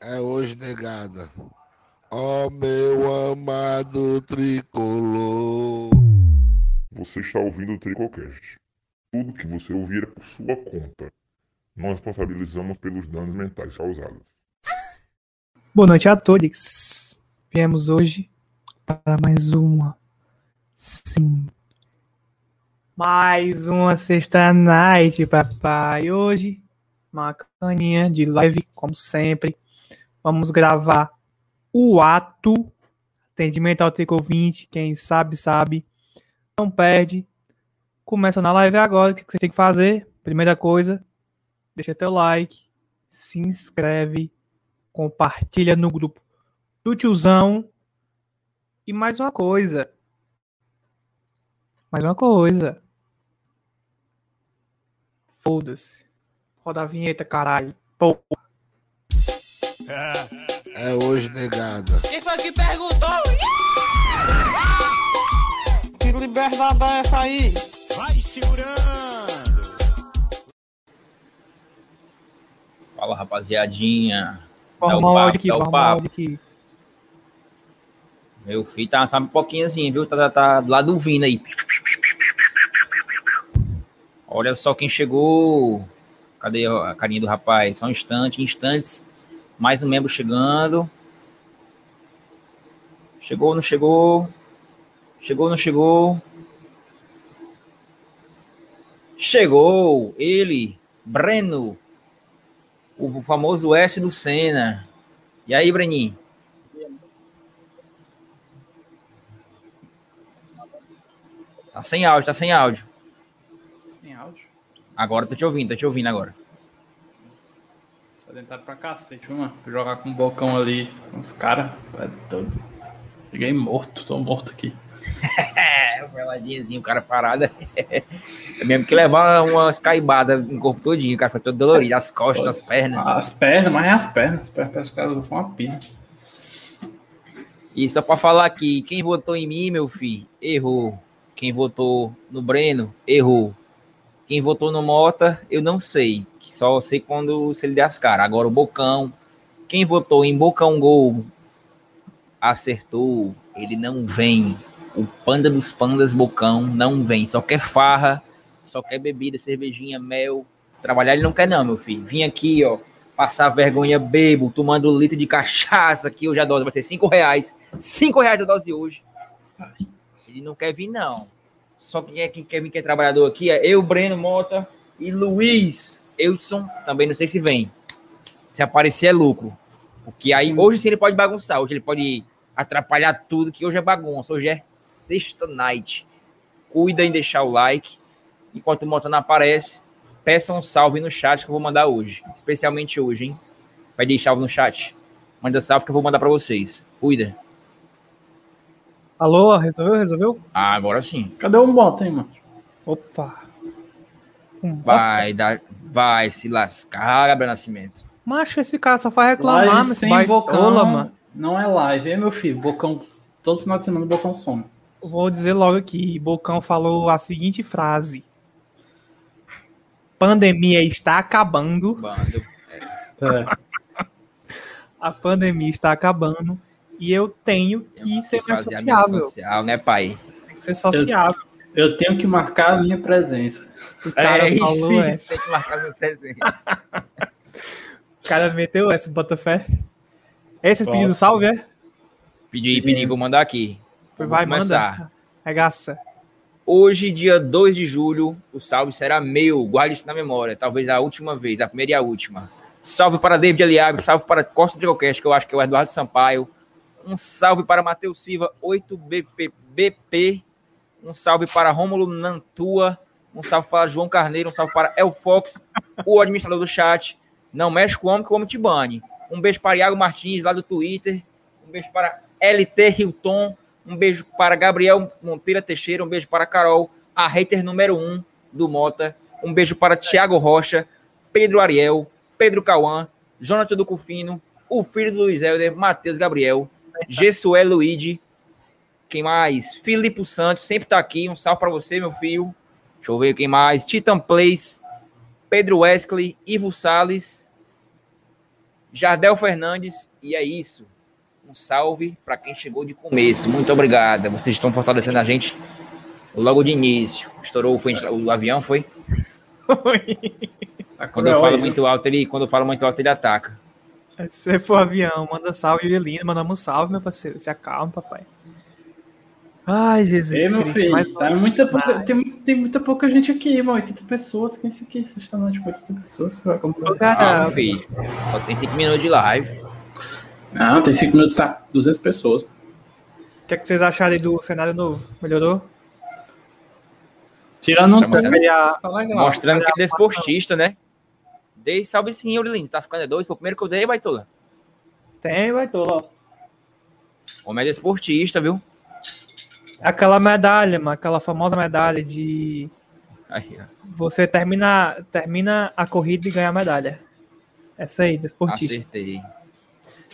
é hoje negada. Ó oh, meu amado tricolor. Você está ouvindo o Tricocast. Tudo que você ouvir é por sua conta. Nós responsabilizamos pelos danos mentais causados. Boa noite a todos. Viemos hoje para mais uma. Sim. Mais uma sexta night, papai. Hoje, uma caninha de live, como sempre. Vamos gravar o ato. Atendimento ao Trico 20. Quem sabe, sabe. Não perde. Começa na live agora. O que você tem que fazer? Primeira coisa, deixa teu like, se inscreve, compartilha no grupo do tiozão. E mais uma coisa. Mais uma coisa. Foda-se. Roda a vinheta, caralho. Porra. É hoje, negada. Quem foi que perguntou? Que liberdade é essa aí? Vai segurando. Fala, rapaziadinha. Vamos Dá o papo, aqui, dá o vamos papo. áudio aqui. Meu filho tá, sabe um pouquinho assim, viu? Tá, tá, tá do lado do Vina aí. Olha só quem chegou. Cadê a carinha do rapaz? Só um instante, instantes. Mais um membro chegando. Chegou, não chegou? Chegou, não chegou? Chegou! Ele, Breno. O famoso S do Senna. E aí, Breninho? Tá sem áudio, tá sem áudio. Sem áudio. Agora tô te ouvindo, tô te ouvindo agora. Sedentário pra cacete, mano. Fui jogar com um bocão ali. Uns caras. Tá doido. Cheguei morto, tô morto aqui. É, o o cara parado. É mesmo que levar uma escaibada no corpo todinho, o cara foi todo dolorido, as costas, as pernas. As pernas, mas é as pernas. As pernas parece que foi uma pizza. E só pra falar aqui, quem votou em mim, meu filho, errou. Quem votou no Breno, errou. Quem votou no Mota, eu não sei. Só sei quando se ele der as caras. Agora o Bocão. Quem votou em Bocão Gol acertou. Ele não vem. O panda dos pandas Bocão não vem. Só quer farra, só quer bebida, cervejinha, mel. Trabalhar ele não quer não, meu filho. Vim aqui, ó, passar vergonha bebo, tomando litro de cachaça aqui. Hoje a dose vai ser cinco reais. Cinco reais a dose hoje. Ele não quer vir, não. Só quem é quem quer vir, quem é trabalhador aqui é eu, Breno Mota e Luiz Eudson. Também não sei se vem. Se aparecer é lucro. Porque aí, hoje sim ele pode bagunçar. Hoje ele pode atrapalhar tudo, que hoje é bagunça. Hoje é sexta night. Cuida em deixar o like. Enquanto o Mota não aparece, peça um salve no chat que eu vou mandar hoje. Especialmente hoje, hein? Vai deixar no chat. Manda salve que eu vou mandar para vocês. Cuida. Alô, resolveu? Resolveu? Ah, agora sim. Cadê o bota, hein, mano? Opa. Um Vai dar, vai se lascar, Gabriel Nascimento. Macho, esse cara só faz reclamar, Live mas sem baitola, bocão mano. não é live, hein, meu filho? Bocão, todo final de semana o bocão some. Vou dizer logo aqui, Bocão falou a seguinte frase. Pandemia está acabando. Bando. É. A pandemia está acabando. E eu tenho que ser mais sociável. social, né, pai? Tem que ser sociável. Eu tenho que marcar a minha presença. O cara é falou isso, essa. tem que marcar meu presente. O cara meteu essa, Botafé. Esse é Posso. pedido salve, é? Pedi, pedi, vou mandar aqui. Vou Vai, começar. manda. Regaça. Hoje, dia 2 de julho, o salve será meu. Guarde isso na memória. Talvez a última vez, a primeira e a última. Salve para David Aliabe, salve para Costa Tricocast, que eu acho que é o Eduardo Sampaio. Um salve para Matheus Silva, 8BP. Um salve para Rômulo Nantua. Um salve para João Carneiro. Um salve para El Fox, o administrador do chat. Não mexe com o homem, que o homem te bane. Um beijo para Iago Martins, lá do Twitter. Um beijo para LT Hilton. Um beijo para Gabriel Monteira Teixeira. Um beijo para Carol, a hater número um do Mota. Um beijo para Thiago Rocha, Pedro Ariel, Pedro Cauã, Jonathan do Cufino, o filho do Luiz Helder, Matheus Gabriel, Gessué Luigi. Quem mais? Filipe Santos, sempre tá aqui. Um salve para você, meu filho. Deixa eu ver quem mais. Titan Plays, Pedro Wesley, Ivo Salles. Jardel Fernandes, e é isso. Um salve para quem chegou de começo. Muito obrigada. Vocês estão fortalecendo a gente logo de início. Estourou o, frente- o avião, foi? Tá Quando eu falo cruel, muito alto, ele, quando eu falo muito alto, ele ataca. Se for avião, manda salve, Juliano. Mandamos um salve, meu parceiro. Se acalma, papai. Ai, Jesus Ei, meu Cristo. filho, tá muita pouca, tem, tem muita pouca gente aqui, irmão. 80 pessoas. Quem é isso aqui? Vocês estão tipo 80 pessoas. Você vai comprar? Cara, Calma, filho. Só tem 5 minutos de live. Não, tem 5 minutos, tá 200 pessoas. O que, é que vocês acharam aí do cenário novo? Melhorou? Tirando um Aí a-. Mostrando que é desportista, né? Dei salve sim, Aurelino. Tá ficando é doido? Foi o primeiro que eu dei, Baitola. Tem, lá. Homem é desportista, viu? Aquela medalha, mano, aquela famosa medalha de você termina, termina a corrida e ganha a medalha. Essa aí, desportista. Acertei.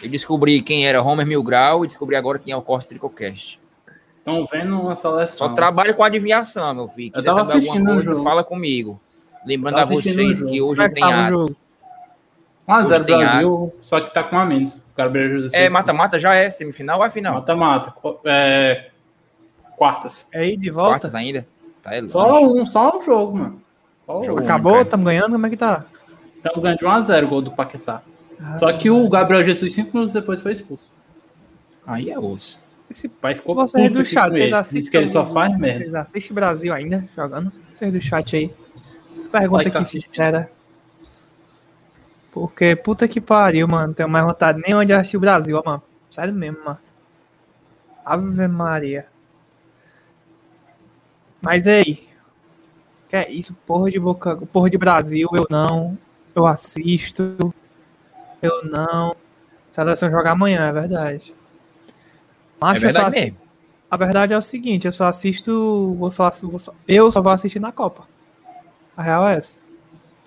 Eu descobri quem era Homer Mil Grau e descobri agora quem é o Costa Tricocast. Estão vendo uma seleção. Só trabalho com adivinhação, meu filho. Eu Quiser tava saber alguma assistindo coisa, jogo. fala comigo. Lembrando a vocês que hoje Como é que tem ato. jogo? 1x0 Hoje tem Brasil, só que tá com a menos. O Gabriel É, mata-mata já é. Semifinal ou é final? Mata-mata. É, quartas. É aí, de volta? Quartas ainda? Tá, é Só um, só um jogo, mano. Só um Jogo. Acabou? Estamos ganhando? Como é que tá? Estamos ganhando de 1x0 o gol do Paquetá. Ah, Só que o Gabriel Jesus, 5 minutos depois, foi expulso. Aí é osso. Esse pai ficou Vocês puto do chat, com vocês assistem. Diz que ele só faz merda. Vocês assistem Brasil ainda jogando? Vocês do chat aí. Pergunta aqui sincera. Porque puta que pariu, mano. Não tenho mais vontade nem onde assistir o Brasil, ó, mano. Sério mesmo, mano. Ave Maria. Mas aí. Que é isso? Porra de boca. Porra de Brasil, eu não. Eu assisto. Eu não. Seleção joga amanhã, é verdade. É eu só verdade assi- mesmo. a verdade é o seguinte, eu só assisto, vou só, vou só- eu só vou assistir na Copa. A real é essa.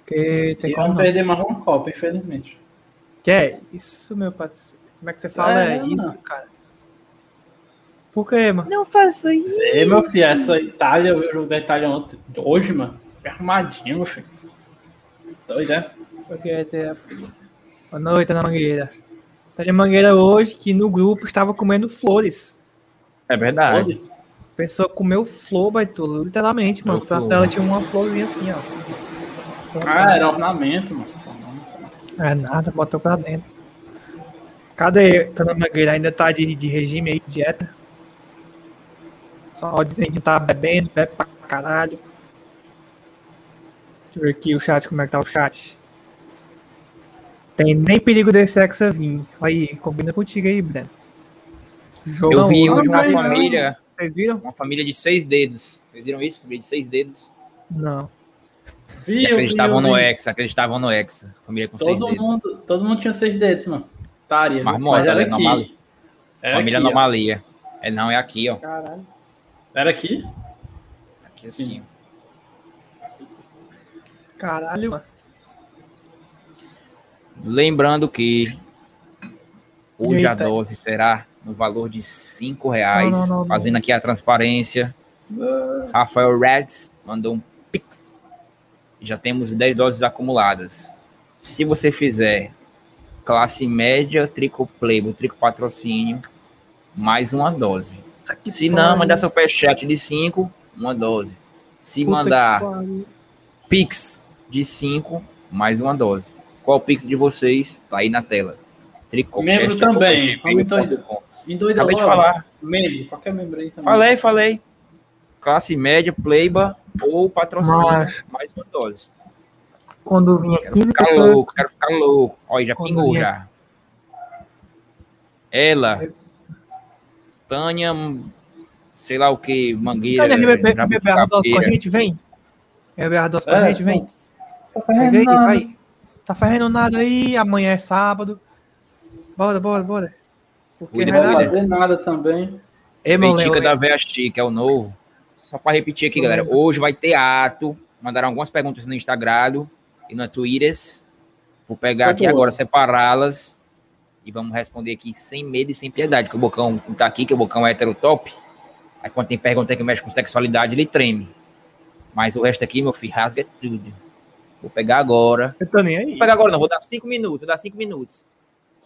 Porque tem E como não não. perder mais uma Copa, infelizmente. Que é isso, meu parceiro? Como é que você fala É, é, isso, cara? Por quê, mano? Não faça isso. Ei, meu filho, essa Itália, eu vi o jogo da Itália ontem, hoje, mano. bem Arrumadinho, meu filho. Doido, é? Porque tem... Boa noite, Ana Mangueira. Tá de Mangueira hoje que no grupo estava comendo flores. É verdade. Todos. A pessoa comeu flor, baitolo, literalmente, mano. Pra tela tinha uma florzinha assim, ó. Ah, era ornamento, mano. É nada, botou pra dentro. Cadê Tana Mangueira? Ainda tá de, de regime aí, dieta? Só dizendo que tá bebendo, bebe pra caralho. Deixa eu ver aqui o chat, como é que tá o chat. Tem nem perigo desse Hexa vir. Aí, combina contigo aí, Breno. Jogo Eu vi hoje uma não. família, Vocês viram? uma família de seis dedos. Vocês viram isso? Família de seis dedos. Não. Vi, vi, acreditavam eu no vi. Hexa, acreditavam no Hexa. Família com seis Todo dedos. mundo, todo mundo tinha seis dedos, mano. Taria. Marmota, Mas era né? aqui. Anomalia. Era Família aqui, ó. anomalia. É, não, é aqui, ó. Caralho. Era aqui? Aqui assim. Caralho, mano. Lembrando que hoje a Eita. dose será no valor de cinco reais. Não, não, não, não. Fazendo aqui a transparência. Rafael Reds mandou um pix. Já temos 10 doses acumuladas. Se você fizer classe média, trico playboy, trico patrocínio, mais uma dose. Que Se não, pariu. mandar superchat de 5, uma dose. Se Puta mandar. Pix de 5, mais uma dose. Qual Pix de vocês? Tá aí na tela. Membro também. Vamos então, Endoida Acabei de falar. Membro, qualquer membro aí também. Falei, falei. Classe média, playba ou patrocínio, Mas- mais uma dose. Quando vinha Quero 15 ficar pessoas. louco, quero ficar louco. Olha, já Quando pingou vinha- já. Ela, Tânia, sei lá o que, Mangueira. Olha, ele bebe, bebe Jabuticabeira. a dose com a gente, vem. Bebe a dose com a É, gente, vem. Tá Chega aí, fazendo nada. vai. Tá fazendo nada aí, amanhã é sábado. Bora, bora, bora. Porque Cuida, é Não vai fazer nada também. Ei, meu da Véia Chica é o novo. Só para repetir aqui, galera. Hoje vai ter ato. Mandaram algumas perguntas no Instagram e no Twitter. Vou pegar aqui Muito bom. agora, separá-las. E vamos responder aqui sem medo e sem piedade. Que o Bocão tá aqui, que o Bocão é hétero top. Aí quando tem pergunta que mexe com sexualidade, ele treme. Mas o resto aqui, meu filho, rasga tudo. Vou pegar agora. Eu tô nem aí. Vou pegar agora, não. Vou dar cinco minutos. Vou dar cinco minutos.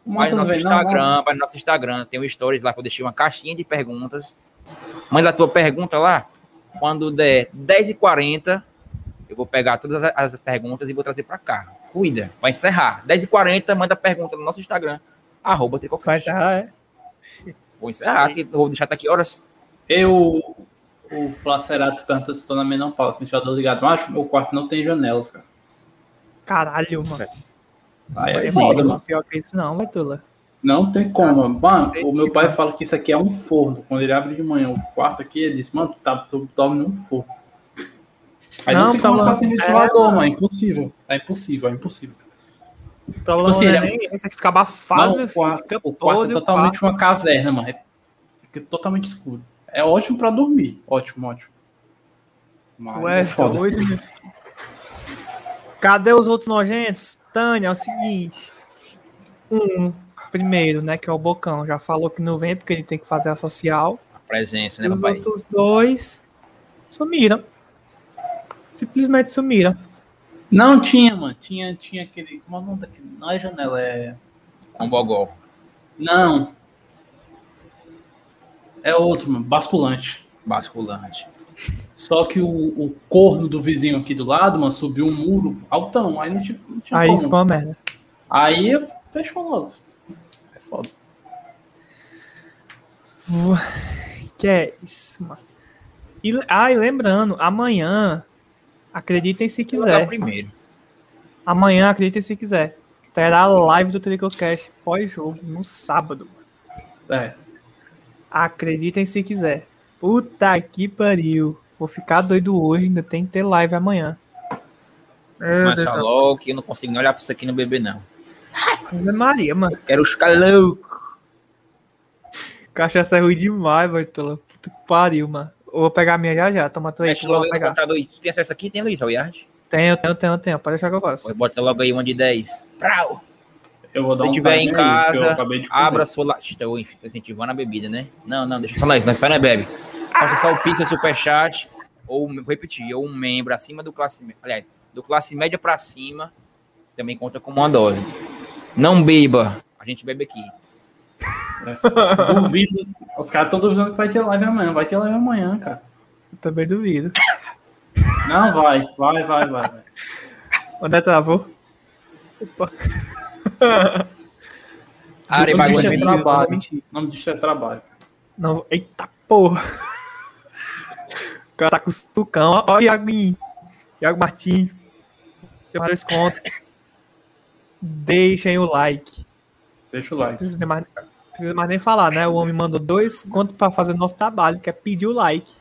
O Vai no nosso não. Instagram, vai no nosso Instagram, tem um stories lá que eu deixei uma caixinha de perguntas. Manda a tua pergunta lá. Quando der 10h40, eu vou pegar todas as, as perguntas e vou trazer pra cá. Cuida, vai encerrar. 10h40, manda a pergunta no nosso Instagram, arroba Vai Tricocast. encerrar, é? Vou encerrar, vou deixar até que horas? Eu, o Flacerato pergunta se estou na menopausa, ventilador ligado. Mas meu quarto não tem janelas, cara. Caralho, mano. Aí é É foda, mano. Pior que isso não, vai Tula. Não tem como, mano. Mano, tem o meu tipo- pai fala que isso aqui é um forno. Quando ele abre de manhã o quarto aqui, ele diz, mano, tá, tu dorme num forno. Aí não, Não, tem tá como ficar sem É, ventilador, mano. mano. É impossível. É impossível, é impossível. O problema assim, não é é- nem esse aqui fica abafado, Não, o quarto, Fica o quarto é totalmente quarto- uma caverna, mano. É- Fica totalmente escuro. É ótimo pra dormir. Ótimo, ótimo. Mas Ué, é foda. doido. Cadê os outros nojentos? Tânia, é o seguinte. Um, primeiro, né, que é o Bocão, já falou que não vem porque ele tem que fazer a social. A presença, né, os papai? outros dois sumiram. Simplesmente sumiram. Não tinha, mano. Tinha, tinha aquele. Como é o nome daquele? Não é janela, é. Não. É outro, mano. Basculante. Basculante. Só que o, o corno do vizinho aqui do lado, mano, subiu um muro altão. Aí não tinha, não tinha Aí como. ficou uma merda. Aí fechou logo. É foda. Que é isso, mano. E, ah, e lembrando, amanhã, acreditem se quiser. primeiro. Amanhã, acreditem se quiser. Terá a live do Tricocast pós-jogo, no sábado. É. Acreditem se quiser. Puta que pariu. Vou ficar doido hoje, ainda tem que ter live amanhã. Mas tá louco, que eu não consigo nem olhar pra isso aqui no bebê, não. Ave Maria, mano. Quero ficar louco. Cachaça é ruim demais, Bartola. Puta que pariu, mano. Eu vou pegar a minha já já. Toma tu aí, vou logo aí pegar. computador. aí. Tu tem acesso aqui? Tem, Luiz, ao Yard? Tenho, tenho, tenho, tenho. Pode deixar que eu. Pois Bota logo aí uma de 10. Prau. Eu vou Se dar um tiver em aí, casa, comer. abra sua latita. Ou enfim, tô incentivando a bebida, né? Não, não, deixa só nós. Nós só não é bebe. Faça só o Pix, Superchat. Ou, vou repetir, ou um membro acima do classe média. Aliás, do classe média pra cima. Também conta como uma dose. Não beba. A gente bebe aqui. Duvido. Os caras estão duvidando que vai ter live amanhã. Vai ter live amanhã, cara. Eu também duvido. Não, vai. Vai, vai, vai. Onde é que travou? Opa. Are O nome disso é trabalho. O nome disso é trabalho. Não, eita porra. O cara tá com os tucão. Ó, ó o Iago, Iago Martins. Deu vários contos. Deixem o like. Deixa o Não like. precisa mais, precisa mais nem falar, né? O homem mandou dois contos pra fazer nosso trabalho, que é pedir o like.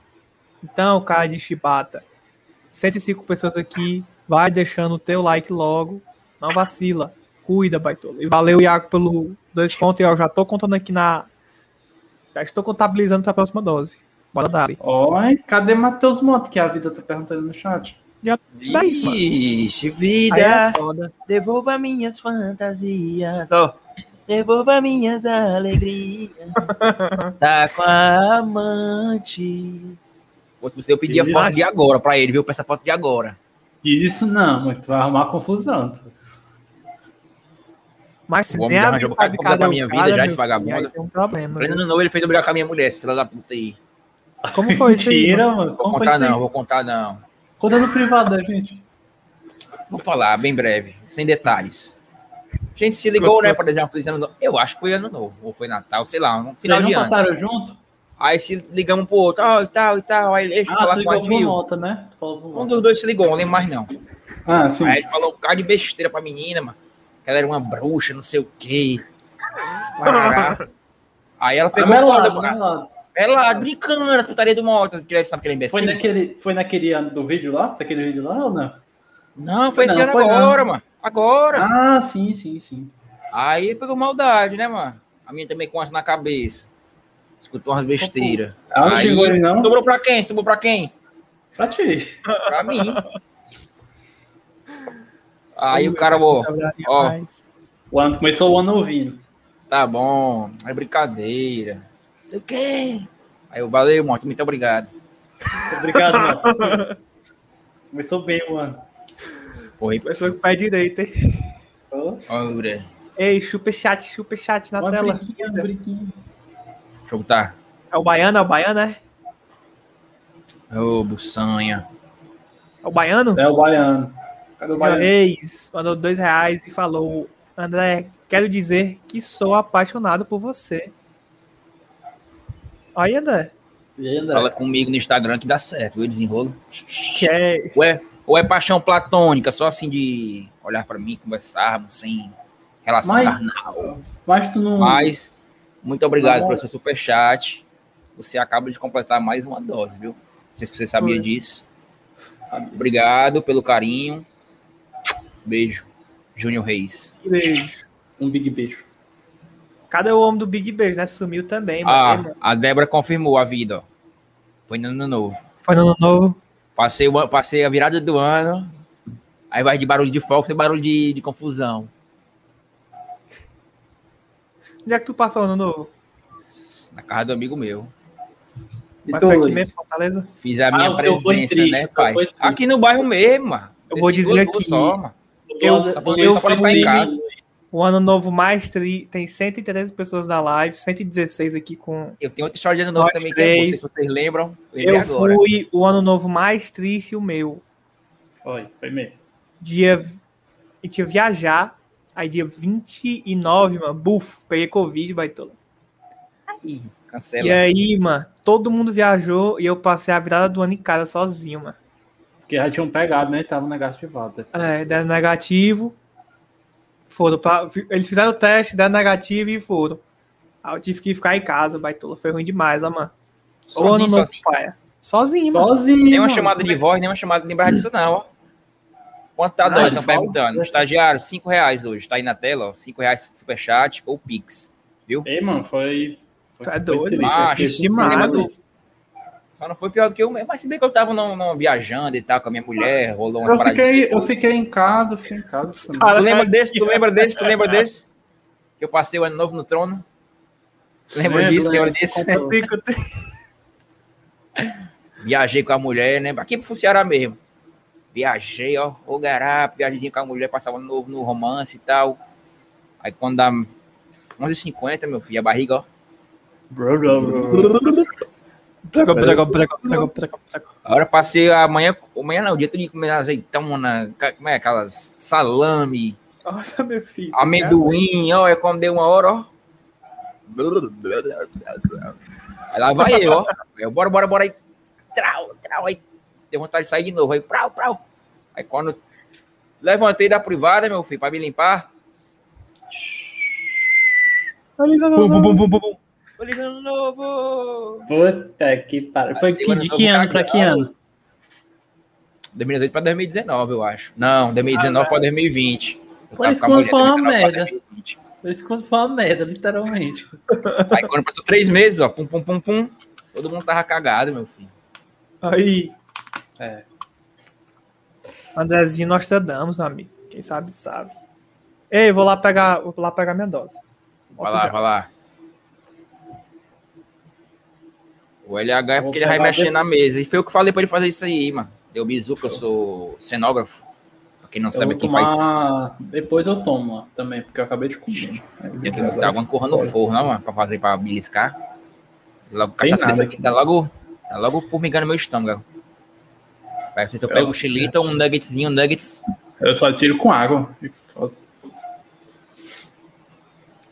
Então, cara de chibata, 105 pessoas aqui, vai deixando o teu like logo. Não vacila. Cuida, baitola. E valeu, Iago, pelo dois contos. E eu já tô contando aqui na. Já estou contabilizando pra próxima dose. Bora dar. Oi, cadê Matheus Moto? Que a vida tá perguntando no chat. Dá isso, mano. Ixi, Aí vida. é. Devolva minhas fantasias. Ó. Devolva minhas alegrias. tá com a amante. Pô, Se você eu pedir a foto de agora pra ele, viu? Peça a foto de agora. Diz isso não, mano. Tu vai arrumar confusão. Mas se nem a vida de cada pra minha cara, vida já, esse vagabundo. tem um problema. Pleno novo ele fez eu brigar com a minha mulher, esse filho da puta aí. Como foi isso aí? Mentira, mano? mano. Vou contar não, vou contar não. Conta no privado da gente. Vou falar bem breve, sem detalhes. A gente se ligou, né, pra desejar um feliz ano novo. Eu acho que foi ano novo, ou foi Natal, sei lá, um final Vocês de não ano. passaram junto? Aí se ligamos pro outro, ó, e tal, e tal. Aí deixa eu Ah, falar com a ligou pro Gil. Mota, né? Um dos dois se ligou, não lembro mais não. Ah, sim. Aí ele falou um bocado de besteira pra menina, mano. Que ela era uma bruxa, não sei o quê. Aí ela pegou foda, melado, melado. Ela brincando putaria do Mota, que sabe que ele é imbecil. Foi naquele, foi naquele ano do vídeo lá? Daquele vídeo lá ou não? Não, foi esse Não, ano foi não. agora, mano. Agora. Ah, sim, sim, sim. Aí pegou maldade, né, mano? A minha também com essa na cabeça. Escutou umas besteiras. Ela não Aí, xingou ele, não? Sobrou pra quem? Sobrou pra quem? Pra ti. Pra mim. Aí o cara, ó, ó. O ano começou o ano ouvindo. tá bom, é brincadeira. Não sei o quê. Aí eu, valeu, Morte, muito obrigado. Obrigado, mano. Começou bem o ano. Foi, Começou com o pé direito, hein? Ô, ora. Ei, superchat, superchat na Uma tela. briquinha, uma briquinha. Deixa eu botar. É o baiano, é o baiano, é? Ô, buçanha. É o baiano? É o baiano. Cadê o baiano? ex mandou dois reais e falou: André, quero dizer que sou apaixonado por você. Aí, André, E aí, André? Fala comigo no Instagram que dá certo, viu? Desenrolo. que é. Ou é, ou é paixão platônica, só assim de olhar pra mim, conversarmos, sem relação Mas- carnal. Mas tu não. Mas, muito obrigado Não. pelo seu superchat. Você acaba de completar mais uma dose, viu? Não sei se você sabia Foi. disso. Sabia. Obrigado pelo carinho. Beijo. Júnior Reis. Beijo. Um big beijo. Cadê o homem do Big Beijo, né? Sumiu também, Ah, mano. a Débora confirmou a vida, ó. Foi no ano novo. Foi no ano novo. Passei, o passei a virada do ano. Aí vai de barulho de fogo, tem barulho de, de confusão. Onde é que tu passou o ano novo? Na casa do amigo meu. E Mas tu, foi aqui mesmo, Fortaleza? Fiz a Ah, minha presença, triste, né, pai? Aqui no bairro mesmo, mano. Eu vou Desci dizer aqui- Só, mano. Eu- Tá eu ficar fui- em casa. O ano novo mais tri... tem 113 pessoas na live, 116 aqui com. Eu tenho outra história de ano novo também, que é bom, não sei três. se vocês lembram. Lembrei Eu agora. fui o ano novo mais triste, o meu. Foi, foi mesmo. Dia. A gente ia viajar. Aí dia 29, mano, bufo, peguei Covid, baitola. Ih, cancela. E aí, mano, todo mundo viajou e eu passei a virada do ano em casa sozinho, mano. Porque já tinham pegado, né? Tava negativado. É, deram negativo. Foram pra, eles fizeram o teste, deram negativo e foram. Aí eu tive que ficar em casa, baitola. Foi ruim demais, ó, mano. Ano Sozinho, novo, sozinho. pai. Sozinho, mano. Sozinho. Nem uma mano. chamada de voz, nem uma chamada de lembrar disso, não, ó. Quanto tá a Ah, Estão perguntando. Estagiário, 5 reais hoje. Tá aí na tela, ó. 5 reais superchat ou Pix. Ei, mano, foi. foi é doido, triste, macho. Demais. Só não foi pior do que eu mesmo. Mas se bem que eu tava não, não viajando e tal com a minha mulher, rolou umas Eu fiquei, eu fiquei em casa, fiquei em casa. Ah, Tu lembra desse? Tu lembra desse? Tu lembra desse? Que eu passei o ano novo no trono? Lembra Lembro, disso? Lembra disso? Eu fico- Viajei com a mulher, né? Aqui pro Ceará mesmo. Viajei, ó, o garapo, viagemzinho com a mulher, passava ano novo no romance e tal. Aí quando dá 11h50, meu filho, a barriga, ó. Bro, bro, bro. Prega, prega, prega, prega, prega, prega. Agora passei amanhã, amanhã não, o dia todo dia comendo azeitona, como é, aquelas salame, Olha, meu filho. amendoim, ó, é quando deu uma hora, ó. Aí lá vai eu, ó. Eu, bora, bora, bora aí. Trau, trau, aí. Deu vontade de sair de novo, aí, prau, prau. Aí quando levantei da privada, meu filho, pra me limpar. Feliz ano Bum, bum, novo. Feliz ano novo! Puta que pariu. Foi que, de que ano pra que ano? 2018 pra 2019, eu acho. Não, 2019 pra 2020. Eu Por isso mulher, foi uma 2019 pra merda. 2020. Por isso que foi uma merda, literalmente. Aí quando passou três meses, ó, pum, pum, pum, pum, todo mundo tava cagado, meu filho. Aí. É. Andrezinho Nostradamus, amigo. Quem sabe, sabe. Ei, vou lá pegar, vou lá pegar minha dose. Vai lá, vai lá. O LH é Vou porque ele vai mexer depois. na mesa. E foi eu que falei pra ele fazer isso aí, mano. Deu bizu que eu sou cenógrafo. Pra quem não Eu sabe, quem faz. tomar... Depois eu tomo ó, também, porque eu acabei de comer. Tem que botar coisa no Fora. forno, não, mano, pra fazer pra beliscar. Logo, cachaça desse aqui, tá logo, tá logo formigando meu estômago. Aí você eu pego um chilita, um nuggetzinho, nuggets. Eu só tiro com água.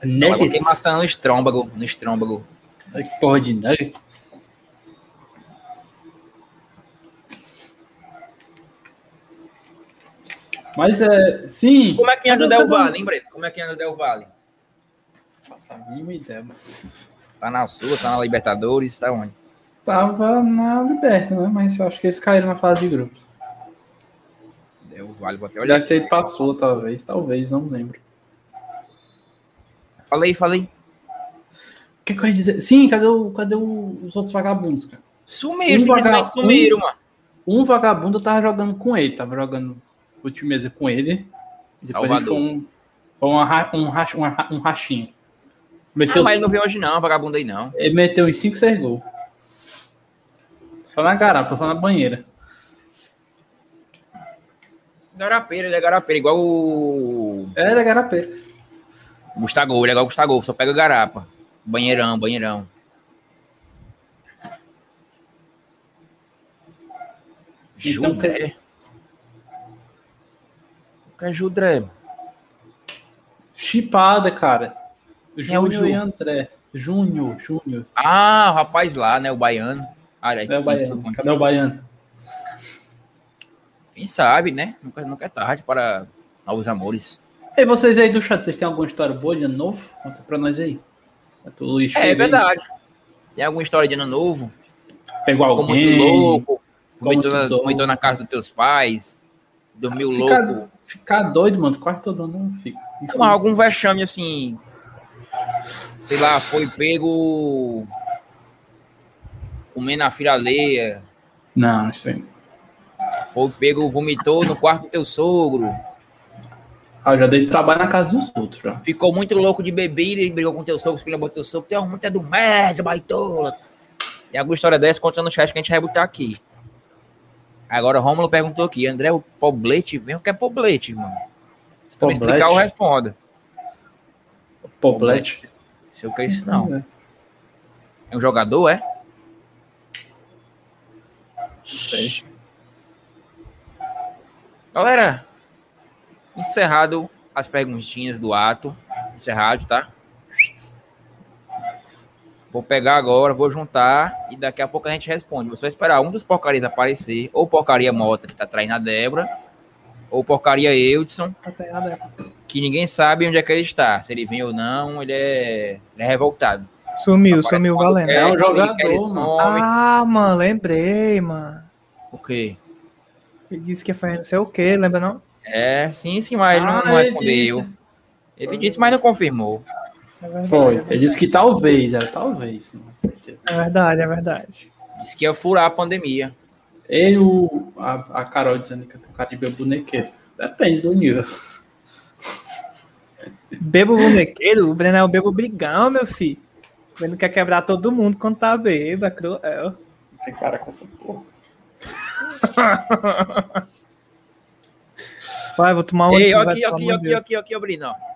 Nuggets? queimação no estrômago, no estrômago. Ai, Que porra de nugget? Mas é. Sim. Como é que anda o Del Valle, hein, Breno? Como é que anda o Del Valle? Faço a mínima ideia, mano. Tá na Sul, tá na Libertadores, tá onde? Tava na Liberta, né? Mas eu acho que eles caíram na fase de grupos. Del Valle, vou até olhar. Deve ter ido Sul, talvez. Talvez, não lembro. Falei, falei. O que, que eu ia dizer? Sim, cadê, o, cadê o- os outros vagabundos, cara? Sumiram, Um simplesmente vaga- sumiram, mano. Um vagabundo tava jogando com ele, tava jogando ultimeza com ele. Depois Salvador. ele foi um, ra- um, rach, ra- um rachinho. Meteu, Ah, mas ele não veio hoje não, vagabundo aí não. Ele meteu uns 5, 6 gols. Só na garapa, só na banheira. Garapeira, ele é garapeira, igual o... Era garapeiro. Gustavo, legal Gustavo, só pega garapa. Banheirão, banheirão. Então, Judré. O que é Judré? Chipada, cara. é o Júnior Ju? e André. Júnior, Júnior. Ah, o rapaz lá, né? O baiano. Ah, É o baiano. Cadê o baiano? Quem sabe, né? Nunca, nunca é tarde para novos amores. E vocês aí do chat, vocês têm alguma história boa de ano novo? Conta pra nós aí. É, aí. verdade. Tem alguma história de ano novo? Pegou Ficou alguém. na, muito louco. vomitou na casa dos teus pais. Dormiu Ficar, louco. Ficar doido, mano. Quase todo ano não fica. Não, algum vexame assim. Sei lá, foi pego. Comendo a filha alheia. Não, isso aí. Foi pego, vomitou no quarto do teu sogro. Ah, eu já dei trabalho na casa dos outros, já. Ficou muito louco de bebida e brigou com teu sogro, escolheu teu sogro. Teu muito é do merda, baitola. Tem alguma história dessa, conta no chat que a gente vai botar aqui. Agora, Rômulo perguntou aqui, André, o poblete vem? O que é poblete, mano? Se tu me Poblete? explicar, eu respondo. Poblete. Sei o que é isso, não. É um jogador, é? Sei. Galera, encerrado as perguntinhas do ato. Encerrado, tá? Vou pegar agora, vou juntar e daqui a pouco a gente responde. Você vai esperar um dos porcarias aparecer, ou porcaria Mota, que tá traindo a Débora, ou porcaria Eudson, Tá que ninguém sabe onde é que ele está. Se ele vem ou não, ele é, ele é revoltado. Sumiu, Aparece sumiu valendo. quer, É um jogador, quer, mano. Ah, mano, lembrei, mano. O quê? Ele disse que ia fazer não sei o que, lembra não? É, sim, sim, mas ele não, Ah, não ele respondeu. disse. Ele disse, mas não confirmou. É verdade, Foi. é Ele disse que talvez, era talvez. Não certeza. É verdade, é verdade. Disse que ia furar a pandemia. Eu, a, a Carol dizendo que eu tenho cara de meu bonequeiro. Depende do nível. Bebo bonequeiro, o Breno é o bebo brigão, meu filho. O Breno quer quebrar todo mundo quando tá bebo, é cruel. Não tem cara com essa porra. Vai, vou tomar um Ei, aqui, aqui, aqui, aqui, aqui, ó, Breno. ó.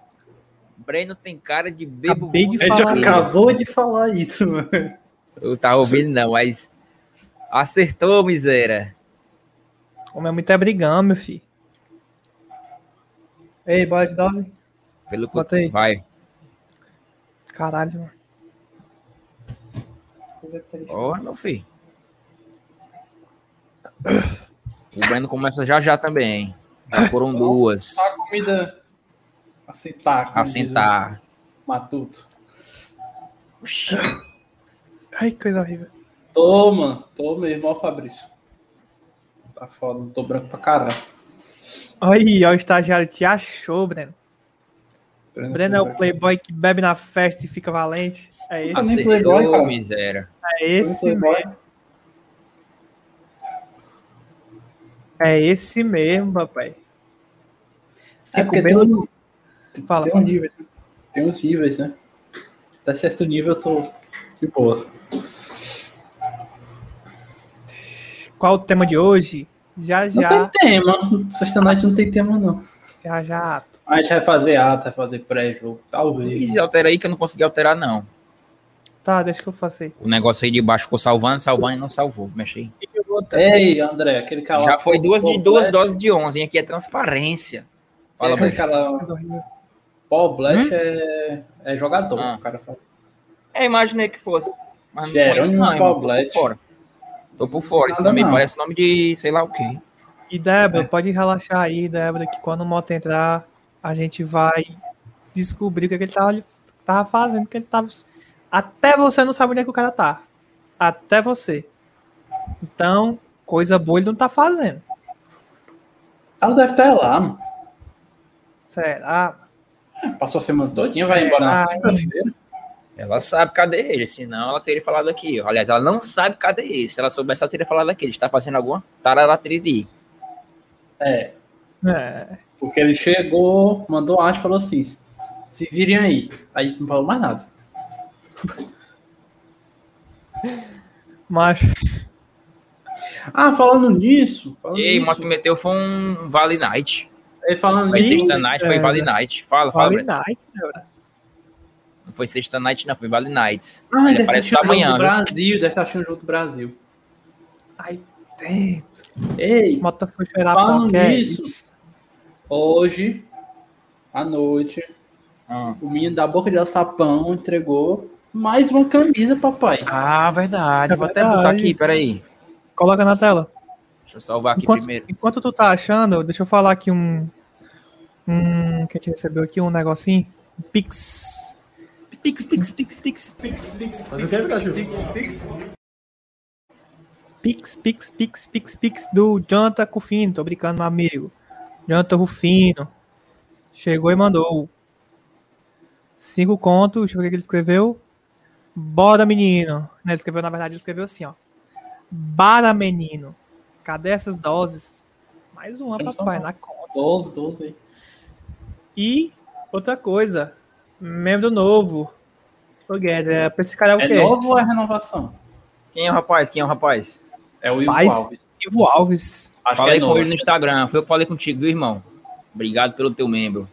Breno tem cara de bebo. Acabei de falar. acabou de falar isso, mano. Eu tava ouvindo, não, mas. Acertou, miséria. Homem é muito é brigão, meu filho. Ei, bora de dose? Pelo que. Bota aí. Vai. Caralho, mano. Coisa triste. Ó, meu filho. O Breno começa já já também. Já foram duas. A comida. Assentar. Assentar. o Matuto. Ai, que coisa horrível. Tô, mano. Tô mesmo, ó, Fabrício. Tá foda, tô branco pra caralho. Aí, ó, o estagiário te achou, Breno. Breno é o playboy que bebe na festa e fica valente. É esse, Ah, nem playboy, Acertou, cara. miséria. é esse mesmo. É esse mesmo, papai. É porque bem- um, Fala, tem, um nível, tem uns níveis, né? Até certo nível eu tô de boa. Qual o tema de hoje? Já, Não já, tem tema. Sexta-noite não tem tema, não. já, já. A gente vai fazer ato, vai fazer pré-jogo, talvez. Ih, altera aí que eu não consegui alterar, não. Tá, deixa que eu faça aí. O negócio aí de baixo ficou salvando, salvando e não salvou. Mexe aí. Ei, André, aquele cara Já foi duas, de, duas doses de 11, hein? Aqui é transparência. Fala, Black. cara Paul Black é, é jogador. Ah. O cara fala. É, imaginei que fosse. Mas não Jerônimo conheço não, irmão. Tô por fora. Tô por fora. Nada nome aí não. parece nome de sei lá o quê. E Débora, pode relaxar aí, Débora, que quando o moto entrar, a gente vai descobrir o que, que ele tava, tava fazendo, que ele tava. Até você não sabe onde é que o cara tá. Até você. Então, coisa boa ele não tá fazendo. Ela deve estar lá, mano. Será? Passou a semana todinha, vai embora na segunda-feira. Ela sabe cadê ele, senão ela teria falado aqui. Aliás, ela não sabe cadê ele. Se ela soubesse, ela teria falado aqui. Ele está fazendo alguma tararatriri. É, É. porque ele chegou, mandou acho e falou assim: se virem aí. Aí não falou mais nada. Mas, Ah, falando nisso. Falando Ei, nisso Moto meteu foi um Vale Night. Ele falando nisso. Sexta Night, foi. Vale Night. Fala, fala. Breno. Night. Não foi Sexta Night, não, foi Vale Nights. Ah, Ele aparece do viu? Brasil, deve estar achando o jogo do Brasil. Ai, dentro. Ei, Mota foi cheirar Falando é nisso- isso? hoje, à noite, Ah. o menino da boca de alçapão entregou mais uma camisa, papai. Ah, verdade. É Vou até verdade. botar aqui, peraí. Coloca na tela. Deixa eu salvar aqui Enquanto, primeiro. enquanto tu tá achando, deixa eu falar aqui um. Um. Que a gente recebeu aqui um negocinho. Pix. Pix, pix, pix, pix. Pix, pix, pix, pix, pix do Janta Rufino. Tô brincando, meu amigo. Janta Rufino. Chegou e mandou. Cinco contos. Deixa eu ver o que ele escreveu. Bora, menino. Né, Ele escreveu, na verdade, ele escreveu assim, ó. Bara, menino. Cadê essas doses? Mais uma, papai, na conta. 12, 12 aí. E outra coisa. Membro novo. Ô, Guedes, é, pra esse cara é o É quê? novo ou é renovação? Quem é o rapaz? Quem é o rapaz? É o Ivo Paz. Alves. Ivo Alves. Acho Falei que é com novo. ele no Instagram. Foi eu que falei contigo, viu, irmão? Obrigado pelo teu membro.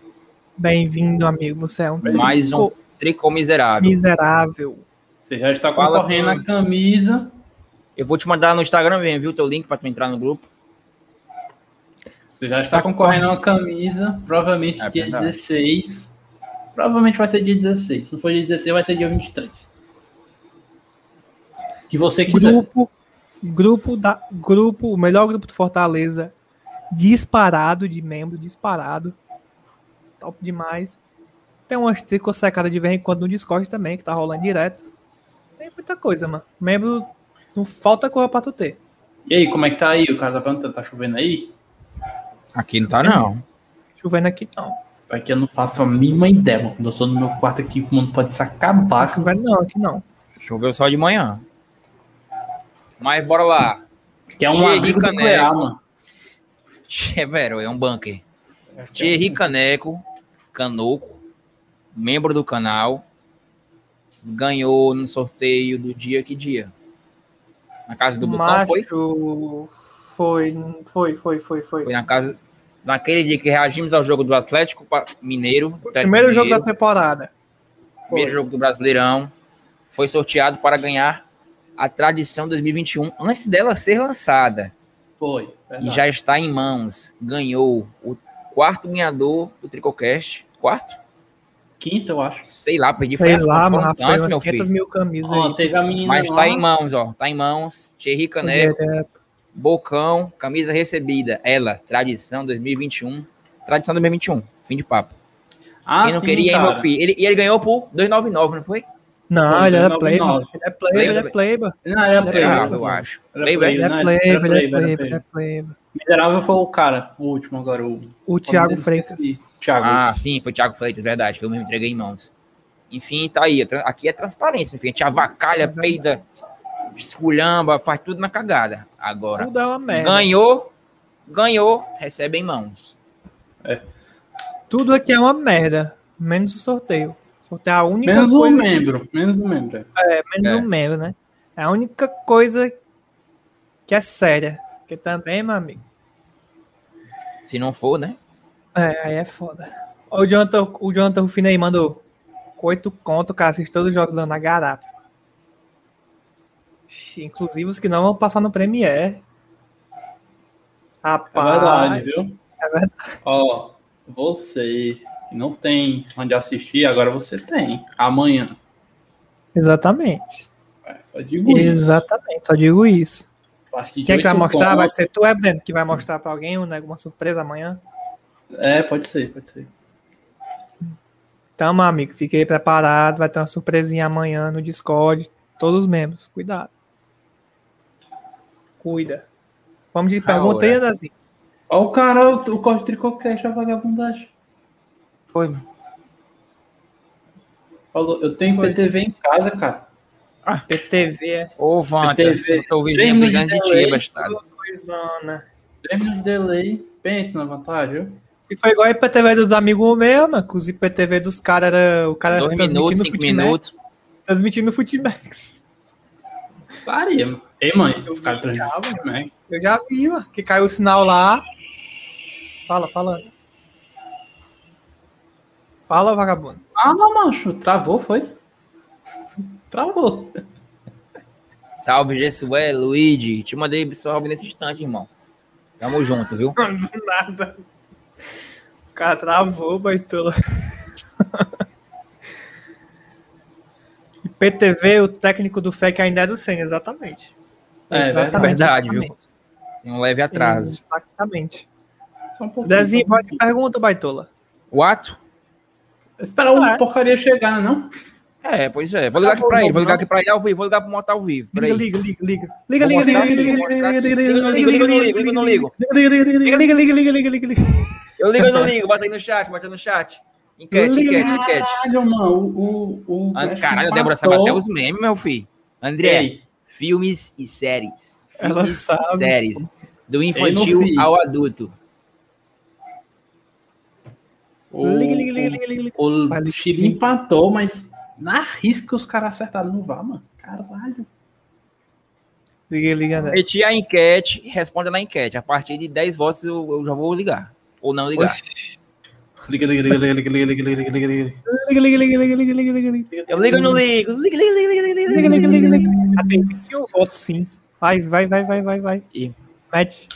Bem-vindo, amigo. Você é um Mais um tricô miserável. miserável. Você já está Fala concorrendo com- a camisa. Eu vou te mandar no Instagram mesmo, viu? Teu link pra tu entrar no grupo. Você já está Tá concorrendo a uma camisa. Provavelmente É dia verdade. 16. Provavelmente vai ser dia 16. Se não for dia 16, vai ser dia 23. Que você quiser. Grupo, grupo da, grupo, o melhor grupo de Fortaleza, disparado de membro, disparado. Top demais. Tem umas tricô secadas de vez em quando no Discord também, que tá rolando direto. Tem muita coisa, mano. Membro, não falta coisa pra tu ter. E aí, como é que tá aí? O cara tá perguntando, tá chovendo aí? Aqui não tá, não. Chovendo aqui não. Aqui eu não faço a mínima ideia, mano. Quando eu sou no meu quarto aqui, o mundo pode se acabar. Tá chovendo não, aqui não. Choveu só de manhã. Mas bora lá. Que é um Thierry amigo do Caneco. Mano. É, velho, é um bunker. Thierry Caneco, Canoco, membro do canal, ganhou no sorteio do dia que dia? Na casa do foi? Macho. Foi, foi, foi, foi, foi. Foi na casa. Naquele dia que reagimos ao jogo do Atlético Mineiro. Atlético Primeiro jogo da Mineiro, temporada. primeiro jogo do Brasileirão. Foi sorteado para ganhar a tradição 2021 antes dela ser lançada. Foi. E verdade. já está em mãos. Ganhou o quarto ganhador do Tricocast. Quarto? Quinta, eu acho. Sei lá, perdi foi Sei as lá, mano. Foi umas meu 500 filho. mil camisas Ó, aí. teve a menina Mas lá. tá em mãos, ó. Tá em mãos. Thierry Caneco. Bocão, camisa recebida. Ela, tradição 2021. Tradição 2021. Fim de papo. Ah, Quem não sim, queria, hein, cara. meu filho? Ele, e ele ganhou por 299, não foi? Não, ele era 99. playboy. Ele é playboy, ele é Playboy. Não, era Ele é Playboy. Eu acho. Era Playboy? Ele é playboy, ele é Playboy, é. Miserável foi o cara, o último agora, o... O Thiago. Freitas. Thiago. Ah, sim, foi Thiago Freitas, verdade, que eu mesmo entreguei em mãos. Enfim, tá aí. Aqui é transparência, enfim. A gente avacalha, peida, esculhamba, faz tudo na cagada. Agora, Tudo é uma merda. ganhou, ganhou, recebe em mãos. Tudo aqui é uma merda. Menos o sorteio. É a única Menos um coisa. que- membro, menos um membro. É, menos É. um membro, né? É a única coisa que é séria. Porque também, meu amigo. Se não for, né? É, aí é foda. O Jonathan, o Jonathan Rufino aí mandou. Oito conto, cara, assiste todos os jogos lá na garapa. Inclusive os que não vão passar no Premiere. É Rapaz. verdade, viu? É verdade. Ó, você que não tem onde assistir, agora você tem. Amanhã. Exatamente. É, só digo isso. Exatamente, só digo isso. Quem é que vai mostrar? conto- Vai ser tu, Ebden, que vai mostrar pra alguém né, alguma surpresa amanhã? É, pode ser, pode ser. Então, meu amigo, fique aí preparado. Vai ter uma surpresinha amanhã no Discord. Todos os membros, cuidado. Cuida. Vamos de pergunta aí, é. Anazinho. Ó, o cara, o, o corte tricocast, a vagabundagem. Foi, mano. Falou, eu tenho Foi. PTV em casa, cara. PTV é Ô, Vanta, tô ouvindo brigando de de ti. 3 minutos de delay. Pense na vantagem, viu? Se for igual a IPTV dos amigos meus, mano, que os IPTV dos caras era. O cara era Dois minutos, cinco Futimax, minutos. Transmitindo Futimax. Estaria, mano. Ei, mãe, se eu ficar transmitindo, né? Eu já vi, mano, que caiu o sinal lá. Fala, falando. Fala, vagabundo. Ah, não, macho. Travou, foi? Travou. Salve, Jessué, Luigi. Te mandei salve nesse instante, irmão. Tamo junto, viu? Nada. O cara travou, baitola. IPTV, o técnico do FEC ainda é do Senna, exatamente. É, É verdade, viu? Tem um leve atraso. Exatamente. Só um pouquinho. Dezinho, pode pergunta, baitola. O ato? Esperar o porcaria chegar, não? É, pois é. Vou ligar aqui pra ele. Vou ligar aqui pra ele ao vivo. Vou ligar pro Moto ao vivo. Liga, liga, liga, liga. Liga, liga, liga, liga, liga, liga, não ligo, não ligo, ligo, não ligo. liga, liga, liga, liga, liga, liga. Eu ligo ou não ligo? Bota aí no chat, bota aí no chat. Enquete, Liga. enquete, enquete. Caralho, mano. O, o, o Ah, Caralho, a Débora sabe até os memes, meu filho. André, Ei, filmes e séries. Ela Filmes sabe. e séries. Do infantil ao adulto. O, Liga, liga, liga, liga, liga, liga. o. Chile empatou, mas na risca os caras acertaram no VAR, mano. Caralho. Liga, liga, André. Meti a enquete, responda na enquete. A partir de 10 votos eu, eu já vou ligar. Ou não ligar. Oxi. Liga, liga, liga, liga, liga, liga, liga, liga, liga, liga, liga. Liga, liga, liga, liga, liga, liga, liga, liga. Eu ligo ou não ligo? Liga, liga, liga, liga, liga, Liga, liga, liga, liga. Ah, tem 21 votos, sim. Vai, vai, vai, vai, vai, vai. Mete.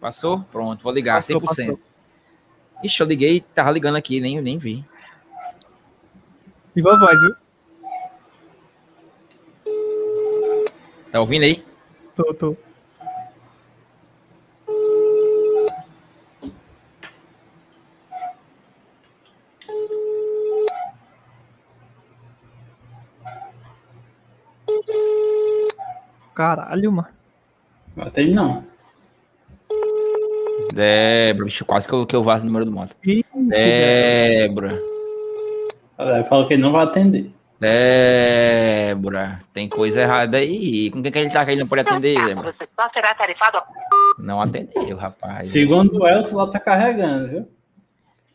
Passou? Pronto, vou ligar, Passou, 100%. passou. Ixi, eu liguei, tava ligando aqui, nem, nem vi. Viva a voz, viu? Tá ouvindo aí? Tô, tô. Caralho, mano. Batei não. Débora, bicho, quase que eu, que eu vazo o número do moto. Débora, Ele falou que ele não vai atender. Débora, tem coisa errada aí. Com quem que ele tá que ele não pode atender, Débora? Você só será tarifado Não atendeu, rapaz. Segundo o Elcio, lá tá carregando, viu?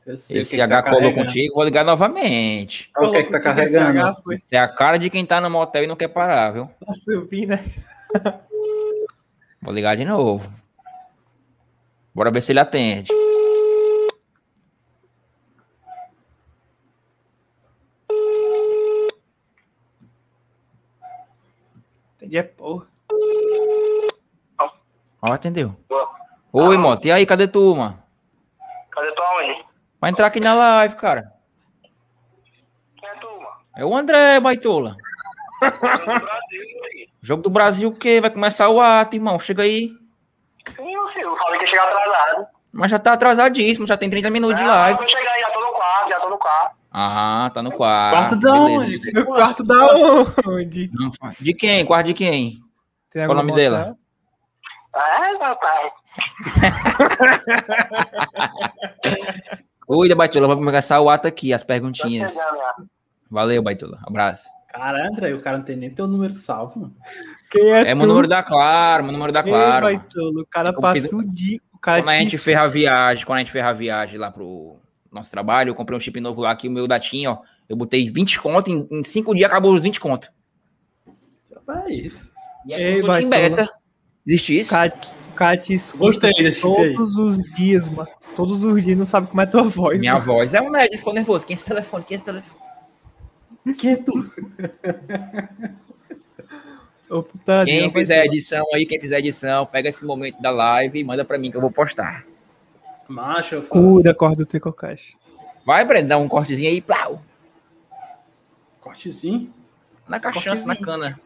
Eu sei o Esse que que H tá colou contigo, vou ligar novamente. Olha o que é que tá esse carregando. É a cara de quem tá no motel e não quer parar, viu? pra subir, né? Vou ligar de novo. Bora ver se ele atende. Entendi, é porra. Ó, atendeu. Oi, moto. E aí, cadê tu, mano? Cadê tua onde? Vai entrar aqui na live, cara. Quem é tu, mano? É o André, baitola. Jogo do Brasil o quê? Vai começar o ato, irmão. Chega aí. Sim. Eu falei que ia chegar atrasado. Mas já tá atrasadíssimo, já tem 30 minutos de Ah, live. Vou chegar aí, já tô no quarto, já tô no quarto. Ah, tá no quarto. Quarto da Beleza, onde? beleza. No quarto da onde? Não, De quem? Quarto de quem? Tem Qual o nome dela? É, papai. Cuida, Baitola. Vamos começar o ato aqui, as perguntinhas. já. Valeu, Baitola. Abraço. Cara, André, o cara não tem nem teu número salvo. mano. Quem é, É meu número da Claro, meu número da Ei, Claro. mano. baitola, o cara Eu fiz- passa o dia. Cara Quando a gente te fez a viagem, quando a gente fez a viagem lá pro nosso trabalho, eu comprei um chip novo lá, que o meu datinho, ó, eu botei 20 conto, em, em 5 dias acabou os 20 conto. É isso. E é Ei, Baitola. beta. Existe isso? Te escuta Gostei desse aí. todos os dias, mano. Todos os dias, não sabe como é tua voz. Minha mano. voz é um nerd, ficou nervoso. Quem é esse telefone? Quem é esse telefone? Quem é tu? Ô, putadinho, Quem fizer a edição aí, quem fizer a edição, pega esse momento da live e manda pra mim que eu vou postar. Macho. Cuida, corda do Tricocast. Vai, Breno, dá um cortezinho aí, plau, Cortezinho. na cachaça, na cana.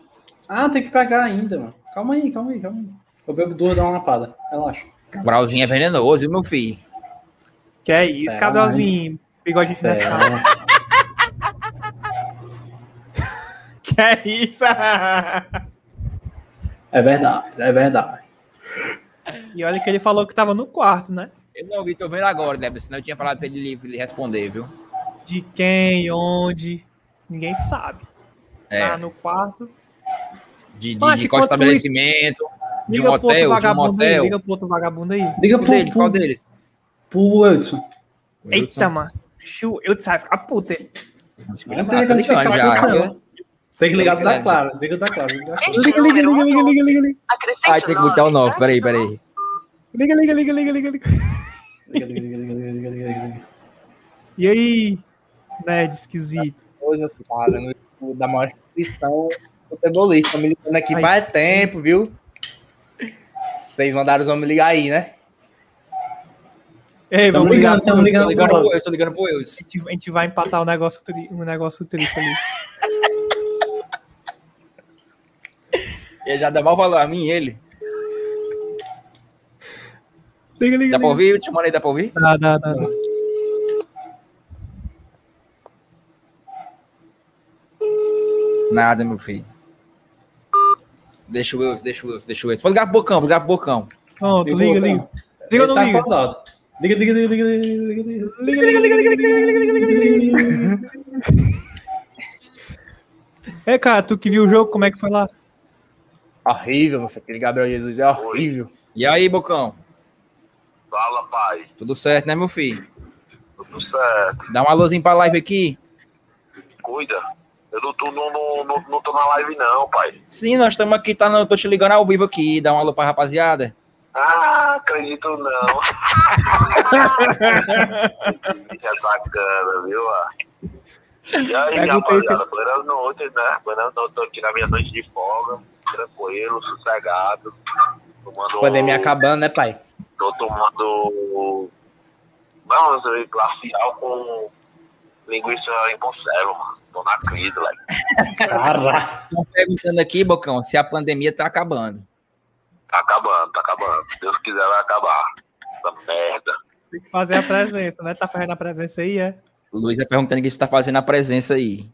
Ah, tem que pegar ainda, mano. Calma aí, calma aí, calma aí. Eu bebo duas, dá uma lapada. Relaxa. Cabralzinho é venenoso, viu, meu filho? Que é isso, É, Cabelzinho? Bigode nessa cara. Que é isso? É verdade, é verdade. e olha que ele falou que tava no quarto, né? Eu não vi, tô vendo agora, Débora, senão eu tinha falado pra ele, ele responder, viu? De quem, onde, ninguém sabe. É, Tá no quarto. de, de, de qual estabelecimento, de Liga um pro outro hotel, de um vagabundo aí, motel. liga pro outro vagabundo aí. Liga pro, deles? Qual deles? pro Edson. Eita, mano. Chu, eu sabe ficar puta. Não tem lá, tá que ficar ligando já. Tem que ligar Liga, da liga. Clara. Liga da Clara. Liga. Liga, liga, liga, liga, liga, liga. Ai, tem que botar o 9, peraí, peraí. Liga, liga, liga, liga, liga, liga. Liga, liga, liga, liga, liga, liga, liga, liga. E aí? Nerd esquisito. Hoje eu tava vendo o da maior instituição futebolista. Me ligando aqui Ai. faz tempo, viu? Vocês mandaram os homens ligar aí, né? Ei, vamos ligar. ligando, ligando. Tô ligando tô ligando pro Wilson. A gente, a gente vai empatar um negócio, um negócio triste ali. Ele já dá mal valor a mim e ele. Liga, liga, Dá pra ouvir? Eu te mandei, dá pra ouvir? Dá, dá, dá, dá. Nada, meu filho. Deixa o Wilson, deixa o Wilson, deixa o Wilson. Vou ligar pro Bocão, vou ligar pro Bocão. Pronto, Liga, liga, liga. Liga ou não tá liga? acordado. Liga, liga, liga, liga, liga, liga, liga. Liga, liga, liga, liga, liga, liga, liga, liga, liga. É, cara, tu que viu o jogo, como é que foi lá? Horrível, meu filho. Aquele Gabriel Jesus é horrível. E aí, Bocão? Fala, pai. Tudo certo, né, meu filho? Tudo certo. Dá um alôzinho pra live aqui. Cuida. Eu não tô, não, não, não, não tô na live, não, pai. Sim, nós estamos aqui, tá, no, tô te ligando ao vivo aqui. Dá um alô pra rapaziada. Ah, acredito não. é bacana, viu? E aí, Perguntei se- rapaziada, buenas noites, né? Buenas noites, tô aqui na minha noite de folga, tranquilo, sossegado. Tomando... Pandemia acabando, né, pai? Tô tomando... Vamos ver, glacial com linguiça em conserva. Tô na crise, like. Caraca. Estão perguntando aqui, Bocão, se a pandemia tá acabando. Tá acabando, tá acabando. Se Deus quiser, vai acabar. Essa merda. Tem que fazer a presença, né? Tá fazendo a presença aí, é? O Luiz é perguntando o que você tá fazendo a presença aí.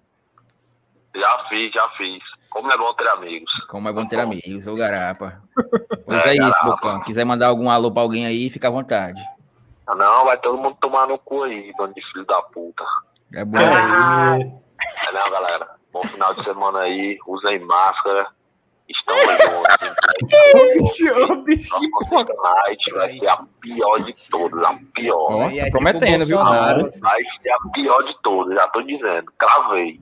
Já fiz, já fiz. Como é bom ter amigos. Como é bom ter amigos, ô garapa. Pois É, é, isso. Bocão. Quiser mandar algum alô pra alguém aí, fica à vontade. Ah, não, vai todo mundo tomar no cu aí, dono de filho da puta. É bom. Aí. É não, galera. Bom final de semana aí. Usem máscara. Estamos juntos. Bicho, Nossa night vai ser a pior de todas. A pior. Aí é tá tipo prometendo, viu? Bolsonaro. Vai ser a pior de todas. Já tô dizendo. Cravei.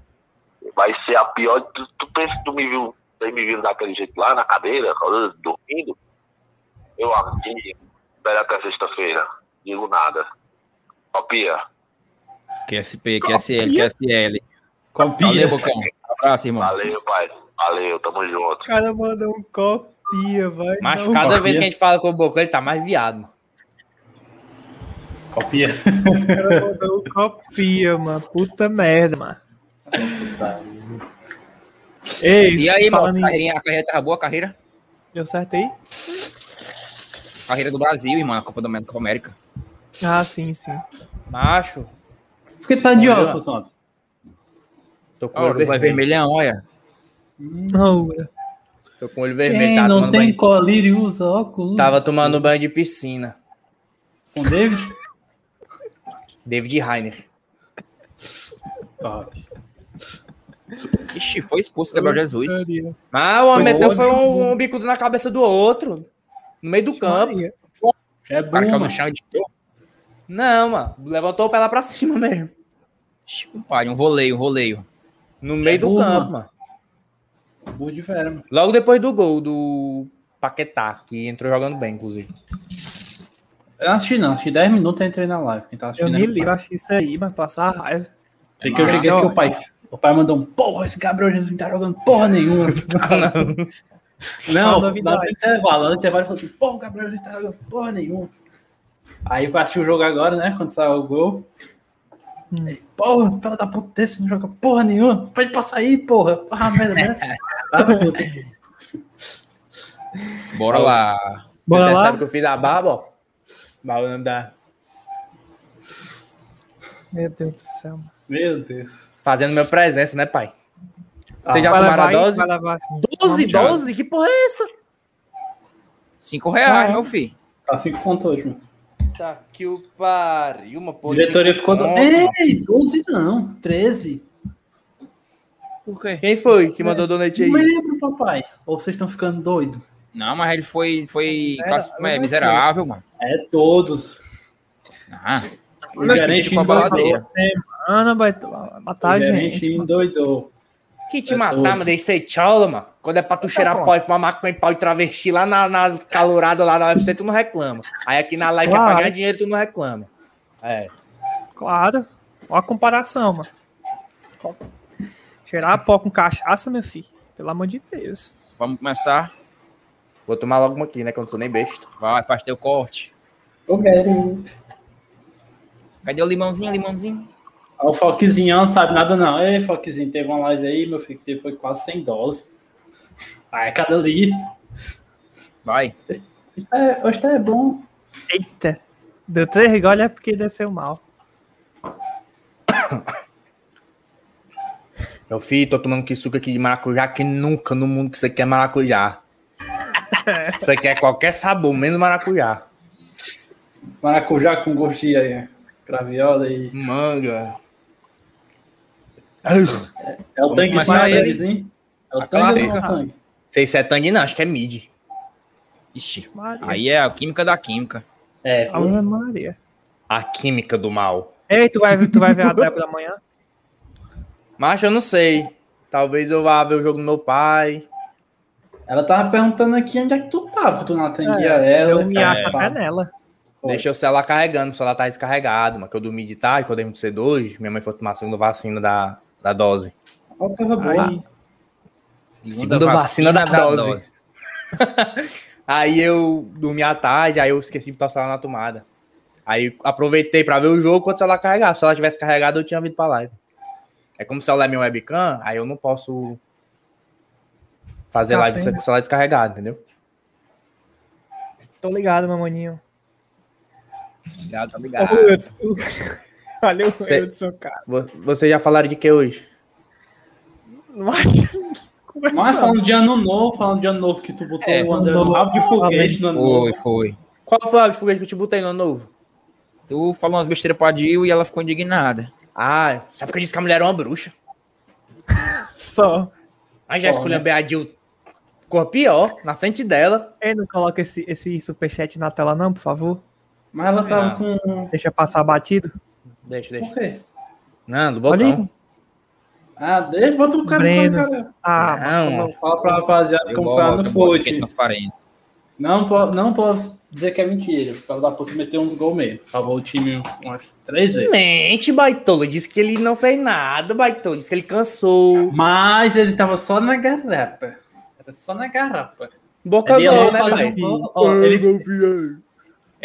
Vai ser a pior de tu, tu pensa que tu me viu, vocês me viram daquele jeito lá na cadeira, dormindo? Eu aqui, espera até sexta-feira. Digo nada. Copia. QSP, QSL, QSL. Valeu, Copia. Bocão. Abraço, irmão. Valeu, pai. Valeu, tamo junto. o cara mandou um copia, vai. Mas cada copia. vez que a gente fala com o Bocão, ele tá mais viado. Copia. O cara mandou um copia, mano. Puta merda, mano. Ei, E aí, mano, em... carreirinha, a carreira tava boa, a carreira? Deu certo aí? Carreira do Brasil, irmão, na Copa do América. Ah, sim, sim. Macho. Por que tá de óculos, mano? Tô com o olho vai vermelho. vermelhão, olha. Não, Tô com o olho vermelho. Quem não tem banho, colírio usa óculos. tava tomando banho de piscina. Com o David? David Rainer. Top. Ixi, foi expulso o Gabriel Jesus. Maria. Mas o homem Foi meteu foi um, um bicudo na cabeça do outro. No meio do campo. Maria. Já é O cara bom, caiu no chão de Não, mano. Levantou o pé lá pra cima mesmo. Ixi, compadre, um voleio, um voleio. No meio do bom, campo, mano. Burro de fera, mano. Logo depois do gol do Paquetá, que entrou jogando bem, inclusive. Eu não assisti, não. Assisti 10 minutos e entrei na live. Quem tá Eu assistindo li, eu achei isso aí, mas passar raiva. Sei que eu cheguei aqui, o pai. O pai mandou um porra, esse Gabriel Jesus não tá jogando porra nenhuma. Não, lá novidade. no intervalo, lá no intervalo ele falou assim, porra, o Gabriel Jesus não tá jogando porra nenhuma. Aí vai assistir o jogo agora, né? Quando saiu o gol. Hum. Aí, Porra, fala da puta desse, não joga porra nenhuma. Pode passar aí, porra. Porra, merda dessa. Bora lá. Bora Você lá? Sabe que eu fiz a barba, ó. Barba não dá. Meu Deus do céu. mano. Meu Deus. Fazendo minha presença, né, pai? Ah, Vocês já tomaram a dose? vai levar assim. 12, Thiago. 12? Que porra é essa? Cinco reais, Ah. meu filho. Tá 5 pontos hoje, mano. Tá que o pariu, uma A porra. diretoria de ficou. Do... conto. Ei, 12 não, 13. Por quê? Quem foi que mandou donate aí? Não lembro, papai. Ou vocês estão ficando doidos? Não, mas ele foi, foi Misera- classe- como é, miserável, mano. É todos. Ah, O gerente filho, tipo, baladeira. Semana vai vai matar a gerente gente. endoidou. Que te É matar, mano, deixa ser chola, mano. Quando é pra tu cheirar pronto. pó e fumar maconha em pau e travesti lá na, na calorada lá na UFC, tu não reclama. Aí aqui na live é Claro. pra ganhar dinheiro, tu não reclama. É. Claro. Olha a comparação, mano. Cheirar pó com cachaça, meu filho. Pelo amor de Deus. Vamos começar. Vou tomar logo uma aqui, né? Que eu não sou nem besta. Vai, faz teu corte. Eu quero. Cadê o limãozinho, limãozinho? Ó, O Foquezinho não sabe nada, não. Ei, Foquezinho, teve uma live aí, meu filho, que teve foi quase 100 doses. É cada ali. Vai. Hoje tá, hoje tá é bom. Eita. Deu três goles é porque desceu mal. Meu filho, tô tomando que suco aqui de maracujá, que nunca no mundo que você quer maracujá. Você quer qualquer sabor, menos maracujá. Maracujá com gosto de eh, graviola e. Manga. É o começar mais deles, hein? É o A ou não é? Sei se é tangue, não, acho que é mid. Ixi. Maria. Aí é a química da química. É, viu? Ave Maria. A química do mal. Ei, tu vai, tu vai ver a Débora amanhã? Mas eu não sei. Talvez eu vá ver o jogo do meu pai. ela tava perguntando aqui onde é que tu tava. Tu não atendia É, ela. Eu me cara, acho até nela. Deixei o celular carregando, o celular tá descarregado, mas que eu dormi de tarde, acordei muito cedo hoje. Minha mãe foi tomar a segunda vacina da, da dose. Ó, tava boa. Aí, Segunda vacina da dose. Aí eu dormi à tarde, aí eu esqueci de celular na tomada. Aí aproveitei pra ver o jogo quando o celular carregar. Se celular tivesse carregado, eu tinha vindo pra live. É como o celular é meu webcam, aí eu não posso fazer Tá live sem. com o celular descarregado, entendeu? tô ligado, meu maninho. Obrigado, tá. Valeu, Cê- Hudson, cara. Vo- Vocês já falaram de que hoje? Mas, Mas falando de ano novo, falando de ano novo que tu botou É, o André no rabo de foguete no ano Foi, novo. foi. Qual foi a foguete que eu te botei no ano novo? Tu falou umas besteiras pra Dil e ela ficou indignada. Ah, sabe porque eu disse que a mulher era uma bruxa? Só. A já escolheu a Jill cor pior, na frente dela. Ei, não coloca esse, esse superchat na tela, não, por favor. Mas ela tava Não. com. Deixa passar batido. Deixa, deixa. Por quê? Não, do Olha bocão. aí. Ah, deixa, bota o cara Breno. cara. Ah, Não, mano. Fala pra rapaziada Eu como foi lá no Foot. transparência. Não, não posso dizer que é mentira. O Fala da puta meteu uns gols mesmo. Salvou o time umas três vezes. Mente, Baitola. Disse que ele não fez nada, Baitola. Disse que ele cansou. Mas ele tava só na garapa. Era só na garapa. Boca Ele né, pai? um ele,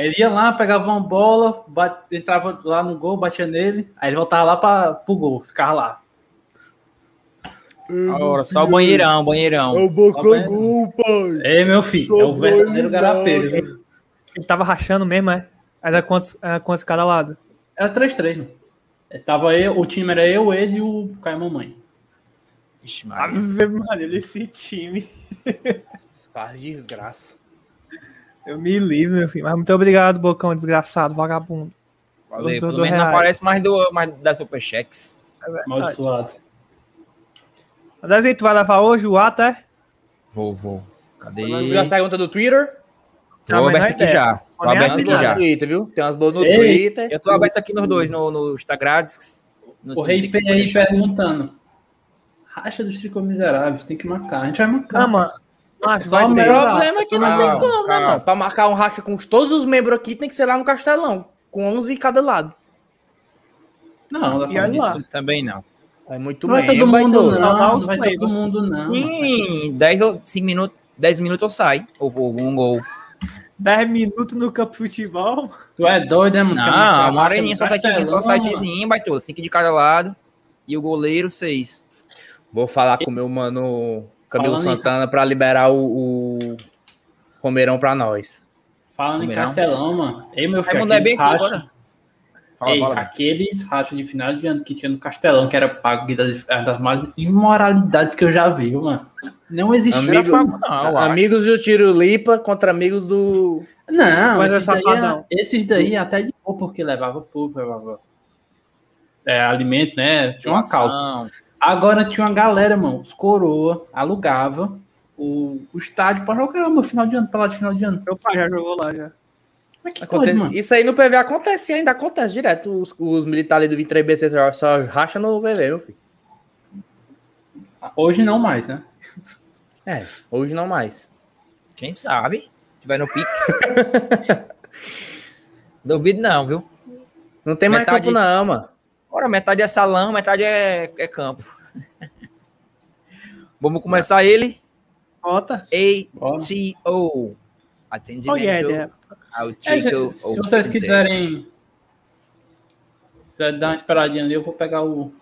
ele ia lá, pegava uma bola, bate- entrava lá no gol, batia nele, aí ele voltava lá pra, pro gol, ficava lá. Agora, só o banheirão, banheirão. É o Boca Bocangol, pai. Ei, meu filho, é o verdadeiro garapeiro. viu? Ele tava rachando mesmo, é? Era quantos, era quantos cada lado? Era 3-3, né? É, Tava eu, o time era eu, ele e o Caio Mamãe. Ixi, Ave Maria. Maria, esse time. Faz desgraça. Eu me livro, meu filho. Mas muito obrigado, Bocão, desgraçado, vagabundo. Valeu. do- Pelo do menos não reais. aparece mais, do, mais da Superchex. É. Amaldiçoado. Mas aí, tu vai levar hoje o ato, é? Vou, vou. Cadê? Viu as perguntas do Twitter? Tá, Tô mas aberto não é aqui ideia. já. Tô Não é aberto nem aqui já. Twitter, viu? Tem umas boas no Ei. Twitter. Eu tô aberto aqui nos dois, no, no Instagram. No O Rei P aí perguntando. Racha dos Tricô Miseráveis, tem que marcar. A gente vai marcar. Não, mano. Mas Só vai o problema é que não Calma, tem como, né, mano? Pra marcar um racha com todos os membros aqui, tem que ser lá no Castelão. Com 11 em cada lado. Não, dá E pra. Isso também não. É muito Não bem, todo mundo, dá não. os Não vai todo mundo, não. Em 10 ou 5 minutos, 10 minutos eu saio. Ou vou um gol. 10 minutos no campo de futebol. Tu é doido, né, mano? Não, uma areninha, só sitezinho, só sitezinho, bateu. 5 de cada lado. E o goleiro, 6. Vou falar com o meu mano Camilo Falando em- Santana pra liberar o, o Romeirão pra nós. Falando em Combinado. Castelão, mano. Ei, meu filho, é bem aqueles racha-. Fala, Ei, fala. aqueles rachas de final de ano que tinha no Castelão, que era pago das, é das mais imoralidades que eu já vi, mano. Não existia. Amigo- Não, acho. amigos do Tiro Lipa contra amigos do. Não, Mas é esses daí, esses daí até de boa, porque levava público, levava é, alimento, né? Tinha uma causa. Agora tinha uma galera, mano, os coroa, alugava o, o estádio pra jogar, mano, final de ano, pra lá de final de ano. Meu pai já jogou lá já. Como é que Acontece- pode, mano? Isso aí no PV acontece, ainda acontece direto. Os, os militares do 23BC só, só racha no PV, meu filho. Hoje não mais, né? É, hoje não mais. Quem sabe? Se tiver no Pix. Duvido não, viu? Não tem mais Metade- campo, não, mano. Ora, metade é salão, metade é, é campo. Vamos começar ele. Bota. A-T-O. Atendimento Oh, yeah, yeah. ao É, Tico. se, se vocês quiserem. Se dar uma esperadinha ali, eu vou pegar o.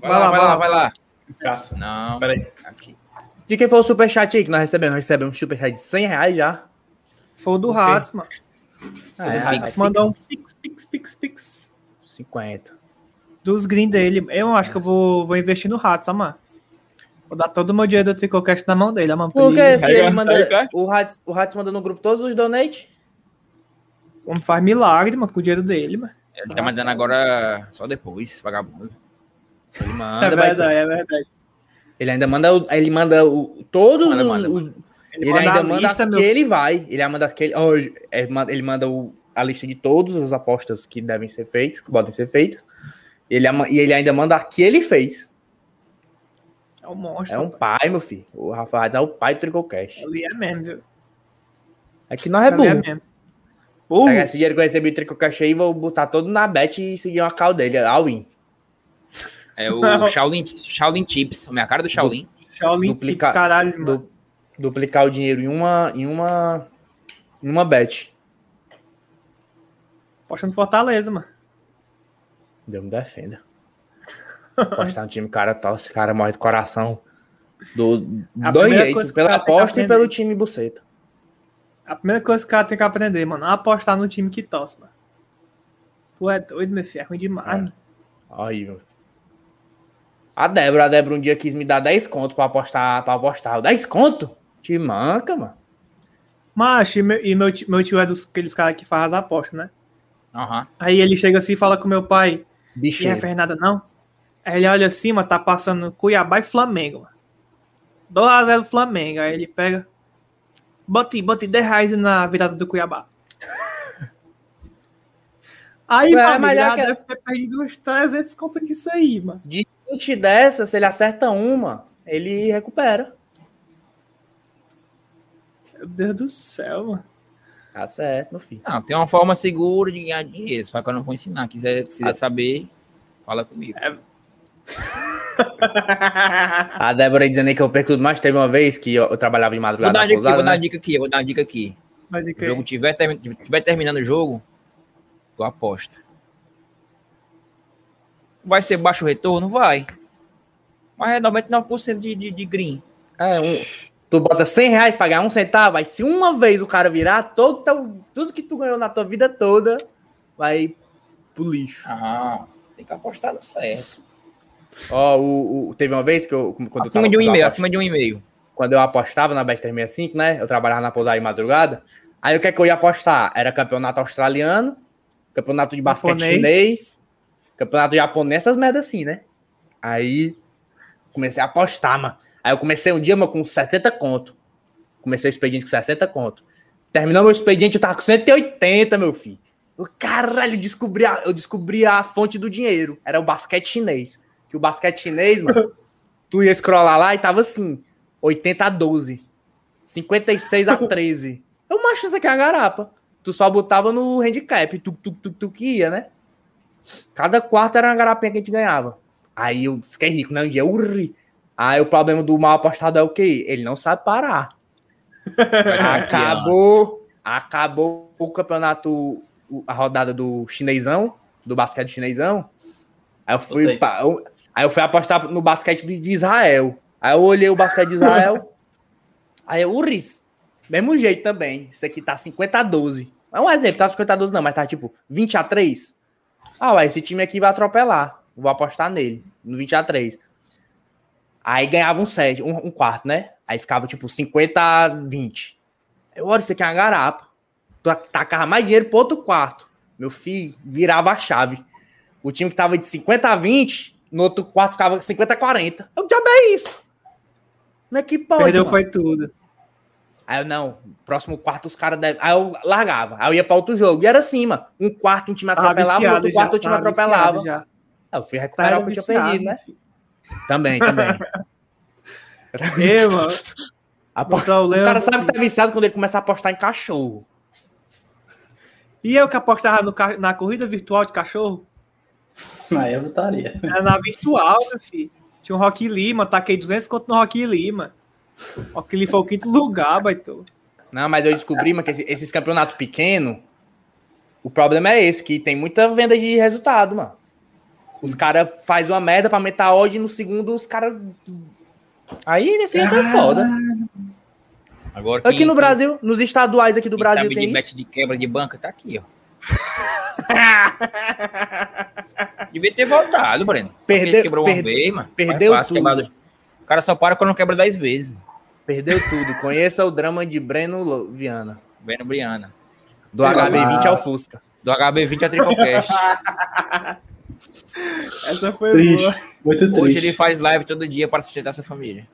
Vai lá, vai lá, vai lá. Caça. Não. Espera aí. Aqui. De quem foi o superchat aí que nós recebemos? Nós recebemos um superchat de 100 reais já. Foi o do Ratos, mano. Ah, é. Pix. Mandou um pix, pix, pix, pix. 50. Dos green dele. Eu acho que eu vou, vou investir no Ratos, ó, mano. Vou dar todo o meu dinheiro do Tricocast na mão dele, ó, mano. pra Por que ele- se ele manda. O Hats, o Hats manda no grupo todos os donate? O homem faz milagre, mano, com o dinheiro dele, mano. Ele tá mandando agora só depois, vagabundo. Ele É manda, verdade, vai- é verdade. Ele ainda manda. o- Ele manda o, todos Manda, os. manda, os- manda. ele manda ainda a manda lista, as meu- que ele vai. Ele manda aquele. é, ma- ele manda o- a lista de todas as apostas que devem ser feitas, que podem ser feitas. Ele, e ele ainda manda a que ele fez. É um monstro. É um pai, meu filho. O Rafa Hats é o pai do Tricocast. Ali é mesmo, viu? É que nós é Ali é burro. Pegar esse dinheiro que eu recebi do Tricocast aí, vou botar todo na bet e seguir uma cal dele. All in. É o Shaolin, Shaolin Chips, a minha cara do Shaolin. Shaolin duplicar- Chips, caralho, mano. Du- duplicar o dinheiro em uma. em uma. em uma bet. Poxa no Fortaleza, mano. Deus me defenda. Apostar no time, cara tosse, cara morre do coração. Do, A coisa que pela aposta e pelo time buceta. A primeira coisa que o cara tem que aprender, mano, é apostar no time que tosse, mano. Tu é doido, meu filho. É ruim demais, É. Aí, meu. A Débora, a Débora um dia quis me dar 10 conto pra apostar, pra apostar. 10 conto? Te manca, mano. Macho, e meu, e meu, tio- meu tio é dos aqueles caras que faz as apostas, né? Aham. Aí ele chega assim e fala com meu pai, e Bicheiro. é Fernanda, não? Aí ele olha assim, mano, tá passando Cuiabá e Flamengo, mano. 2x0 Flamengo. Aí ele pega, bote, bote 10 reais na virada do Cuiabá. Aí, É, mano, já deve ter perdido uns 300 conto disso aí, mano. De 20 dessas, se ele acerta uma, ele recupera. Meu Deus do céu, mano. Tá certo, meu filho. Não, tem uma forma segura de ganhar dinheiro, só que eu não vou ensinar. Quiser, se quiser Ah. saber, fala comigo. A Débora aí dizendo aí que eu perco tudo mais. Teve uma vez que eu, eu trabalhava em Vou madrugada dar uma na dica aqui, pousada, vou dar né? uma dica aqui, vou dar uma dica aqui. Mas de o jogo tiver, termi- tiver terminando o jogo, tu aposta. Vai ser baixo retorno? Vai. Mas é 99% de, de, de green. É, um, tu bota 100 reais pra ganhar um centavo, aí se uma vez o cara virar, todo teu- tudo que tu ganhou na tua vida toda vai pro lixo. Ah, tem que apostar no certo. Ó, o, o- teve uma vez que eu. Quando eu Acima tava- de um eu e-mail, acima de um e-mail. Quando eu apostava na Bet 365, né? Eu trabalhava na pousada de madrugada. Aí o que é que eu ia apostar? Era campeonato australiano, campeonato de basquete Japonês. chinês, campeonato japonês, essas merdas assim, né? Aí comecei a apostar, mano. Aí eu comecei um dia, mano, com 70 conto. Comecei o expediente com 60 conto. Terminou meu expediente, eu tava com 180, meu filho. Eu, caralho, eu descobri, a, eu descobri a fonte do dinheiro. Era o basquete chinês. Que o basquete chinês, mano, tu ia scrollar lá e tava assim, 80 a 12. 56 a 13. Eu macho isso aqui é uma garapa. Tu só botava no handicap, tu, tu, tu, tu que ia, né? Cada quarto era uma garapinha que a gente ganhava. Aí eu fiquei rico, né? Um dia, urri. Aí o problema do mal apostado é o quê? Ele não sabe parar. acabou, acabou o campeonato, a rodada do chinesão, do basquete chinesão. Aí eu fui, eu- aí eu fui apostar no basquete de de Israel. Aí eu olhei o basquete de Israel. aí eu, Uris, mesmo jeito também. Isso aqui tá 50 a 12. É um exemplo, tá 50 a 12 não, mas tá tipo 20 a 3. Ah, ué, esse time aqui vai atropelar. Vou apostar nele, no 20 a 3. Aí ganhava um set, um, um quarto, né? Aí ficava tipo 50 a 20. Eu, olha, isso aqui é uma garapa. Tu tacava mais dinheiro pro outro quarto. Meu filho virava a chave. O time que tava de 50 a 20, no outro quarto ficava 50 a 40. Eu diabo é isso. Como é que pode? Perdeu mano? foi tudo. Aí eu, não, próximo quarto os caras devem. Aí eu largava. Aí eu ia pra outro jogo. E era assim, mano. Um quarto um time atropelava, viciado outro já, quarto o time tava atropelava. já. Aí eu fui recuperar Tava o que eu tinha perdido, né? filho. Também, também. Ei, mano. Apo- O O cara sabe que tá viciado quando ele começa a apostar em cachorro. E eu que apostava no ca- na corrida virtual de cachorro? Aí eu votaria. Era na virtual, meu filho. Tinha um Rock Lima, taquei 200 conto no Rock Lima. Rock Lima foi o quinto lugar, baitou. Não, mas eu descobri, mano, que esse- esses campeonatos pequenos, o problema é esse, que tem muita venda de resultado, mano. Os caras fazem uma merda pra meter a odd e no segundo os caras. Aí nesse aí tá foda. Agora, Aqui quem- no Brasil, nos estaduais aqui do Brasil tem de isso. de quebra de banca, tá aqui, ó. Devia ter voltado, Breno. Perdeu- quebrou uma per- vez, mano. perdeu fácil tudo. O cara só para quando não quebra 10 vezes. mano. Perdeu tudo. Conheça o drama de Breno Viana. Breno Briana. Do HB20 ao Fusca. Do HB20 a Tricocast. Essa foi Triste. boa. Muito triste. Hoje ele faz live todo dia para sustentar sua família.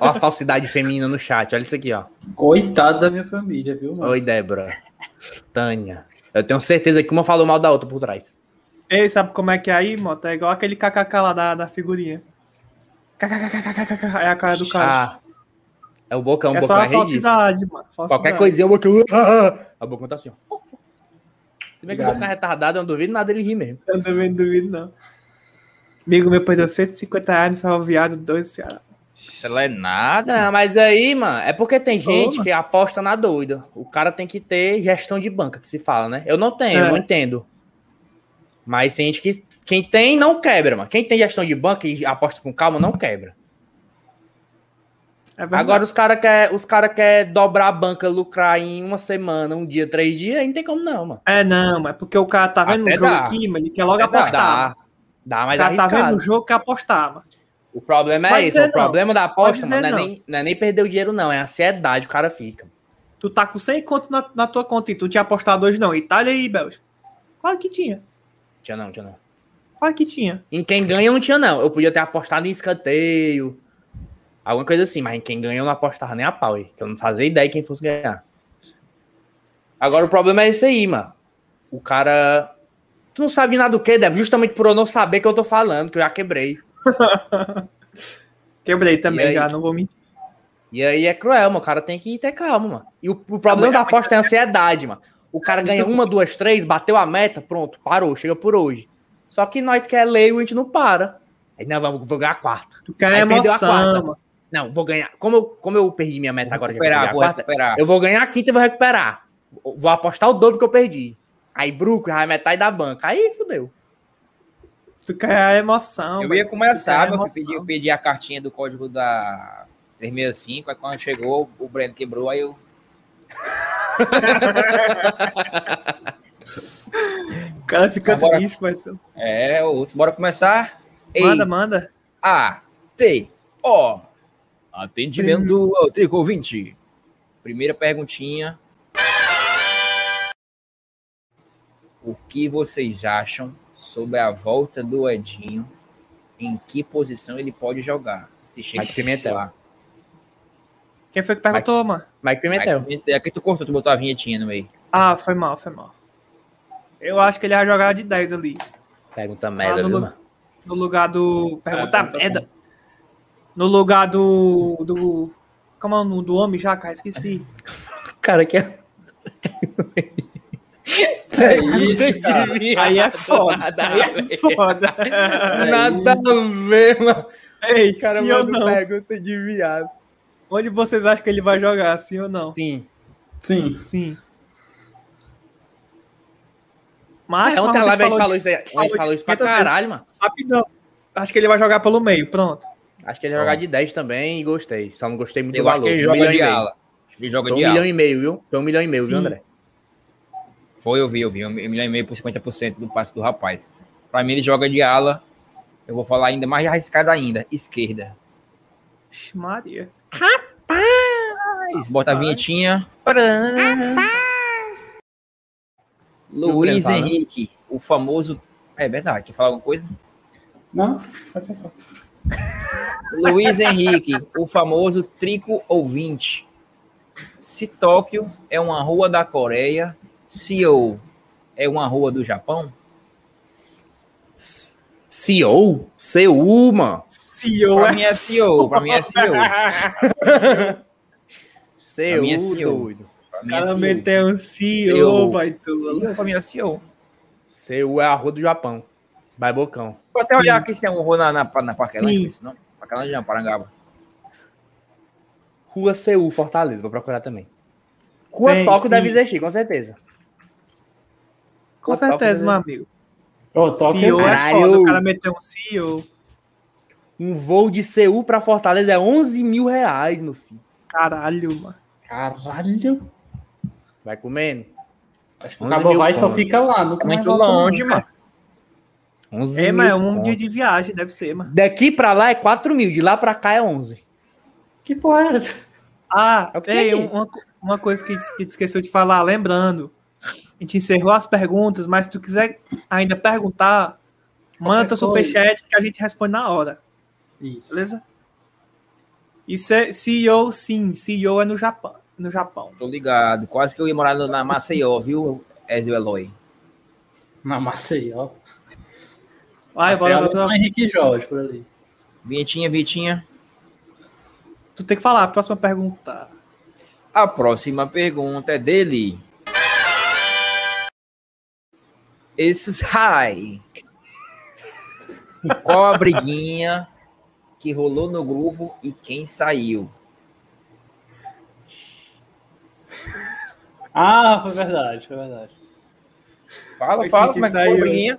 Olha a falsidade feminina no chat. Olha isso aqui, ó. Coitado da minha família, viu, mano? Oi, Débora. Tânia. Eu tenho certeza que uma falou mal da outra por trás. Ei, sabe como é que é aí, moto? É igual aquele kkk lá da, da figurinha. KKKKKK, é a cara do cara. Ah, é o bocão, o é só bocão a é disso. falsidade, mano. Qualquer falsidade. coisinha, o bocão. A bocão tá assim, ó. Se bem que o bocão é retardado, eu não duvido nada ele rir mesmo. Eu também não duvido, não. Amigo meu perdeu 150 reais no ferroviário, dois Ceará. Isso não é nada. Não, mas aí, mano, é porque tem gente mano. que aposta na doida. O cara tem que ter gestão de banca, que se fala, né? Eu não tenho, É. eu não entendo. Mas tem gente que. Quem tem, não quebra, mano. Quem tem gestão de banca e aposta com calma, não quebra. É. Agora os caras querem os cara quer dobrar a banca, lucrar em uma semana, um dia, três dias, aí não tem como não, mano. É, não, mas porque o cara tá vendo Até no jogo dá. aqui, mano, ele quer logo Dá, apostar. dá, dá O mais cara tá vendo arriscado. no jogo quer apostar, mano. O problema é esse. O não. problema da aposta, mano, não é, não. nem, não é nem perder o dinheiro, não. É a ansiedade, o cara fica. Tu tá com 100 conto na, na tua conta e tu tinha apostado hoje, não. Itália e Bélgica. Claro que tinha. Tinha não, tinha não. Claro que tinha. Em quem ganha, não tinha, não. Eu podia ter apostado em escanteio. Alguma coisa assim, mas em quem ganha eu não apostava nem a pau, aí, que eu não fazia ideia quem fosse ganhar. Agora o problema é esse aí, mano. O cara. Tu não sabe nada do que, Débora? Justamente por eu não saber que eu tô falando, que eu já quebrei. Quebrei também aí? já, não vou mentir. E aí é cruel, mano. O cara tem que ter calma, mano. E o, o problema da aposta é a ansiedade, mano. O cara ganha uma, duas, três, bateu a meta, pronto, parou, chega por hoje. Só que nós que é leigo, a gente não para. Aí, não, vamos, vou ganhar a quarta. Tu quer Aí perdeu a emoção, quarta. mano. Não, vou ganhar. Como eu, como eu perdi minha meta agora, já Recuperar, vou quarta, recuperar. eu vou ganhar a quinta e vou recuperar. Vou apostar o dobro que eu perdi. Aí, Bruco, já é metade da banca. Aí, fudeu. Tu quer a emoção. Eu ia começar, filho, pedi, eu pedi a cartinha do código da 365, aí quando chegou, o Breno quebrou, aí eu... O cara fica Agora- triste, mas tu... É, ouço, bora começar? Manda, manda. A, T, O. Atendimento ao Trico 20. Primeira perguntinha. O que vocês acham sobre a volta do Edinho? Em que posição ele pode jogar? Se chega Mike Pimentel. lá. Quem foi que perguntou, mano? Mike Pimentel. Mike Pimentel. Aqui tu cortou, tu botou a vinhetinha no meio. Ah, foi mal, foi mal. Eu acho que ele vai jogar de 10 ali. Pergunta merda, no viu, lu- mano? No lugar do. Pergunta pergunta merda. No lugar do. do. Como é o nome do homem já, cara? Esqueci. Cara, que é. É isso, cara. Aí é foda. Nada Aí é foda. Nada a ver, mano. Ei, Cara, sim ou manda não? pergunta de viado. Onde vocês acham que ele vai jogar, sim ou não? Sim. Sim. Sim. Mas É, ontem a live a gente falou isso, aí, a gente falou isso pra 500 vezes. caralho, mano. rapidão. Acho que ele vai jogar pelo meio, pronto. Acho que ele ia jogar de 10 também e gostei. Só não gostei muito Eu do acho valor. que ele Um joga milhão de e meio. ala. Acho que ele joga Foi um de milhão ala. e meio, viu? Foi um milhão e meio, viu, Sim. André? Foi, eu vi, eu vi. Um milhão e meio por 50% do passe do rapaz. Pra mim, ele joga de ala. Eu vou falar ainda mais arriscado ainda. Esquerda. Maria. Mas bota a vinhetinha. Luiz Não, Breno, Henrique, o famoso. É verdade, quer falar alguma coisa? Não? Pode pensar. Luiz Henrique, o famoso trico ouvinte. Se Tóquio é uma rua da Coreia, Seoul é uma rua do Japão, CEO? CEO, mano. CEO pra é mim é Seoul, pra mim é Seoul. CEO, mim é CEO. doido. O é cara Seoul. meteu um CEO, CEO. Seoul, pra mim é Seoul. CEO é a rua do Japão. Vai Bocão. Vou até olhar aqui se tem um rua na, na, na Sim. não, Parangaba. Rua CU, Fortaleza, vou procurar também. Rua Tem, Toco sim. deve existir, com certeza. Com toque, certeza, meu amigo. Ô, toque CEO é Caralho. foda, o cara meteu um CEO. Um voo de CU pra Fortaleza é 11 mil reais, meu filho. Caralho, mano. Caralho. Vai comendo. Acho que o 11 cabo vai e só fica lá. Nunca mais Muito não. longe, mano. 11 É, mil mas é um conto. dia de viagem, deve ser, mano. Daqui pra lá é 4 mil, de lá pra cá é 11. Que porra é essa? Ah, É o que ei, tem aqui. uma, uma coisa que, que te esqueceu de falar, lembrando. A gente encerrou as perguntas, mas se tu quiser ainda perguntar, manda teu superchat que a gente responde na hora, Isso. beleza? Isso é CEO, sim. CEO é no Japão. No Japão. Tô ligado. Quase que eu ia morar na Maceió, viu, Ezio Eloy? Na Maceió. Vai, bora pra próxima. Henrique Jorge por ali. Vinhetinha, Vitinha. Tu tem que falar, a próxima pergunta. A próxima pergunta é dele. Esses high. Qual a briguinha que rolou no grupo e quem saiu? Ah, foi verdade, foi verdade. Fala, Quem fala, como é que foi a saiu? briguinha?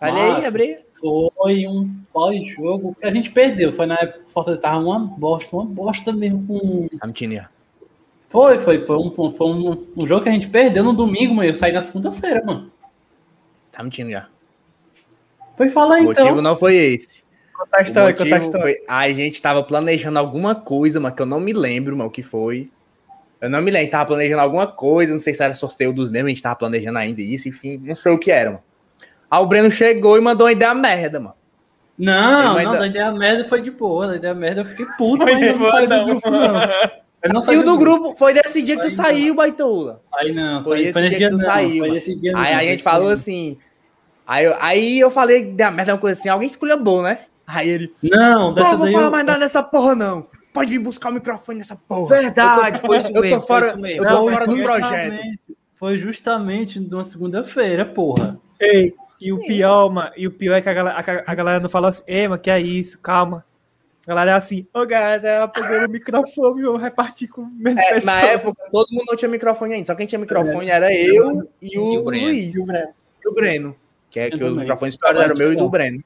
Olha aí, abri. Foi um pós-jogo que a gente perdeu. Foi na época que o Fortaleza tava uma bosta, uma bosta mesmo com. Tá mentindo já. Foi, foi, foi um, foi um, um jogo que a gente perdeu no domingo, mano. Eu saí na segunda-feira, mano. Tá mentindo já. Foi falar O motivo então. não foi esse. Conta a história, conta a motivo história. foi... A gente tava planejando alguma coisa, mas que eu não me lembro, mano, o que foi. Eu não me lembro, a gente tava planejando alguma coisa, não sei se era sorteio dos membros, a gente tava planejando ainda isso, enfim, não sei o que era, mano. Aí o Breno chegou e mandou uma ideia merda, mano. Não, não, da ideia merda foi de boa. Da ideia merda eu fiquei puto, Foi mas de eu não boa, saí do não. grupo, não. Eu não saí E o do grupo foi desse dia que tu Aí não. saiu, Baitola. Aí não, Foi foi, esse dia dia que tu não. saiu, Foi mano. esse dia Aí não, a gente falou assim. Aí, eu- aí eu falei ideia merda, uma coisa assim, alguém esculhambou, né? Aí ele, Não, Pô, dessa vou daí falar eu- mais nada nessa porra, não. Pode vir buscar o microfone nessa porra. Verdade, eu tô, foi isso eu mesmo, tô foi fora, eu tô Não, fora do projeto. justamente- Foi justamente numa segunda-feira, porra. Ei, e o pior, mano, e o pior é que a galera, a, a galera não fala assim, ei, mano, que é isso, calma. A galera é assim, ô galera, pegou o microfone, eu reparti com menos É, pessoas. na época, todo mundo não tinha microfone ainda. Só quem tinha microfone era eu e o, E o Breno. Luiz. E o Breno. E o Breno. Que é Eu que os microfones piores eram o meu e do Breno.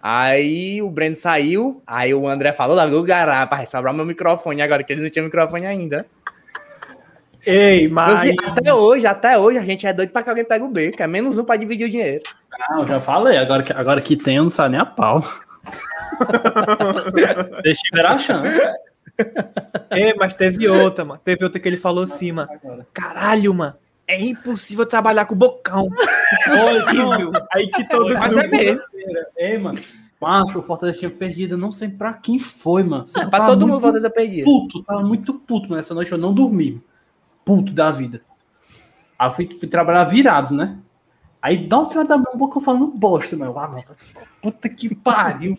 Aí o Breno saiu, aí o André falou, lá do gará, pra sobrar meu microfone agora, que ele não tinha microfone ainda. Ei, mas... vi- até hoje, até hoje, a gente é doido pra que alguém pegue o B, que é menos um pra dividir o dinheiro. Ah, eu já falei. Agora que, agora que tem, eu não saio nem a pau. Deixa eu ver a chance. Ei, mas teve outra, mano. Teve outra que ele falou assim, mano. Caralho, mano. É impossível trabalhar com bocão. Impossível. Aí que todo Mas é grupo... mesmo. Ei, mano. Macho, o Fortaleza tinha perdido, eu não sei pra quem foi, mano. É, pra tava todo mundo muito volta a perder. puto, tava muito puto, mas essa noite eu não dormi. Puto da vida. Aí eu fui, fui trabalhar virado, né? Aí dá um final da minha boca falando bosta, meu. Ah, mano, puta que pariu.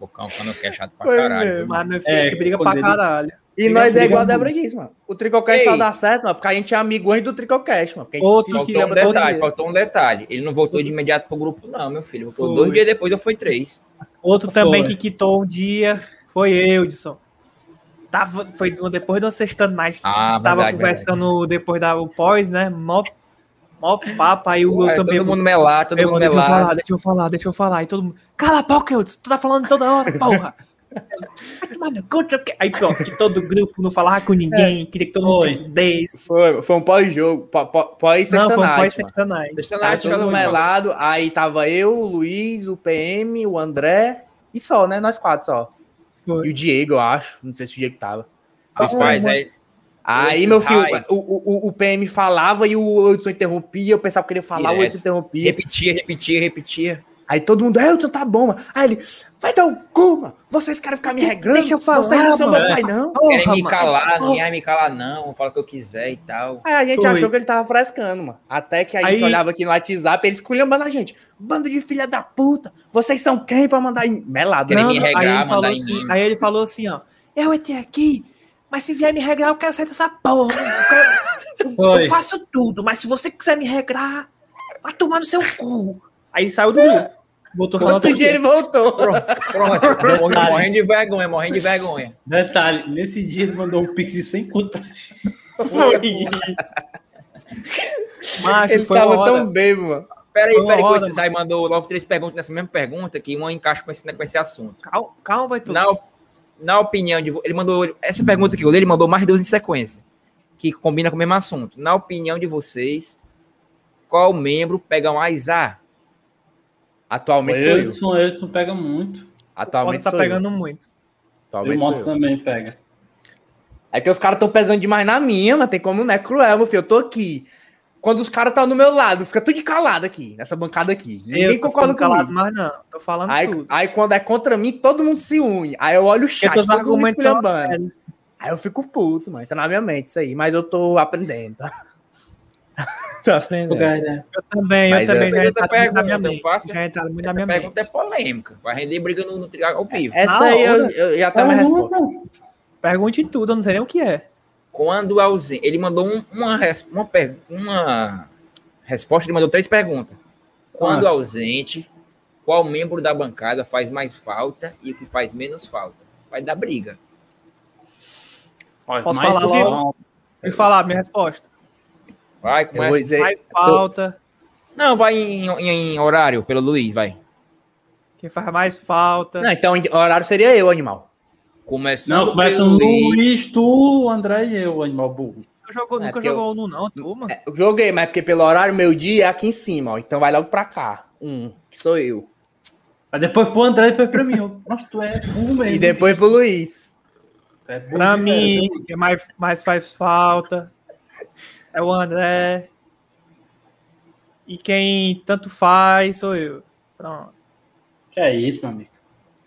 Bocão, quando quer chato pra caralho. mesmo. Mas meu filho, É, que briga pra ele- caralho. E Briga- nós é igual a. Débora diz, mano. O Tricocast só dá certo, mano, porque a gente é amigo antes do Tricocast, mano. porque a gente Outro que- um detalhe, faltou um detalhe. Ele não voltou de imediato pro grupo, não, meu filho. Voltou Foi. dois dias depois, eu fui três. Outro também Foi. que quitou um dia foi eu, Edson. Tava, foi do- depois da sexta night. Ah, a gente tava verdade, conversando depois da o pós, né? Mó, mó papo, aí o Wilson todo mundo melar, todo mundo mano, deixa eu falar, deixa eu falar, deixa eu falar. Aí todo mundo, cala a boca, Edson, tu tá falando toda hora, porra. Aí pronto, e todo grupo não falava com ninguém, queria que todo mundo Foi. se fudesse. Foi, foi um pós-jogo, pó- pó- Não, pós-sexta foi um night, pós mano. sexta night. Sexta mundo melado, aí tava eu, o Luiz, o PM, o André e só, né? Nós quatro só. Foi. E o Diego, eu acho. Não sei se o Diego tava. Os pais aí. Aí, Esses meu filho, o, o, o PM falava e o Edson interrompia. Eu pensava que ele ia falar, o Direto. Edson interrompia. Repetia, repetia, repetia. Aí todo mundo, Edson, tá bom, mano. Aí ele, vai dar o cu, mano. Vocês querem ficar me regrando? Deixa eu falar, Vocês não são meu pai, não. Querem me calar, ninguém vai me calar, não. Vou falar o que eu quiser e tal. Aí a gente Foi. achou que ele tava frescando, mano. Até que a gente Aí- olhava aqui no WhatsApp, eles esculhambando a gente. Bando de filha da puta. Vocês são quem pra mandar em... Melado, Querem né? me Não, regrar, aí, ele falou mandar assim, mim. aí ele falou assim, ó. Eu entrei aqui, mas se vier me regrar, eu quero sair dessa porra. Eu, quero- eu faço tudo, mas se você quiser me regrar, vai tomar no seu cu. Aí saiu do grupo. Voltou só no Outro dia ele voltou. Pronto, pronto. Morre- morrendo de vergonha, morrendo de vergonha. Detalhe, nesse dia ele mandou um pix de 100 conto. Macho, Ele foi tava hora. tão bêbado, mano. Peraí, Foi peraí, que hora, o Cisai mandou logo três perguntas nessa mesma pergunta, que uma encaixa com esse, com esse assunto. Calma, calma, vai tudo. Na, na opinião de ele mandou essa pergunta que eu li, ele mandou mais duas em sequência, que combina com o mesmo assunto. Na opinião de vocês, qual membro pega mais A? O Atualmente sou eu. Edson, o Edson pega muito. Atualmente tá sou pegando eu. muito. E o Atualmente Moto eu. também pega. É que os caras estão pesando demais na minha, mas tem como não é cruel, meu filho. Eu tô aqui. Quando os caras estão do meu lado, fica tudo de calado aqui, nessa bancada aqui. Ninguém eu concorda ficando calado comigo. mais não. Tô falando Aí, tudo. aí quando é contra mim, todo mundo se une. Aí eu olho o chat, todo mundo. Aí eu fico puto, mano. Tá na minha mente isso aí. Mas eu tô aprendendo, tá? tô aprendendo. né? Eu também, Mas eu também eu- já na minha pergunta, eu mente. faço- Já entraram muito na minha pergunta mente. é polêmica. Vai render briga no, no triângulo ao vivo. Essa Na aí eu, eu já tenho a minha resposta. Pergunte tudo, eu não sei nem o que é. Quando ausente. Ele mandou um- uma, res- uma, per- uma resposta, ele mandou três perguntas. Quando Ah. ausente, qual membro da bancada faz mais falta e o que faz menos falta? Vai dar briga. Posso mais falar logo? Me falar minha resposta. Vai, Eu começa. dizer, Faz falta. Não, vai em, em- em horário, pelo Luiz, vai. Quem faz mais falta. Não, então o horário seria eu, animal. Começando Não, começa pelo no Luiz. Luiz, tu, o André e eu, o animal burro. Nunca jogou, É, nunca eu- jogou no não, turma. É, eu joguei, mas porque pelo horário, meu dia é aqui em cima, ó. Então vai logo pra cá. Um, que sou eu. Aí depois pro André e depois pra mim. Eu, Nossa, tu é burro mesmo. E depois pro Luiz. Tu é burro Pra mim, verdade. quem mais, mais faz falta é o André. E quem tanto faz sou eu. Pronto. Que é isso, meu amigo?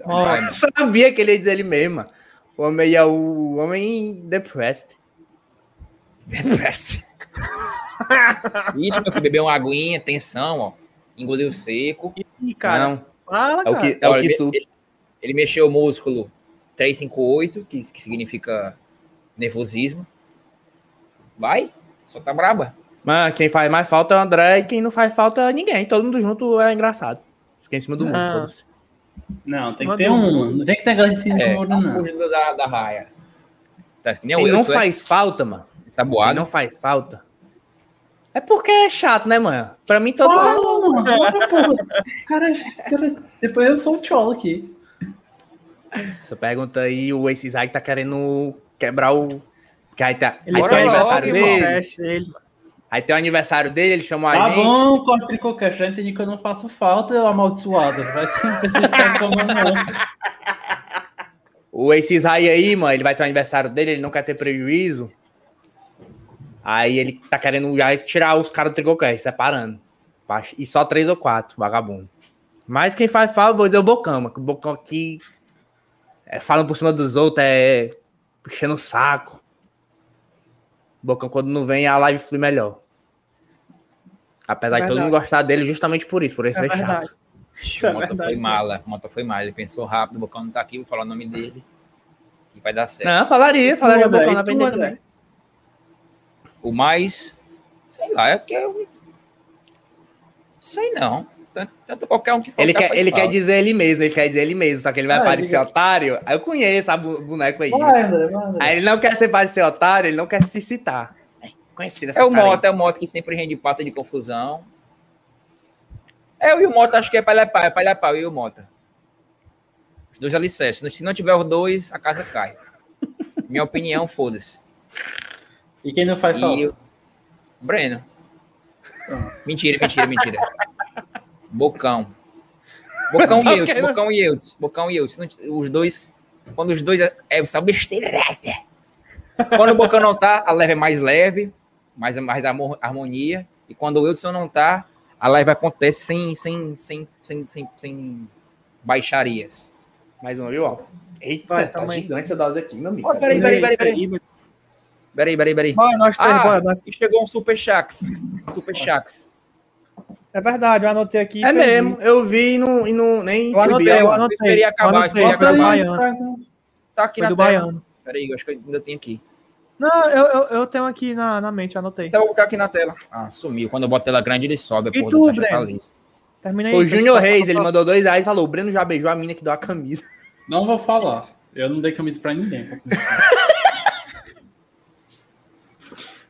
Mano. Eu sabia que ele ia dizer ele mesmo. mano. O homem é o homem depressed. Depressed. Isso, meu filho, bebeu uma aguinha, tensão, ó. Engoliu seco. Ih, cara, Não, fala, é o cara. que, é o que ele-. Ele mexeu o músculo 358, que, que significa nervosismo. Vai, só tá braba. Mas quem faz mais falta é o André e quem não faz falta é ninguém. Todo mundo junto é engraçado. Fica em cima do mundo. Não. tem que ter um. mundo. Não tem que ter negócio de cima É, do muro, tá não. fugindo da, da raia. Tá, que nem Quem o não Wilson, é faz falta, mano. Quem saboado. não faz falta. É porque é chato, né, mano? Pra mim todo Fala, mundo. mano. Cara, cara, depois eu sou o Tchola aqui. Essa pergunta aí, o Ace Isaac tá querendo quebrar o. Porque aí, tá... Ele aí tem o aniversário logo, dele. Ele, mano. Aí tem o aniversário dele, ele chamou a Tá gente. bom, corte tricocast. Já entendi que eu não faço falta, eu amaldiçoado. Vai ficar tomando. O Ace Isai aí, mano, ele vai ter o aniversário dele, ele não quer ter prejuízo. Aí ele tá querendo já tirar os caras do Tricocast, separando. E só três ou quatro, vagabundo. Mas quem faz falta, vou dizer o Bocão, mano. que O Bocão aqui é, falando por cima dos outros, é puxando o saco. Bocão, quando não vem, a live flui melhor. Apesar de todo mundo gostar dele justamente por isso, por ele Isso é ser verdade. chato. Isso é o Mota verdade. foi mala. O Mota foi mala. Ele pensou rápido, o Bocão não tá aqui, vou falar o nome dele. E vai dar certo. Não, falaria, falaria o Bocão na frente. O mais, sei lá, é porque eu... Sei não. Tanto, tanto qualquer um que for Ele, quer, ele quer dizer ele mesmo, ele quer dizer ele mesmo, só que ele vai Ah, parecer ele- otário. Aí eu conheço a boneco aí. Vai, André, vai, André. Aí ele não quer ser parecer otário, ele não quer se citar. É conhecido essa É o. Mota, é o Mota que sempre rende pata de confusão. Eu e o Mota acho que é palha pau, é palha pau, eu e o Mota. Os dois alicerces. Se não tiver os dois, a casa cai. Minha opinião, foda-se. E quem não faz falta? E o Breno. Mentira, mentira, mentira. Bocão. Bocão e Eudes, não- Bocão e Eudes, Bocão e Eudes. Os dois, quando os dois é, é só besteira. Quando o Bocão não tá, a leve é mais leve, mais, mais amor- harmonia. E quando o Wilson não tá, a live acontece sem, sem, sem, sem, sem, sem baixarias. Mais uma, viu? ó? Eita, Vai, tá aí. gigante essa dose aqui, meu amigo. Ó, peraí, peraí, peraí, peraí. Peraí, peraí, peraí. Bora, nós três, Ah, bora, nós- chegou um Super Shax. Super Shax. É verdade, eu anotei aqui. É perdi. mesmo, eu vi e não, e não nem Eu anotei, subi, eu anotei. Esperei acabar, eu anotei, esperei acabar. Baiano. Tá aqui Foi na do tela. Baiano. Peraí, eu acho que eu ainda tem aqui. Não, eu, eu, eu tenho aqui na, na mente, anotei. Então eu vou botar aqui na tela. Ah, sumiu. Quando eu boto tela grande, ele sobe. E tu, Breno? liso. Termina aí. O Júnior Reis, ele mandou dois reais e falou: o Breno já beijou a mina que deu a camisa. Não vou falar. Eu não dei camisa pra ninguém.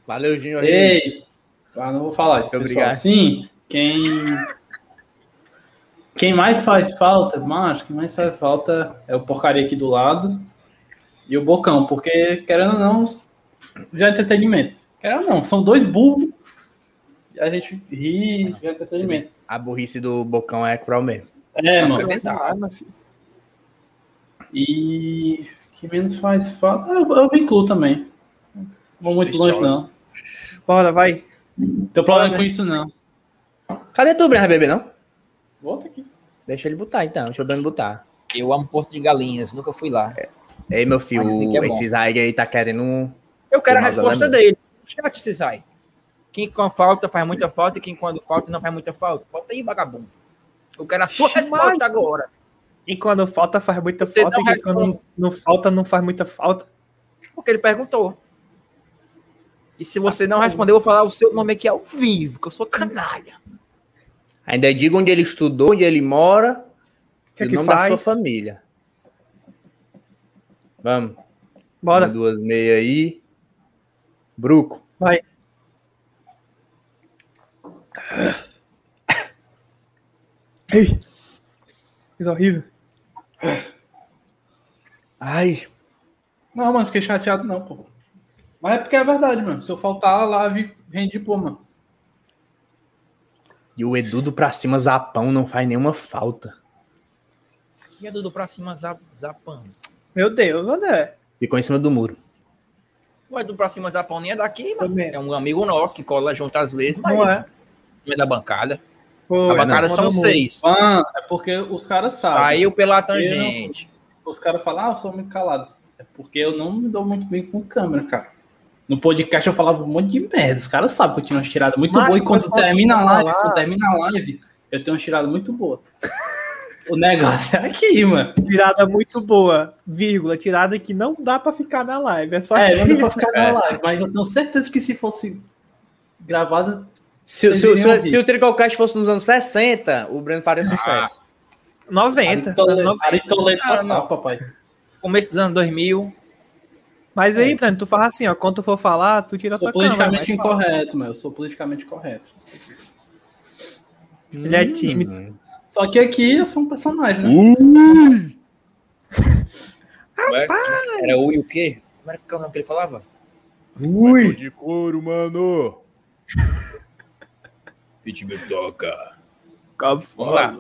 Valeu, Júnior Reis. Ei! Ah, não vou falar isso. Obrigado. Sim, quem... Quem mais faz falta, macho, quem mais faz falta é o porcaria aqui do lado e o Bocão, porque, querendo ou não, já é entretenimento. Querendo ou não, são dois burros, e a gente ri, já é entretenimento. A burrice do Bocão é cruel mesmo. É, Nossa, mano. é. E que menos faz falta. Eu, eu me incluo também. Não vou muito longe, não. Bora, vai. Tem problema Bora. com isso, não. Cadê tu, Breno? Vai beber, não? Volta aqui. Deixa ele botar, então. Deixa o Breno botar. Eu amo Porto de Galinhas, nunca fui lá. Ei, meu filho, é esse Zaig aí tá querendo um. Eu quero a resposta dele. Chat se sai. Quem com falta faz muita falta e quem quando falta não faz muita falta. Bota aí, vagabundo. Eu quero a sua resposta agora. E quando falta, faz muita Você falta. E quando não, não falta, não faz muita falta. Porque ele perguntou. E se você não responder, eu vou falar o seu nome aqui ao vivo, que eu sou canalha. Ainda diga onde ele estudou, onde ele mora. O que e é o que nome da sua faz? família. Vamos. Bora. Duas meia aí. Bruco. Vai. Ei! Coisa horrível. Ai. Não, mano, fiquei chateado não, pô. Mas é porque é verdade, mano. Se eu faltar, a live rende, pô, mano. E o Edu do pra cima zapão não faz nenhuma falta. E a Dudu pra cima zap, zapando. Meu Deus, André. Ficou em cima do muro. O Edu pra cima zapão nem é daqui, mano. É um amigo nosso que cola junto às vezes, mas Não é? não é da bancada. Pô, a é bancada cima são do seis. Mano, é porque os caras sabem. Saiu pela tangente. Os caras falam, ah, eu sou muito calado. É porque eu não me dou muito bem com câmera, cara. No podcast eu falava um monte de merda. Os caras sabem que eu tinha uma tirada muito boa. E quando termina a live, quando termina a live, eu tenho uma tirada muito boa. o negócio é aqui, mano. Tirada muito boa, vírgula. Tirada que não dá pra ficar na live. É só É, não dá pra ficar na live, mas eu tenho certeza que se fosse gravada. Se, se, se, se o Tricocast fosse nos anos 60, o Breno faria sucesso. 90. Aritolete, anos 90. Aritolete Ah, total, não. papai. Começo dos anos 2000. Mas aí, Breno, tu fala assim, ó. Quando tu for falar, tu tira a Sou tua câmera. politicamente mas fala. incorreto, mano. Eu sou politicamente correto. Ele é tímido. Hum. Só que aqui eu sou um personagem, né? É que- Era e o quê? Como era que é o nome que ele falava? Ui! de couro, mano. Me toca. Lá.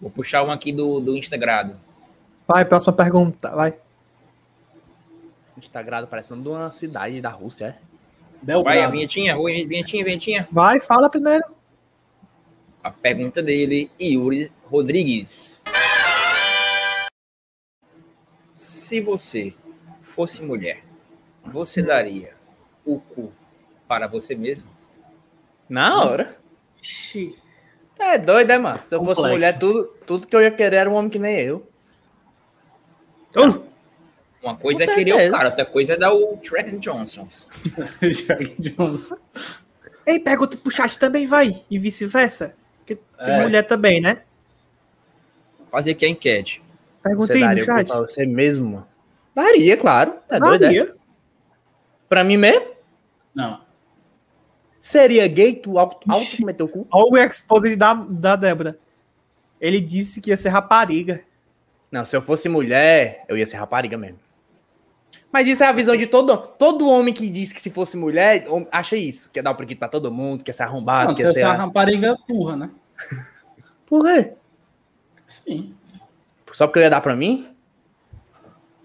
Vou puxar um aqui do, do Instagram. Vai, próxima pergunta. Vai. Instagram parece o nome de uma cidade da Rússia, é? Belgrado. Vai, a vinhetinha, oi, vinhetinha, vinhetinha. Vai, fala primeiro. A pergunta dele, Yuri Rodrigues. Se você fosse mulher, você daria o cu para você mesmo? Na hora. Ixi. É doido, é, mano? Se eu fosse Complexo. mulher, tudo, tudo que eu ia querer era um homem que nem eu. Uh, Uma coisa Com é querer o certeza. cara, outra coisa é dar o Trent Johnson. Ei, pergunta pro chat também, vai. E vice-versa. Porque tem É. mulher também, né? Fazer aqui a enquete. Pergunta Você aí no daria chat. pra você mesmo? Daria, claro. É doido, é? Daria. Pra mim mesmo? Não. Seria gay tu auto, auto meter o cu? Olha o expose da, da Débora. Ele disse que ia ser rapariga. Não, se eu fosse mulher, eu ia ser rapariga mesmo. Mas isso é a visão de todo todo homem que diz que se fosse mulher, acha isso. Quer dar o priquito pra todo mundo, quer ser arrombado, Não, quer ser... é uma rapariga burra, né? Por quê? Sim, Só porque eu ia dar pra mim?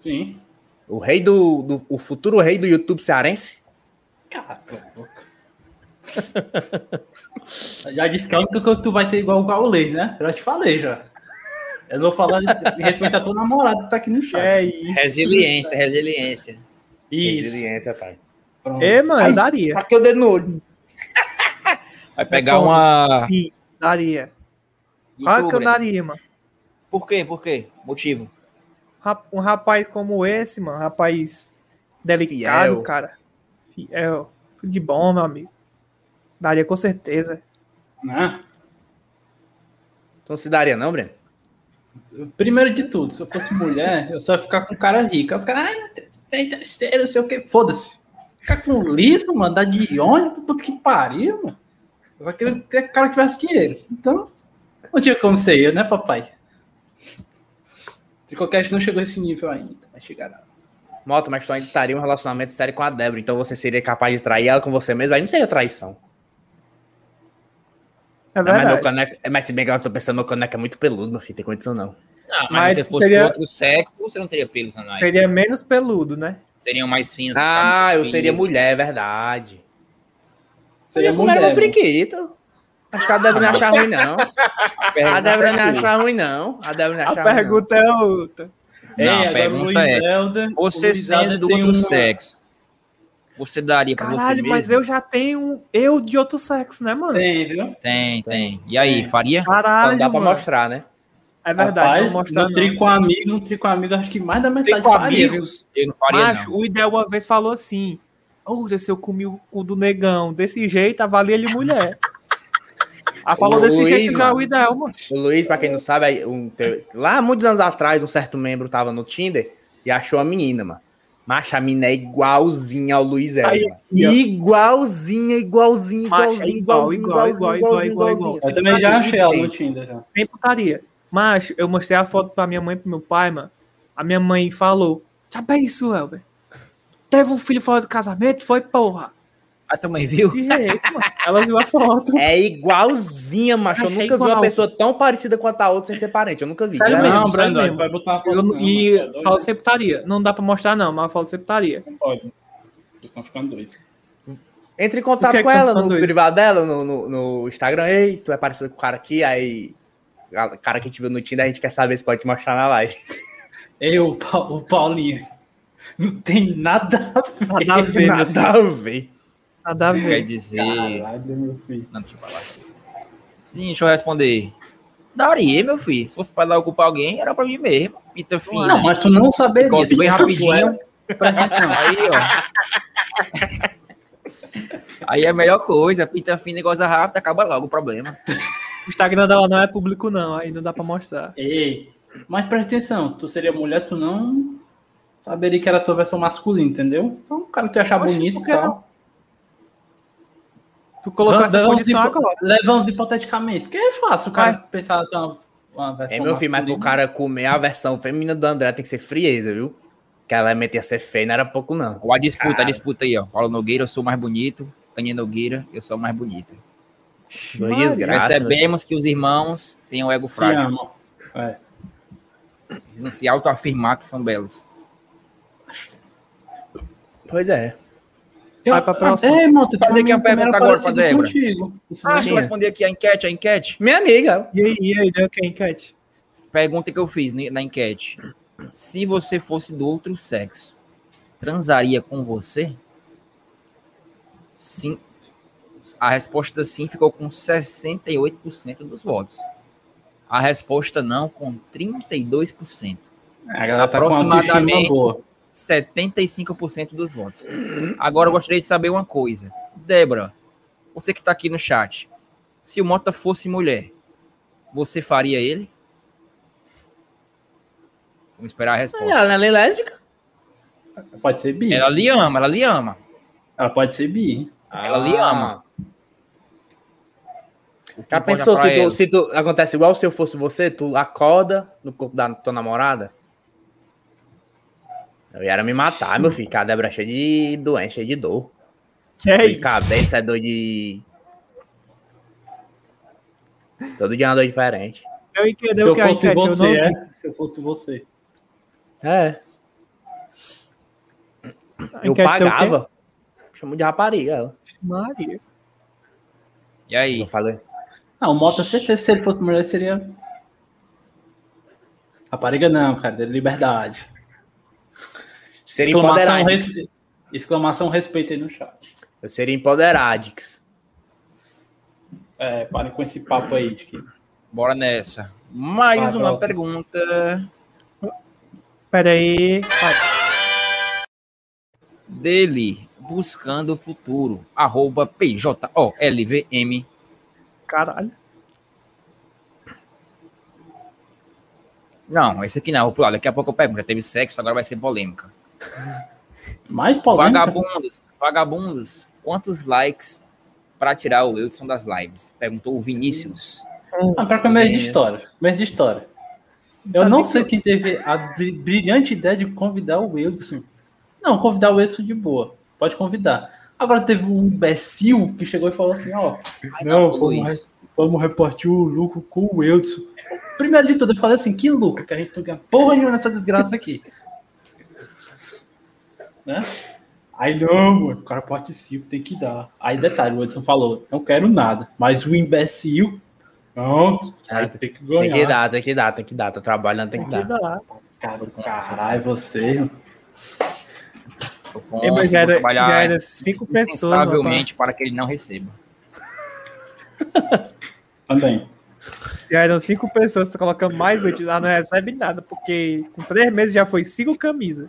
sim. O rei do, do- O futuro rei do YouTube cearense? Cara, já disse que a única coisa que tu vai ter igual o Gaulês, né? Eu já te falei já. Eu não vou falar em respeito a tua namorada que tá aqui no chat. É isso. Resiliência, resiliência. Isso. Resiliência, pai. Pronto. É, mano, daria. Taquei o dedo no olho. Vai pegar uma. Sim, daria. E Claro que eu daria, mano. Por quê? Por quê? Motivo. Um rapaz como esse, mano, rapaz delicado, Fiel. cara. Fiel. Tudo de bom, meu amigo. Daria com certeza. Né? Então se daria, não, Breno? Primeiro de tudo, se eu fosse mulher, eu só ia ficar com cara rico. Aí Os caras, ai, tem terceiro, não sei o que. Foda-se. Ficar com liso, mano, dar de ônibus, puta que pariu, mano. Eu queria que o cara tivesse dinheiro. Então, não tinha como ser eu, né, papai? Tricocast não chegou a esse nível ainda, vai chegar lá. Moto, mas tu ainda estaria um relacionamento sério com a Débora, então você seria capaz de trair ela com você mesmo, aí não seria traição. É Não, mas, meu verdade. caneco, é, mas se bem que eu tô pensando, meu caneco é muito peludo, meu filho, tem condição não. Não, mas, Mas se você fosse seria- do outro sexo, você não teria pelos anais. Seria menos peludo, né? Seriam mais finos. Ah, eu seria finos. mulher, é verdade. Seria Seria mulher, meu brinquedo. Acho que a Débora não achar ruim, não. A Débora não é achar ruim, não. A Débora não A achar ruim, não. pergunta é outra. Ei, Não, a agora o pergunta é, Helder- Você sendo do outro uma- sexo, você daria pra você Caralho, mesmo? mas eu já tenho eu de outro sexo, né, mano? Tem, viu? Tem, tem. E aí, Tem. faria? Caralho, Então dá pra mano. mostrar, né? É verdade, Rapaz, não mostra no tri com amigo, no amigo, acho que mais da metade Tem com faria, amigos. Eu não faria, Macho, não. o ideal uma vez falou assim: Ô, se eu comi o cu do negão desse jeito, avalia ele mulher. Ela falou O desse Luiz, jeito já, mano. o ideal, mano. O Luiz, pra quem não sabe, um, lá muitos anos atrás, um certo membro tava no Tinder e achou a menina, mano. Macha, a menina é igualzinha ao Luiz ó. Igualzinha, igualzinha, é igualzinha, igual, igual, igual, igual, igualzinho. igual. Eu também já achei ela no. Tinder. Já. Sem putaria. Mas eu mostrei a foto pra minha mãe e pro meu pai, mano. A minha mãe falou: Já é isso, Elber. Teve um filho fora do casamento? Foi, porra. A tua mãe viu? Desse jeito, mano. Ela viu a foto. É igualzinha, macho. Eu Achei nunca vi igual. uma pessoa tão parecida quanto a outra sem ser parente. Eu nunca vi. Sério mesmo, Não, sério Brandon, mesmo. vai botar uma foto. Eu- não, e tá doido? falo sem putaria. Não dá pra mostrar, não, mas eu falo sem putaria. Não pode. Vocês estão ficando doidos. Entre em contato que é que com tá ela no doido? privado dela, no, no, no Instagram. Ei, tu é parecido com o cara aqui, aí. O cara que a gente viu no Tinder, a gente quer saber se pode te mostrar na live. Eu, o Pa- o Paulinho. Não tem nada a ver. Nada a ver, Nada a ver. Nada a Quer ver. dizer... Caralho, meu filho. Não, deixa eu falar. Sim, deixa eu responder. Daria, meu filho. Se fosse pra dar ocupar alguém, era pra mim mesmo. Pita fina. Não, mas tu não saberia. Corte bem rapidinho. atenção. Aí, ó. Aí é a melhor coisa. Pita fina e goza rápido, acaba logo o problema. O Instagram dela não é público, não. Aí não dá pra mostrar. Ei, mas presta atenção. Tu seria mulher, tu não saberia que era a tua versão masculina, entendeu? Só um cara que tu ia achar Oxe, bonito e tal. Tu colocou essa Levamos condição hipo- agora. Levamos hipoteticamente. Porque é fácil o cara pensar que é uma, uma versão É, meu filho, mas pro masculina. cara comer a versão feminina do André tem que ser frieza, viu? Que ela meter ser feia, não era pouco, não. Ó, a disputa, Cara. a disputa aí, ó. Paulo Nogueira, eu sou mais bonito. Tânia Nogueira, eu sou mais desgraça, Percebemos que os irmãos têm o ego Se frágil. É. Eles não se autoafirmar que são belos. Pois é. Vai pra próxima. É, tu Fazer aqui uma pergunta agora pra Débora. Contigo. Ah, deixa eu responder aqui a enquete, a enquete. Minha amiga. E aí, e aí, deu quem, Cat? Pergunta que eu fiz na enquete. Se você fosse do outro sexo, transaria com você? Sim. A resposta sim ficou com 68% dos votos. A resposta não com 32%. A galera tá com Aproximadamente boa. 75% dos votos. Agora eu gostaria de saber uma coisa. Débora, você que tá aqui no chat, se o Mota fosse mulher, você faria ele? Vamos esperar a resposta. Ela é lésbica? Pode ser bi. Ela lhe ama, ela lhe ama. Ela pode ser bi. Ela lhe ama. Que Já pensou se tu, se tu acontece igual se eu fosse você, tu acorda no corpo da tua namorada? Eu ia me matar, meu filho. que A Débora é cheia de doença, cheia de dor. Que é Dor de isso? cabeça, é dor de. Todo dia é uma dor diferente. Eu Se entendi eu o que a fosse eu não você, vi. é. Se eu fosse você. É. A Eu pagava. Chamo de rapariga ela. Maria. E aí? Eu falei. Não, o Mota, certeza, se ele fosse mulher, seria. Rapariga não, cara, dele liberdade. Seria Exclamação, respe... Exclamação respeito aí no chat. Eu seria empoderadix. É, parem com esse papo aí de que. Bora nessa. Mais Vai, uma pergunta. Pera aí. Vai. Dele, buscando o futuro. Arroba PJOLVM. Caralho. Não, esse aqui não, vou pular. Daqui a pouco eu pego. Já teve sexo, agora vai ser polêmica. Mais polêmica? Vagabundos, vagabundos, quantos likes pra tirar o Wilson das lives? Perguntou o Vinícius. Ah, pra começo de história. Começo de história. Eu Tá não sei que- quem teve a bri- brilhante ideia de convidar o Wilson. Não, convidar o Wilson de boa. Pode convidar. Agora teve um imbecil que chegou e falou assim, ó. Ai, Não, foi vamos, isso. vamos repartir o lucro com o Wilson. Primeiro de tudo, eu falei assim, que lucro, que a gente não ganha porra nenhuma nessa desgraça aqui. Né? Aí não, mano, o cara participa, tem que dar. Aí detalhe, o Edson falou, não quero nada. Mas o imbecil, não, vai ter que ganhar. Tem que dar, tem que dar, tem que dar. Tô trabalhando, tem que Tem que dar. dar. Cara, caralho, você. Mas já era, trabalhar já era cinco pessoas. para que ele não receba. Também. Já eram cinco pessoas, tu coloca mais oito, lá não recebe nada, porque com três meses já foi cinco camisas.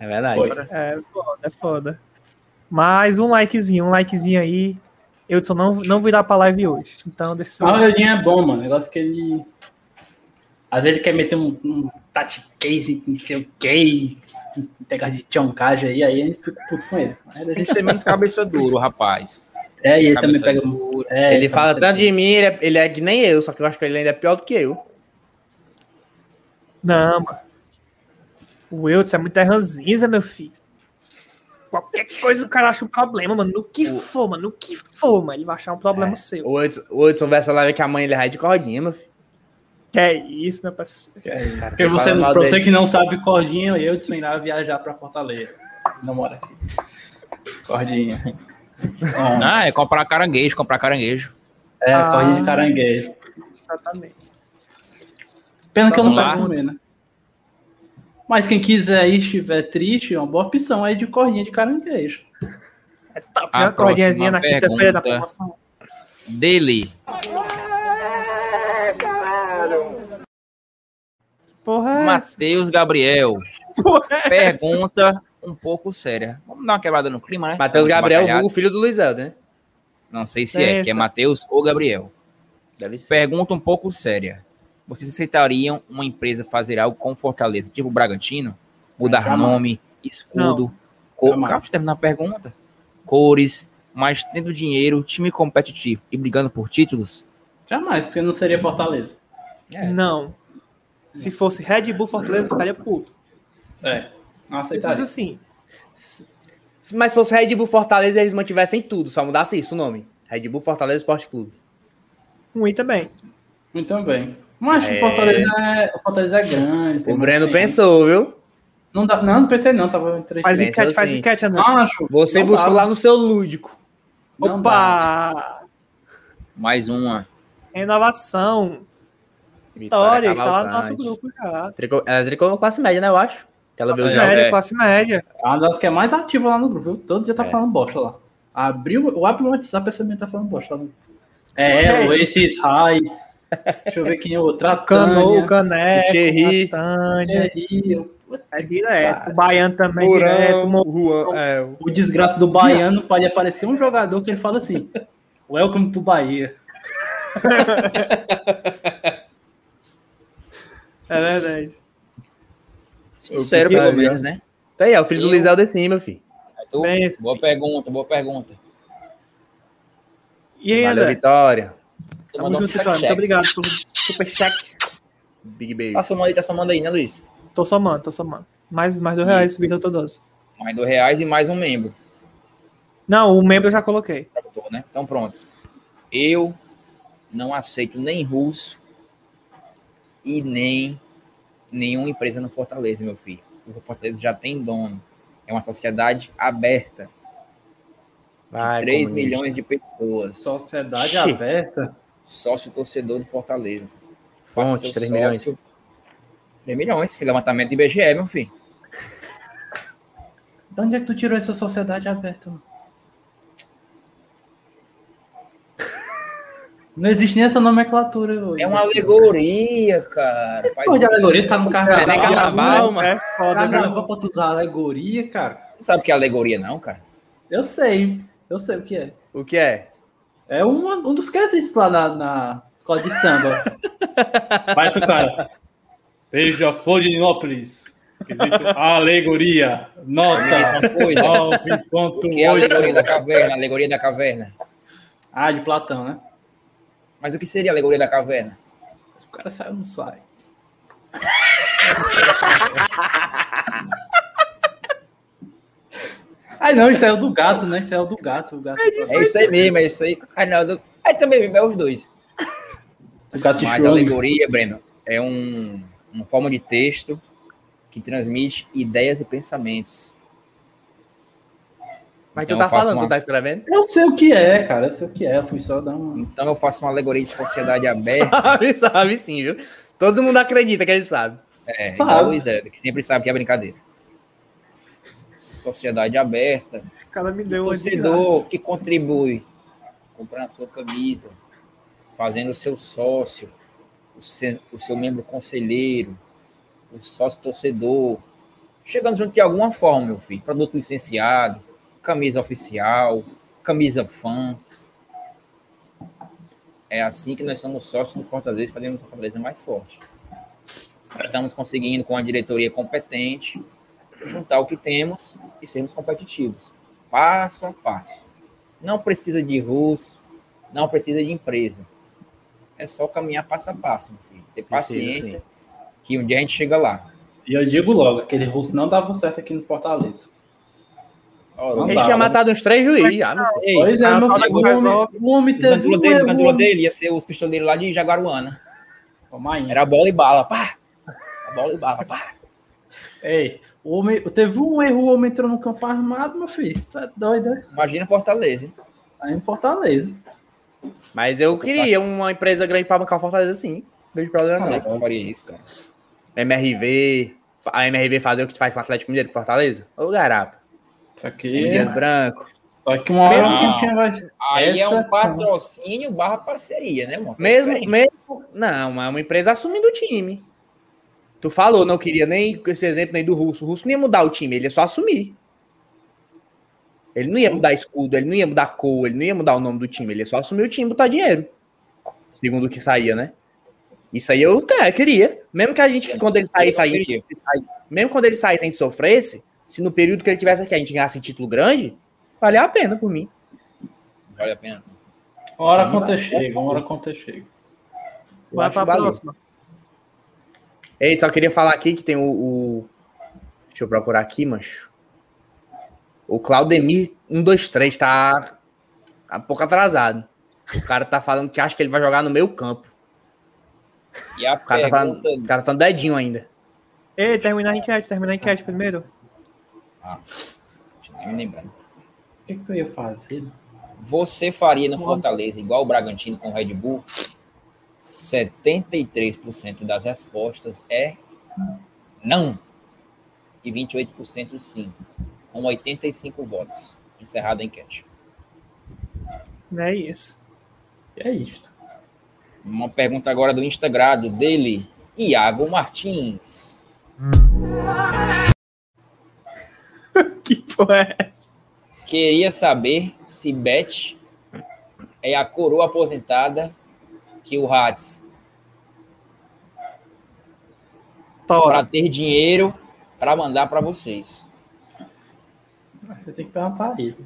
É verdade. Foi. É foda, é foda. Mais um likezinho, um likezinho aí. Eu só não, não virá pra live hoje. Então deixa seu A like. olhadinha é bom, mano. Negócio que ele. Às vezes ele quer meter um, um touch case, não sei o que, pegar de tchoncagem aí, aí a gente fica puto com ele. Aí a Tem gente- que ser menos cabeça duro, rapaz. É, e ele também pega. dura. É, ele fala cabeça tanto de mim, ele é, ele é que nem eu, só que eu acho que ele ainda é pior do que eu. Não, mano. O Wilton é muito ranzinza, meu filho. Qualquer coisa o cara acha um problema, mano. No que for, mano. No que for, mano. Ele vai achar um problema seu. O Hudson, o Hudson versa lá que a mãe ele vai de cordinha, meu filho. Que é isso, meu parceiro. Você, Fala mal pra você dele. que não sabe cordinha, eu de irá viajar pra Fortaleza. Não mora aqui. Cordinha. Ah, é comprar caranguejo, comprar caranguejo. É, Ah. cordinha de caranguejo. Exatamente. Pena que eu não Vamos posso comer, né? Mas quem quiser aí, estiver triste, é uma boa opção aí de cordinha de caranguejo. É top. A Uma na quinta-feira da promoção. Dele. Porra, é? Matheus Gabriel. Porra, é? Pergunta um pouco séria. Vamos dar uma quebrada no clima, né? Matheus Gabriel, o filho do Luiz Helder, né? Não sei se é, que é. Matheus ou Gabriel. Deve ser. Pergunta um pouco séria. Vocês aceitariam uma empresa fazer algo com Fortaleza, tipo o Bragantino? Mudar nome, escudo, cor... Terminar a pergunta. Cores, mas tendo dinheiro, time competitivo e brigando por títulos? Jamais, porque não seria Fortaleza. Não. Se fosse Red Bull Fortaleza, eu ficaria puto. É. Não fosse aceitaria. assim. Mas se fosse Red Bull Fortaleza, eles mantivessem tudo, só mudasse isso o nome. Red Bull Fortaleza Esporte Clube. Ruim também. Muito bem. Mas É. o Fortaleza é, o Fortaleza é grande. O mais Breno gente. pensou, viu? Não, dá, não, não pensei não, tava entre Faz enquete, faz assim. enquete, André. Acho. Você não buscou dá. lá no seu lúdico. Não dá. Opa! Mais uma. Renovação. Vitória, está lá no nosso grupo já. Ela tricou classe média, né, eu acho. Que ela Classe já. Média, é. classe média. É uma das que é mais ativa lá no grupo. Todo dia tá É. falando bosta lá. Abriu, eu abro o WhatsApp, a pessoa também tá falando bosta lá. no- É o Aces High. Deixa eu ver quem é outra. Canou, Tânia, Caneco, o Thierry. Tânia. Thierry, É direto. O Baiano também direto. Mourão, Mo- Juan, é, o- O desgraça do baiano pode aparecer um jogador que ele fala assim: Welcome to Bahia. É verdade. Sincero, pelo menos, né? Tá aí, é o filho do Eu- Luiz Helder sim, meu filho. Tu- Boa pergunta, boa pergunta. E aí, Valeu, André? Vitória. Tamo junto. Muito obrigado pelo superchat. Big Beijo. Tá somando aí, tá somando aí, né, Luiz? Tô somando, tô somando. Mais, mais dois reais subido eu tô 12. Mais dois reais e mais um membro. Não, o membro eu já coloquei. Tô, né? Então pronto. Eu não aceito nem russo e nem nenhuma empresa no Fortaleza, meu filho. O Fortaleza já tem dono. É uma sociedade aberta. Vai, 3 comunista. milhões de pessoas. Sociedade Xi. aberta. Sócio torcedor do Fortaleza. Fonte, seu 3 milhões. sócio. 3 milhões, filho. Levantamento de IBGE, meu filho. De onde é que tu tirou essa sociedade aberta? Não existe nem essa nomenclatura hoje. É uma alegoria, cara. Pô, de alegoria tá no carnaval. É carnaval, mano. É foda, Carnaval pra tu usar alegoria, cara. Não sabe o que é alegoria, não, cara? Eu sei. Eu sei o que é. O que é? É um, um dos quesitos lá na, na escola de samba. O cara. Veja Florianópolis. Quesito alegoria. Nota. Mesma coisa. 9.8. O que é a alegoria da caverna? Alegoria da caverna. Ah, de Platão, né? Mas o que seria a alegoria da caverna? O cara sai ou não sai? Ai, não, isso é o do gato, né? Isso é o do gato. O gato É isso aí mesmo, é isso aí. Ah, não, do... Aí também é os dois. o gato Mas a alegoria, Breno, é um, uma forma de texto que transmite ideias e pensamentos. Mas Então tu tá eu faço falando, uma- tu tá escrevendo? Eu sei o que é, cara. Eu sei o que é. Eu fui só dar uma. Então eu faço uma alegoria de sociedade aberta. Sabe, sabe sim, viu? Todo mundo acredita que ele sabe. É, Sabe. Luiz Eder, que sempre sabe que é brincadeira. Sociedade aberta. O cara me deu de torcedor que contribui, comprando a sua camisa, fazendo o seu sócio, o seu, o seu membro conselheiro, o sócio torcedor, chegando junto de alguma forma, meu filho. Produto licenciado, camisa oficial, camisa fã. É assim que nós somos sócios do Fortaleza e fazemos o Fortaleza mais forte. Estamos conseguindo, com a diretoria competente, juntar o que temos e sermos competitivos, passo a passo. Não precisa de russo, não precisa de empresa. É só caminhar passo a passo, meu filho. Ter paciência, sim. que um dia a gente chega lá. E eu digo logo, aquele russo não dava certo aqui no Fortaleza. Não Ele dá, tinha matado uns três juízes já. Ei, Pois é, a meu filho, o homem, resolve. o homem os teve um dele, erro, um- dele ia ser os pistoleiros lá de Jaguaruana. Era bola e bala, pá! A bola e bala, pá! Ei, o homem, teve um erro, o homem entrou no campo armado, meu filho. Tu é doido, né? Imagina Fortaleza, hein? Aí em Fortaleza. Mas eu queria uma empresa grande pra bancar o Fortaleza sim. Vejo problema sei não. eu faria isso, cara. MRV, a MRV fazer o que faz com o Atlético Mineiro com o Fortaleza? Ô, garapa. Isso aqui. Dias Branco. Só que uma hora Mesmo que tinha vai. Aí é Essa- um patrocínio barra parceria, né, mano? Mesmo, É mesmo. Não, é uma empresa assumindo o time. Tu falou, não queria nem esse exemplo nem do Russo. O Russo não ia mudar o time, ele ia só assumir. Ele não ia mudar escudo, ele não ia mudar cor, ele não ia mudar o nome do time, ele ia só assumir o time e botar dinheiro. Segundo o que saía, né? Isso aí eu, é, queria. Mesmo que a gente, quando ele saísse aí, queria. mesmo quando ele saísse, a gente sofresse, se no período que ele tivesse aqui a gente ganhasse um título grande, valia a pena por mim. Vale a pena. Uma hora a conta chega, uma hora a conta chega. Eu Vai acho pra valeu. próxima. Ei, só queria falar aqui que tem o, o- Deixa eu procurar aqui, mancho. O Claudemir 123 tá. Tá um pouco atrasado. O cara tá falando que acha que ele vai jogar no meio campo. E a O cara tá falando, o cara tá falando dedinho ainda. Ei, termina a enquete, termina a enquete primeiro. Deixa eu nem me lembrar. O que, que tu ia fazer? Você faria no Fortaleza igual o Bragantino com o Red Bull? 73% das respostas é não. E 28% sim. Com 85 votos. Encerrada a enquete. É isso. É isto. Uma pergunta agora do Instagram dele, Iago Martins. Que porra é essa? Queria saber se Bet é a coroa aposentada que o Hats para Tora. ter dinheiro para mandar para vocês. Você tem que perguntar aí.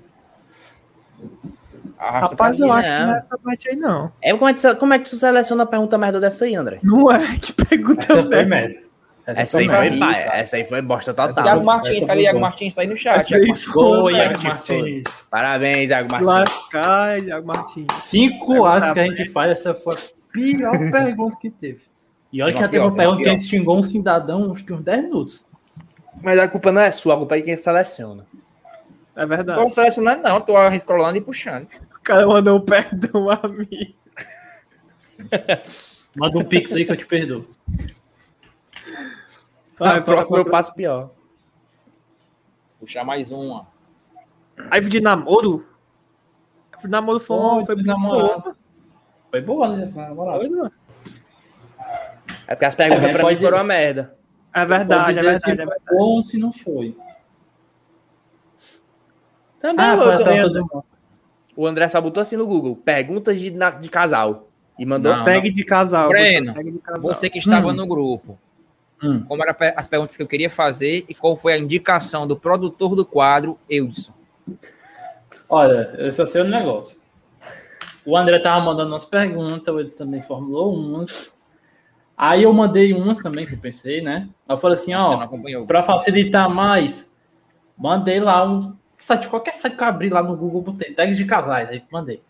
Arrasta Rapaz, eu acho que não. é essa parte aí, não. É, como, é que, tu- como é que tu seleciona a pergunta merda dessa aí, André? Não é? Que pergunta merda. Essa aí foi essa aí foi bosta Iago total. Martins, essa cadê foi Iago boa. Martins? Tá aí no chat. Essa Iago foi. Iago Martins. Parabéns, Iago Martins. Lascar, Iago Martins. Cinco atos que a gente faz, essa foi a pior pergunta que teve. E olha que já Uma pergunta que a gente xingou um cidadão uns, uns 10 minutos. Mas a culpa não é sua, a culpa é de quem seleciona. É Tô verdade. selecionando, não, tô scrollando e puxando. O cara mandou um perdão a mim. Manda um pix aí que eu te perdoo. Vai, a próxima eu faço pior. Puxar mais uma. Aí de namoro? De namoro foi, Foi, foi boa. Foi boa, né? Foi, mano. É porque as perguntas É, pra pode mim foram uma merda. É verdade, é verdade, se é foi verdade. bom ou se não foi. Também, Ah, mundo. o André só botou assim no Google, perguntas de, na- de casal. E mandou. Não. Tag de casal. Breno. Você que estava Hum. no grupo, Hum. como eram as perguntas que eu queria fazer e qual foi a indicação do produtor do quadro, Eudson? Olha, eu só sei um negócio. O André tava mandando umas perguntas, o Edson também formulou umas. Aí eu mandei umas também que eu pensei, né? Eu falei assim, ó, pra facilitar mais, mandei lá um site, qualquer site que eu abri lá no Google, botei tag de casais, aí mandei.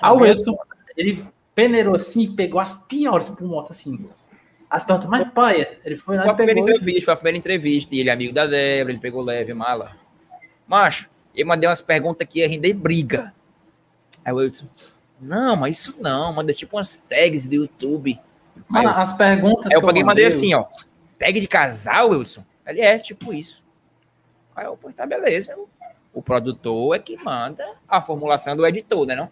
Aí o Edson, ele peneirou assim e pegou as piores pro moto, assim. As perguntas mais paia. Ele foi lá Foi a primeira pegou. entrevista, foi a primeira entrevista. E ele é amigo da Débora, ele pegou leve, mala. Macho, eu mandei umas perguntas que ia render briga. Aí o Wilson, não, mas isso não, manda tipo umas tags do YouTube. Mano, as perguntas Aí eu que peguei e mandei assim, ó. Tag de casal, Wilson? Ele é, tipo isso. Aí eu, pô, tá beleza. O produtor é que manda a formulação do editor, né não?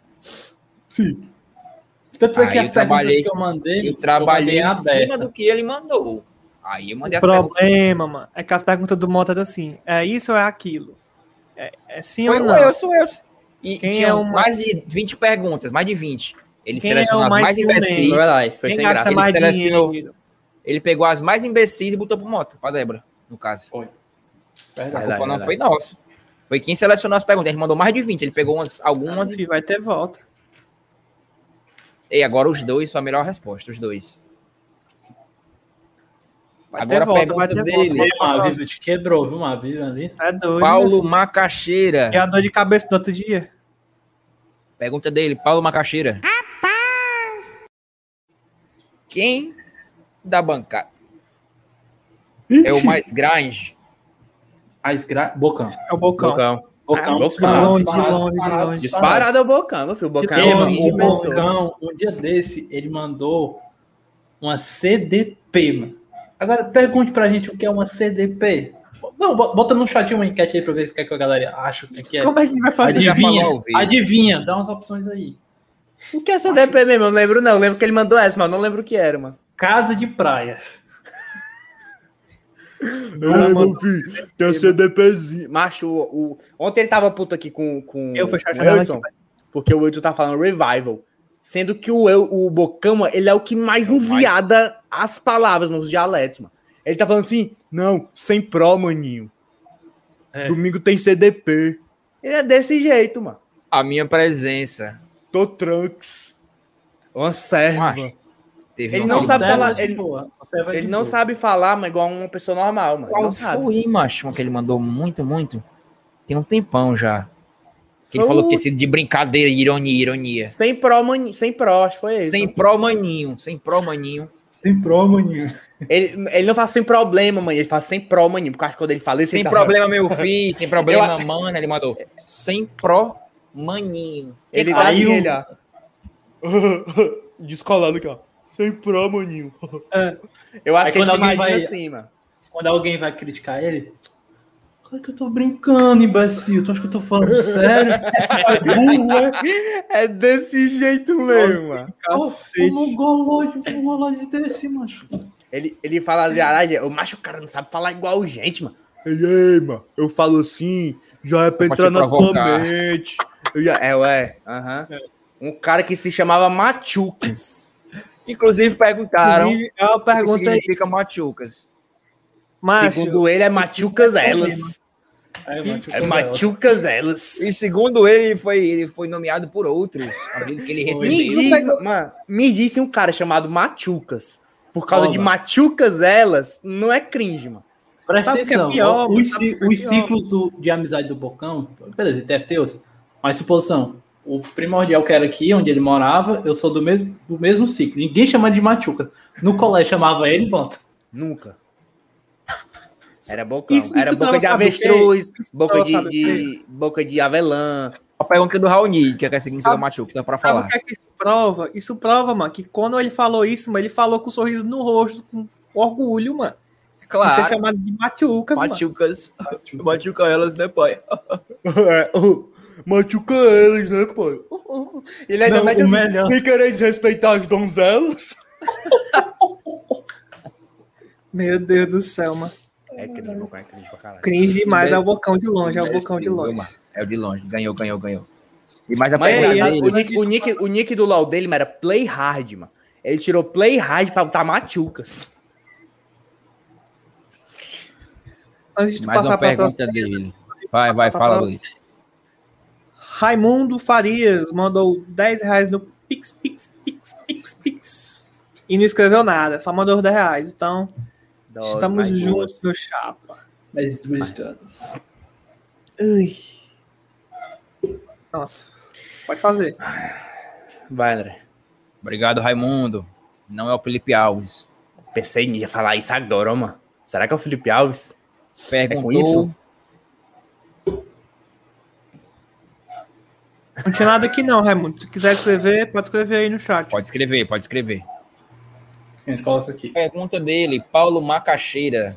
Tanto é que eu as perguntas trabalhei- que eu mandei, Eu trabalhei eu mandei em cima do que ele mandou. Aí eu O mandei perguntas. problema, mano, é que as perguntas do Mota eram assim: é isso ou é aquilo? É, é sim Foi ou o não? Wilson, o Wilson. E, e Quem tinha é o mais de 20 perguntas, mais de 20. Ele Quem é selecionou o as mais imbecis. Verdade, foi Quem sem gasta graça. mais Ele selecionou- dinheiro? Ele pegou as mais imbecis e botou pro moto, pra Débora, no caso. Foi. A Verdade. culpa não verdade. foi nossa. Foi quem selecionou as perguntas. A gente mandou mais de 20. Ele pegou umas, algumas e. Filho, vai ter volta. E agora os dois foi a melhor resposta, os dois. Vai Agora volta, vai pergunta ter volta. dele. Vez te quebrou, viu? Uma vez ali. É doido. Paulo né? Macaxeira. E a dor de cabeça do outro dia? Pergunta dele, Paulo Macaxeira. Quem da bancada é o mais grande? A esgra... Bocão. É o Bocão. Bocão. Bocão. Ah, Bocão. disparado, Longe, longe, disparado, é o Bocão, meu filho. O Bocão é um. Bocão, um dia desse, ele mandou uma CDP, mano. Agora, pergunte pra gente o que é uma CDP. Não, bo- bota no chat uma enquete aí pra ver o que, é que a galera acha o que é que é. Como é que vai fazer? Adivinha, adivinha, dá umas opções aí. O que é CDP mesmo? Eu não lembro, não. Eu lembro que ele mandou essa, mas eu não lembro o que era, mano. Casa de praia. Ei, meu filho, tem a CDPzinho. Macho, o, o- ontem ele tava puto aqui com, com, Eu com o Wilson, aqui, porque o Wilson tá falando revival. Sendo que o, Eu- o Bocão, ele é o que mais É o mais- enviada as palavras nos dialetos, mano. Ele tá falando assim, não, sem pró, maninho. É. Domingo tem CDP. Ele é desse jeito, mano. A minha presença. Tô trunks. Uma serva. Macho, Teve Ele não sabe falar- ele- Ele não boa. sabe falar, mas igual uma pessoa normal, mano. Ele Qual foi, macho, que ele mandou muito, muito? Tem um tempão já. Que ele Foi falou o- que esse de brincadeira, ironia, ironia. Sem pró, maninho. Sem pró, acho que foi esse. Sem pró maninho, sem pró maninho. Sem pró, maninho. Ele, ele não fala sem problema, mãe. Ele fala sem pró, maninho. Porque acho que quando ele fala isso, Sem ele tá- problema, meu filho, sem problema, Eu- mano. Ele mandou. Sem pró maninho. Ele tá assim, o- ele, ó. Descolando aqui, ó. Sem pró, maninho. Eu acho Aí que ele quando se alguém imagina vai- assim, mano. Quando alguém vai criticar ele, claro que eu tô brincando, imbecil. Tu acha que eu tô falando sério? É burro, é? É desse jeito mesmo, mano. Pô, Como golode, um golode desse, macho. Ele, ele fala as viagens, o macho, o cara não sabe falar igual gente, mano. Ele, ei, mano, eu falo assim, já é pra entrar na tua mente. Eu já- é, ué, aham. Um cara que se chamava Machucas. Inclusive perguntaram. Inclusive, é uma o que pergunta aí. significa machucas. Macho, Segundo ele, é Machucas elas. É, macho, É Machucas elas. E segundo ele, ele foi, ele foi nomeado por outros. Que ele Me recebeu. diz, mano, me disse um cara chamado Machucas. Por causa de mano. Machucas elas, não é cringe, mano. Presta Sabe o que é atenção, pior, os, é os pior? ciclos do- de amizade do Bocão, beleza, ele deve ter outros, mas suposição, o primordial que era aqui, onde ele morava, eu sou do mesmo, do mesmo ciclo, ninguém chama de Machuca. No colégio chamava ele, bota. Nunca. Era bocão. Isso- Era isso boca de sabe avestruz, boca de, sabe o de- boca de avelã. A pergunta do Raoni, que é que significa Sabe- machuca, só pra Sabe falar. o que é que isso prova? Isso prova, mano, que quando ele falou isso, mano, ele falou com um sorriso no rosto, com orgulho, mano. Claro. Isso é chamado de machucas, mano. Machucas. Machuca elas, né, pai? É, machuca eles, né, pai? Ele ainda Não, mete o assim, melhor. nem querer desrespeitar as donzelas. Meu Deus do céu, mano. É cringe, Bocão, é cringe pra caralho. Cringe demais, é o bocão de longe, é o bocão de longe. É o de longe. Ganhou, ganhou, ganhou. E mais a Mas pergunta é, dele. o, nick, o, nick, o nick do LoL dele mano, era Play Hard, mano. Ele tirou Play Hard pra botar machucas. Antes de Mais passar uma pra pergunta dele. Vai, vai, fala. Luiz. Raimundo Farias mandou 10 reais no Pix, Pix, Pix, Pix, Pix. E não escreveu nada, só mandou os 10 reais. Então, Dose estamos juntos, duas. meu chapa. Mas duas todas. Ui. Pronto. Pode fazer. Vai, André. Obrigado, Raimundo. Não é o Felipe Alves. Pensei em ia falar isso agora, mano. Será que é o Felipe Alves? Perguntou. Y? Não tinha nada aqui não, Raimundo. Se quiser escrever, pode escrever aí no chat. Pode escrever, pode escrever. A gente coloca aqui. Pergunta dele, Paulo Macaxeira.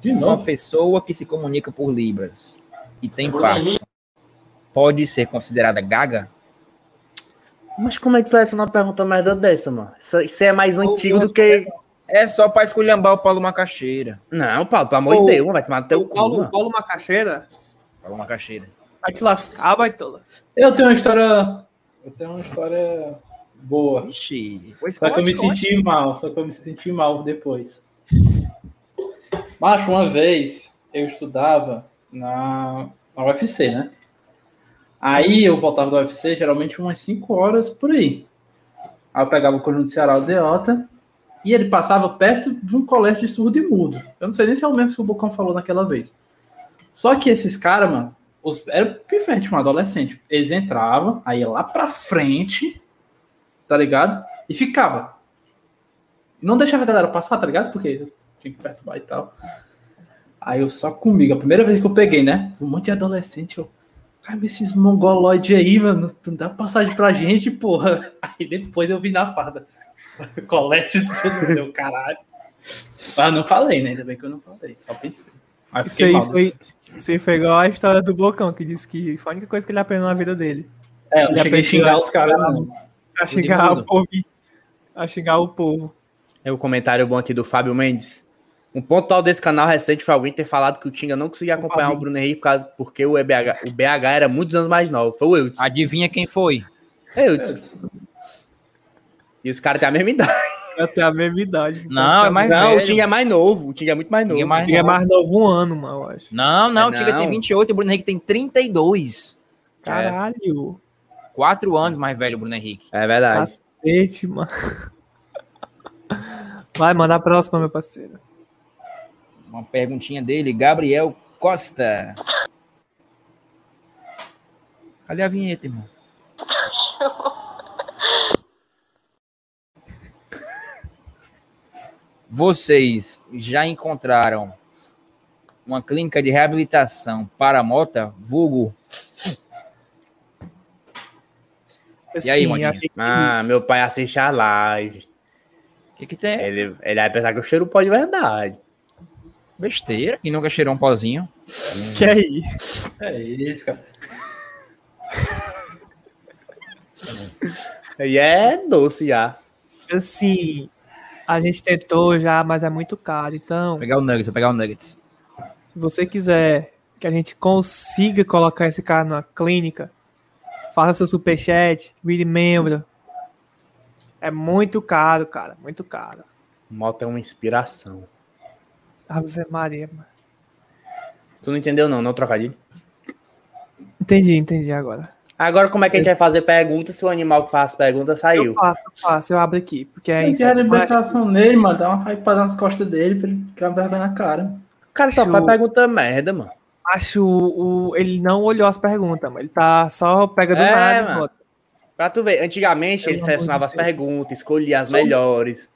De Uma novo. pessoa que se comunica por Libras e tem Parkinson pode ser considerada gaga? Mas como é que seleciona uma pergunta merda dessa, mano? Isso, isso é mais antigo do que. É só pra esculhambar o Paulo Macaxeira. Não, Paulo, pelo amor de Deus, vai tomar no teu O cu. Paulo. Paulo Macaxeira Paulo Macaxeira. Vai te lascar, baitola. Eu tenho uma história. Eu tenho uma história boa. Ixi, Só que eu me senti mal, só que eu me senti mal depois. Macho, uma vez eu estudava na, na UFC, né? Aí eu voltava do UFC geralmente umas 5 horas por aí. Aí eu pegava o conjunto Ceará Aldeota e ele passava perto de um colégio de surdo e mudo. Eu não sei nem se é o mesmo que o Bocão falou naquela vez. Só que esses caras, mano, os, era pivete, um adolescente. Eles entravam, aí lá pra frente, tá ligado? E ficava. Não deixava a galera passar, tá ligado? Porque tinha que perturbar e tal. Aí eu só comigo, a primeira vez que eu peguei, né? Um monte de adolescente, eu. Cara, esses mongoloide aí, mano, tu não dá passagem pra gente, porra. Aí depois eu vi na farda. Colégio do seu caralho. Mas não falei, né? Ainda bem que eu não falei, só pensei. Aí Isso aí mal. foi, isso aí foi igual a história do Bocão, que disse que foi a única coisa que ele aprendeu na vida dele. É, eu não Ele cheguei a xingar os caras, não. A xingar o povo. A xingar o povo. É o comentário bom aqui do Fábio Mendes. Um ponto alto desse canal recente foi alguém ter falado que o Tinga não conseguia acompanhar o Fabinho. Bruno Henrique por causa, porque o, EBH, o BH era muitos anos mais novo. Foi o Eudes. Adivinha quem foi? É Eudes. E os caras têm a mesma idade. Eu tenho a mesma idade. Não, é mais não, velho. o Tinga é mais novo. O Tinga é muito mais novo. Tinga é mais Ele é mais novo um ano, mano, eu acho. Não, não, É, o não. tem 28 e o Bruno Henrique tem 32. Caralho. Quatro anos mais velho o Bruno Henrique. É verdade. Cacete, mano. Vai, manda a próxima, meu parceiro. Uma perguntinha dele, Gabriel Costa. Cadê a vinheta, irmão? Vocês já encontraram uma clínica de reabilitação para mota, vulgo? E aí, Sim, achei que- Ah, meu pai assiste a live. O que, que tem? Ele, ele vai pensar que eu cheiro pó de verdade. Besteira. Quem nunca cheirou um pozinho? que é isso? É isso, cara. E é doce já. Assim, a gente tentou já, mas é muito caro. Então, Vou pegar o Nuggets, vou pegar o Nuggets. se você quiser que a gente consiga colocar esse cara numa clínica, faça seu superchat, vire membro. É muito caro, cara. Muito caro. Moto é uma inspiração. Ave Maria, mano. Tu não entendeu não, não trocadilho? Entendi, entendi agora. Agora como é que a gente vai fazer pergunta se o animal que faz pergunta Eu saiu? faço, eu faço, eu abro aqui. Porque é Tem isso. que libertação nele, mano. Dá uma hypada nas costas dele pra ele ficar vergonha na cara. O cara só faz pergunta merda, mano. Acho o, o- ele não olhou as perguntas, mano. Ele tá só pega do É, nada mano. bota. Pra tu ver, antigamente Pelo ele selecionava as perguntas, escolhia as melhores.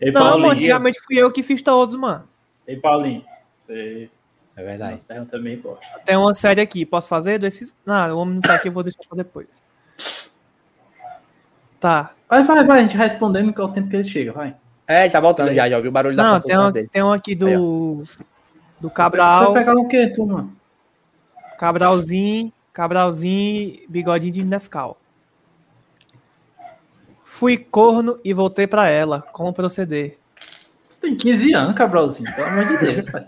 Ei, Não, mano, antigamente fui eu que fiz todos, mano. Ei, Paulinho. Você É verdade. Meio bosta. Tem uma série aqui, posso fazer? Desses... Não, o homem não tá aqui, eu vou deixar pra depois. Tá. Vai, vai, vai. A gente vai respondendo que é o tempo que ele chega, vai. É, ele tá voltando já, já ouviu o barulho da Não, consulta tem um, dele. tem um aqui do. Do Vai Cabral. pegar o quê, turma? Cabralzinho, Cabralzinho, bigodinho de Nescau. Fui corno e voltei pra ela. Como proceder? Tu tem 15 anos, Cabralzinho, pelo amor de Deus. pai.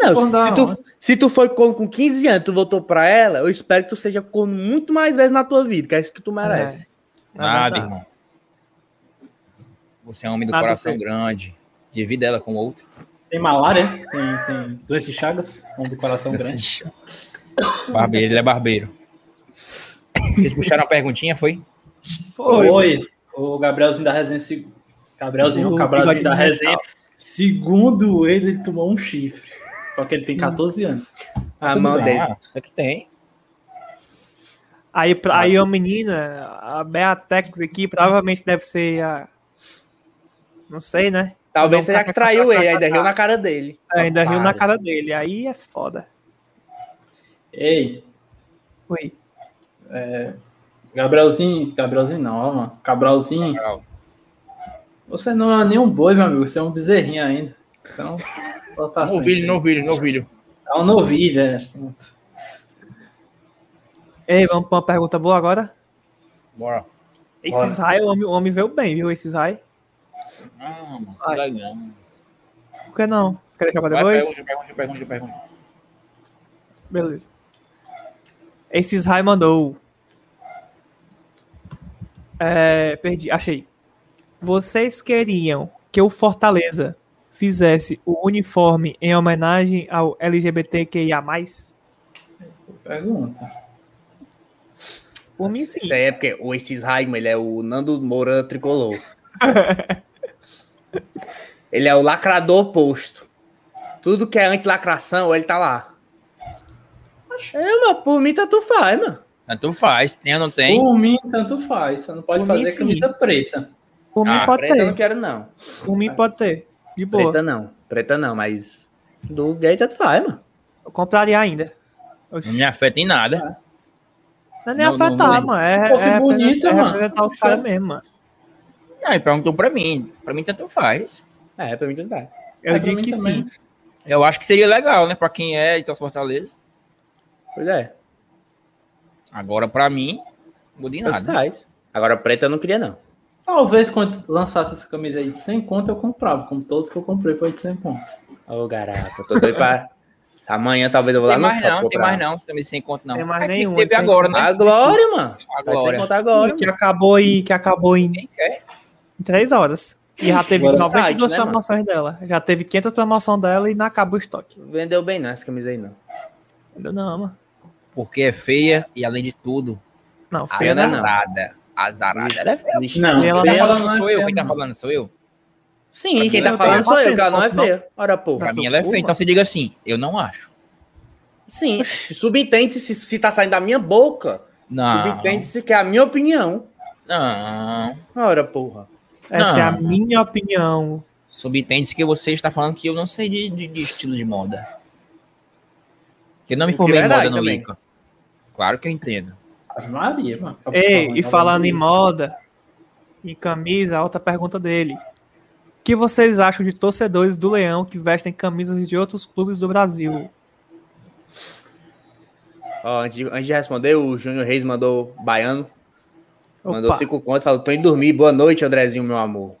Não, se tu, se tu foi corno com 15 anos, tu voltou pra ela, eu espero que tu seja corno muito mais vezes na tua vida, que é isso que tu merece. É Nada, verdade. irmão. Você é um homem do Nada coração feito. grande. Divida ela com outro. Tem malária, tem, tem doença de Chagas, um do coração grande. Barbeiro, ele é barbeiro. Vocês puxaram uma perguntinha, foi? Oi, o Gabrielzinho da resenha. se- Gabrielzinho, o Gabrielzinho da resenha. Segundo ele, ele tomou um chifre. Só que ele tem 14 anos. A Tudo mão bem. dele. Ah, é que tem. Aí, pra- aí a menina, a Beatex aqui, provavelmente deve ser a. Não sei, né? Talvez seja que traiu ele, ainda riu na cara dele. Ainda riu na cara dele. Aí é foda. Ei, Oi. Gabrielzinho. Gabrielzinho não, ó, mano. Cabralzinho. Cabral. Você não é nem um boi, meu amigo. Você é um bezerrinho ainda. Então. pra frente. Novilho, novilho, novilho. É um novilho, é. Ei, vamos pra uma pergunta boa agora? Bora. Esse Israel, o homem, o homem veio bem, viu? Esse Israel. Ah, mano, Ai. Por que não? Quer deixar pra Vai, depois? pergunta, pergunta, pergunta, pergunta. Beleza. Esse Israel mandou. É, perdi, achei. Vocês queriam que o Fortaleza fizesse o uniforme em homenagem ao LGBTQIA? Pergunta. Por mim, sim. Isso aí é porque o esses Raimo, ele é o Nando Moura tricolor. ele é o lacrador oposto. Tudo que é anti-lacração, ele tá lá. É, mas por mim tanto faz, mano. Tanto faz, tem ou não tem? Por mim, tanto faz. Você não pode Por mim, fazer sim. camisa preta. Por mim, Ah, pode Preta eu não ter. quero, não. Por mim, pode ter. De boa. Preta não. Preta não, mas do gay tanto faz, mano. Eu compraria ainda. Oxi. Não me afeta em nada. Não é nem Não, afetar, não. mano. É, Se fosse é, bonita, é mano. representar os caras mesmo, mano. Não, ele perguntou pra mim. Pra mim, tanto faz. É, pra mim tanto faz. Eu É, digo que também. sim. Eu acho que seria legal, né? Pra quem é e tá Fortaleza. Pois é, Agora, pra mim, não muda em nada. faz. Agora preta eu não queria, não. Talvez quando lançasse essa camisa aí de 100 conto, eu comprava. Como todos que eu comprei foi de 100 conto. Ô, garapa, eu tô doido pra... Amanhã talvez eu vou lá Tem mais não, tem mais não. Você também sem conta, não. Tem mais É nenhum, Teve agora, né? A Glória, mano. A Tá Glória. agora, Sim, que acabou em, que acabou em, Quem quer? em 3 horas. E já teve Agora- 92 Site, né, mano? promoções dela. Já teve 500 promoções dela e não acabou o estoque. Vendeu bem não essa camisa aí, não. Ainda não, mano. Porque é feia e, além de tudo, Não, feia não. não. azarada. Azarada. Ela é feia. Não, Ela Quem não tá é falando não é sou eu. Quem tá não. falando sou eu. Sim, quem tá tenho falando sou eu, que ela não é feia. Ora, porra. Pra Pra mim ela é feia. Então você diga assim, eu não acho. Sim, subentende se, se tá saindo da minha boca. Não. Subentende se que é a minha opinião. Não. Ora, porra. Essa é a Não. minha opinião. Subentende-se que você está falando que eu não sei de, de- de estilo de moda. Que eu não me O formei é em moda no também. ICA. Claro que eu entendo. Ave Maria, mano. Ei, e falando em moda, em camisa, a outra pergunta dele. O que vocês acham de torcedores do Leão que vestem camisas de outros clubes do Brasil? Ó, antes, de, antes de responder, o Júnior Reis mandou baiano. Mandou Opa, cinco contos, falou: tô indo dormir. Boa noite, Andrezinho, meu amor.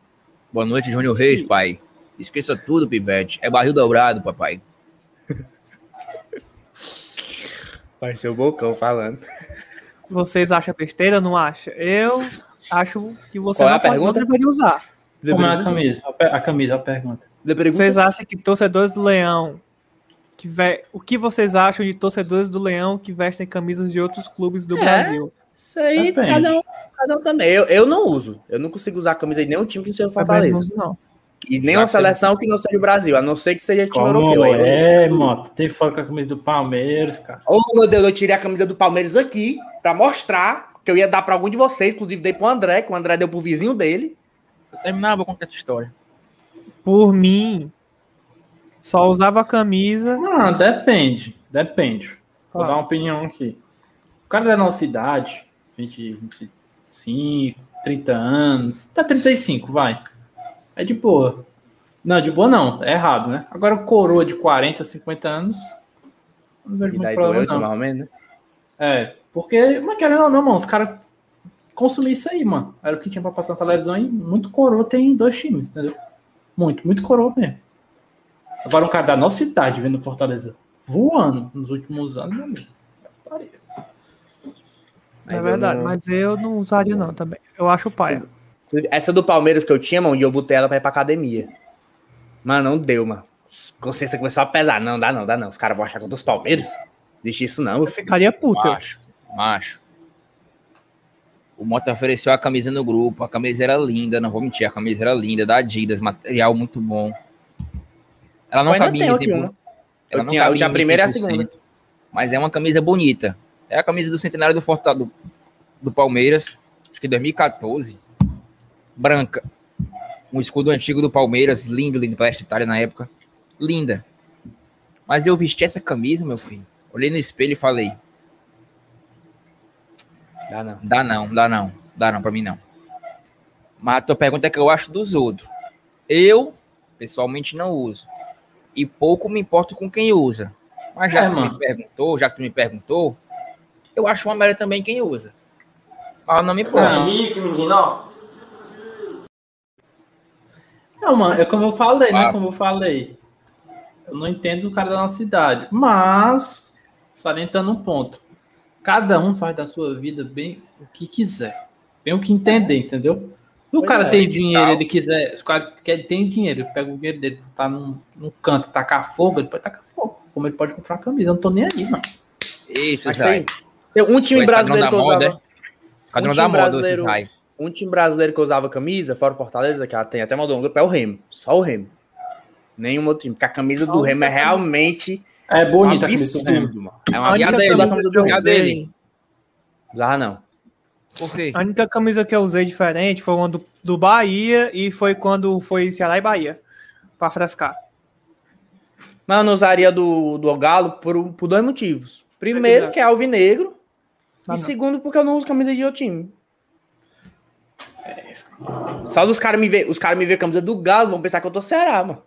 Boa noite, Júnior Reis, pai. Esqueça tudo, pivete. É barril dobrado, papai. Vai ser o Bocão falando. Vocês acham besteira ou não acham? Eu acho que você Qual é não, a pode, não pergunta? deveria usar. Como é a camisa? A camisa, a pergunta. Vocês acham que torcedores do Leão. Que ve... O que vocês acham de torcedores do Leão que vestem camisas de outros clubes do É. Brasil? Isso aí, Depende. cada um, cada um também. Eu, eu não uso. Eu não consigo usar a camisa de nenhum time que não seja Fortaleza. não, não. E nem Já uma que você- seleção que não seja o Brasil, a não ser que seja time Como europeu. É, mano? Tem foto com a camisa do Palmeiras, cara. Oh, meu Deus, eu tirei a camisa do Palmeiras aqui pra mostrar que eu ia dar pra algum de vocês, inclusive dei pro André, que o André deu pro vizinho dele. Eu terminar, vou contar essa história. Por mim, só usava a camisa. Ah, depende. Depende. Vou Ah. dar uma opinião aqui. O cara da nossa idade, 20, 25, 30 anos, até 35, vai. É de boa. Não, de boa não, é errado, né? Agora o coroa de 40, 50 anos. Não vejo E muito daí problema, doeu, não. menos, né? É, porque, mas querendo ou não, mano, os caras consumir isso aí, mano. Era o que tinha pra passar na televisão e muito coroa tem dois times, entendeu? Muito, muito coroa mesmo. Agora um cara da nossa idade vendo Fortaleza voando nos últimos anos, meu amigo. É verdade, não- mas eu não usaria não também. Eu acho paia. Essa do Palmeiras que eu tinha, mano, e eu botei ela pra ir pra academia. Mano, não deu, mano. Consciência começou a pesar. Não, dá não, dá não. Os caras vão achar contra os Palmeiras. Existe isso não. Eu ficaria puta. eu Macho, macho. O Mota ofereceu a camisa no grupo. A camisa era linda, não vou mentir. A camisa era linda, da Adidas, material muito bom. Ela não cabia em aqui 100%, uma. ela Eu não tinha- cabia tinha a primeira e a 100%, segunda. Mas é uma camisa bonita. É a camisa do centenário do, Forta, do, do Palmeiras. Acho que 2014. Branca. Um escudo antigo do Palmeiras. Lindo, lindo. Palestra Itália na época. Linda. Mas eu vesti essa camisa, meu filho. Olhei no espelho e falei: Dá não. Dá não, dá não. Dá não, pra mim não. Mas a tua pergunta é que eu acho dos outros. Eu, pessoalmente, não uso. E pouco me importo com quem usa. Mas já É, que tu mano. me perguntou, já que tu me perguntou, eu acho uma merda também quem usa. Mas eu não me importo. Não, mano, é como eu falei, né? Ah. Como eu falei. Eu não entendo o cara da nossa idade. Mas, salientando um ponto. Cada um faz da sua vida bem o que quiser. Bem o que entender, entendeu? Se o cara é, tem dinheiro, ele quiser. Se o cara quer, tem dinheiro, ele pega o dinheiro dele, tá num, num canto tacar fogo, ele pode tacar fogo. Como ele pode comprar uma camisa. Eu não tô nem aí, mano. Isso, Mas tem- um time é brasileiro que eu da usava. moda, Cadrão um da moda, brasileiro- esses raios. Um time brasileiro que usava camisa, fora o Fortaleza, que ela tem até mandou um grupo, é o Remo. Só o Remo. Nenhum outro time. Porque a camisa do Só o Remo é realmente É um bonita a camisa do Remo. absurdo, mano. É um A única absurdo a camisa do eu Remo. Cadê ele? usei, Usava não. Por quê? a única camisa que eu usei diferente foi uma do, do Bahia e foi quando foi Ceará e Bahia. Pra frescar. Mas eu não usaria do, do Galo por, por dois motivos. Primeiro, Exato. que é alvinegro. Ah, e não. segundo, porque eu não uso camisa de outro time. Só dos caras me ver, os caras me ver camisa do Galo, vão pensar que eu tô Ceará, mano.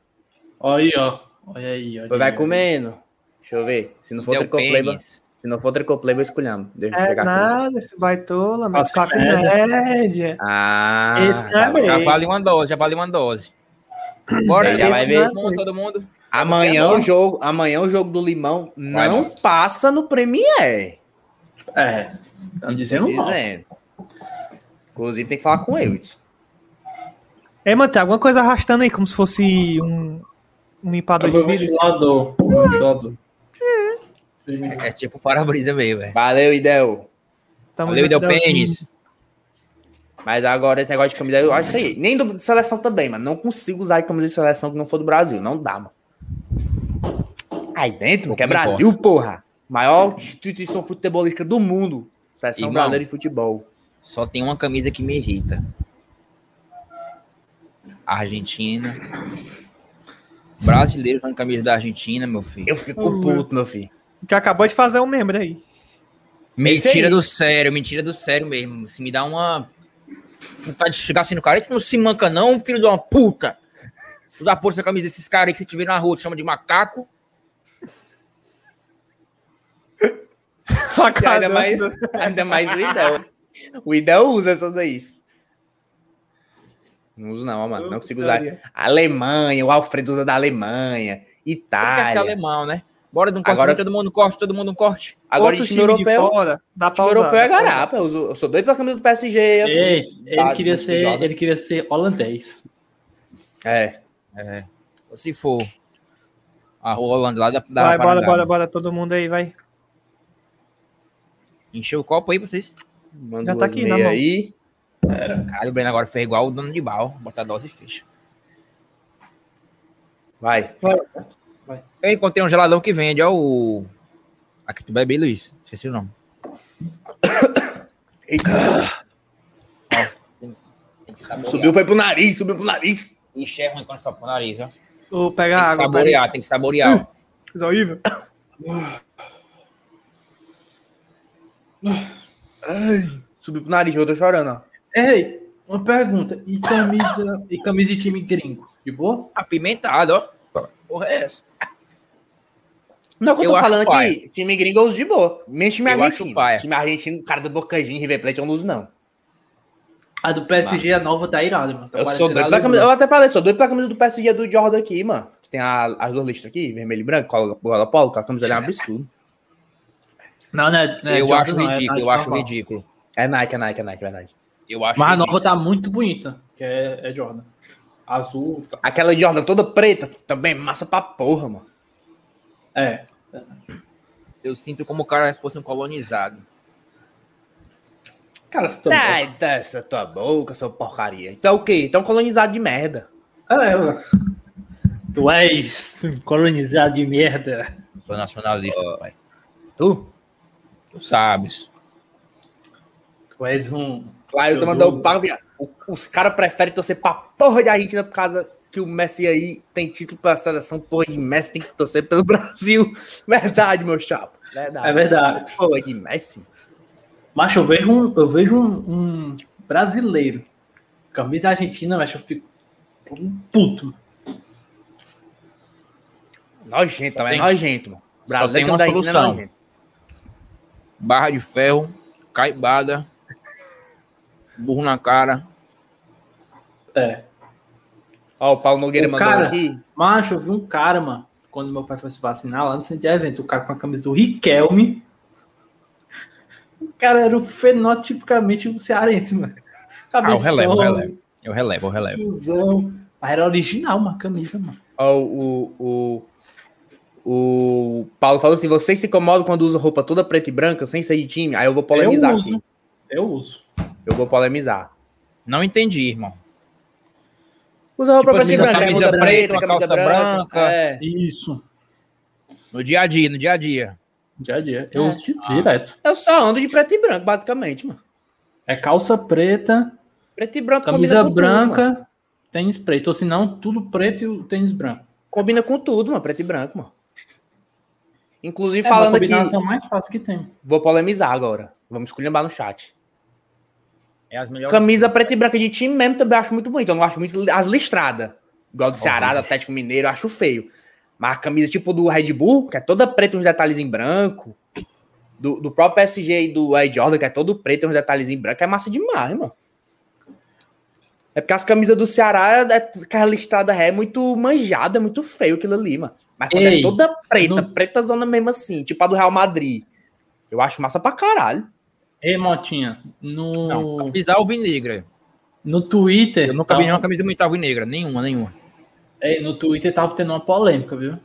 Olha aí, ó. Olha aí, olha vai aí. comendo. Deixa eu ver. Se não for tricopleba, se não for tricopleba, eu escolhamos. Deixa eu É pegar aqui. nada, esse baitola, mas Classe média. média. Ah, Esse não é tá bom. Já vale uma dose, já vale uma dose. Bora, já vai todo ver. mundo, todo mundo. Amanhã o jogo, amanhã o jogo do Limão não vai. passa no Premiere. É. Estão dizendo mal. Dizendo. Inclusive tem que falar com ele. Ei, mano, tem alguma coisa arrastando aí, como se fosse um, um limpador É de vidro. ventilador. Meu ventilador. É tipo para-brisa meio, velho. Valeu, Idel. Tamo Valeu, Delzinho. pênis. Mas agora esse negócio de camisa, eu acho isso aí. Nem do, de seleção também, mano. Não consigo usar camisa de seleção que não for do Brasil. Não dá, mano. Aí dentro, que é Brasil, porra. Maior instituição futebolística do mundo. Seleção Irmão. brasileira de futebol. Só tem uma camisa que me irrita. Argentina. Brasileiro usando camisa da Argentina, meu filho. Eu fico puto, meu filho. Que acabou de fazer um membro aí. Esse Mentira aí. do sério, mentira do sério mesmo. Se me dá uma. Vontade de chegar assim no cara, "Eita, não se manca, não, filho de uma puta. Usar porra essa camisa desses caras aí que você vê na rua, te chama de macaco. Ainda mais, ainda mais o Idel. O Idel usa essas daí. Não uso não, mano. Não consigo usar. Alemanha, o Alfredo usa da Alemanha. Ser Itália. alemão, né? Bora de um corte, Agora- todo mundo corte, todo mundo um corte. Agora, Outro o time europeu, de fora, dá pra usar. europeu é garapa. Eu, uso- eu sou doido pela camisa do PSG. Assim. Ei, ele, Tá, queria ser, joga. ele queria ser holandês. É. É. Ou se for a rua Holanda lá da, da Vai, bora, bora, bora, todo mundo aí, vai. Encheu o copo aí, vocês. Manda Já tá aqui na mão. aí. Cara, o Breno agora fez igual o dono de bal. Bota a dose e fecha. Vai. Eu encontrei um geladão que vende, ó, o. Aqui tu bebe, Luiz. Esqueci o nome. Eita. Tem que saborear. Subiu, foi pro nariz, subiu pro nariz. Ixi, é ruim quando sobe pro nariz, ó. Vou Tem pegar que água. saborear, tem que saborear. ó. Coisa horrível. Ai, subiu pro nariz, eu tô chorando, ó. Ei, Uma pergunta. E camisa, e camisa de time gringo? De boa? Apimentado, ó. Porra, é essa? Não, que eu Eu tô falando aqui, time gringo eu uso de boa. Menos time Eu argentino. Time argentino, cara do Boca Juniors, River Plate, eu não uso, não. A do PSG, a nova, tá irada, mano. Tá Eu sou doido a pela Lebron. camisa. Eu até falei, sou doido pela camisa do PSG do Jordan aqui, mano. Que tem a- as duas listas aqui, vermelho e branco, cola cola polo, a camisa ali é um absurdo. Não, não é, não é eu Jordan, acho não, é ridículo, Nike eu acho ridículo. É Nike, é Nike, é Nike, verdade. Eu acho Mas a ridículo. nova tá muito bonita, que é, é Jordan. Azul, tá. Aquela Jordan toda preta, também massa pra porra, mano. É. Eu sinto como o cara fosse um colonizado. Cara, você tá Sai dessa tua boca, seu porcaria. Então o quê? Então colonizado de merda. É, mano. Tu és um colonizado de merda. Sou nacionalista, pai. Tu? Tu sabes. Tu és um. Aí eu tô mandando o o- Os caras preferem torcer pra porra de Argentina por causa que o Messi aí tem título pra seleção. Porra de Messi tem que torcer pelo Brasil. Verdade, meu chapa. Verdade. É verdade. Porra de Messi. Mas eu vejo um, eu vejo um, um brasileiro. Camisa argentina, mas eu fico um puto. Nojento, é nojento, mano. Só Brasileiro tem uma anda Argentina é solução. Barra de ferro, caibada, burro na cara. É. Ó, o Paulo Nogueira O mandou cara- aqui. Macho, eu vi um cara, mano, quando meu pai foi se vacinar lá no centro de eventos, o cara com a camisa do Riquelme. O cara era o fenotipicamente um cearense, mano. Ah, eu Cabeção, relevo, eu relevo. Eu relevo, eu relevo. tiozão. Mas era original uma camisa, mano. Ó, o, o, o Paulo falou assim: vocês se incomodam quando usam roupa toda preta e branca, sem ser de time? Aí eu vou polemizar eu aqui. uso. Eu uso. Eu vou polemizar. Não entendi, irmão. Usa roupa Tipo preta assim, e branca, camisa preta, camisa calça branca. branca. É. Isso. No dia a dia, no dia a dia. Dia a dia. Eu É. uso de- Ah. direto. Eu só ando de preto e branco, basicamente, mano. É calça preta, Preto e branco camisa combina com branca, Tudo, tênis preto. Ou se não, tudo preto e o tênis branco. combina com tudo, mano. Preto e branco, mano. Inclusive, É falando a aqui. combinação mais fácil que tem. Vou polemizar agora. Vamos esculhambar no chat. É as melhores. Camisa preta e branca de time mesmo também acho muito bonito. Eu não acho muito as listradas. Igual do Ceará, do Atlético Mineiro, eu acho feio. Mas a camisa tipo do Red Bull, que é toda preta, uns detalhes em branco. Do, do próprio PSG e do Air Jordan, que é todo preto, uns detalhes em branco, é massa demais, mano. É porque as camisas do Ceará, é, aquela listrada é muito manjada, é muito feio aquilo ali, mano. Mas quando é Ei, toda preta, não- preta zona mesmo assim, tipo a do Real Madrid, eu acho massa pra caralho. Ei, Motinha, no, Não, camisa alvinegra. no Twitter. Eu nunca vi nenhuma camisa muito alvinegra. Nenhuma, nenhuma. Ei, no Twitter tava tendo uma polêmica, viu?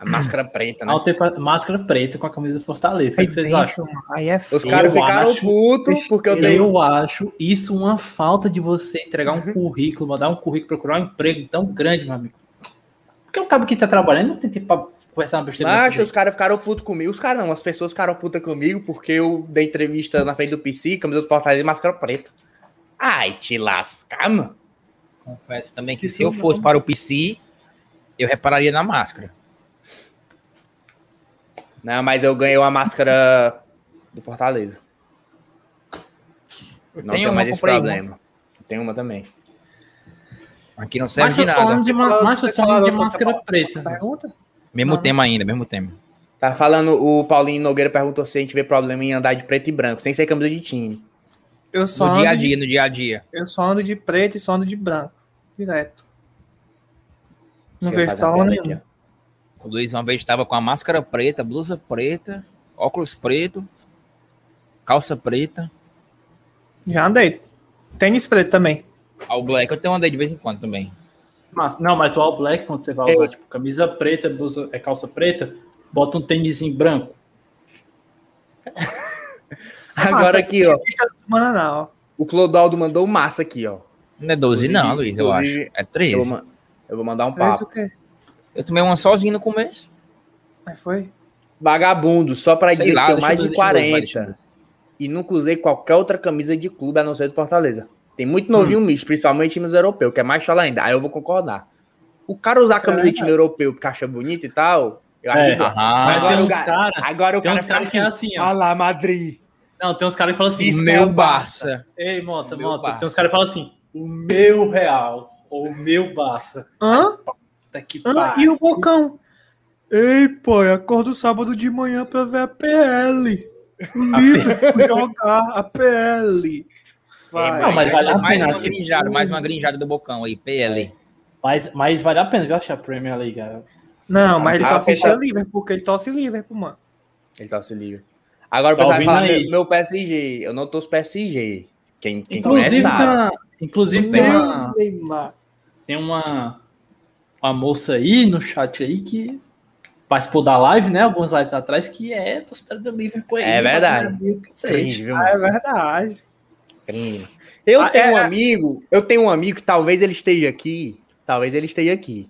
A máscara preta, né? Máscara preta com a camisa do Fortaleza. O que, que vocês acham? Aí é Os caras Eu ficaram acho- putos porque eu Eu, dei. acho isso uma falta de você entregar um currículo, mandar um currículo, procurar um emprego tão grande, meu amigo. Porque o cabo que tá trabalhando não tem tempo pra conversar uma besteira Macho, os caras ficaram putos comigo. Os caras não, as pessoas ficaram putas comigo porque eu dei entrevista na frente do PC, camisa do Fortaleza e máscara preta. Ai, te lascar, mano. Confesso também que se eu fosse para o PC, eu repararia na máscara. Não, mas eu ganhei uma máscara do Fortaleza. Eu Não tenho mais esse problema. Tem uma também. Aqui não serve Mas de nada. de, ma- mas eu só ando de máscara preta. Pergunta? Mesmo Não. tema ainda, mesmo tema. Tá falando, o Paulinho Nogueira perguntou se a gente vê problema em andar de preto e branco, sem ser camisa de time. Eu só, No dia a ando de, dia, no dia a dia. eu só ando de preto e só ando de branco. Direto. Não vejo piada nenhum. aqui, O Luiz uma vez estava com a máscara preta, blusa preta, óculos preto, calça preta. Já andei. Tênis preto também. Ao black eu tenho andei de vez em quando também. Mas, não, mas o All Black, quando você vai Ei. usar, tipo, camisa preta, blusa, é calça preta, bota um tênis em branco. Agora aqui, ó. O Clodaldo mandou massa aqui, ó. Não é 12 não, Luiz, eu acho. É Eu 13. vou, ma- eu vou mandar um papo. o quê? Eu tomei uma sozinho no começo. Aí foi. Vagabundo, só pra Sei dizer lá, que deixa mais eu de ver, deixa eu ver, vai, 40 deixa eu ver. e nunca usei qualquer outra camisa de clube a não ser do Fortaleza. Tem muito novinho misto, principalmente times europeus, que é mais chola ainda. Aí eu vou concordar. O cara usar camisa de time europeu porque acha bonito e tal, eu acho É. boa. Aham. Mas Agora tem uns cara- caras Agora o cara caras que assim, é assim, ó. olha lá, Madrid. Não, tem uns caras que falam assim, Isso que meu é o Barça. Barça. Ei, Mota, Meu Mota, Barça. tem uns caras que falam assim, o meu Real, ou o meu Barça. Hã? Puta que Hã? E o Bocão? Ei, pai, acordo sábado de manhã pra ver a PL. O jogar a PL. Vai. Não, mas vale a mais pena. uma grinjada, mais uma grinjada do Bocão aí, PL. Mas, mas vale a pena, viu, achar a Premier League. cara. Não, mas ele Ah, só eu assistia pensava- Liverpool, porque ele torce Liverpool, mano. Ele se livre. Agora o Tá pessoal vai falar aí? meu, meu PSG. Eu não torço PSG. Quem, quem Inclusive, conhece sabe. tá, inclusive tem uma, Neymar. tem uma, uma moça aí no chat aí que participou da live, né? Algumas lives atrás, que é torcedora do Liverpool. É verdade. Cringe, viu, Ah, mano? é verdade. Cringe. Eu Ah, tenho um é- amigo, eu tenho um amigo que talvez ele esteja aqui. Talvez ele esteja aqui.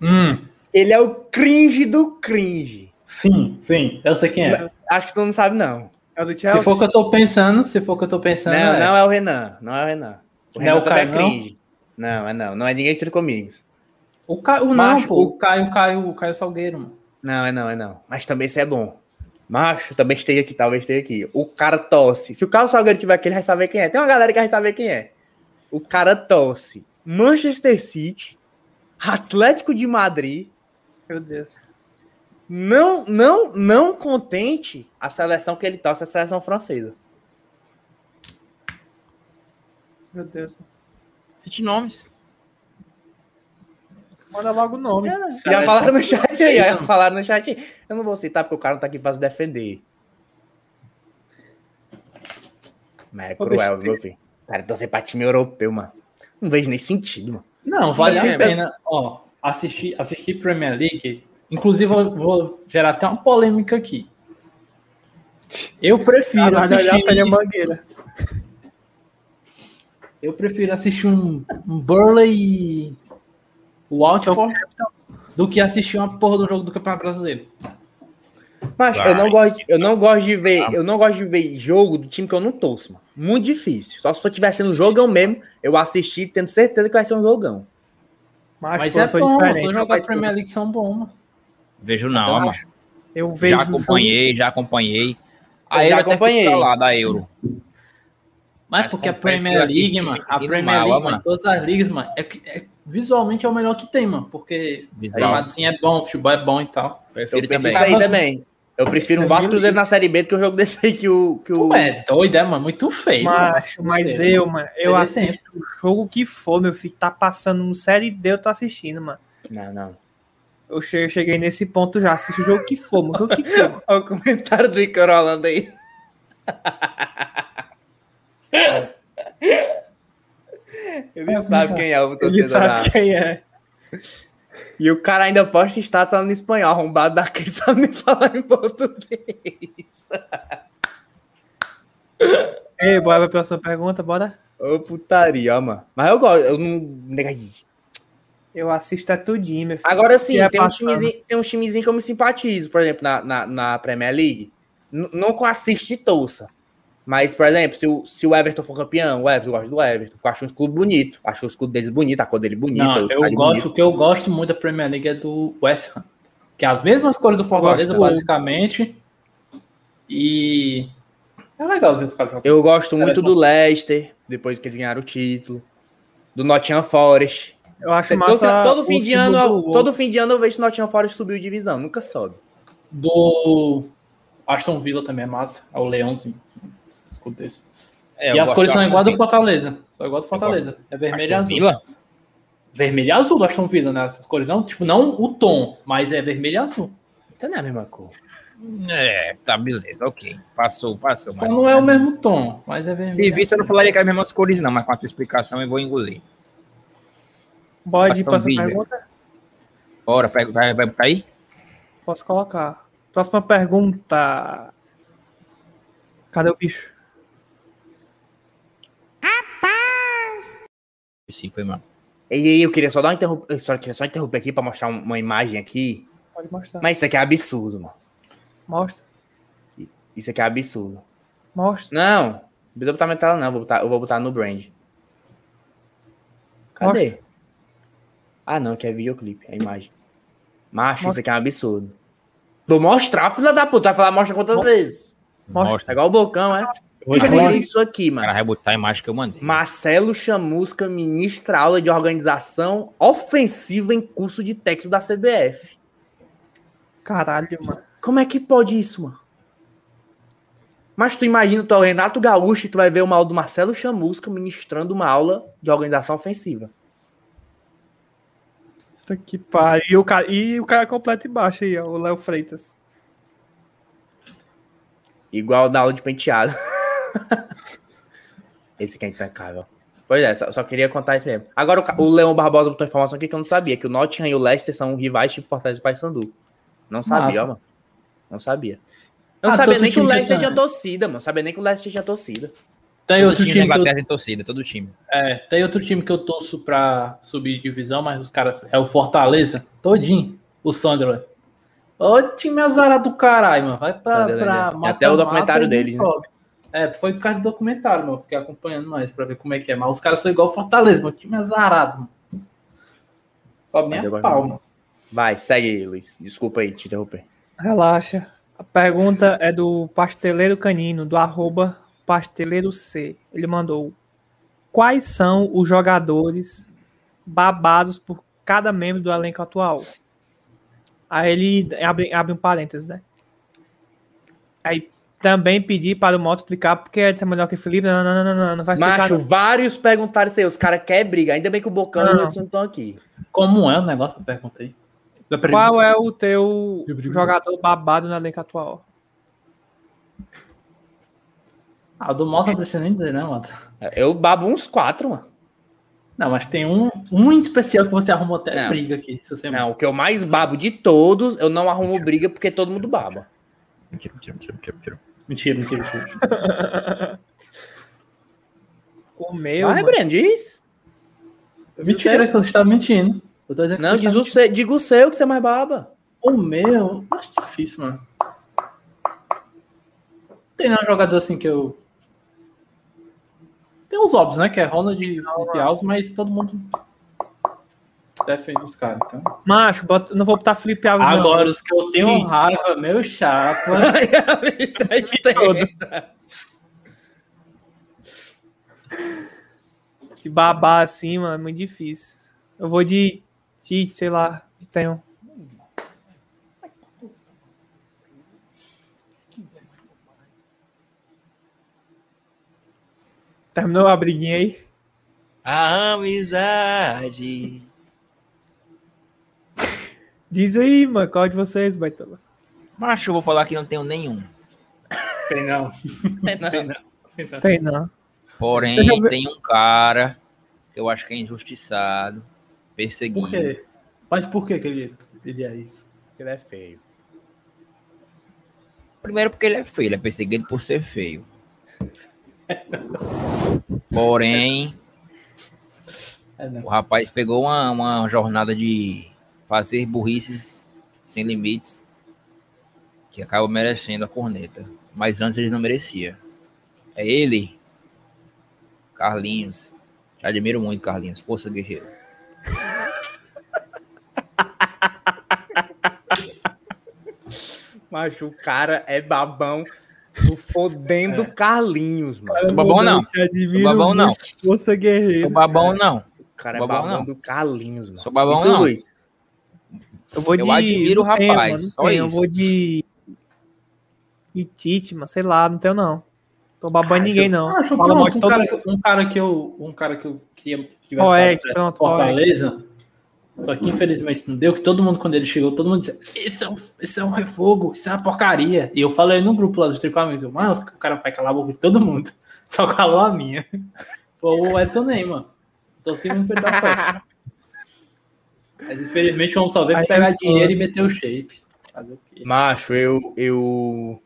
Hum, Ele é o cringe do cringe. sim, sim, eu sei quem é. Acho que tu não sabe, não. É do Se for o que eu tô pensando, se for o que eu tô pensando, Não, é. não é o Renan. Não é o Renan. O Não é Renan o também é Caio, não? cringe. Não, é não. Não é ninguém tira comigo. O Caio, não, Macho, pô, o Caio, o Caio, o Caio Salgueiro, mano. Não, é não, é não. Mas também isso é bom. Macho, também esteja aqui, talvez esteja aqui. O cara tosse. Se o Carlos Salgueiro tiver aqui, ele vai saber quem é. Tem uma galera que vai saber quem é. O cara tosse. Manchester City, Atlético de Madrid, Meu Deus. não, não, não contente a seleção que ele torce, a seleção francesa. Meu Deus. Cite nomes. Manda logo o nome. Já falaram no chat aí, já falaram no chat aí. Eu não vou citar porque o cara não tá aqui pra se defender. Mas é cruel, meu filho. Cara, torcer pra time europeu, mano. Não vejo nem sentido, mano. Não, vale a pena, ó, assistir, assistir Premier League. Inclusive, eu vou gerar até uma polêmica aqui. Eu prefiro Ah, assistir, Mangueira. eu prefiro assistir um, um Burley Watford do que assistir uma porra do jogo do Campeonato Brasileiro. Mas eu não gosto, de- eu não gosto de ver, eu não gosto de ver jogo do time que eu não torço, mano. Muito difícil. Só se for tiver sendo um jogão mesmo, eu assisti tendo certeza que vai ser um jogão. Mas, Mas pô, eu é bom, diferente. os eu jogos da Premier. League são bons, mano. Vejo não, Então, mano. Eu vejo. Já acompanhei, já acompanhei. Eu A já acompanhei. lá da Euro. Mas, Mas porque a Premier League, mano, a Premier mal, League, mano, mano. todas as ligas, mano, é, que- é- visualmente é o melhor que tem, mano, porque o assim é bom, o futebol é bom e tal. Eu Prefiro também. isso aí também. Eu prefiro um Vasco Cruzeiro na Série B do que um jogo desse aí que o. Que o... Tu é doido, é, mano, muito feio. Mas, mano. mas Muito eu, mano, eu assisto o jogo que for, meu filho. Tá passando no série D, eu tô assistindo, mano. Não, não. Eu che- eu cheguei nesse ponto já. Assisto o jogo que for, mano. O jogo que for. Olha o comentário do Icaro Holanda aí. Ele sabe quem é o Ele torcedor. sabe da- quem é. E o cara ainda posta status falando em espanhol, arrombado daquele sabe nem falar em português. Ei, bora pra próxima pergunta, bora. Ô putaria, mano. Mas eu gosto, eu não. Eu assisto a tudinho, meu filho. Agora sim, é tem, um timezinho, tem um timezinho que eu me simpatizo, por exemplo, na, na, na Premier League. N- não que eu assiste e torça. Mas, por exemplo, se o, se o Everton for campeão, o Everton, eu gosto do Everton. Eu acho um escudo bonito. Acho o escudo deles bonito, a cor dele bonita. Não, o eu gosto, bonito. o que eu gosto muito da Premier League é do West Ham. Que é as mesmas cores do Fortaleza, basicamente. E. É legal ver os caras jogando. Eu gosto muito do Leicester, depois que eles ganharam o título. Do Nottingham Forest. Eu acho Todo, massa. todo o fim de ano, do todo fim de ano eu vejo o Nottingham Forest subiu divisão, nunca sobe. Do Aston Villa também é massa. É o Leãozinho. Esse escudo desse. É, e as cores são igual do. Fortaleza. São igual do Fortaleza. É vermelho e Aston azul. Villa? Vermelho e azul do Aston Villa, né? Essas cores não, tipo, não o tom, mas é vermelho e azul. Então não é a mesma cor. É, tá, beleza, ok. Passou, passou. Só mas- não é o mesmo tom, mas é vermelho. Se visse, eu não falaria que é as mesmas cores, não, mas com a tua explicação eu vou engolir. Bora de Aston próxima Villa. pergunta? Bora, vai, vai botar aí? Posso colocar. Próxima pergunta. Cadê o bicho? Sim, foi mal. E aí, eu queria só dar uma interromp... eu só queria só interromper aqui pra mostrar um- uma imagem aqui. Pode mostrar. Mas isso aqui é absurdo, mano. Mostra. Isso aqui é absurdo. Mostra. Não, não precisa botar tela, não. Eu vou botar, eu vou botar no brand. Cadê? Mostra. Ah, não, que é videoclipe, é imagem. Macho, Mostra. isso aqui é um absurdo. Vou mostrar, filha da puta. Vai falar, mostra quantas Mostra. vezes? Mostra. É igual o Bocão, é? Olha isso aqui, O cara mano. vai botar a imagem que eu mandei. Marcelo Chamusca ministra aula de organização ofensiva em curso de texto da CBF. Caralho, mano. Como é que pode isso, mano? Mas tu imagina, tu é o Renato Gaúcho e tu vai ver uma aula do Marcelo Chamusca ministrando uma aula de organização ofensiva. Que pariu. E o cara, e o cara completo embaixo aí, ó, o Léo Freitas. Igual da aula de penteado. Esse que é impecável. Pois é, só, só queria contar isso mesmo. Agora o, o Leão Barbosa botou informação aqui que eu não sabia, que o Nottingham e o Leicester são rivais tipo Fortaleza e Paysandu. Não sabia, Massa. ó, mano. Não sabia. Não Ah, sabia nem que o Leicester tinha torcida, mano. Sabia nem que o Leicester tinha torcida. Tem Todo outro time, time da que eu tem torcida, todo time. É, tem outro time que eu torço pra subir de divisão, mas os caras. É o Fortaleza, todinho. O Sunderland. Ô time azarado do caralho, mano. Vai pra. Pra mata- até o mata documentário e deles, né? É, foi por causa do documentário, mano. Fiquei acompanhando mais pra ver como é que é. Mas os caras são igual o Fortaleza, mano. Time azarado, mano. Sobe nem Mas eu a gosto pau, muito. mano. Vai, segue aí, Luiz. Desculpa aí te interromper. Relaxa. A pergunta é do Pasteleiro Canino, do arroba Pasteleiro C. Ele mandou: Quais são os jogadores babados por cada membro do elenco atual? Aí ele abre, abre um parênteses, né? Aí também pedi para o Moto explicar porque é melhor que o Felipe. Não, não, não, não, não, não vai explicar. Macho, não. vários perguntaram isso aí. Os caras querem briga. Ainda bem que o Bocão e o Não. Hudson estão aqui. Como é o negócio? Eu perguntei. Qual é o teu jogador babado no elenco atual? Ah, o do Mota não precisa nem dizer, né, Mota? Eu babo uns quatro, mano. Não, mas tem um, um em especial que você arrumou até Não. briga aqui. Se você Não, o que eu mais babo de todos, eu não arrumo briga porque todo mundo baba. Mentira, mentira, mentira, mentira, mentira. Mentira, mentira, mentira. O meu. Vai, mano. Breno, diz. Mentira, que você está mentindo. Eu tô dizendo que Não, você diz tá o seu, diga o seu que você mais baba. O meu, acho difícil, mano. Tem nenhum jogador assim que eu. Tem os óbvios, né? Que é Ronald e Felipe Alves, mas todo mundo defende os caras. Então. Macho, bota- não vou botar Felipe Alves, não. Agora, os que eu tenho Sim. raiva, meu chapa. De babar assim, mano, é muito difícil. Eu vou de. de sei lá, tenho. Terminou a briguinha aí? A amizade. Diz aí, mano, qual de vocês, Baitola? Macho, eu vou falar que não tenho nenhum. Tem não. Tem não. Tem não. Porém, Deixa eu ver. tem um cara que eu acho que é injustiçado, perseguido. Por quê? Mas por que, que ele, ele é isso? Ele é feio. Primeiro porque ele é feio, ele é perseguido por ser feio. Porém, É, não. o rapaz pegou uma, uma jornada de fazer burrices sem limites que acaba merecendo a corneta. Mas antes ele não merecia. É ele, Carlinhos. Te admiro muito, Carlinhos. Força guerreiro. Macho, o cara é babão do fodendo Carlinhos, mano. Sou babão não. Sou babão não. Força guerreira. Sou babão não. O cara é Babão babão não. do Carlinhos, mano. Sou babão E não. Luiz? Eu vou de. Eu admiro o rapaz, mano, não só tenho, Eu isso. vou de. De Tite, mano, sei lá, não tenho não. Tô babando Ah, ninguém, não. Acho Fala pronto, um, cara, um cara que eu. Um cara que eu queria que dado certo pronto, no Fortaleza. Só que infelizmente não deu, que todo mundo, quando ele chegou, todo mundo disse: Esse é um, esse é um refogo, isso é uma porcaria. E eu falei no grupo lá dos tricamentes, mas o cara vai calar a boca de todo mundo. Só calou a minha. Foi o Elton Ney, mano. Tô seguindo dar certo. Mas infelizmente vamos só ver pra Aí pegar eu- dinheiro e meter o shape. Fazer o quê? Macho, eu. Eu,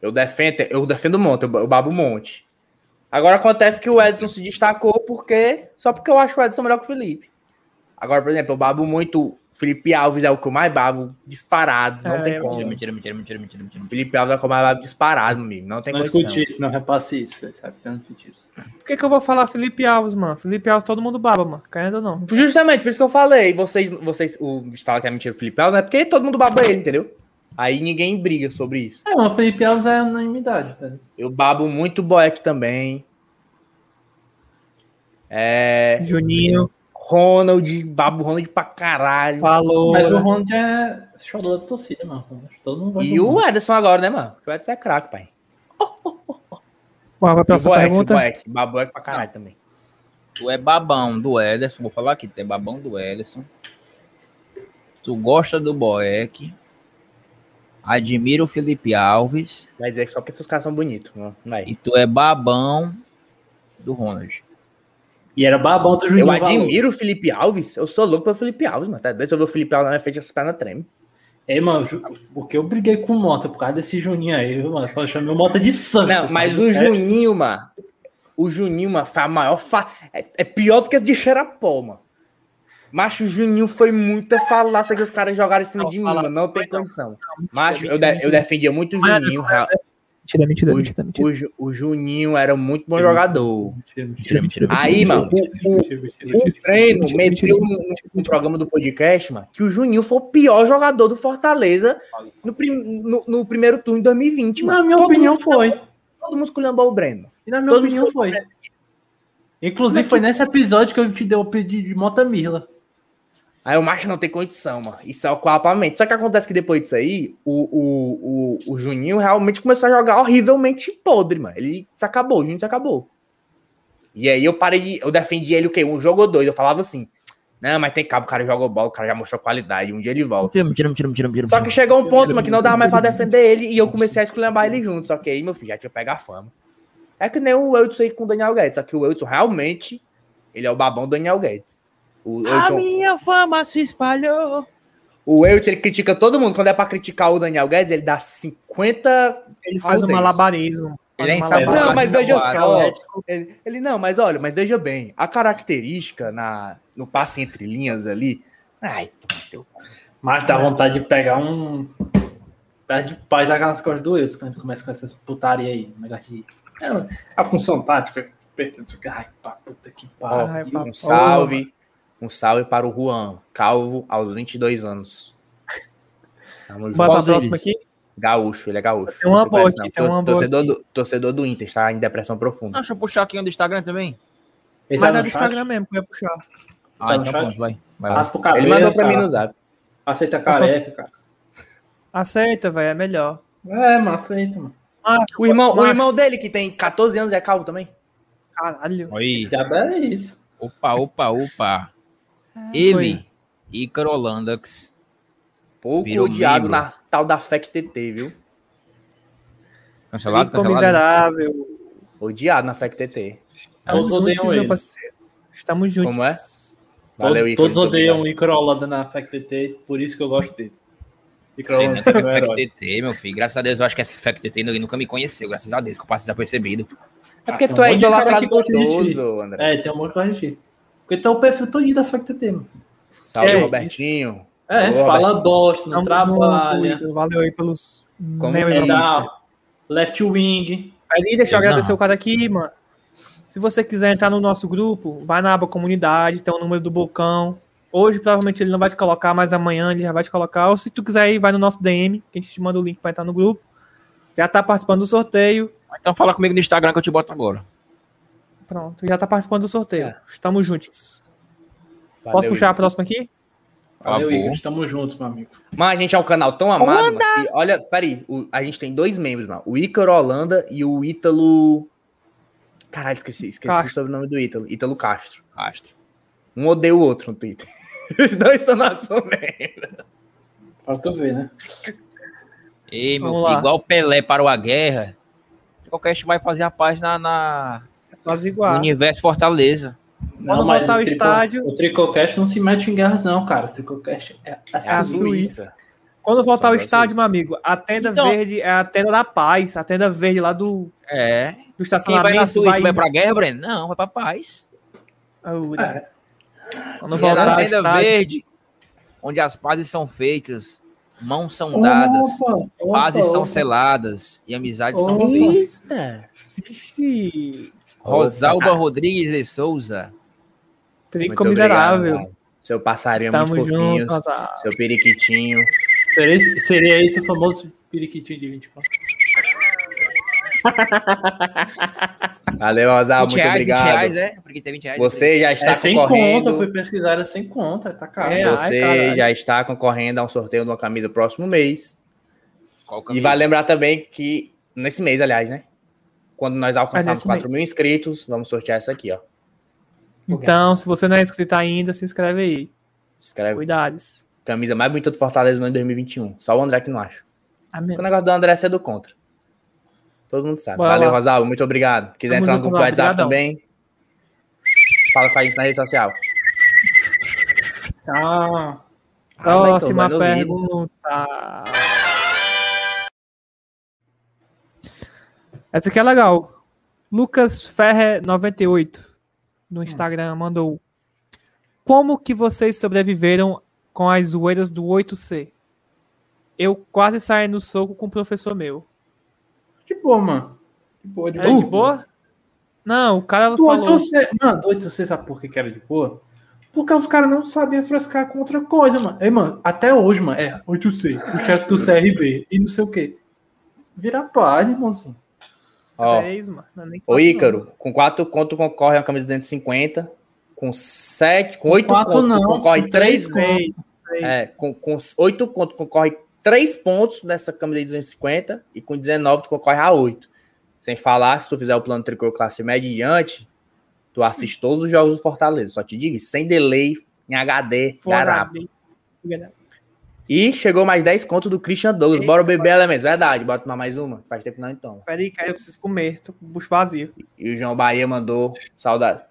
eu defendo, eu defendo o monte, eu babo um monte. Agora acontece que o Edson se destacou porque. Só porque eu acho o Edson melhor que o Felipe. Agora, por exemplo, eu babo muito. Felipe Alves é o que eu mais babo disparado. Não É, tem como. Mentira, mentira, mentira, mentira, mentira. mentira. Felipe Alves é o que eu mais babo disparado, amigo. Não tem Não condição. escute isso, não repasse isso. Você sabe apenas pedir isso. Por que, que eu vou falar Felipe Alves, mano? Felipe Alves todo mundo baba, mano. Ou não. Justamente, por isso que eu falei. Vocês, vocês o, fala que é mentira o Felipe Alves, não é porque todo mundo baba ele, entendeu? Aí ninguém briga sobre isso. É, o Felipe Alves é unanimidade, tá? Eu babo muito Boeck também. É. Juninho. Ronald, babo Ronald pra caralho. Falou. Mas o Ronald é chorou da torcida, mano. Todo mundo E o. Ederson agora, né, mano? Que o Ederson é craque, pai. Qual vai E pra o sua Boeck, o pergunta? Boeck. Babo Boeck pra caralho também. Tu é babão do Ederson, vou falar aqui, tu é babão do Ederson. Tu gosta do Boeck. Admira o Felipe Alves. Vai dizer que só porque esses caras são bonitos. Vai. E tu é babão do Ronald. E era babão do Eu Juninho. Valor. admiro o Felipe Alves. Eu sou louco pelo Felipe Alves, mano. Tá doido? Se eu ver o Felipe Alves na minha frente, essa perna treme. Ei, mano, porque eu briguei com o Mota por causa desse Juninho aí, viu, mano. Só chamei o Mota de santo. Não, mas o Juninho, mano. O Juninho, mano, foi a maior. Fa... É, é pior do que esse de Xerapó, mano. Macho, o Juninho foi muita falácia que os caras jogaram em cima Não, de mim, mano. Não tem condição. Macho, eu, de- eu defendia muito o Juninho. real. Mentira, mentira, O, mentira, mentira. o, Ju- o Juninho era muito bom jogador. Mentira, Mentira, mentira, mentira. Aí, mano, o, o, mentira, mentira, o mentira. Breno mentira, meteu no, programa do podcast, mano, que o Juninho foi o pior jogador do Fortaleza no, prim- no- no primeiro turno de 2020, mano. Na minha Todo opinião, foi. Todo mundo esculhambou o Breno. E na minha Todo opinião, foi. Inclusive, foi nesse episódio que eu te dei o pedido de Mota Mirla. Aí o macho não tem condição, mano. Isso é o coapamento. Só que acontece que depois disso aí, o, o, o, o Juninho realmente começou a jogar horrivelmente podre, mano. Ele se acabou, o Juninho se acabou. E aí eu parei de. Eu defendi ele o quê? Um jogo ou dois. Eu falava assim. Não, mas tem cabo, o cara jogou bola, o cara já mostrou qualidade. Um dia ele volta. Mentira, mentira, mentira, mentira. Só que chegou um ponto, mano, que não dava mais pra defender ele e eu comecei a esculhambar ele junto. Só que aí, meu filho, já tinha pegado a fama. É que nem o Eudson aí com o Daniel Guedes. Só que o Eudson realmente, ele é o babão do Daniel Guedes. O A minha fama se espalhou. o Eudson, ele critica todo mundo. Quando é pra criticar o Daniel Guedes, ele dá 50. Ele faz um malabarismo. Ele um sabe malabarismo. Não, mas veja cara, só. Ele, ele- não, mas olha, mas veja bem. A característica na, no passe entre linhas ali. Ai, teu. Mas dá vontade de pegar um. Pé de paz nas costas do Wilson, quando a gente começa com essas putaria aí. um Negócio de. É, a função tática. Ai, pá, puta que pariu. Um salve. Um salve para o Juan, calvo aos 22 anos. Tamo junto. Bota a próxima aqui. Gaúcho, ele é gaúcho. Tem uma boa aqui, tem uma boa torcedor, do, torcedor do Inter, está em depressão profunda. Deixa eu puxar aqui um do Instagram também. Ele Mas tá é no do chat? Instagram mesmo que eu ia puxar. Ah, Tá no então pronto, vai. Vai o cabelo. Ele mandou pra mim cara. no zap. Aceita careca, cara. Aceita, velho, é melhor. É, mas aceita, mano. Ah, O irmão, o irmão dele, que tem 14 anos, é calvo também. Caralho. Oi. Já é isso. Opa, opa, opa. É, Ele. Ícaro Landax. Pouco odiado membro. na tal da FEC TT, viu? Cancelado, Ficou cancelado. miserável. Odiado na FEC TT. Estamos Todos odeiam ele. parceiro. Estamos juntos. Como é? Todos, Ícaro, todos odeiam o. Icaro Holanda na FacTT, por isso que eu gosto dele. Icaro Sei, Holanda né? é. FecTT, meu filho. Graças a Deus, eu acho que essa FecTT nunca me conheceu. Graças a Deus, que eu passo desapercebido. É porque tem tu é idolatrado todos, André. É, tem um monte de de Porque tem o perfil todinho da FacTT, mano. Salve, É, Robertinho. É, Ô, fala bosta, não trabalha. Igor. Valeu aí pelos. Como é left wing. Aí deixa eu Não. agradecer o cara aqui, mano. Se você quiser entrar no nosso grupo, vai na aba comunidade, tem o número do Bocão. Hoje provavelmente ele não vai te colocar, mas amanhã ele já vai te colocar. Ou se tu quiser ir, vai no nosso DM, que a gente te manda o link pra entrar no grupo. Já tá participando do sorteio. Então fala comigo no Instagram que eu te boto agora. Pronto, já tá participando do sorteio. É. Estamos juntos. Valeu, Posso puxar a Igor. próxima aqui? Valeu. Igor. Estamos juntos, meu amigo. Mas a gente é um canal tão amado, mano, que, olha, peraí, o- a gente tem dois membros, mano. O Ícaro Holanda e o Ítalo. Caralho, esqueci, esqueci Castro. o sobrenome do Ítalo. Ítalo Castro. Astro. Um odeia o outro no Twitter. Os dois são nosso membro. Pra tu ver, né? Ei, meu Vamos filho, lá. igual o Pelé parou a guerra, qualquer gente vai fazer a paz na, na- Quase igual. universo Fortaleza. Quando voltar ao estádio- O Tricocast não se mete em guerras, não, cara. O Tricocast é, é É a Suíça. Suíça. Quando voltar ao São estádio, meu amigo, a tenda Então- verde é a tenda da paz, a tenda verde lá do, É. do Quem vai na estacionamento. Suíça vai, pra guerra, Breno? Não, vai pra paz. Aura. É. Quando voltar ao tenda estádio, verde, onde as pazes são feitas, mãos são dadas, Opa, opa, pazes são opa. seladas e amizades são feitas. Ixi, Rosalba Rodrigues de Souza. trico Muito miserável. obrigado. Seu passarinho Tamo muito fofinho. junto, Rosalba. Seu periquitinho. Seria, esse- o famoso periquitinho de 24. Valeu, Rosal, 20 muito reais, 20 obrigado. reais, é? Porque tem 20 reais. Você já está É sem concorrendo. conta, fui pesquisar, é sem conta, tá caro. É, Você Ai, já está concorrendo a um sorteio de uma camisa próximo mês. Qual E vale lembrar também que, nesse mês, aliás, né? Quando nós alcançarmos nesse 4 mês. mil inscritos, vamos sortear essa aqui, ó. Então, se você não é inscrito ainda, se inscreve aí. Se inscreve. Cuidados. Camisa mais bonita do Fortaleza no ano de 2021. Só o André que não acha. Amém. O negócio do André é ser do contra. Todo mundo sabe. Bora Valeu, lá. Rosalvo. Muito obrigado. Quiser entrar no grupo do. WhatsApp Obrigadão. também, fala com a gente na rede social. Ah, Próxima pergunta. Essa aqui é legal. Lucas Ferre 98 no Instagram mandou. Como que vocês sobreviveram com as zoeiras do 8C? Eu quase saí no soco com o professor meu. de boa, mano. De boa, de É boa. de boa? Não, o cara Do falou. 8C, mano, do 8C, sabe por que era de boa? Porque os caras não sabiam frescar com outra coisa, mano. Ei, mano, até hoje, mano, é 8C, o chefe do CRB e não sei o quê. Vira palha, irmãozinho. Ó, 10, mano. Não nem Ô quatro, Ícaro, com 4 conto concorre a uma camisa de 250. Com 7, com 8 quatro conto não, concorre com 3 três não. Três, três. É, com, com 8 conto concorre 3 pontos nessa camisa de 250 e com 19 tu concorre a 8. Sem falar se tu fizer o plano tricô classe média e diante, tu assiste todos os jogos do Fortaleza. Só te digo, sem delay, em HD, garapa. E chegou mais 10 contos do Christian Douglas. Bora beber elementos, verdade. Bora tomar mais uma. Faz tempo não então. Peraí, cara, eu preciso comer. Tô com o bucho vazio. E o João Bahia mandou saudade.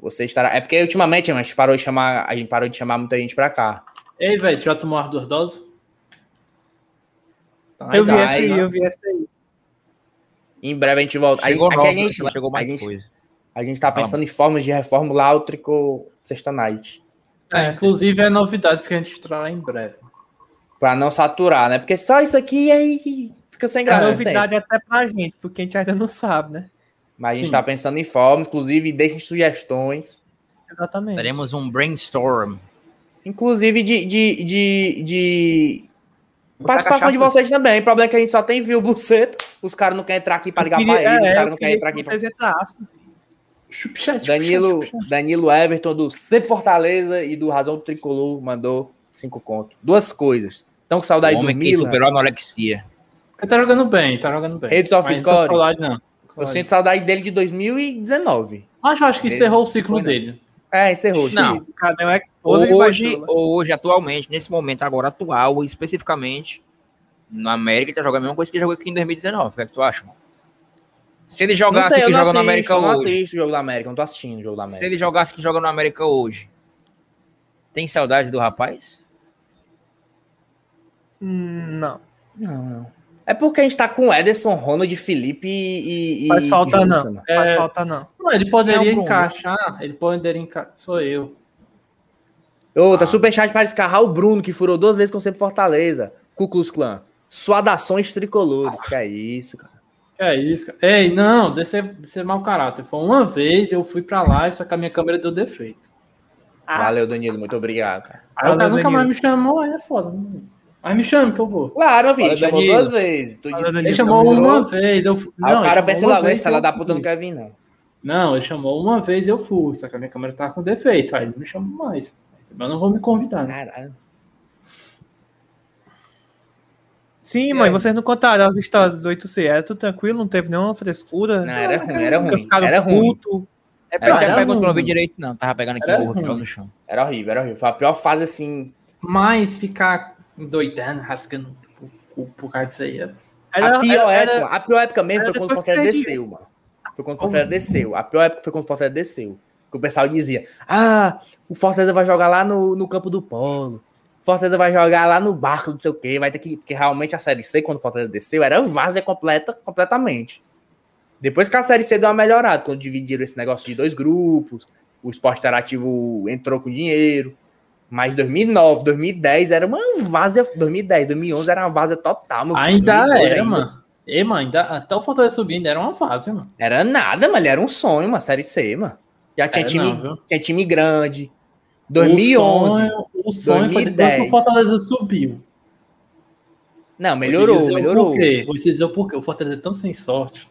Você estará. É porque ultimamente a gente parou de chamar, a gente parou de chamar muita gente pra cá. Ei, velho, tu já tomou as duas doses? Tá, Eu vi Mas- essa aí, eu vi essa aí. Em breve a gente volta. A, Chegou aqui nova, a gente, chegou mais a gente, coisa. a gente tá pensando em formas de reformular o tricô Sexta Night. É, inclusive é novidades que a gente trará em breve. Pra não saturar, né? Porque só isso aqui aí fica sem É graça. né? novidade até pra gente, porque a gente ainda não sabe, né? Mas a gente Sim. tá pensando em formas, inclusive deixem sugestões. Exatamente. Teremos um brainstorm. Inclusive de, de, de, de participação de vocês também. O problema é que a gente só tem view buceta. Os caras não querem entrar aqui pra ligar queria- pra eles. é, os caras não querem entrar aqui pra... vocês entrassem. Chupchat, Danilo, Danilo Everton do Sempre Fortaleza e do Razão do Tricolor mandou cinco contos. Duas coisas. Estão com saudade o do homem que Mila? superou a anorexia. Ele tá jogando bem, tá jogando bem. Redes of não tô Score. com saudade, não. Eu sinto saudade dele de 2019. Mas eu acho que Ele- encerrou o ciclo Foi, né? dele. É, encerrou. Não. Cadê o Expose Hoje, hoje, atualmente, nesse momento agora atual, especificamente, na América, ele tá jogando a mesma coisa que ele jogou aqui em 2019. O que é que tu acha? mano? Se ele Não jogasse sei, que não joga no assisto, América eu não hoje, assisto o jogo da América, não tô assistindo o jogo da se América. ele jogasse que joga no América hoje, tem saudade do rapaz? Não. Não, não. É porque a gente tá com o Ederson, Ronald, Felipe e. e Faz falta e não. Mano. Faz É. falta não. Não, ele poderia é encaixar. Ele poderia encaixar. Sou eu. Outra, superchat para escarrar o Bruno, que furou duas vezes com sempre Fortaleza. Klux Klan. Suadações tricolores. Que é isso, cara. Que é isso, cara. Ei, não, de ser, de ser mau caráter. Foi uma vez, eu fui pra lá, só que a minha câmera deu defeito. Ah. Valeu, Danilo. Muito obrigado, cara. Aí o cara nunca mais Danilo. me chamou, aí é foda. né? Mas me chame que eu vou. Claro, meu filho. Chamou Danilo. duas vezes. Tu disse. Ele chamou uma vez, eu fui. Aí o cara pensa logo, esse fala eu da puta não quer vir, não. Não, ele chamou uma vez e eu fui, só que a minha câmera tava com defeito. Aí ele não me chamou mais. Eu não vou me convidar, né? Caralho. Sim, mãe, vocês não contaram as histórias dos 8C. Era tudo tranquilo, não teve nenhuma frescura. Não, era ruim, era ruim. Era ruim. puto. É porque Era eu não vi ruim. direito, não. Tava pegando aqui Era o no chão. Era horrível, era horrível. Foi a pior fase, assim. Mas ficar doidando, rasgando o cu por causa disso aí. é- Era, a, pior era- época, a pior época mesmo foi quando o Fortaleza desceu, mano. Foi quando o Fortaleza desceu. A pior época foi quando o Fortaleza desceu. Que o pessoal dizia: Ah, o Fortaleza vai jogar lá no, no campo do Polo. O Fortaleza vai jogar lá no barco, não sei o quê. Vai ter que. Porque realmente a Série C, quando o Fortaleza desceu, era várzea completa, completamente. Depois que a Série C deu uma melhorada, quando dividiram esse negócio de dois grupos, o esporte interativo entrou com dinheiro. Mas 2009, 2010 era uma várzea. 2010, 2011 era uma várzea total. meu. Ainda 2012 era, mano. E, mano, ainda, até o Fortaleza subir ainda era uma fase, mano. Era nada, mano. Era um sonho, uma série C, mano. Já tinha, É, time, não, tinha time grande. 2011. O sonho, o sonho foi depois que 2010. o Fortaleza subiu. Não, melhorou, melhorou. Vou te dizer o porquê. O Fortaleza é tão sem sorte.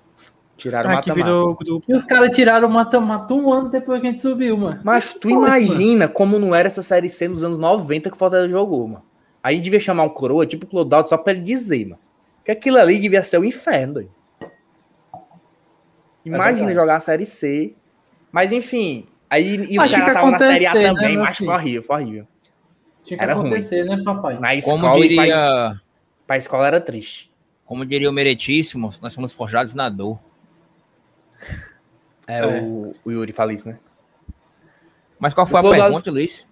Tiraram Ah, o que mata-mata. virou grupo. E os caras tiraram o mata-mata um ano depois que a gente subiu, mano. Mas tu Pô, imagina como não era essa série C nos anos 90 que o Fortaleza jogou, mano. Aí devia chamar um coroa, tipo o Clodoaldo, só pra ele dizer, mano. Que aquilo ali devia ser o inferno, doido. Imagina verdade. jogar a série C. Mas enfim. Aí e o Mas tinha Ceará que tava na série A né, também, meu mas foi horrível, foi horrível. Tinha que Era ruim. acontecer, né, papai? Na Como escola e pra, diria, pra escola era triste. como diria o Meretíssimo, nós somos forjados na dor. É, É. O, o Yuri fala isso, né? Mas qual foi a pergunta, Luiz?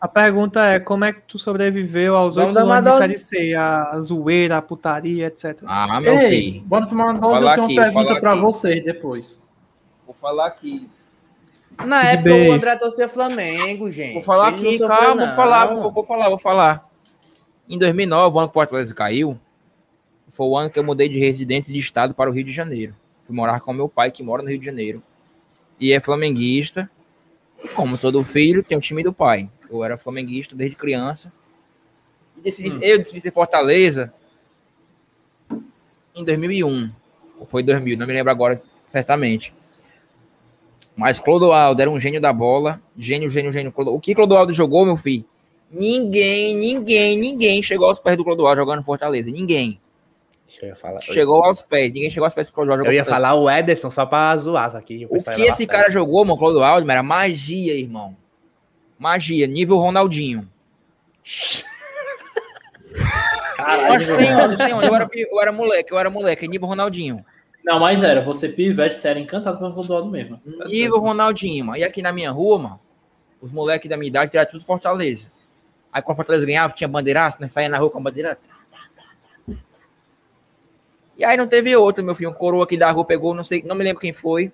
A pergunta é como é que tu sobreviveu aos oito uma anos de dose. série C, a zoeira, a putaria, etc. Ah, meu Ei, filho. bora tomar uma falar Eu tenho aqui, uma pergunta aqui. vocês depois. Vou falar aqui. Na época beijo. o André torcia Flamengo, gente. Vou falar Ele aqui, calma, vou falar, vou, vou falar, vou falar. Em 2009, o ano que o Fortaleza caiu, foi o ano que eu mudei de residência de estado para o Rio de Janeiro. Morar com meu pai, que mora no Rio de Janeiro. E é flamenguista. E como todo filho, tem o time do pai. Eu era flamenguista desde criança. E decidi, Eu decidi ser Fortaleza em 2001. Ou foi 2000, não me lembro agora certamente. Mas Clodoaldo era um gênio da bola. Gênio, gênio, gênio. O que Clodoaldo jogou, meu filho? Ninguém, ninguém, ninguém chegou aos pés do Clodoaldo jogando Fortaleza. Ninguém. Deixa eu falar. Chegou aos pés. Ninguém chegou aos pés do Clodoaldo Eu jogando ia falar o Ederson só pra zoar isso aqui. O que esse cara jogou, mano, Clodoaldo, mano, era magia, irmão. Magia, nível Ronaldinho. Caralho, sem onde, sem onde. Eu era, eu era moleque, eu era moleque, nível Ronaldinho. Não, mas era. Você pivete, você era encantado pelo Clodoaldo mesmo. Nível Ronaldinho, mano. E aqui na minha rua, mano, os moleques da minha idade tiraram tudo Fortaleza. Aí quando Fortaleza ganhava, tinha bandeiraço, nós saía na rua com a bandeira. E aí não teve outro, meu filho. Um coroa aqui da rua pegou, não sei, não me lembro quem foi.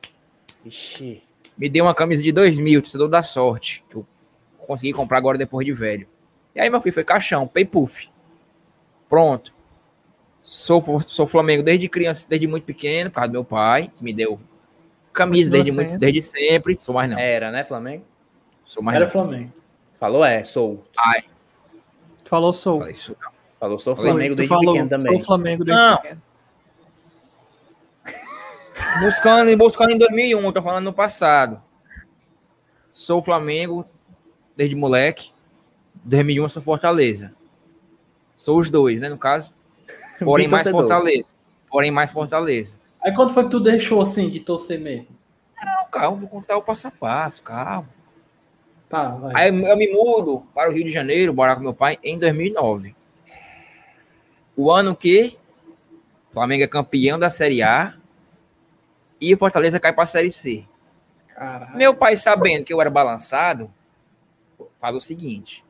Ixi. Me deu uma camisa de 2 mil, torcedor da sorte, que eu consegui comprar agora depois de velho. E aí, meu filho, foi caixão, pay puff. Pronto. Sou, sou Flamengo desde criança, desde muito pequeno, por causa do meu pai, que me deu camisa desde, muito, desde sempre. Sou mais não. Era, né, Flamengo? Sou mais Era não. Flamengo. Falou é, sou. Ai, Tu falou sou. falei não. Falou sou Flamengo desde falou, pequeno também. Sou Flamengo desde Não. pequeno. Buscando, buscando em 2001, eu tô falando no passado. Sou Flamengo desde moleque. 2001 eu sou Fortaleza. Sou os dois, né, no caso. Porém, mais. Fortaleza. Porém, mais Fortaleza. Aí quando foi que tu deixou assim de torcer mesmo? Não, calma, vou contar o passo a passo, calma. Tá, vai. Aí eu me mudo para o Rio de Janeiro, morar com meu pai, em 2009. O ano que o Flamengo é campeão da Série A e o Fortaleza cai para a Série C. Caralho. Meu pai, sabendo que eu era balançado, falou o seguinte: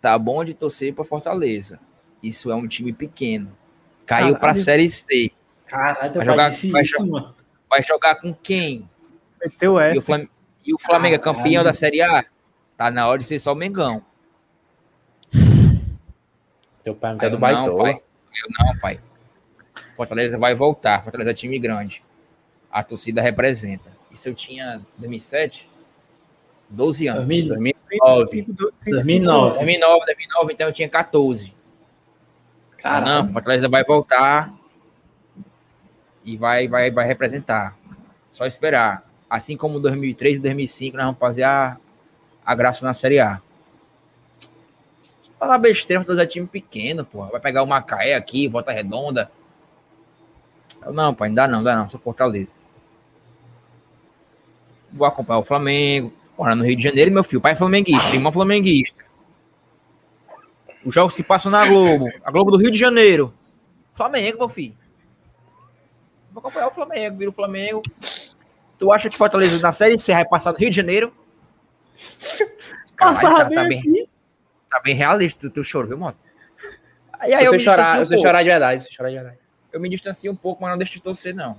tá bom de torcer para Fortaleza. Isso é um time pequeno. Caiu para a. Série C. Caralho, Vai jogar- vai isso, jogar- mano. Vai jogar com quem? Meteu E o, essa. Flam- e o Flamengo é campeão Caralho. da Série A? Tá na hora de ser só o Mengão. Teu pai não tá do baitola. Eu não, pai. Fortaleza vai voltar. Fortaleza é time grande. A torcida representa. Isso eu tinha 2007? 12 anos. 2009. 2009. 2009. 2009, 2009, então eu tinha 14. Ah, Caralho. não, Fortaleza vai voltar e vai, vai, vai representar. Só esperar. Assim como 2003 e 2005, nós vamos fazer a, a graça na Série A. Falar besteira, Fortaleza é time pequeno, pô. Vai pegar o Macaé aqui, Volta Redonda. Eu, não, pai, não dá não, dá não, sou Fortaleza. Vou acompanhar o Flamengo. Mora no Rio de Janeiro, meu filho, pai é flamenguista, irmão flamenguista. Os jogos que passam na Globo. A Globo do Rio de Janeiro. Flamengo, meu filho. Vou acompanhar o Flamengo, vira o Flamengo. Tu acha que Fortaleza na Série C vai passar no Rio de Janeiro? Caralho, Passava tá, bem tá bem realista o teu choro, viu, mano? Aí, aí Eu eu, chorar, pouco. chorar de verdade, eu sei chorar de verdade. Eu me distancio um pouco, mas não deixo de torcer, não.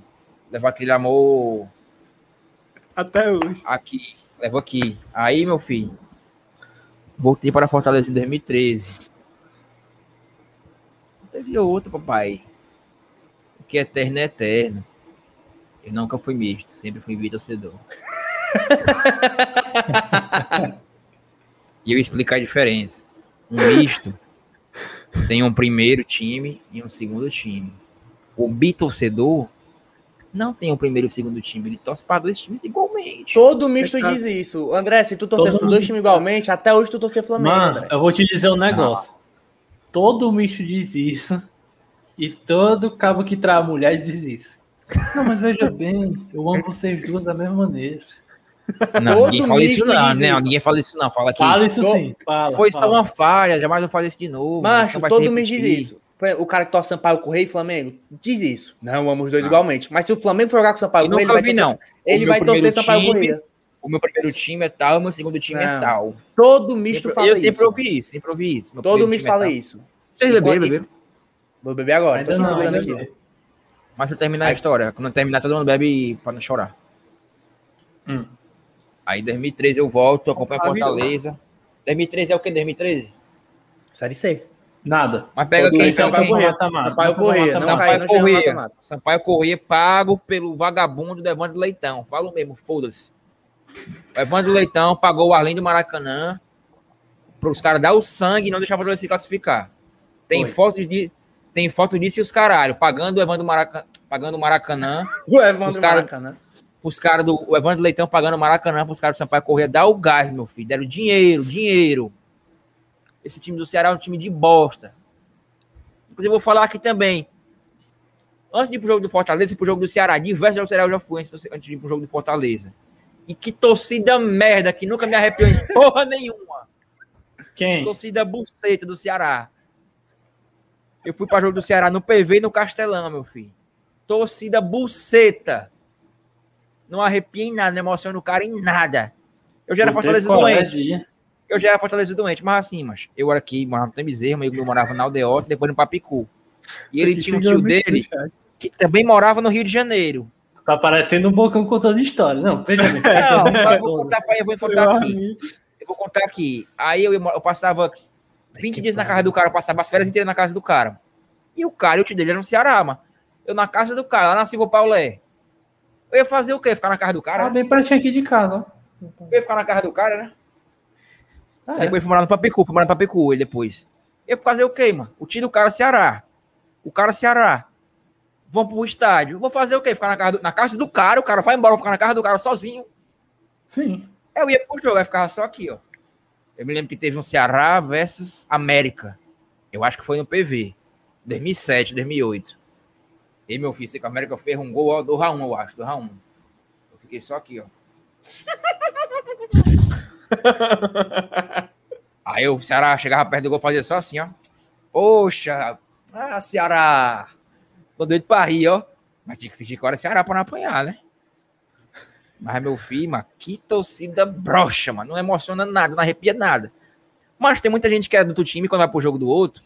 Levar aquele amor Até hoje. aqui. Levo aqui. Aí, meu filho. Voltei para Fortaleza em 2013. Não teve outro, papai. O que é eterno é eterno. Eu nunca fui misto, sempre fui torcedor. e eu explicar a diferença. Um misto tem um primeiro time e um segundo time. O bitorcedor não tem um primeiro e um segundo time, ele torce para dois times igualmente. Todo misto diz isso. André, se tu torcesse para dois times igualmente, até hoje tu torcia Flamengo, Mano, André. eu vou te dizer um negócio. Todo misto diz isso. E todo cabo que trai a mulher diz isso. Não, mas veja bem, eu amo vocês duas da mesma maneira. Não, Todo ninguém fala isso misto não, isso. ninguém fala isso não, fala que Fala isso sim, fala. foi só fala. uma falha, jamais vou fazer isso de novo. Macho, todo mundo diz isso. O cara que torce Sampaio Correia e Flamengo diz isso. Não, amo os dois Ah. igualmente. Mas se o Flamengo for jogar com o Sampaio Eu Correia, ele vai torcer, não. ele O vai meu torcer primeiro Sampaio time- Correia. O meu primeiro time é tal, o meu segundo time Não. é tal. Todo misto Sempre- fala eu isso. sempre ouvi isso, sempre ouvi isso. Meu Todo misto time é fala tal. isso. Vocês beberam, beberam? Vou beber agora. Tô aqui não, segurando aqui. não. Mas eu terminar a história. Quando eu terminar, todo mundo bebe pra não chorar. Hum. Aí em 2013 eu volto, acompanho. Fortaleza. 2013 é o que? 2013? Série C. Nada. Mas pega Todo quem então? Sampaio Quem? Corrêa. Sampaio Corrêa. Não Corrêa. Sampaio Corrêa pago pelo vagabundo do Evandro Leitão. Falo mesmo, foda-se. O Evandro Leitão pagou o Arlindo Maracanã para os caras dar o sangue e não deixar o Fortaleza se classificar. Tem Foi. foto, de, tem foto disso e os caralho. Pagando o Evandro Maracanã. Pagando o Maracanã. O Evandro Os cara- Maracanã. os caras do o Evandro Leitão pagando o Maracanã para os caras do Sampaio Corrêa dar o gás, meu filho. Deram dinheiro, dinheiro. Esse time do Ceará é um time de bosta. Inclusive, eu vou falar aqui também. Antes de ir pro jogo do Fortaleza e pro jogo do Ceará, diversos jogos do Ceará eu já fui antes, antes de ir pro jogo do Fortaleza. E que torcida merda, que nunca me arrepiou em porra nenhuma. Quem? Torcida buceta do Ceará. Eu fui para jogo do Ceará no PV e no Castelão, meu filho. Torcida buceta. Não arrepia em nada, não emociona o cara em nada. Eu já era Fortaleza doente. Eu já era Fortaleza doente, mas assim, mas eu era aqui, morava no Temizerro, meu meu morava na Aldeota, depois no Papicu. E ele te tinha um tio dele que também morava no Rio de Janeiro. Tá parecendo um bocão contando história. Não, veja bem. Não, eu vou contar pra eu vou contar aqui. Eu vou contar aqui. Aí eu, eu passava 20 dias na casa do cara, eu passava as férias inteiras na casa do cara. E o cara, e o tio dele era no Ceará, mano. Eu na casa do cara, lá na Silva Paulé. Eu ia fazer o quê? Ficar na casa do cara? Tá bem pertinho aqui de casa, ó. Eu ia ficar na casa do cara, né? Ah, é. Depois fui morar no Papicu, fui morar no Papicu, ele depois. Eu ia fazer o quê, mano? O tio do cara Ceará. O cara Ceará. Vão pro estádio. Vou fazer o quê? Ficar na casa do, na casa do cara, o cara vai embora, eu vou ficar na casa do cara sozinho. Sim. Eu ia pro jogo, aí ficava só aqui, ó. Eu me lembro que teve um Ceará versus América. Eu acho que foi no PV. 2007, 2008. E meu filho, sei que a América fez um gol ó, do Raul, eu acho, do Raul. Eu fiquei só aqui, ó. Aí o Ceará chegava perto do gol, fazia só assim, ó. Poxa, ah, Ceará. Tô doido pra rir, ó. Mas tinha que fingir que era Ceará pra não apanhar, né? Mas, meu filho, mano, que torcida broxa, mano. Não emociona nada, não arrepia nada. Mas tem muita gente que é do outro time, quando vai pro jogo do outro,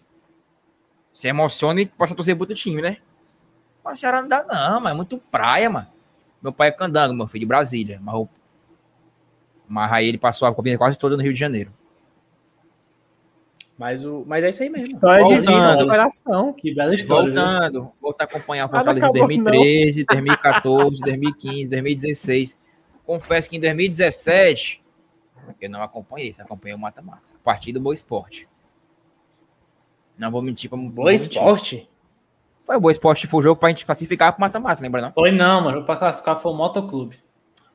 se emociona e passa a torcer pro outro time, né? Mas Ceará não dá, não, mas é muito praia, mano. Meu pai é candango, meu filho, de Brasília. Mas, o- mas aí ele passou a vida quase toda no Rio de Janeiro. Mas, o... Mas é isso aí mesmo. Só é de vida, Voltando. superação. Que bela história. viu? Voltando, voltar a acompanhar o Fortaleza em acabou, 2013, 2014, 2015, 2016. Confesso que em 2017 eu não acompanhei, só acompanhei o mata-mata. A partir do Boa Esporte. Não vou mentir não vou Boa mentir. esporte. Foi o Boa Esporte, foi o jogo pra gente classificar pro mata-mata, lembra não? Foi não, mano. Pra classificar foi o Motoclube.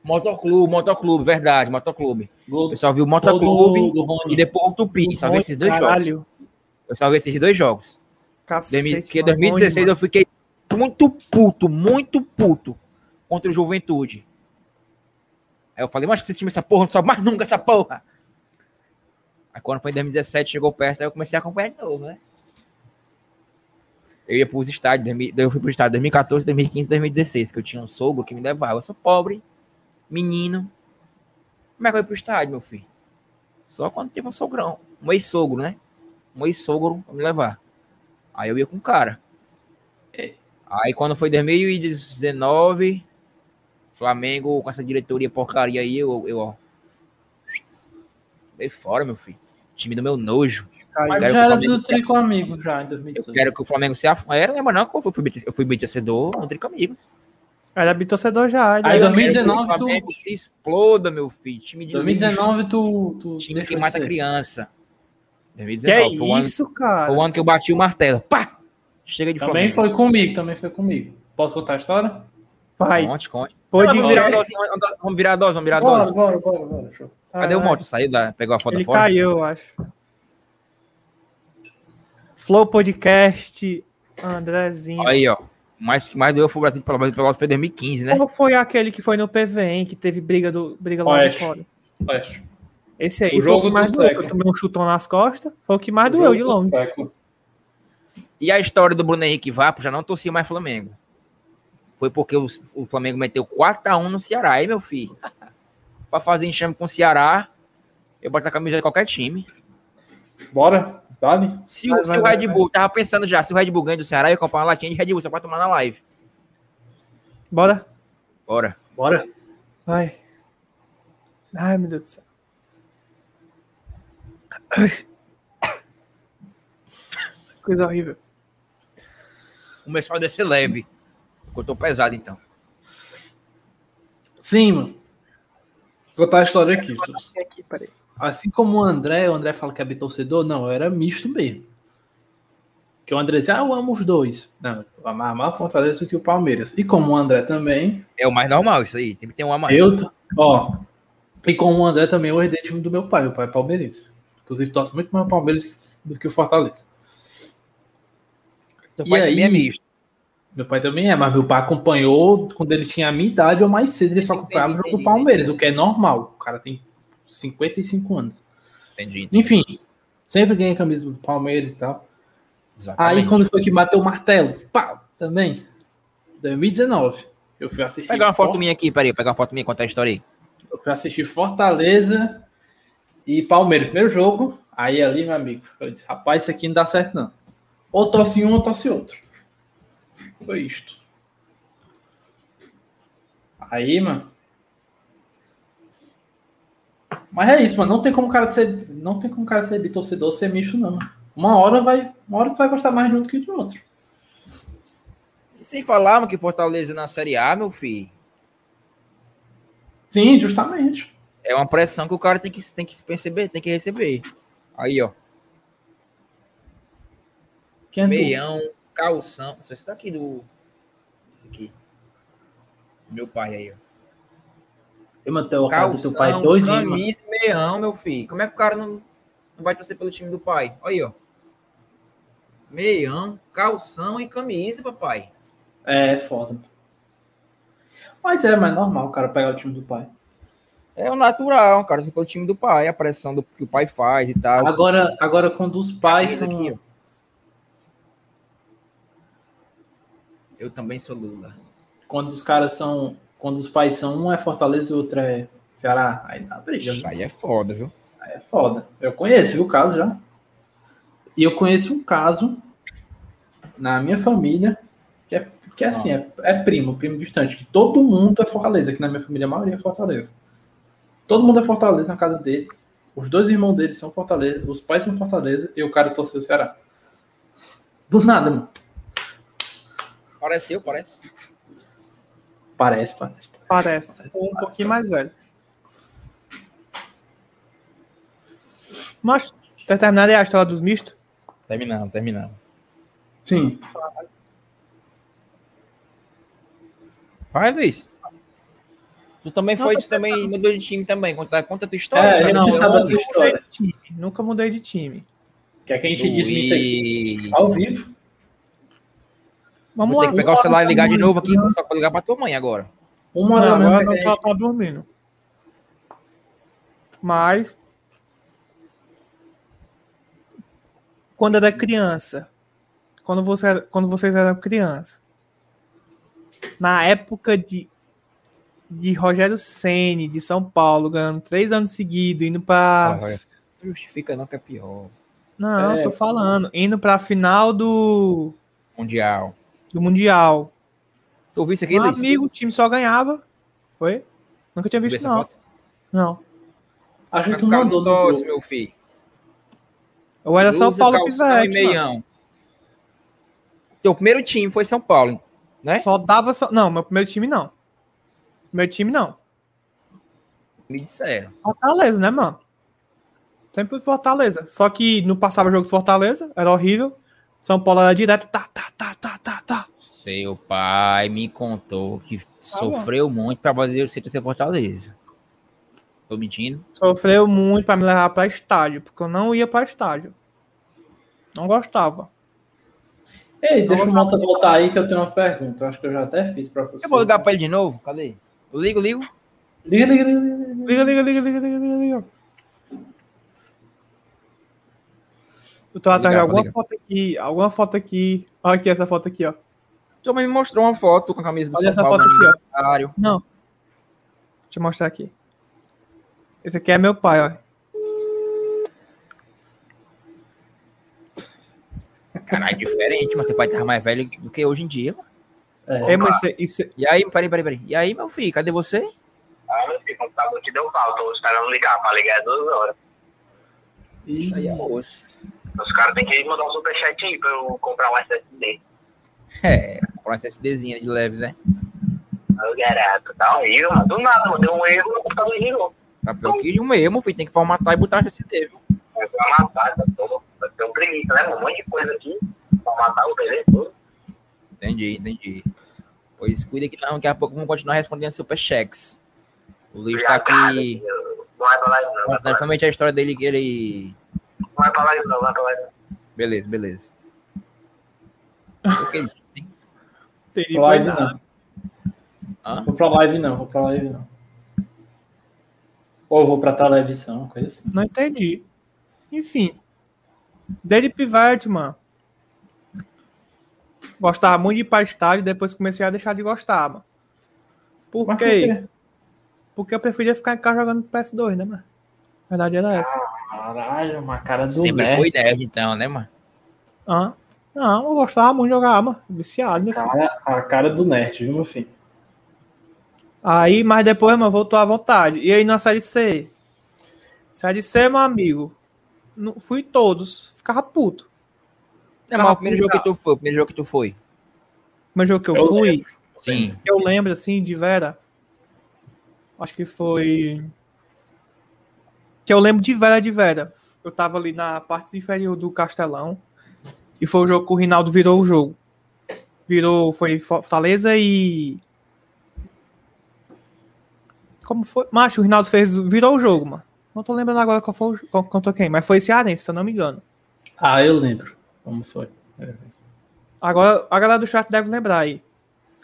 Motoclube, Motoclube, verdade, Motoclube. Eu só vi o Motoclube e depois o Tupi. Só vi esses dois jogos. Caralho. Eu só vi esses dois jogos. Cacete, Porque em mano. 2016 eu fiquei muito puto, muito puto contra o Juventude. Aí eu falei, mas esse time, essa porra, não sobe mais nunca essa porra. Aí quando foi em 2017, chegou perto, aí eu comecei a acompanhar de novo, né? Eu ia pros estádios, 2000 daí eu fui pro estádio 2014, 2015, 2016, que eu tinha um sogro que me levava. Eu sou pobre, menino. Como é que eu ia pro estádio, meu filho? Só quando teve um sogrão, um ex-sogro, né? Um ex-sogro pra me levar. Aí eu ia com o cara. Aí quando foi 2019, Flamengo com essa diretoria porcaria aí, eu, eu ó. Dei fora, meu filho. Time do meu nojo. Mas já era Flamengo do Trico Amigo já em Eu 2018. quero que o Flamengo se af... Era, lembra não? que Eu fui, eu fui torcedor no Trico Amigos. Era bitorcedor já. Aí, era- 2019 O Flamengo se exploda, meu filho. Time de 2019 tu, tu time que mata ser. criança. Que 2019. foi o ano- isso, cara? Foi o ano que eu bati o martelo. Pá! Chega de Também Flamengo. foi comigo, também foi comigo. Posso contar a história? Pai, Conte, conte. pode Vamos virar dose, vamos virar a dose, vamos virar a Bora, dose. bora, bora, bora. Show. Cadê o moto? Saiu da. Pegou a foto Ele fora? caiu, eu acho. Flow Podcast, Andrezinho. Aí, ó. Mais que mais deu foi o Brasil de Pelotas Pelotas foi 2015, né? Qual foi aquele que foi no PVM, que teve briga, do, briga lá Oeste. fora? Oeste. Esse aí O foi o jogo que do mais doeu. século. Eu tomei um chutão nas costas. Foi o que mais O doeu de jogo do longe. E a história do Bruno Henrique Vapo já não torcia mais Flamengo. Foi porque o, o Flamengo meteu 4x1 no Ceará, aí, meu filho. Pra fazer enxame com o Ceará, eu boto a camisa de qualquer time. Bora? Dali? Se, Vai, o, se vai, o vai, Red vai. Bull, tava pensando já, se o Red Bull ganha do Ceará, eu ia comprar uma latinha de Red Bull só pra tomar na live. Bora? Bora. Bora? Vai. Ai, meu Deus do céu. Coisa horrível. Começou a descer leve. Porque eu tô pesado, então. Sim, mano. Vou contar a história aqui. Aqui, peraí. Assim como o André, o André fala que é torcedor, não, eu era misto mesmo. Que o André dizia, ah, eu amo os dois. Não, eu amava mais o Fortaleza do que o Palmeiras. E como o André também, É o mais normal isso aí. Tem que ter um a mais. eu, ó, e como o André também, eu herdei time do meu pai, meu pai é palmeirense. Inclusive, torce muito mais o Palmeiras do que o Fortaleza. Teu e pai também é aí- misto. Meu pai também é, mas meu pai acompanhou quando ele tinha a minha idade ou mais cedo, ele só acompanhava o jogo do Palmeiras, o que é normal. O cara tem 55 anos. Entendi. Enfim, sempre ganha camisa do Palmeiras e tal. Exatamente. Aí quando foi que bateu o martelo, pá, também. 2019. Eu fui assistir. Pega uma foto minha aqui, peraí. Pegar uma foto minha e contar a história aí. Eu fui assistir Fortaleza e Palmeiras. Primeiro jogo. Aí ali, meu amigo, eu disse, rapaz, isso aqui não dá certo, não. Ou tosse um ou tosse outro. Foi isto. Aí, mano. Mas é isso, mano. Não tem como o cara ser. Não tem como cara ser torcedor ou ser misto, não. Uma hora vai. Uma hora tu vai gostar mais de um do que do outro. E sem falar, mano, que Fortaleza na Série A, meu filho, Sim, justamente. é uma pressão que o cara tem que, tem que perceber, tem que receber. Aí, ó. Quem é tu? Meião, calção. Só esse daqui do. Esse aqui. Meu pai aí, ó. Eu mandei o cara do teu pai mano. camisa e meião, meu filho. Como é que o cara não, não vai torcer pelo time do pai? Olha aí, ó. Meião, calção e camisa, papai. É, foda. Mas é, mas é normal o cara pegar o time do pai. É o natural, cara. Torcer pelo time do pai, a pressão do que o pai faz e tal. Agora, agora quando os pais são... aqui, ó. Eu também sou Lula. Quando os caras são... Quando os pais são... Um é Fortaleza e o outro é Ceará. Aí dá briga. Isso aí é foda, viu? Aí é foda. Eu conheço, viu, o caso já. E eu conheço um caso na minha família que é, que é assim, é, é primo, primo distante. Que todo mundo é Fortaleza. Aqui na minha família a maioria é Fortaleza. Todo mundo é Fortaleza na casa dele. Os dois irmãos dele são Fortaleza. Os pais são Fortaleza e o cara torceu o Ceará. Do nada, mano. Parece parece. Parece, parece. Parece. Um pouquinho mais velho. Mas, tá terminando aí a história dos mistos? Terminando, terminando. Sim. Vai, Luiz. Tu também Não, foi, tu também mudou de time também. Conta, conta a tua história. É, Não, sabe a tua Mudei história. de time. Nunca mudei de time. Quer que a gente desmita aqui ao vivo? Vamos Vou lá. ter que pegar o celular e ligar de novo aqui, só pra ligar pra tua mãe agora. Uma hora da manhã. ela gente- tá dormindo. Mas. Quando era criança. Quando, você, quando vocês eram criança. Na época de. De Rogério Ceni de São Paulo, ganhando três anos seguidos, indo pra. Não justifica não que é pior. Não, É. tô falando. Indo pra final do, Mundial. Do Mundial. Tu ouviu isso aqui, Meu Luiz? amigo, o time só ganhava. Oi? Nunca tinha visto, não. foto? Não. A Como é gente que mandou não torce, grupo. meu filho. Eu era São Paulo Pivete. e meião. Teu primeiro time foi São Paulo, né? Só dava. Só... Não, meu primeiro time não. Meu time não. Me disseram. Fortaleza, né, mano? Sempre fui Fortaleza. Só que não passava jogo de Fortaleza, era horrível. São Paulo era direto, tá, tá, tá, tá, tá, tá. Seu pai me contou que sofreu muito pra fazer o centro ser Fortaleza. Tô mentindo? Sofreu muito pra me levar pra estádio, porque eu não ia pra estádio. Não gostava. Ei, deixa o Mota voltar aí que eu tenho uma pergunta. Acho que eu já até fiz pra você. Eu vou ligar pra ele de novo? Cadê? Eu ligo, ligo. Liga, liga, liga, liga. Liga, liga, liga, liga, liga, liga, Eu tô atrás de alguma ligar. foto aqui, alguma foto aqui. Olha aqui essa foto aqui, ó. Tu me mostrou uma foto com a camisa do Olha São essa Paulo foto aqui, ó. Não. Deixa eu mostrar aqui. Esse aqui é meu pai, ó. Caralho, diferente, mas teu pai tava mais velho do que hoje em dia, mano. É, mas isso, isso, E aí, peraí, peraí, peraí. E aí, meu filho, cadê você? Ah, meu filho, o computador te deu falta. Os caras não ligaram pra ligar é duas horas. Isso aí é osso. Os caras têm que mandar um superchat aí pra eu comprar um SSD. É, com essa SSDzinha de leves, né? Garoto, tá horrível, mano. Do nada, mano. Deu um erro, o computador girou. Tá pior que um mesmo, filho. Tem que formatar e botar SSD, viu? Vai formatar, tá todo. Vai ter um preguiça, né? Um monte de coisa aqui. Formatar o TV todo. Entendi, entendi. Pois cuida que não, daqui a pouco vamos continuar respondendo superchecks. O Luiz tá aqui pra contando lá. somente a história dele que ele. Não vai pra lá, não. Vai pra lá, não. Beleza, beleza. O que ele disse, hein? teria Live não. Hã? Vou pra live não, vou pra live não. Ou vou pra televisão, coisa assim. Não entendi. Enfim. Desde pivete, mano. Gostava muito de ir pra estádio, depois comecei a deixar de gostar, mano. Por Mas quê? quê? Porque eu preferia ficar em casa jogando PS2, né, mano? A verdade era essa. Caralho, uma cara do Sempre nerd. foi nerd, então, né, mano? Hã? Não, eu gostava muito de jogar, mano. Viciado, meu filho. Cara, a cara do nerd, viu, meu filho? Aí, mas depois, mano, voltou à vontade. E aí na série C? Série C, meu amigo. Não, fui todos. Ficava puto. Não, mas o primeiro jogo que tu foi, o primeiro jogo que tu foi. O jogo que eu, Eu fui, Sim. eu lembro, assim, de Vera. Acho que foi. Que eu lembro de Vera de Vera. Eu tava ali na parte inferior do Castelão. E foi o jogo que o Rinaldo virou o jogo. Virou. Foi Fortaleza e. Como foi? Macho, o Rinaldo fez. Virou o jogo, mano. Não tô lembrando agora qual foi o qual, contra quem, mas foi Cearense, se eu não me engano. Ah, eu lembro. Como foi? Agora, a galera do chat deve lembrar aí.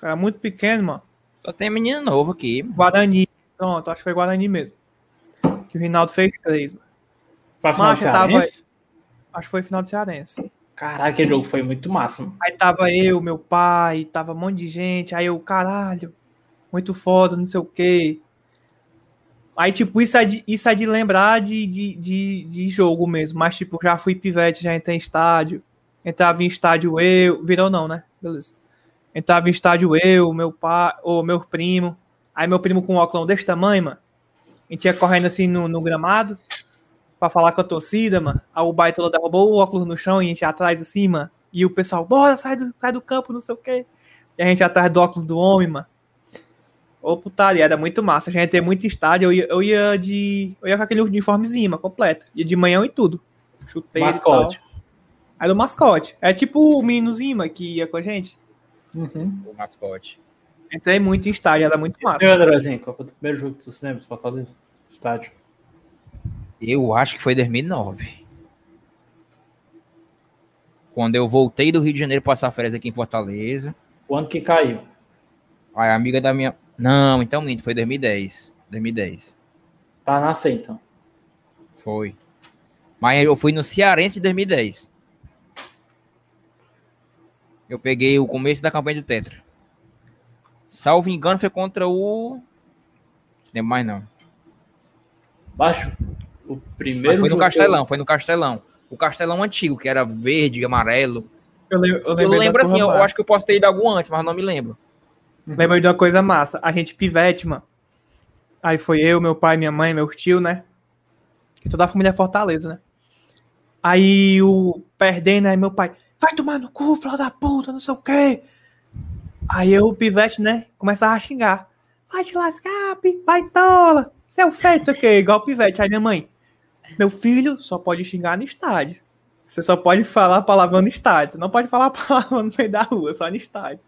Era muito pequeno, mano. Só tem menino novo aqui. mano. Guarani. Pronto, acho que foi Guarani mesmo. Que o Rinaldo fez três, mano. Foi a final de tava. Cearense? Acho que foi final de Cearense. Caralho, aquele jogo foi muito massa, mano. Aí tava eu, meu pai, tava um monte de gente. Aí eu, caralho, muito foda, não sei o quê. Aí, tipo, isso é de, isso é de lembrar de, de, de, de jogo mesmo. Mas, tipo, já fui pivete, já entrei em estádio. Entrava em estádio eu. Virou não, né? Beleza. Entrava em estádio eu, meu pai, ou meu primo. Aí meu primo com um óculos desse tamanho, mano. A gente ia correndo assim no, no gramado pra falar com a torcida, mano. Aí o Baitola derrubou o óculos no chão e a gente atrás assim, mano. E o pessoal, bora, sai do, sai do campo, não sei o quê. E a gente atrás do óculos do homem, mano. Ô, putaria, era muito massa. A gente ia muito estádio, eu ia, eu ia de. Eu ia com aquele uniformezinho, mano, completo. Ia de manhã e tudo. Chuteiro Mascote. Era o mascote. É tipo o meninozinho, mano, que ia com a gente. Uhum. O mascote. Entrei muito em estádio, era muito massa. Meu Andrezinho, qual foi o primeiro jogo que tu se lembra? Fortaleza? Estádio. Eu acho que foi 2009. Quando eu voltei do Rio de Janeiro pra passar férias aqui em Fortaleza. O ano que caiu. A amiga da minha. Não, então minto, foi 2010. 2010. Tá nascer, então. Foi. Mas eu fui no Cearense de 2010. Eu peguei o começo da campanha do Tetra. Salvo engano, foi contra o. Não lembro mais não. Baixo. O Mas primeiro foi no que eu- Castelão, foi no Castelão. O Castelão antigo, que era verde, amarelo. Eu, lembro, eu Eu lembro assim, eu massa. acho que eu posso ter ido algum antes, mas não me lembro. Lembrei de uma coisa massa. A gente pivete, mano. Aí foi eu, meu pai, minha mãe, meu tio, né? Que toda a família é Fortaleza, né? Aí o perdendo, aí meu pai, vai tomar no cu, filho da puta, não sei o quê. Aí eu, o pivete, né? Começava a xingar. Vai te lascar, pi- vai tola. Você é não sei o quê, igual o pivete. Aí minha mãe, Meu filho só pode xingar no estádio. Você só pode falar palavrão no estádio. Você não pode falar palavrão no meio da rua, só no estádio.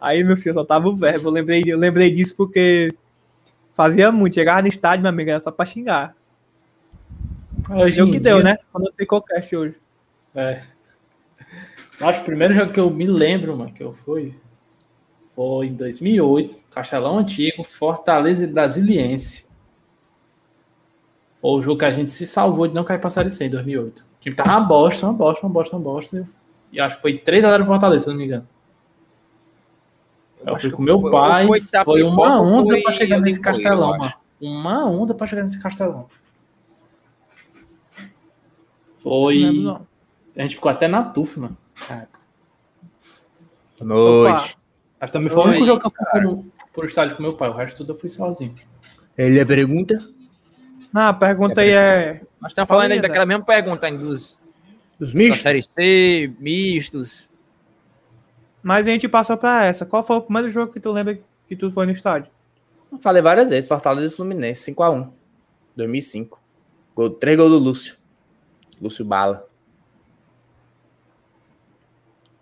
Aí, meu filho, só tava o verbo. Eu lembrei, eu lembrei disso porque fazia muito. Chegava no estádio, meu amigo, era só pra xingar. Hoje o que deu, dia- né? Quando ficou cast hoje. É. Acho que o primeiro jogo que eu me lembro, mano, que eu fui, foi em 2008, Castelão Antigo, Fortaleza e Brasiliense. Foi o jogo que a gente se salvou de não cair pra Série C em 2008. O time tava uma bosta, uma bosta, uma bosta, uma bosta. E acho que foi 3x0 Fortaleza, se eu não me engano. Eu, acho fui com meu foi- pai, foi foi, uma onda foi pra chegar nesse Castelão, eu mano. Uma onda pra chegar nesse Castelão. Não Foi. lembro, não. A gente ficou até na TUF, mano. Cara, Noite. Mas também foi o único jogo que eu fui pro, pro estádio com meu pai. O resto tudo eu fui sozinho. Ele é pergunta? Não, a pergunta aí é. Nós estamos falando aí daquela mesma pergunta ainda dos Os da mistos? Série C, mistos. Mas a gente passa pra essa. Qual foi o primeiro jogo que tu lembra que tu foi no estádio? Eu Falei várias vezes. Fortaleza e Fluminense, 5x1. 2005. Gol, três gols do Lúcio. Lúcio Bala.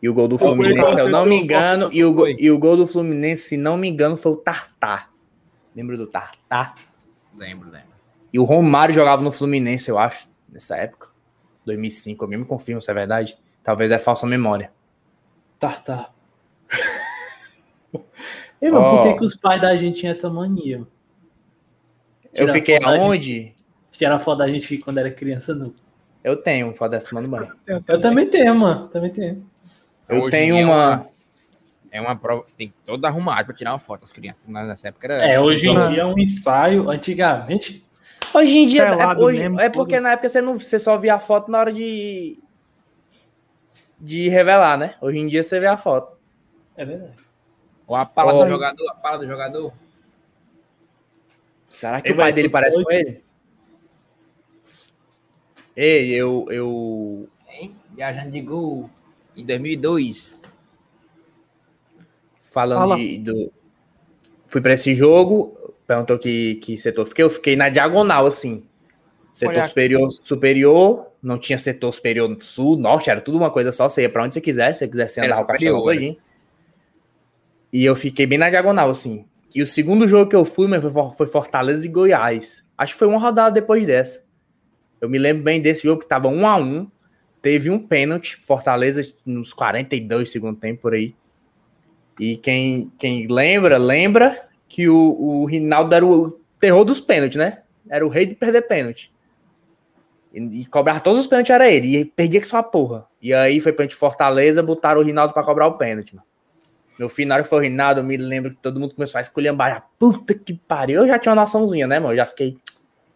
E o gol do Fluminense, se eu não me engano, e o, e o gol do Fluminense, se não me engano, foi o Tartar. Lembra do Tartar? Lembro, lembro. E o Romário jogava no Fluminense, eu acho, nessa época. 2005, eu mesmo confirmo se é verdade. Talvez é falsa memória. Tartar. E, mano, Ó. por que, que os pais da gente tinham essa mania? mano? Eu Tirar fiquei aonde? Tirar foto da gente quando era criança, não. Eu tenho um foto dessa tomando banho. Eu também tenho, mano. Também tenho. Eu Hoje tenho é uma. É uma prova, tem todo arrumado pra tirar uma foto das crianças. Mas nessa época era. É, hoje em dia é um ensaio. Antigamente, Hoje em dia, é, hoje- mesmo, é porque todos. na época você, não, você só via a foto na hora de. de revelar, né? Hoje em dia você vê a foto. é verdade. Ou a pala do jogador, a pala do jogador. Será que Ei, o pai dele parece com ele? Ei, eu. eu... Hein? Viajando de gol em 2002. Falando Fala. de, do. Fui pra esse jogo, perguntou que, que setor fiquei, eu fiquei na diagonal, assim. Setor Olha. superior, superior, não tinha setor superior sul, norte, era tudo uma coisa só, você ia pra onde você quiser, se você quisesse andar o castelo superior, todinho. E eu fiquei bem na diagonal, assim. E o segundo jogo que eu fui, mas foi Fortaleza e Goiás. Acho que foi uma rodada depois dessa. Eu me lembro bem desse jogo que tava um a um. Teve um pênalti, Fortaleza, nos 42 segundo tempo por aí. E quem, quem lembra, lembra que o, o Rinaldo era o terror dos pênaltis, né? Era o rei de perder pênalti. E, e cobrar todos os pênaltis era ele. E perdia que só a porra. E aí foi pênalti Fortaleza, botaram o Rinaldo pra cobrar o pênalti, mano. No final foi o Rinaldo, eu me lembro que todo mundo começou a esculhambar. Puta que pariu. Eu já tinha uma noçãozinha, né, mano? Eu já fiquei.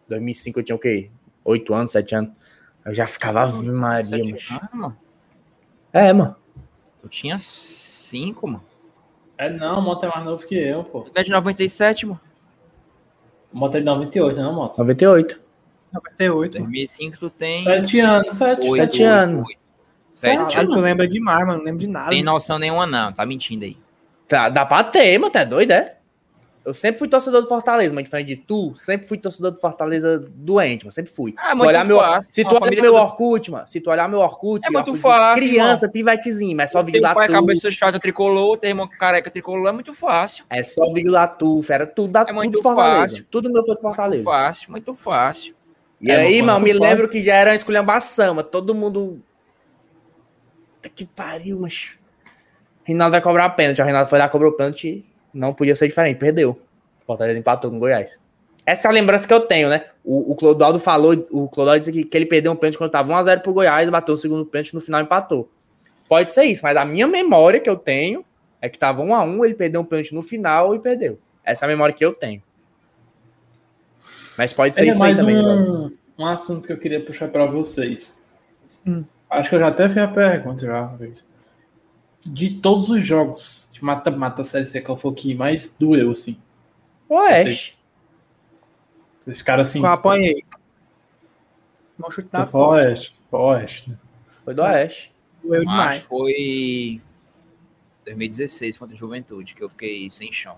2005 eu tinha o quê? 8 anos, 7 anos. Eu já ficava Ave Maria, mano. mano. É, mano. Eu tinha cinco, mano. É não, o Mota é mais novo que eu, pô. Tu é de 97, mano. O Mota é de 98, não, Mota? 98. 98. mano. 2005 tu tem. Sete anos, sete. oito, sete oito, anos. oito. Sete Caralho, anos. tu lembra demais, mano. Não lembro de nada. Tem noção nenhuma, não. Tá mentindo aí. Tá, dá pra ter, mano, tá doido, é? Eu sempre fui torcedor do Fortaleza, mas diferente de tu, sempre fui torcedor do Fortaleza doente, mano, sempre fui. Ah, Tu muito olhar meu, fácil. se Uma tu olhar meu Orkut, mano, se tu olhar meu Orkut, É muito Orkut fácil, criança, pivetezinho, mas é só vídeo um pai tu, cabeça chata tricolor, tem irmão careca tricolor, é muito fácil. é só vídeo da tu, era tudo da É tudo muito Fortaleza. fácil. Tudo meu foi Muito Fortaleza. fácil, muito fácil. E É, aí, mano, mano, me muito lembro que já era uma esculhambação, mas todo mundo. Puta que pariu, mas. Reinaldo vai cobrar pênalti. O Reinaldo foi lá, cobrou pênalti. Não podia ser diferente, perdeu. Fortaleza empatou com o Goiás. Essa é a lembrança que eu tenho, né? O, o Clodoaldo falou, o Clodoaldo disse que, que ele perdeu um pênalti quando tava 1x0 pro Goiás, bateu o segundo pênalti no final empatou. Pode ser isso, mas a minha memória que eu tenho é que tava 1x1, ele perdeu um pênalti no final e perdeu. Essa é a memória que eu tenho. Mas pode ser É isso mais aí também. um, um assunto que eu queria puxar pra vocês. Hum. Acho que eu já até fiz a pergunta já uma vez. De todos os jogos mata-mata série C, qual foi o que mais doeu, assim? Oeste. Esse cara assim. Eu apanhei. Não chute nas Foi costas. Oeste. pro Oeste. né? Foi do Oeste. Doeu Mas demais. foi 2016 contra a Juventude, que eu fiquei sem chão.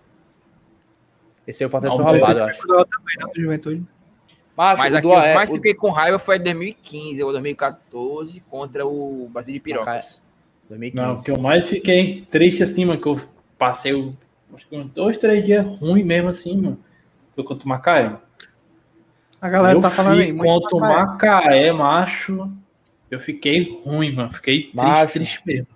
Esse aí o Fortaleza foi roubado, eu acho. Também, não, do Juventude. Mas o aqui Oeste- mais o- fiquei com raiva foi em 2015 ou 2014 contra o Brasil de Pirocas. 2015. Não, o que eu mais fiquei triste assim, mano, que eu passei acho que uns dois, três dias ruim mesmo assim, mano. Foi contra o Macaé. A galera eu tá falando aí. muito Contra o Macaé. Macho. Eu fiquei ruim, mano. Fiquei triste, Macho. triste mesmo.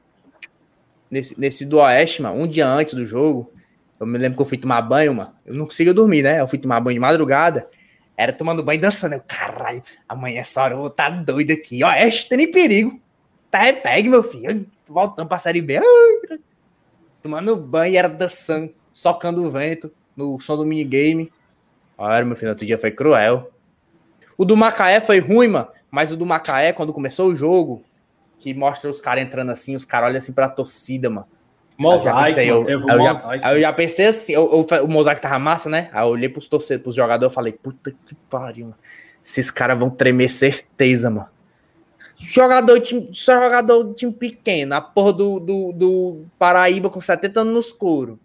nesse, nesse do Oeste, mano, um dia antes do jogo, eu me lembro que eu fui tomar banho, mano. Eu não conseguia dormir, né? Eu fui tomar banho de madrugada. Era tomando banho e dançando. Eu, caralho, amanhã essa hora eu vou estar doido aqui. Oeste, tá nem perigo. Tá, é pegue, meu filho. Voltando pra Série B. Tomando banho e era dançando, socando o vento no som do minigame. Olha, meu filho, outro dia foi cruel. O do Macaé foi ruim, mano. Mas o do Macaé, quando começou o jogo, que mostra os caras entrando assim, os caras olham assim pra torcida, mano. Aí eu já Mosaico, pensei, eu, aí eu já, mosaico. eu já pensei assim, eu- eu- o mosaico tava massa, né? Aí eu olhei pros torcedores, pros jogadores, eu falei, puta que pariu, mano. Esses caras vão tremer certeza, mano. Jogador, time, só jogador de time pequeno, a porra do, do, do Paraíba com 70 anos no escuro.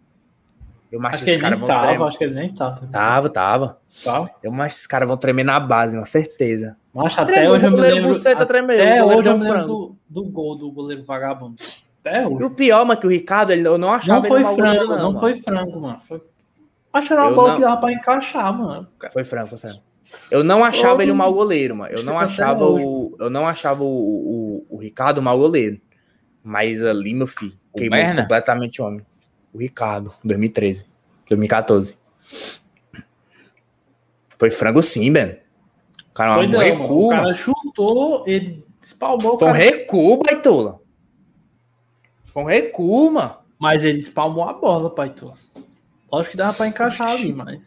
Eu mas Acho que esses ele caras nem vão tava, tremer. acho que ele nem tava. Tava, tava. Tava. Eu, mas esses caras vão tremer na base, mano, certeza. Mas até hoje o goleiro lembro. Buceta tremeu, Até hoje eu me lembro do, do gol do goleiro vagabundo. Até E hoje. o pior, mano, que o Ricardo, ele, eu não achava Não foi frango, não, mano. foi frango, mano. Foi... Acho que era uma bola não- que dava pra encaixar, mano. Foi frango, foi frango. Eu não achava Ô, ele um mau goleiro, mano. Eu não achava o. Eu não achava o, o, o Ricardo um mau goleiro. Mas ali, meu filho, O queimou Berna? completamente o homem. O Ricardo, 2013. 2014. Foi frango sim, Ben. O cara, Foi um não, recuo, O cara chutou, ele espalmou o Foi um cara. recuo, baitola. Foi um recuo, mano. Mas ele espalmou a bola. Tu. Lógico que dava pra encaixar ali, mas.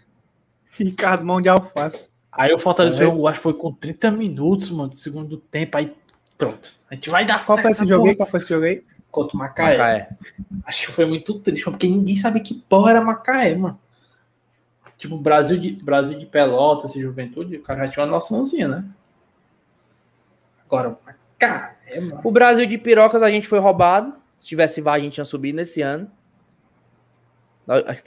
Ricardo, mão de alface. Aí o Fortaleza É. o gol, acho que foi com 30 minutos, mano, do segundo tempo. Aí pronto. A gente vai dar Qual foi certo esse essa jogo aí? Qual foi esse jogo aí? contra o Macaé. Macaé. Acho que foi muito triste, mano, porque ninguém sabia que porra era Macaé, mano. Tipo, Brasil de, Brasil de Pelotas e Juventude, o cara já tinha uma noçãozinha, né? Agora, Macaé, mano. O Brasil de pirocas a gente foi roubado. Se tivesse VAR, a gente tinha subido nesse ano.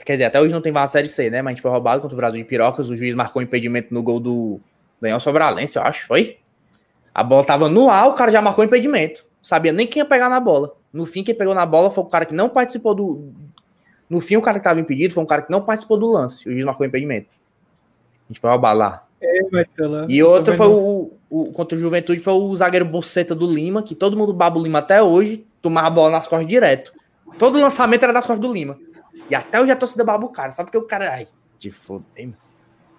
Quer dizer, até hoje não tem VAR na Série C, né? Mas a gente foi roubado contra o Brasil de pirocas. O juiz marcou um impedimento no gol do Leão Sobralense, eu acho, foi? A bola tava no ar, o cara já marcou impedimento. Sabia nem quem ia pegar na bola. No fim, quem pegou na bola foi o cara que não participou do. No fim, o cara que tava impedido foi um cara que não participou do lance. O juiz marcou impedimento. A gente foi roubado lá. Ei, Baitola. E outra foi o, o contra o Juventude foi o zagueiro Boceta do Lima, que todo mundo baba o Lima até hoje, tomava a bola nas costas direto. Todo lançamento era nas costas do Lima. E até hoje a torcida baba o cara, só porque o cara. Ai, te mano.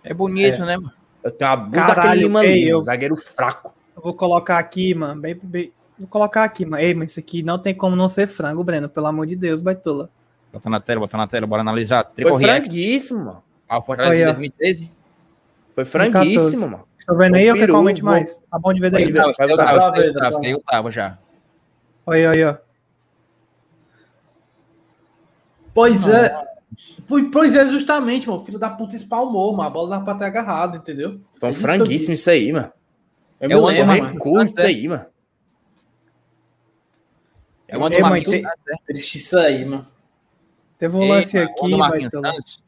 É bonito, né, mano? Eu tenho uma bunda Caralho, daquele Lima ei, ali, eu- um zagueiro fraco. Eu vou colocar aqui, mano. Bem, bem- Vou colocar aqui, mano. Ei, mas isso aqui não tem como não ser frango, Breno. Pelo amor de Deus, Baitola. Bota na tela, bota na tela, bora analisar. Foi Triple React. franguíssimo, mano. Ah, o Fortaleza Olha. de 2013. Foi franguíssimo, 2014. mano. Estou vendo aí Ô, ou quer que Peru, aumente vou- mais? Tá bom de ver daí. Eu tava, eu tava, vai. esse eu tava já. Olha aí, ó. Pois é. Pois- Pois é, justamente, mano. O filho da puta espalmou, mano. A bola dava pra ter agarrado, entendeu? Foi um É franguíssimo isso aí, mano. Eu É um Anderson mano. isso aí, mano. É uma Ei, do mãe, Marquinhos tem- Santos, né? Triste isso aí, mano. Teve um lance mano, aqui, do Marquinhos Baitola. Santos.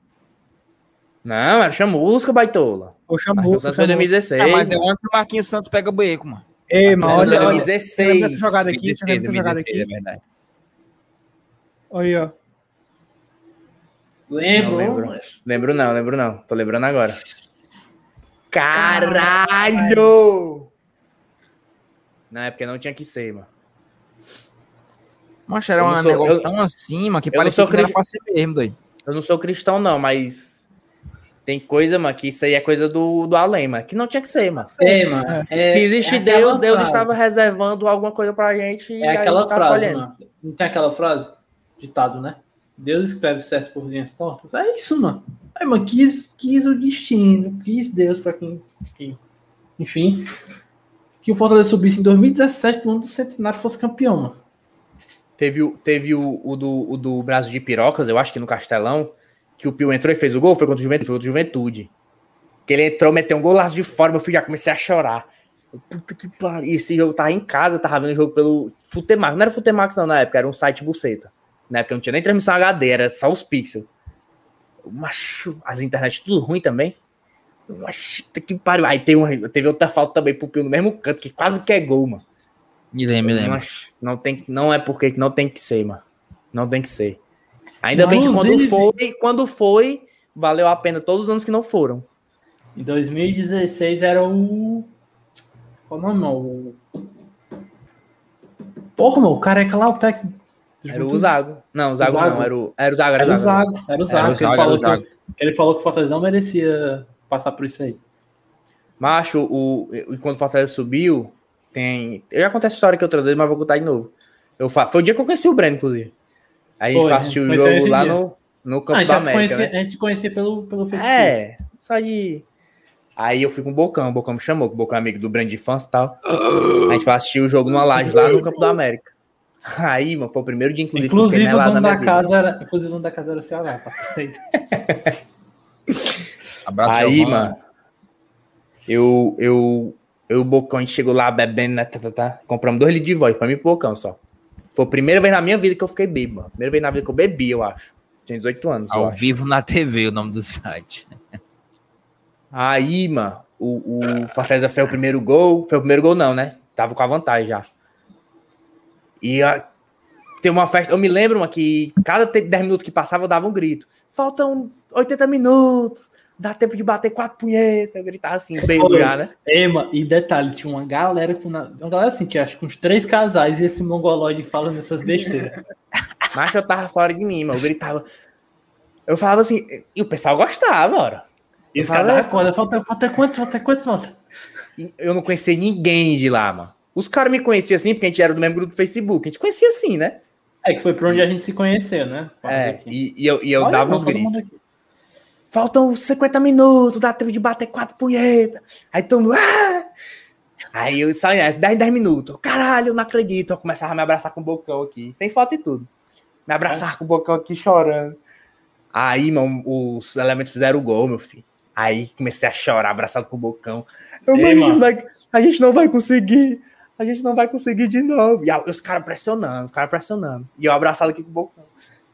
Não, era chamusca, baitola. O Chamusca, Santos foi Chamusca. 2016. Ah, mas é o ano que o Marquinhos Santos pega o beco, mano. Ei, mano, olha, foi olha. 2016. Você lembra dessa jogada aqui? Você lembra 2016, dessa jogada 2016, aqui? É verdade. Olha aí, ó. Lembro, Não lembro. mano. Lembro não, lembro não. Tô lembrando agora. Caralho! Na época não tinha que ser, mano. Mas era um sou- negócio eu- tão acima que eu não parecia sou que era crist- pra ser mesmo, doido. Eu não sou cristão, não, mas tem coisa, mano, que isso aí é coisa do, do além, mano. Que não tinha que ser, mano. É, mano. Se É- existe é Deus, Deus frase. estava reservando alguma coisa pra gente e É a aquela gente frase, mano. Não tem aquela frase? Ditado, né? Deus escreve certo por linhas tortas. É isso, mano. Aí, mano, quis, quis o destino, quis Deus pra quem, quem- Enfim. Que o Fortaleza subisse em 2017, no ano do centenário, fosse campeão, mano. Teve, o- teve o, o do, o do Brasil de Pirocas, eu acho que no Castelão, que o Pio entrou e fez o gol, foi contra o Juventude, foi contra o Juventude. Que ele entrou, meteu um golaço de fora, filho já comecei a chorar. Eu, Puta que pariu. Esse jogo tava em casa, tava vendo o jogo pelo Futemax. Não era Futemax não na época, era um site buceta. Na época não tinha nem transmissão HD, era só os pixels. Macho, as internet tudo ruim também. Oxi, que pariu. Aí tem um, teve outra falta também pro Pio no mesmo canto, que quase que é gol, mano. Me lembro, me lembro. Não, tem, não é porque não tem que ser, mano. Não tem que ser. Ainda bem que quando foi, quando foi, valeu a pena todos os anos que não foram. Em 2016 era o. Qual o nome, mano? O... Porra, mano, o careca lá, o técnico. Era o Zago. Não, o Zago, Zago. não, era o, era o Zago. Era, Era o Zago. Zago, era o Zago. que ele falou Zago. que- que ele falou que o Fortaleza não merecia passar por isso aí. Macho, o, e quando o Fortaleza subiu, tem. Eu já contei essa história que outras vezes, mas vou contar de novo. Eu fa... Foi o dia que eu conheci o Breno, inclusive. Aí a gente Foi, a assistiu o jogo lá dia. no, no Ah, Campo a, gente da América. conhecia, né? a gente se conhecia pelo, pelo Facebook. É, só de. Aí eu fui com o Bocão, o Bocão me chamou, que o Bocão é amigo do Brand de fãs e tal. A gente foi assistir o jogo numa laje lá no Campo da América. Aí, mano, foi o primeiro dia, inclusive, que eu fiquei Inclusive, o dono da casa era. Inclusive, o dono da casa era o Ceará. tá? Abraço, Aí, mano, eu, eu, eu, o Bocão, a gente chegou lá bebendo, né, tá, tá, tá, compramos dois litros de voz, pra mim e pro Bocão só. Foi a primeira vez na minha vida que eu fiquei bêbado, mano. Primeira vez na vida que eu bebi, eu acho. Tinha 18 anos, eu Ao acho. vivo na TV, o nome do site. Aí, mano, o, o Fortaleza fez o primeiro gol. Foi o primeiro gol, não, né? Tava com a vantagem já. E a, tem uma festa. Eu me lembro, mano, que cada te- 10 minutos que passava eu dava um grito. Faltam 80 minutos. Dá tempo de bater quatro punhetas. Eu gritava assim, bem já, né? Ei, mano, e detalhe, tinha uma galera com. Uma galera assim, que acho que uns três casais e esse mongoloide falando essas besteiras. Mas eu tava fora de mim, mano. Eu gritava. Eu falava assim, e o pessoal gostava, ora. E os Eu caras falava- conta, falta, falta quantos, falta quantos, falta? Eu não conhecia ninguém de lá, mano. Os caras me conheciam assim, porque a gente era do mesmo grupo do Facebook. A gente conhecia assim, né? É que foi por onde a gente se conheceu, né? É, e, e eu, e eu Olha, dava uns gritos. Faltam 50 minutos, dá tempo de bater quatro punhetas. Aí todo mundo. "Ah!" Aí eu saía, 10, 10 minutos. Caralho, eu não acredito. Eu começava a me abraçar com o bocão aqui. Tem foto e tudo. Me abraçar com o bocão aqui chorando. Aí, mano, os elementos fizeram o gol, meu filho. Aí comecei a chorar, abraçado com o bocão. Eu, Ei, "Mas a, gente mano. a gente não vai conseguir. A gente não vai conseguir de novo. E os caras pressionando, os caras pressionando. E eu abraçado aqui com o bocão.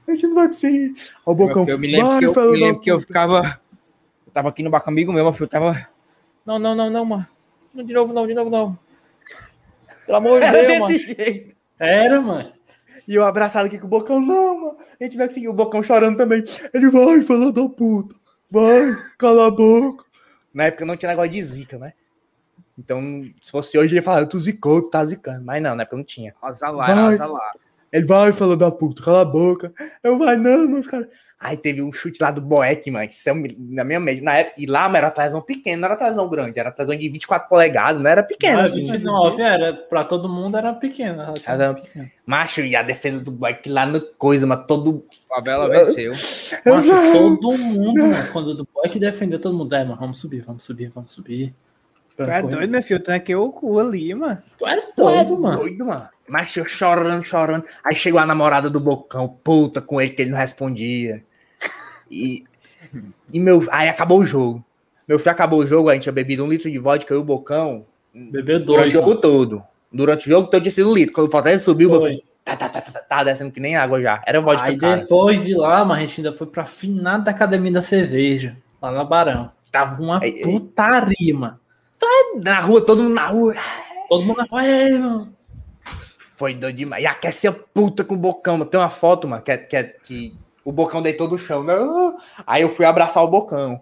A gente não vai conseguir. Ó, o bocão. Eu me lembro, "Vai, que eu, me lembro que eu puta." ficava. Eu tava aqui no bar com um amigo meu, meu filho. Eu tava. Não, não, não, não, mano. Não, De novo, não, de novo, não. Pelo amor de Deus, mano. desse jeito. Era, mano. E eu abraçado aqui com o Bocão, não, mano. A gente vai conseguir. O Bocão chorando também. Ele vai, filho da puta. Vai, cala a boca. Na época não tinha negócio de zica, né? Então, se fosse hoje, ele ia falar, tu zicou, tu tá zicando. Mas não, na época não tinha. Azalar, Vai. azalar. Ele vai, filho da puta, cala a boca. Eu vai, não, meus caras. Aí teve um chute lá do Boeck, mano, que isso é um- na minha média. Na época, e lá mano, era televisão pequena, não era televisão grande, era televisão de 24 polegadas, não era pequena, Não, assim. 29, era, pra todo mundo era pequena. Era- pequena. Macho, e a defesa do Boeck lá no coisa, mas todo. Favela venceu. Eu Macho, todo mundo, mano, quando do boy que defendeu, todo mundo, é, mano, vamos subir, vamos subir, vamos subir. Tu é doido, meu filho? Tranquei o cu ali, mano. Tu é doido, mano. Doido, mano. Mas eu chorando, chorando. Aí chegou a namorada do Bocão, puta com ele, que ele não respondia. E, e meu. Aí acabou o jogo. Meu filho acabou o jogo, a gente tinha bebido um litro de vodka e o Bocão. Bebeu Durante o dois, jogo todo. Durante o jogo todo tinha sido um litro. Quando o Fortaleza subiu, meu Foi. filho. Tá, tá, tá, tá, tá, tá, descendo que nem água já. Era vodka, Aí cara. depois de lá, mas a gente ainda foi pra final da academia da cerveja, lá na Barão. Tava uma ei. putaria, mano. Na rua, todo mundo na rua. Todo mundo falou, "Ei, mano. Foi doido demais. E aquecia puta com o Bocão. mano. Tem uma foto, mano, que, é- que, é- que o Bocão deitou no chão. né? Aí eu fui abraçar o Bocão.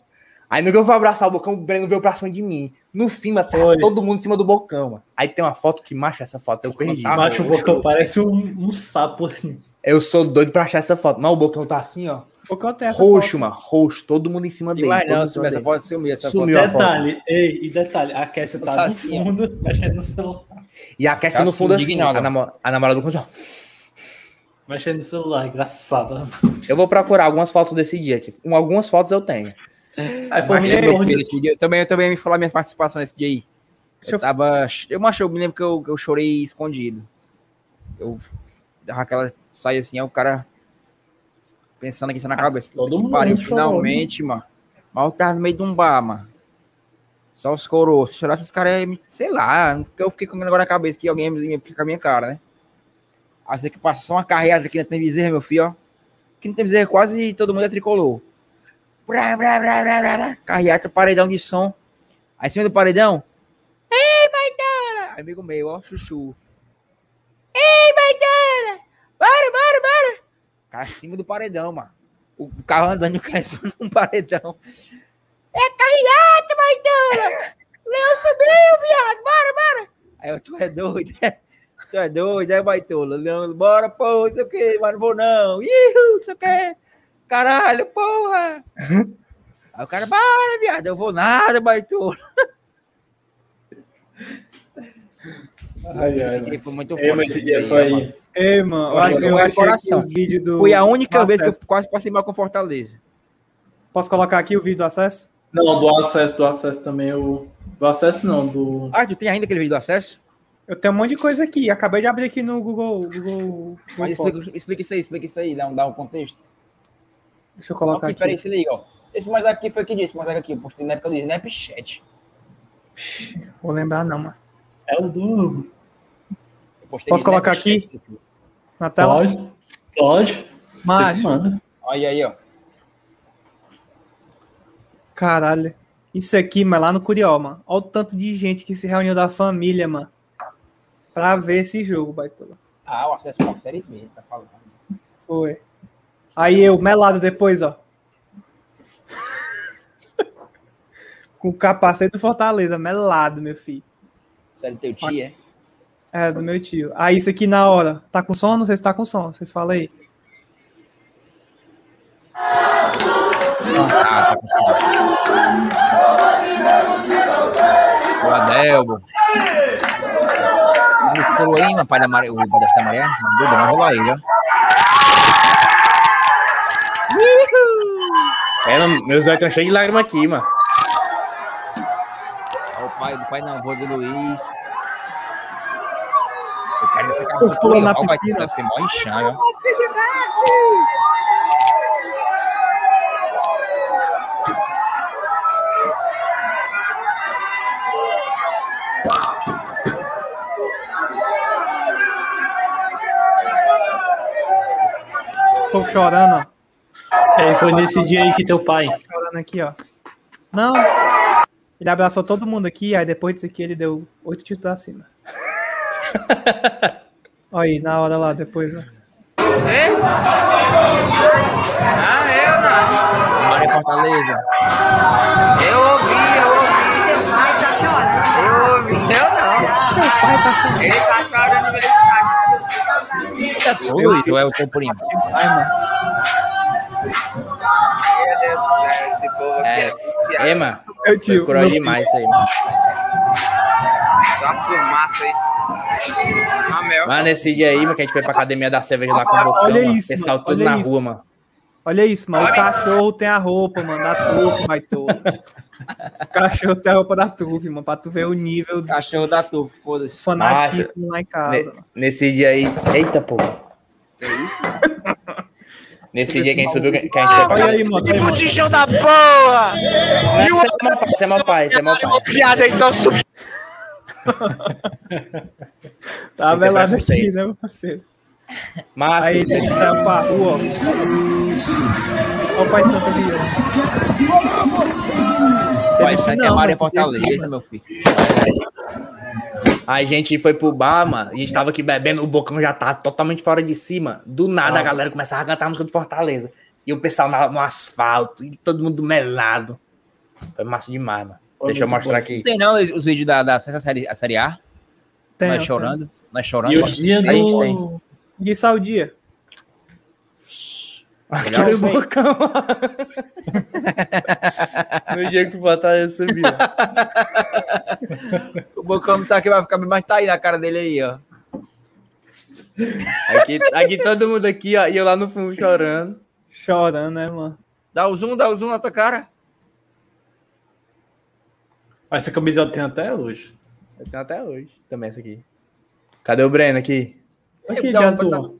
Aí no que eu fui abraçar o Bocão, o Breno veio pra cima de mim. No fim, mano, Foi. todo mundo em cima do Bocão, mano. Aí tem uma foto que macha essa foto, eu perdi. Macho, o bocão parece um, um sapo assim. Eu sou doido pra achar essa foto. Mas o Bocão tá assim, ó. O que eu tenho essa Roxo, foto? mano. Roxo. Todo mundo em cima dele. Não, mundo em cima essa pode sumir. Essa Sumiu. foto. a foto. Detalhe, ei, e detalhe, a Kessia tá Tá no assim, fundo, mexendo no celular. E aquece Tá no fundo assim, assim. indignado. A, namo- a namorada do Bocão. Mexendo no celular, engraçado. Eu vou procurar algumas fotos desse dia aqui. Um- Algumas fotos eu tenho. Aí foi um dia, eu também, eu também me falar minha participação nesse dia aí. Eu eu- tava. Eu, macho, eu me lembro que eu, que eu chorei escondido. Eu dava aquela. Saia assim, aí o cara. Pensando aqui na cabeça. todo que mundo pariu, chorou, finalmente, mano. Mas eu tava no meio de um bar, mano. Só os coroas. Se chorasse, os caras. me- Sei lá. Porque eu fiquei com um negócio na cabeça que alguém ia me ficar a minha cara, né? Assim que passa só uma carreada aqui na tem Bezerra, meu filho, ó. Aqui não tem Bezerra, quase todo mundo é tricolor. Brá, brá, brá, brá, brá, brá. Carreata, paredão de som. Aí em cima do paredão. Ei, Baitola! Amigo meu, ó, chuchu. Ei, Baitola! Bora, bora, bora! Cara, em cima do paredão, mano. O carro andando e o cara um paredão. É carreata, Baitola! Leão subiu, viado! Bora, bora! Aí eu, tu é doido, é? Tu é doido, é, Baitola? Leão, bora, pô, não sei o que, mas não vou não. Ih, não sei o que. Caralho, porra! Aí o cara, bora, viado, eu vou nada, Baitola. Ai, ai, Esse dia foi muito foda. mas esse dia foi Ei, mano, eu, Eu acho, eu no achei aqui os vídeos do. Foi a única vez que eu quase passei mal com Fortaleza. Posso colocar aqui o vídeo do acesso? Não, do acesso, do acesso também. Eu... Do acesso não, do. Ah, tu tem ainda aquele vídeo do acesso? Eu tenho um monte de coisa aqui. Acabei de abrir aqui no Google. Google, Google Mas explica, explica isso aí, explica isso aí, dá um, dá um contexto. Deixa eu colocar Aqui, aqui. peraí, se liga, ó. Esse mais aqui foi que disse, mas aqui, eu postei na época do Snapchat. Vou lembrar, não, mano. É o do. Eu postei Posso colocar aqui. Na tela? Pode. Pode. Macho, Manda. Olha aí, ó. caralho. Isso aqui, mas lá no Curió, mano. Olha o tanto de gente que se reuniu da família, mano. Pra ver esse jogo, Baitola. Ah, o acesso pra série B, tá falando. Foi. Aí eu, melado depois, ó. Com o capacete do Fortaleza, melado, meu filho. Série teu tio, é? É, do meu tio. Aí isso aqui na hora. Tá com som? Não sei se tá com som. Vocês falam aí. Ah, tá com som. O Adelbo. O escuro aí, mano, pai da Maria, o pai da Maria. Mandou, mas rolou aí, ó. É, meus olhos estão cheios de lágrimas aqui, mano. O pai do pai não, vô do Luiz. Eu quero essa casa Pô, pula na vai piscina. deve ser mó enxame, ó. Tô chorando, ó. É, foi nesse dia aí que teu pai. Chorando aqui, ó. Não. Ele abraçou todo mundo aqui, aí depois disso aqui ele deu oito tiros pra cima. Olha aí, na hora lá, depois, ó. Maria Fortaleza. Eu ouvi, eu ouvi. Teu pai tá chorando. Eu ouvi. Eu não. Meu pai tá chorando. Ele tá chorando de felicidade. Ô, Luiz, ou é o teu primo? Ai, mano. Meu Deus do céu, esse povo aqui É. é viciado. É, mano. Meu Foi tio. meu demais isso aí, mano. Só a fumaça aí. Mas nesse dia aí, mano, que a gente foi pra academia da cerveja lá com o Bocão, Olha mano, isso, pessoal mano, tudo olha na isso. rua, mano. Olha isso, mano. O cachorro tem a roupa, mano, da turma, vai todo. O cachorro tem a roupa da turma, mano, pra tu ver o nível do Cachorro da turma, foda-se. fanatismo lá em casa. Ne- mano. nesse dia aí. Eita, pô. Nesse dia que a gente subiu, que a gente foi pra Olha aí, mano. Olha aí, mano. Botijão da porra! Não, Isso é meu pai, isso é meu pai, isso é meu pai. Piada aí, então se Tá Sem velado aqui, né, meu parceiro? Mas, Aí eles saíram pra rua. Olha o Pai Santo ali, ó. Ser que é Maria Fortaleza, meu filho. a gente foi pro bar, mano. A gente tava aqui bebendo, o bocão já tava totalmente fora de cima. Do nada Ah. a galera começava a cantar a música do Fortaleza. E o pessoal no asfalto, e todo mundo melado. Foi massa demais, mano. Deixa eu mostrar bom. aqui. Não tem não os os vídeos da, da sexta série, a série A? Tem, nós tem. chorando? Nós chorando? E o dia A gente tem. do. Ninguém sabe o dia. Aquele bocão. no dia que o Fortaleza subiu. O Bocão tá aqui, vai ficar bem, mas tá aí na cara dele aí, ó. Aqui, aqui todo mundo aqui, ó. E eu lá no fundo chorando. Chorando, né, mano? Dá o zoom, dá o zoom na tua cara. Essa camisa eu tenho até hoje. Eu tenho até hoje. Também essa aqui. Cadê o Breno aqui? Aqui, de azul.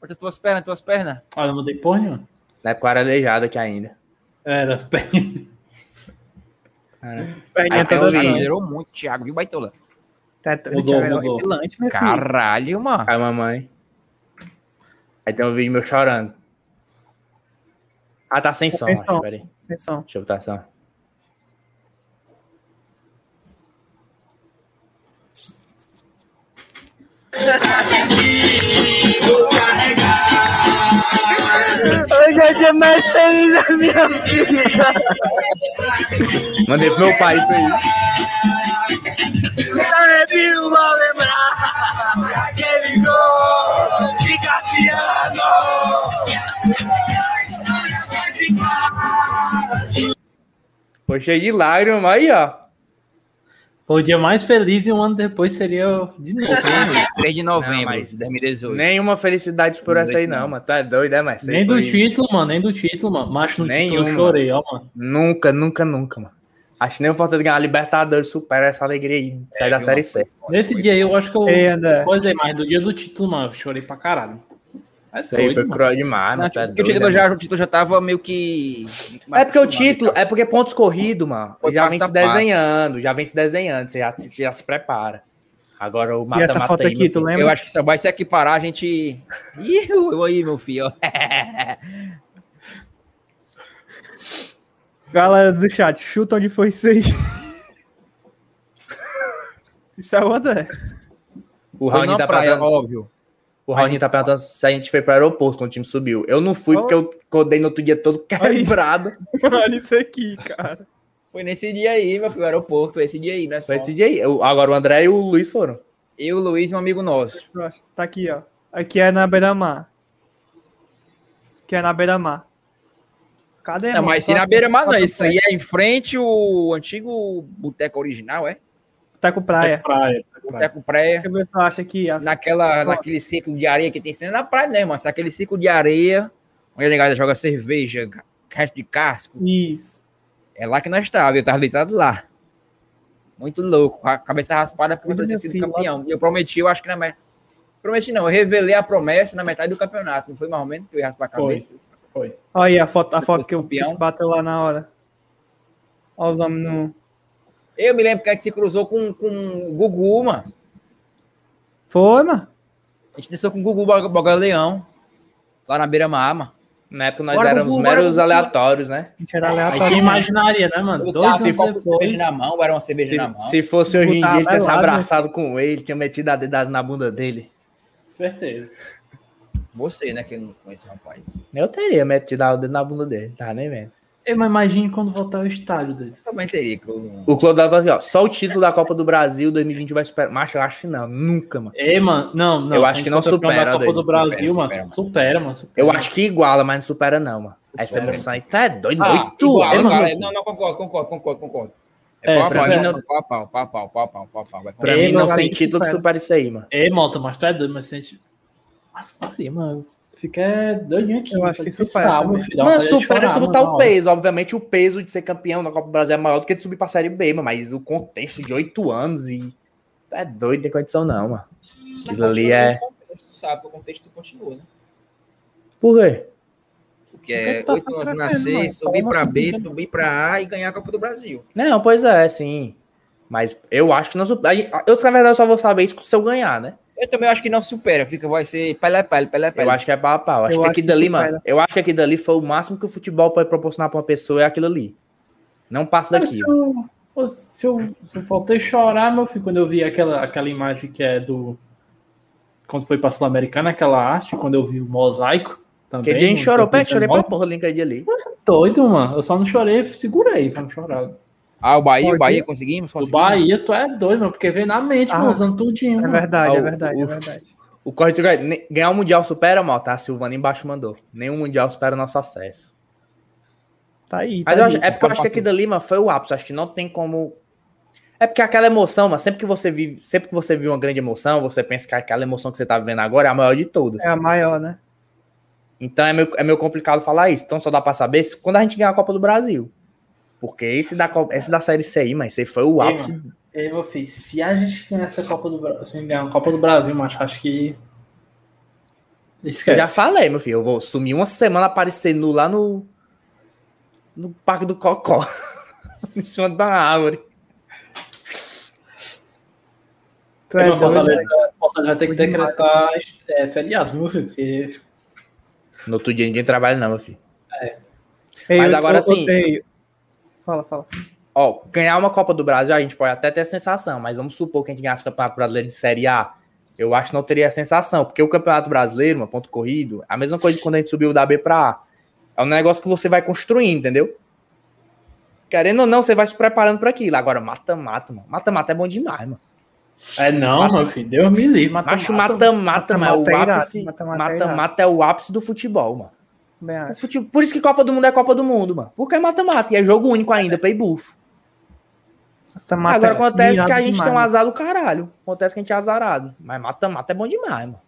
bota- tuas pernas, tuas pernas. Ah, não mandei porra nenhuma. Na época eu era aleijado aqui ainda. Era as pernas. Perninha tem toda o vídeo. dura. Melhorou muito, Thiago, viu, Baitola? Tá doido, Mudou, Thiago, era mudou. horripilante, meu filho. Caralho, mano. a mamãe. Aí tem um vídeo meu chorando. Ah, tá sem som. Sem acho, som. peraí. Sem som. Deixa eu botar som. Hoje é o dia mais feliz da minha vida. Mandei pro meu pai isso aí. Arrepio ao lembrar aquele gol de Cassiano. Cheio de lágrimas, mas aí, ó. Foi o dia mais feliz e um ano depois seria de novo. né? 3 de novembro mas de 2018. Nenhuma felicidade por essa aí, não, mano. Tu é doido, é, mas Nem do título, mano, nem do título, mano. Macho no título eu Nenhuma. chorei, ó, mano. Nunca, nunca, nunca, mano. Acho que nem o Fortaleza ganhar a Libertadores supera essa alegria aí. Sai da Série C. Nesse dia aí eu acho que eu Ei, André. coisei mais do dia do título, mano. Eu chorei pra caralho. É Isso aí doido, foi mano. cruel demais, Não, mano. tu é porque o título, é, já, o título já tava meio que. É porque o título, é porque pontos corridos, mano, já vem se desenhando, já vem se desenhando, você já, você já se prepara. Agora o E essa foto aí, aqui, tu filho. lembra? Eu acho que só vai se equiparar a gente. Ih, eu aí, meu filho. Galera do chat, chuta onde foi isso aí. Isso é o André. O na tá praia, perguntando, óbvio. O Raoni tá perguntando se a gente foi pro aeroporto quando o time subiu. Eu não fui porque eu acordei no outro dia todo quebrado. Olha isso aqui, cara. Foi nesse dia aí, meu filho, o aeroporto. Foi esse dia aí, né? Foi esse dia aí. Eu- agora o André e o Luiz foram. Eu, o Luiz e um amigo nosso. Tá aqui, ó. Aqui é na beira-mar. Aqui é na beira-mar. Cadê, Não, mano? mas se na beira-mar não, isso aí é em frente o antigo boteco original, é? Boteco Praia. Praia. Boteco praia. Deixa eu ver se eu acho aqui. as- Naquela, naquele ciclo de areia que tem é na praia, né, mano? Aquele ciclo de areia, onde a negada joga cerveja, resto de casco. Isso. É lá que nós estávamos, eu tava deitado lá. Muito louco, com a cabeça raspada por ter sido filho, campeão. E eu prometi, eu acho que na metade. Prometi não, eu revelei a promessa na metade do campeonato. Não foi mais ou menos que eu ia raspar a Foi. cabeça? Foi. Olha aí a foto, a foto que, que campeão. te bateu lá na hora. Olha os homens no. Eu me lembro que a gente se cruzou com, com o Gugu, mano. Foi, mano. A gente desceu com o Gugu Boga- Bogaleão. Lá na beira-mar, mano. Na época nós Bora, éramos Gugu, bora, meros Gugu. aleatórios, né? A gente era aleatório. quem imaginaria, né, mano? Dois cerveja depois. na mão, era uma cerveja na mão. Se, se fosse hoje em dia, ele tinha se velado, abraçado com ele, tinha metido a dedada na bunda dele. Certeza. Você, né, que eu não conheço o rapaz. Eu teria metido o dedo na bunda dele, tá nem vendo. Ei, mas imagine quando voltar ao estádio, doido. Também teria que eu não... O Clodal tá assim, ó, só o título da Copa do Brasil 2020 vai superar. Macho, eu acho que não, nunca, mano. Ei, mano, não, não. Eu acho que não supera, da Copa doido. do Brasil, Supera, mano. supera, mano. supera. Eu acho que iguala, mas não supera, não, mano. Essa emoção aí tá doido, Ah, muito igual, alto, igual, mano. Não, não, concordo, concordo, concordo, concordo. É, É, pau pau, mim não, pau pau, pau pau, pau pau, pau pau. Pra mim não tem título que supera. isso aí, mano. Ei, Malta, mas tu é doido, mas sente. Mas assim, mano. Fica doidinho aqui. Eu acho mano. que dá Mano, vontade de supera tu botar o peso. Obviamente, o peso de ser campeão da Copa do Brasil é maior do que de subir pra Série B. Mas o contexto de oito anos e. É doido, tem condição não, mano. Aquilo ali é. contexto, Tu sabe o contexto continua, né? Por quê? Porque é tá oito anos nascer, mano. subir pra uma B, subida. subir pra A e ganhar a Copa do Brasil. Não, pois é, sim. Mas eu acho que não supera. Eu, na verdade, só vou saber isso se eu ganhar, né? Eu também acho que não supera, fica, vai ser pelé, pelé, pelé, pelé. Eu acho que é pau a pau. Acho Eu que acho aqui que dali, supera. mano. Eu acho que aqui dali foi o máximo que o futebol pode proporcionar pra uma pessoa é aquilo ali. Não passa daqui. Se eu, se, eu, se eu faltei chorar, meu filho, quando eu vi aquela, aquela imagem que é do. Quando foi pra Sul-Americana, aquela arte, quando eu vi o mosaico. Também, Porque a gente chorou, pé, 2019. chorei pra porra, link aí ali. Doido, mano. Eu só não chorei, segurei pra não chorar. Ah, o Bahia, Pode o Bahia conseguimos? Conseguimos. Bahia, tu é doido, mano, porque vem na mente, Ah, mano, usando tudinho. É verdade, Ah, é o- verdade, é o- verdade. O Corte ganhar o Mundial supera, mal, tá? A Silvana embaixo mandou. Nenhum Mundial supera nosso acesso. Tá aí. Mas tá eu aí. acho, é porque eu acho que aqui dali, mano, foi o ápice. Acho que não tem como. É porque aquela emoção, mano, sempre que você vive, sempre que você vive uma grande emoção, você pensa que aquela emoção que você tá vivendo agora é a maior de todas. É a maior, né? Então é meio, é meio complicado falar isso. Então só dá pra saber se- quando a gente ganhar a Copa do Brasil. Porque esse da, esse da Série C aí, mas esse foi o ápice. Ei, meu filho, se a gente ganhar essa Copa do Brasil, se ganhar a Copa do Brasil, macho, acho que. Eu Esquece. já falei, meu filho. Eu vou sumir uma semana aparecer nu lá no. No Parque do Cocó. em cima da árvore. Tu é Fortaleza. Fortaleza vai ter que decretar é, feriado, meu filho? Porque No outro dia ninguém trabalha, não, meu filho. Ei, Mas eu- agora sim, Fala, fala. ó, ganhar uma Copa do Brasil a gente pode até ter a sensação, mas vamos supor que a gente ganhasse o Campeonato Brasileiro de Série A. Eu acho que não teria a sensação, porque o Campeonato Brasileiro, uma ponto corrido, é a mesma coisa que quando a gente subiu da B pra A. É um negócio que você vai construindo, entendeu? Querendo ou não, você vai se preparando para aquilo. Agora, mata-mata, mano. Mata-mata é bom demais, mano. É não, meu filho. Deus me livre. Mata, Acho mata-mata, mano. É Mata-mata é o irado, ápice. mata-mata é Mata-mata é o ápice do futebol, mano. Bem, O acho. fute- Por isso que Copa do Mundo é Copa do Mundo, mano. Porque é mata-mata. E é jogo único ainda, pay buff. Mata-mata Agora acontece que a gente demais, tem um azar do caralho. Acontece que a gente é azarado. Mas mata-mata é bom demais, mano.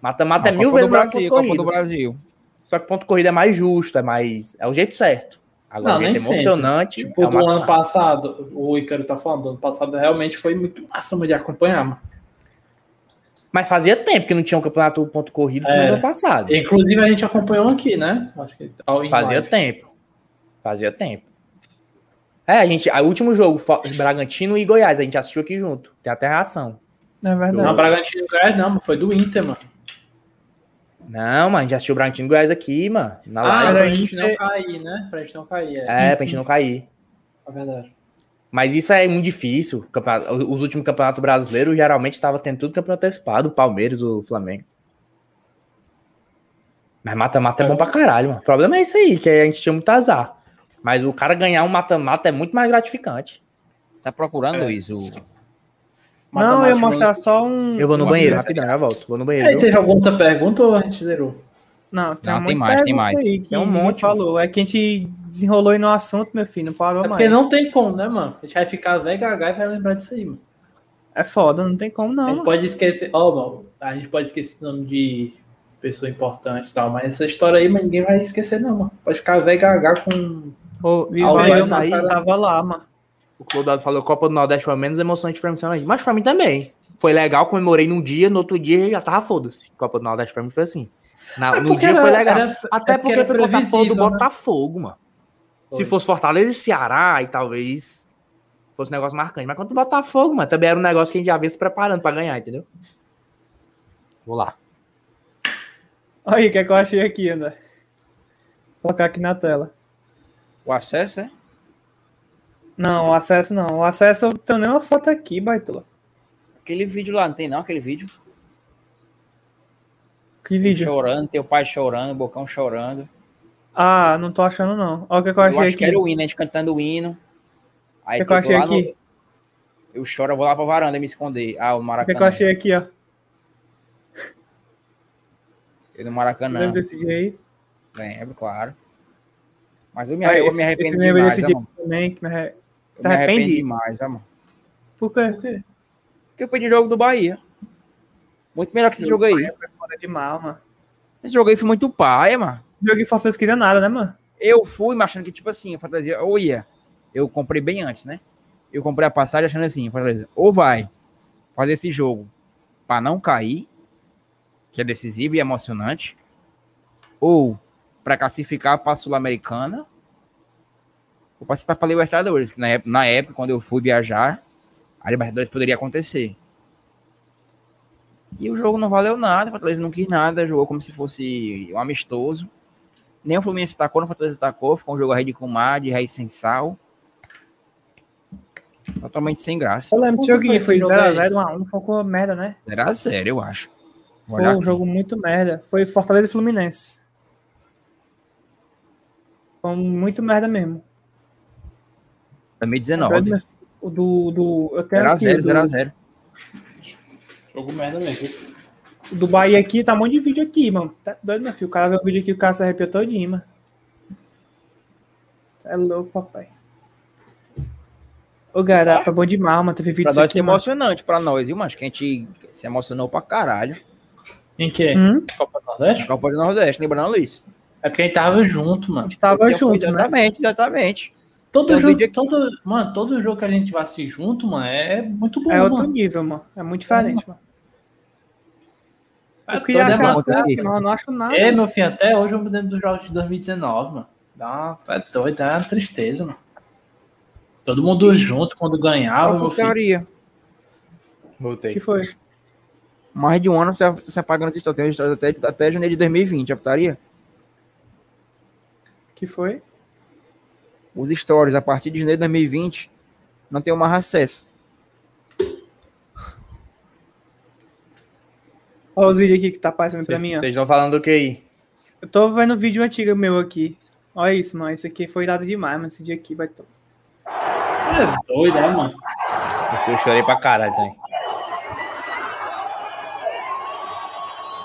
Mata-mata é mil Copa vezes do melhor que Brasil, ponto Copa do. Brasil. Só que ponto corrido é mais justo, é mais. É o jeito certo. Agora, Não, jeito sempre. emocionante. Tipo, é o do ano passado, o Icaro tá falando, do ano passado realmente foi muito massa de acompanhar, mano. Mas fazia tempo que não tinha um campeonato ponto corrido É. no ano passado. Inclusive a gente acompanhou aqui, né? Acho que em Fazia live. tempo. Fazia tempo. É, a gente. O último jogo, Bragantino e Goiás, a gente assistiu aqui junto. Tem até reação. É verdade. Não, Bragantino Goiás não, mas foi do Inter, mano. Não, mano, a gente assistiu Bragantino e Goiás aqui, mano. Na Ah, live. pra gente não cair, né? Pra gente não cair, é. é, sim, pra gente sim. não cair. É verdade. Mas isso é muito difícil. Os últimos campeonatos brasileiros geralmente estava tendo tudo campeonato antecipado, o Palmeiras, o Flamengo. Mas mata-mata é bom pra caralho, mano. O problema é isso aí, que a gente tinha muito azar. Mas o cara ganhar um mata-mata é muito mais gratificante. Tá procurando É. isso. Não, eu ia mostrar só um. Eu vou no banheiro, rapidão, já volto. Vou no banheiro. aí, viu? teve alguma outra pergunta ou a gente zerou? Não, tem, Não, um tem mais, tem mais. Aí que Tem um monte, falou. É que a gente desenrolou aí no assunto, meu filho, não parou É mais. porque não tem como, né, mano? A gente vai ficar velho gaga e vai lembrar disso aí, mano. É foda, não tem como a não. gente mano. pode esquecer, ó, mano, a gente pode esquecer o nome de pessoa importante e tal, mas essa história aí, mas ninguém vai esquecer, não, mano. Pode ficar velho gaga com. Ô, eu sair, tava lá, mano. O Clodado falou que a Copa do Nordeste foi menos emocionante pra mim, aí. mas pra mim também. Foi legal, comemorei num dia, no outro dia já tava foda-se. Copa do Nordeste pra mim foi assim. Na- É no dia era- foi legal. era- Até é porque porque foi porra do né? Botafogo, mano. Se Foi. fosse Fortaleza e Ceará, e talvez fosse um negócio marcante. Mas contra o Botafogo, mano, também era um negócio que a gente já vinha se preparando pra ganhar, entendeu? Vou lá. Olha aí, o que é que eu achei aqui, André? Vou colocar aqui na tela. O acesso, é? Não, o acesso não. O acesso eu tenho nem uma foto aqui, Baitola. Aquele vídeo lá, não tem não aquele vídeo? Que vídeo? Chorando, teu pai chorando, Bocão chorando. Ah, não tô achando não. Olha o que, é que eu Eu, achei acho aqui. que era o hino, a gente cantando o hino. Aí O que, é eu achei lá no- aqui? Eu choro, eu vou lá pra varanda me esconder. Ah, o O que, Maracanã. é que eu achei aqui, ó? Eu no Maracanã. Lembra desse dia aí? Lembro, claro. Mas eu me, Ah, eu esse- me arrependo esse demais, desse ó, dia também. Que me arre... Eu Se me arrependo arrepende? demais, ó, mano. Por quê? Porque eu perdi o jogo do Bahia. Muito melhor que esse jogo aí. Foda demais, mano. Esse jogo aí foi muito paia, mano. Joguei Fortaleza queria nada, né, mano? Eu fui achando que, tipo assim, Fortaleza, ou ia. Eu comprei bem antes, né? Eu comprei a passagem achando assim, Fortaleza, ou vai fazer esse jogo pra não cair, que é decisivo e emocionante, ou pra classificar pra Sul-Americana, ou participar pra Libertadores, que na época, na época, quando eu fui viajar, a Libertadores poderia acontecer. E o jogo não valeu nada, o Fortaleza não quis nada, jogou como se fosse um amistoso. Nem o Fluminense tacou, nem o Fortaleza tacou. Ficou um jogo a rede com mar, de raiz sem sal. Totalmente sem graça. Eu lembro desse Como joguinho, foi foi esse jogo 0x0, 1x1, foi uma merda, né? Era sério, eu acho. Vou Foi um aqui. jogo muito merda. Foi Fortaleza e Fluminense. Foi muito merda mesmo. 2019. O do, do, eu tenho aqui, 0x0, do, 0x0. Jogo merda mesmo. o do Bahia aqui, tá um monte de vídeo aqui, mano. Tá doido, meu filho. O cara vê o vídeo aqui, o cara se arrepiou todinho, mano. É louco, papai. Ô, garapa, bom demais, mano. Teve vídeo Pra nós aqui, é mano. emocionante, pra nós, viu, mas que a gente se emocionou pra caralho. Em que? Hum? Copa do Nordeste? Copa do Nordeste, lembrando, Luiz? É porque a gente tava junto, A mano. gente tava junto, né? Exatamente, exatamente. Todo um jogo, aqui. todo, mano, todo jogo que a gente vai assistir junto, mano, é muito bom, É outro mano. nível, mano. É muito diferente, mano. É Eu queria achar as emoção. coisas aqui, mas eu não acho nada. É, meu filho, até hoje eu me lembro dos jogos de 2019, mano. Dá uma, é doido, dá uma tristeza, mano. Todo mundo junto quando ganhava, meu filho. teoria? O Voltei. que foi? Mais de um ano você, você apagando as histórias. Até, até janeiro de 2020, a putaria? que foi? Os stories a partir de janeiro de 2020 não tenho mais acesso. Olha os vídeos aqui que tá passando pra mim, ó. Vocês estão falando do que aí? Eu tô vendo vídeo antigo meu aqui. Olha isso, mano. Isso aqui foi dado demais, mano. Esse dia aqui vai. to- É doido, né, mano? Esse eu chorei pra caralho também.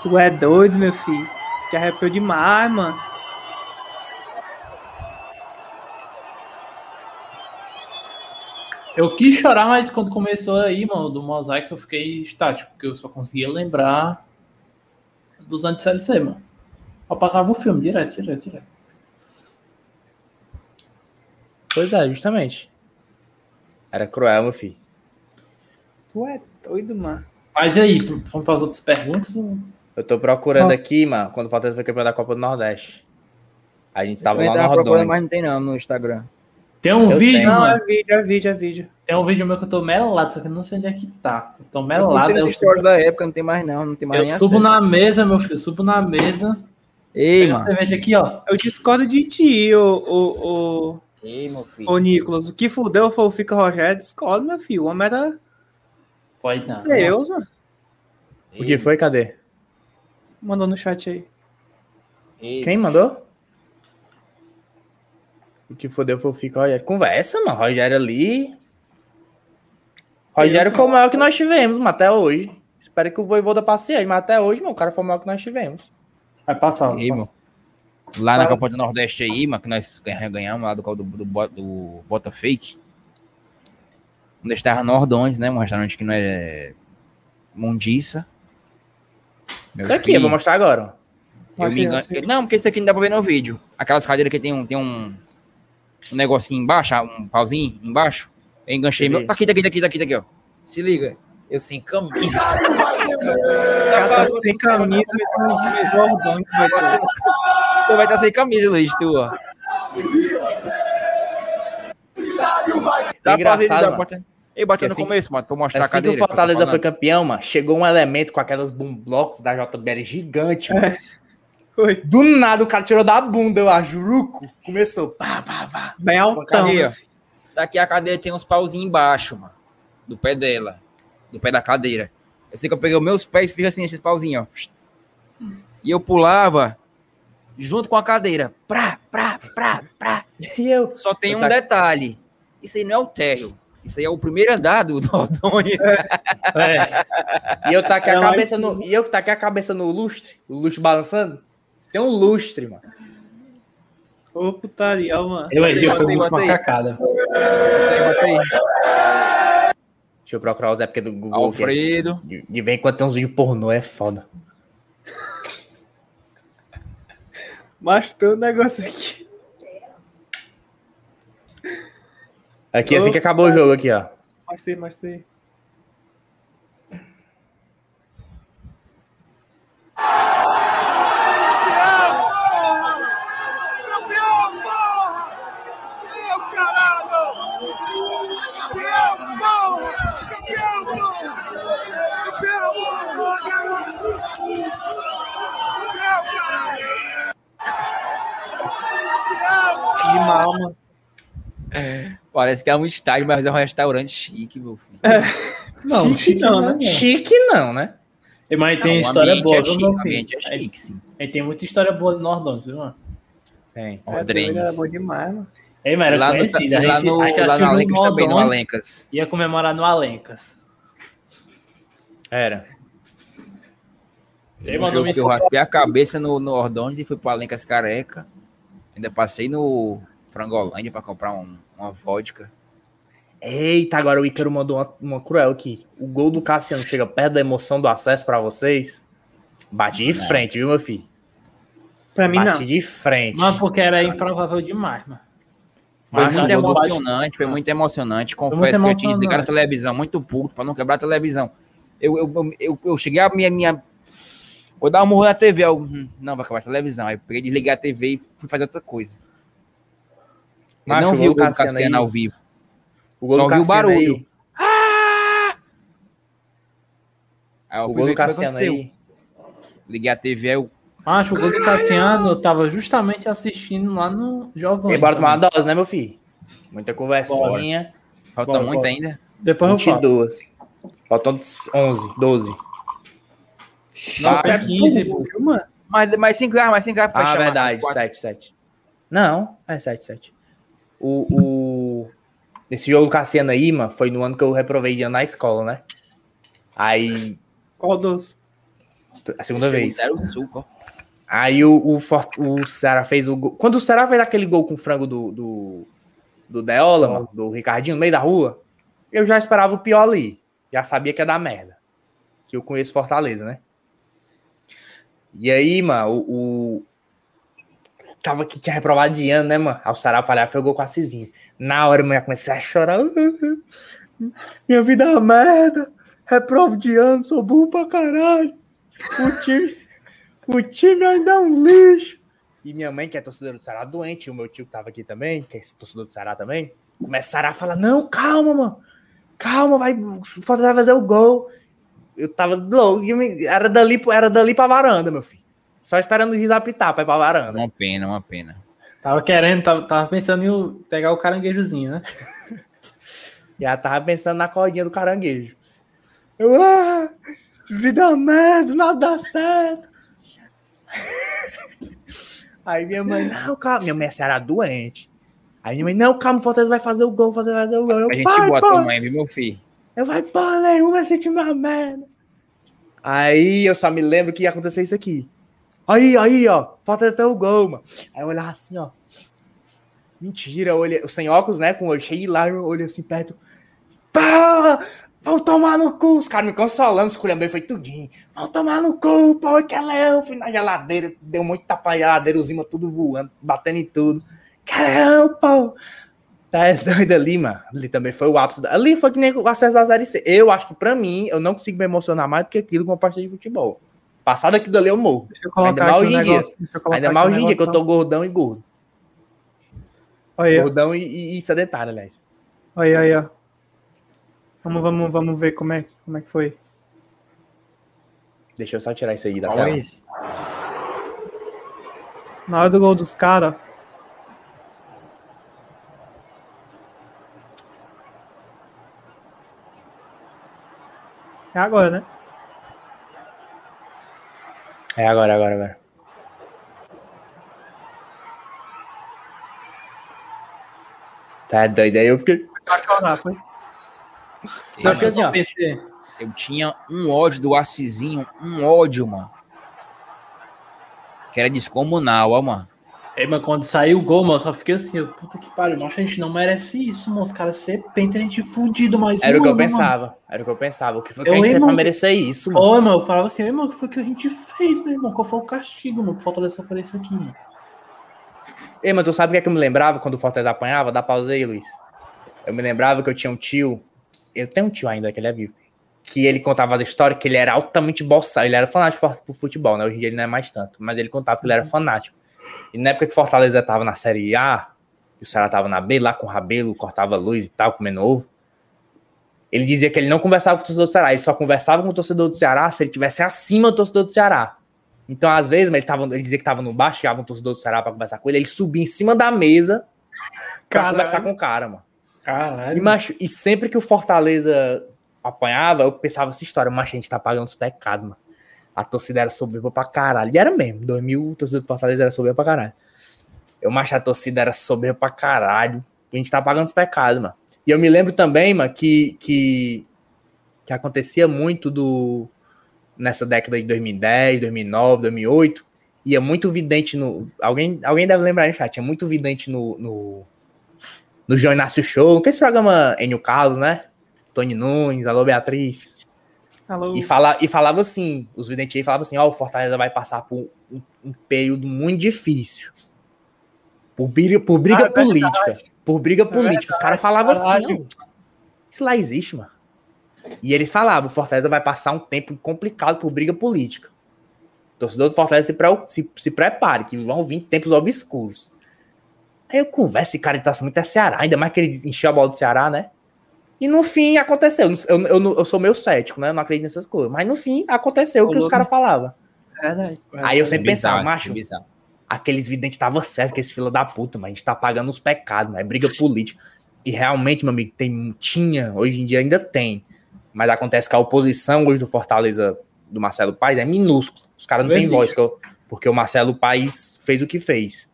Tu é doido, meu filho. Isso aqui arrepiou demais, mano. Eu quis chorar, mas quando começou aí, mano, do mosaico, eu fiquei estático, porque eu só conseguia lembrar dos anos de CLC, mano. Eu passava o filme direto, direto, direto. Pois é, justamente. Era cruel, meu filho. Tu é doido, mano. Mas e aí, vamos para as outras perguntas? Eu tô procurando aqui, mano, quando o Fortaleza foi campeão da Copa do Nordeste. A gente tava Eu lá no procurando, Rodões. mas não tem não no Instagram. Tem um Eu vídeo, tenho. Não, mano. é vídeo, é vídeo, é vídeo. Tem um vídeo meu que eu tô melado, só que eu não sei onde é que tá. Eu tô melado. Eu, nos subo, da época, não tem mais não, não tem mais eu nem subo acesso. na mesa, meu filho, subo na mesa. Ei, mano. cerveja aqui, ó. Eu discordo de ti, ô, ô, ô, Ei, meu filho. ô Nicolas. O que fudeu foi o Fica Rogério. Discordo, meu filho. O homem era Foi não. Deus, mano. O que foi? Cadê? Mandou no chat aí. Ei, Quem mandou? O que fodeu foi o Fica Rogério. Conversa, mano. Rogério ali. Rogério foi o maior que nós tivemos, mano, até hoje. Espero que o Voivoda passe mas até hoje, mano, o cara foi o maior que nós tivemos. Vai passar. Ei, mano. Lá na Copa do Nordeste aí, mano, que nós ganha- ganhamos lá do, do, do, do Bota Fake. Onde estava Nordões, né? Um restaurante que não é mundiça. Meu Tá aqui, eu vou mostrar agora. eu me engan- achei. Não, porque isso aqui não dá pra ver no vídeo. Aquelas cadeiras que tem um, tem um, um negocinho embaixo, ah, um pauzinho embaixo. Eu enganchei meu. Tá aqui, tá aqui, tá aqui, tá aqui, tá aqui, ó. Se liga. Eu sem camisa. O tá sem camisa com Jordão que vai ter. Tu vai estar sem camisa, Luiz, tu, ó. Dá pra ver, Engraçado, dá mano. pra- Eu bati Que no assim- começo, mano, pra mostrar a Assim que o cadeira. que eu tô Fortaleza foi campeão, mano, chegou um elemento com aquelas boom blocks da JBL gigante, mano. Foi. Do nada o cara tirou da bunda, eu acho, juruco. Começou, pá, pá, pá. Bem altão. Né? Daqui a cadeira tem uns pauzinhos embaixo, mano. Do pé dela. Do pé da cadeira. Eu sei que eu peguei os meus pés e fiz assim, esses pauzinhos, ó. E eu pulava junto com a cadeira. Pra, pra, pra, pra. E eu, Só tem um tá- detalhe. Isso aí não é o térreo. Isso aí é o primeiro andar do Dordões. É. e eu taquei É a cabeça no. E eu que taquei a cabeça no lustre, o lustre balançando. Tem um lustre, mano. Ô, putaria, ó, mano. Eu aí, eu Bota fui aí, muito bota aí. macacada. Bota aí. Deixa eu procurar os épocas do Google. é- Alfredo. De, de vez em quando tem uns vídeos pornô, é foda. Mas tem um negócio aqui. Aqui, assim que acabou o jogo, aqui, ó. Mostrei. Que Parece que é um estádio, mas é um restaurante chique, meu filho. Não, Chique não, né? Chique não, né? Mas tem Não, o história boa, é chique, ambiente é chique, sim. aí tem muita história boa do Nordão, viu, mano? Tem. É, era bom demais, mano. Ei, mas era Lá no, conhecida. A lá no, a gente lá no Alencas também, no Alencas. Ia comemorar no Alencas. Era. Ei, Um jogo que eu raspei a cabeça no, no Ordões e fui pro Alencas Careca. Ainda passei no Frangolândia pra comprar um- uma vodka. Eita, agora o Ícaro mandou uma, uma cruel aqui. O gol do Cassiano chega perto da emoção do acesso pra vocês. Bate de frente, viu, meu filho? Pra mim, Bate não. de frente. Mano, porque era improvável demais, mano. Foi Macho, muito emocionante, foi muito emocionante. Confesso muito que eu tinha emocionante. desligado a televisão muito puto pra não quebrar a televisão. Eu, eu, eu, eu, cheguei a minha, minha. Vou dar um murro na TV. Eu, hum, não, vai acabar a televisão. Aí eu peguei, desliguei a TV e fui fazer outra coisa. Eu Macho, não o vi gol o Cassiano Cassiano ao vivo. O gol Só ouvi o barulho. aí- Aí o gol do Cassiano aí. Liguei a TV, aí eu. Acho o gol do Cassiano, eu tava justamente assistindo lá no Jovem. Ele bora tomar uma dose, né, meu filho? Muita conversinha. Falta Bora, muito bora. ainda. Depois eu falo. 22. Faltam 11, 12. Não, Tá, é 15, pô. mano. Mais, mais cinco reais, mais cinco reais pra Ah, chamar. verdade, Mais quatro. 7, 7. Não, é 7, 7. O, o... Esse jogo do Cassiano aí, mano, foi no ano que eu reprovei de ano na escola, né? Aí, Qual dos? a segunda vez. Aí o, o, o Ceará fez o gol. Quando o Ceará fez aquele gol com frango do, do, do Deola, mano, do Ricardinho, no meio da rua, eu já esperava o pior ali. Já sabia que ia dar merda. Que eu conheço Fortaleza, né? E aí, mano, o. Tava que tinha reprovado de ano, né, mano? Aí o Ceará falhar foi o gol com a Cizinha. Na hora, eu comecei a chorar. Minha vida é uma merda. Reprovo de ano, sou burro pra caralho. O time. O time ainda é um lixo. E minha mãe, que é torcedora do Ceará, doente, e o meu tio que tava aqui também, que é torcedor do Ceará também, começaram a falar: não, calma, mano. Calma, vai. Vai fazer o gol. Eu tava louco. Era dali, era dali pra varanda, meu filho. Só esperando o juiz apitar pra ir pra varanda. Uma pena, uma pena. Tava querendo, tava, tava pensando em pegar o caranguejozinho, né? Já tava pensando na cordinha do caranguejo. Eu, ah, vida merda, nada dá certo. Aí minha mãe, não, calma. Minha mãe é Ceará doente. Aí minha mãe, não, calma, o Fortaleza vai fazer o gol, o Fortaleza vai fazer o gol. Eu, A gente pai, pai. tua mãe, viu, meu filho? Eu vai porra nenhuma, esse time é uma merda. Aí eu só me lembro que ia acontecer isso aqui. Aí, aí, ó, falta até o gol, mano. Aí eu olhava assim, ó. Mentira, eu olhei, sem óculos, né? Com o cheio lá, eu olhei assim perto. Pá! Vão tomar no cu, os caras me consolando, esculhambei, foi tudinho. Vão tomar no cu, pô, que leão, fui na geladeira, deu muito tapa na geladeira, os imãs tudo voando, batendo em tudo. Que leão, pô. Tá é doido ali, mano. Ali também foi o ápice. da- Ali foi que nem o acesso da Série C. Eu acho que pra mim, eu não consigo me emocionar mais do que aquilo com uma partida de futebol. Passado aquilo dali eu morro. Deixa eu colocar Ainda mais aqui hoje um em dia. negócio. Deixa eu colocar Ainda mais hoje em dia, que eu tô gordão e gordo. Olha, Gordão e, e, sedentário, aliás. olha, olha. Vamos, vamos, vamos ver como é, como é que foi. Deixa eu só tirar isso aí da Qual tela. é esse? Na hora do gol dos caras. É agora, né? É agora, agora, agora. Tá doido. Aí eu fiquei. Foi. Eu assim, ó. Eu tinha um ódio do Assisinho, um ódio, mano. Que era descomunal, ó, mano. Aí, mas quando saiu o gol, mano, eu só fiquei assim, eu, puta que pariu, mas a gente não merece isso, mano. Os caras ser penta, a gente fudido, mas. Era o que eu mano, pensava. Era o que eu pensava. O que foi que Eu a gente fez lembro- pra merecer isso, mano? Foi, mano, eu falava assim, irmão, o que foi que a gente fez, meu irmão? Qual foi o castigo, mano? Pro Fortaleza sofrer isso aqui, mano. Ei, mas tu sabe o que é que eu me lembrava quando o Fortaleza apanhava? Dá pausa aí, Luiz. Eu me lembrava que eu tinha um tio, eu tenho um tio ainda, que ele é vivo, que ele contava da história que ele era altamente boçal, ele era fanático por futebol, né? Hoje em dia ele não é mais tanto, mas ele contava que ele era fanático. E na época que Fortaleza tava na Série A, e o Ceará tava na B, lá com o Rabelo, cortava luz e tal, comendo ovo, ele dizia que ele não conversava com o torcedor do Ceará, ele só conversava com o torcedor do Ceará se ele tivesse acima do torcedor do Ceará. Então, às vezes, ele, tava, ele dizia que tava no baixo, chegava um torcedor do Ceará pra conversar com ele, ele subia em cima da mesa pra Caralho. conversar com o cara, mano. Caralho. E, macho, e sempre que o Fortaleza apanhava, eu pensava essa história, mas a gente tá pagando os pecados, mano. A torcida era soberba pra caralho. E era mesmo, 2000, a torcida do Fortaleza era soberba pra caralho. Eu, macho, a torcida era soberba pra caralho. A gente tá pagando os pecados, mano. E eu me lembro também, mano, que, que, que acontecia muito do nessa década de 2010, 2009, 2008. Ia muito vidente no. Alguém, alguém deve lembrar no chat. Tinha muito vidente no, no, no João Inácio Show, que é esse programa Enio Carlos, né? Tony Nunes, Alô Beatriz. E, fala, e falava assim, os videntes aí falavam assim, ó, o Fortaleza vai passar por um, um período muito difícil. Por briga, por briga Ah, é política. Por briga política. Os caras falavam assim, ó, isso lá existe, mano. E eles falavam, o Fortaleza vai passar um tempo complicado por briga política. O torcedor do Fortaleza se, pre- se, se prepare, que vão vir tempos obscuros. Aí eu converso, esse cara ele tá muito é Ceará, ainda mais que ele encheu a bola do Ceará, né? E no fim aconteceu. Eu, eu, eu, sou meio cético, né? Eu não acredito nessas coisas. Mas no fim aconteceu o que os caras falavam. É verdade. Aí eu sempre Bizarro, pensava, macho, bizarro. aqueles videntes estavam certo, que esse fila da puta, mas a gente tá pagando os pecados, mas é briga política. E realmente, meu amigo, tem, tinha, hoje em dia ainda tem. Mas acontece que a oposição hoje do Fortaleza do Marcelo Paes é minúsculo. Os caras não têm voz, porque o Marcelo Paes fez o que fez.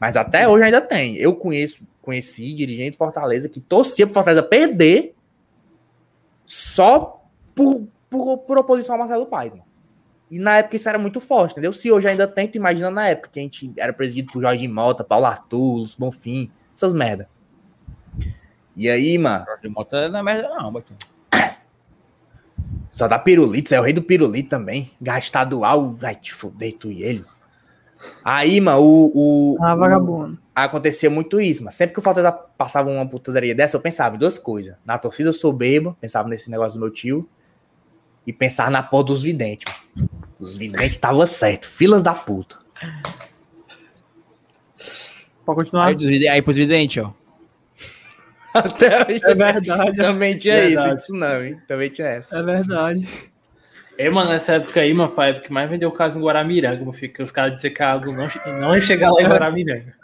Mas até hoje ainda tem. Eu conheço, conheci dirigente Fortaleza que torcia pro Fortaleza perder só por, por, por oposição ao Marcelo Paes, mano. E na época isso era muito forte, entendeu? Se hoje ainda tem, tu imagina na época que a gente era presidido por Jorge Mota, Paulo Arthur, Bonfim, essas merda. E aí, mano, Jorge Mota não é merda, não, Baquinho. só dá pirulito, é o rei do pirulito também. Gastadual, vai te fuder, tu e ele. Aí, mano, o, o, Ah, o- vagabundo. acontecia muito isso, mas sempre que o Fortaleza passava uma putaria dessa, eu pensava em duas coisas. Na torcida soberba, pensava nesse negócio do meu tio, e pensava na porra dos videntes. mano. Os videntes estavam certo, filas da puta. Pode continuar. Aí, aí pros videntes, ó. Até hoje É verdade. também tinha Verdade. isso, isso não, hein? Também tinha essa. É verdade. É, mano, nessa época aí, mano, foi a época que mais vendeu casa em Guaramiranga, meu filho, que os caras diziam que a água não, não ia chegar lá em Guaramiranga.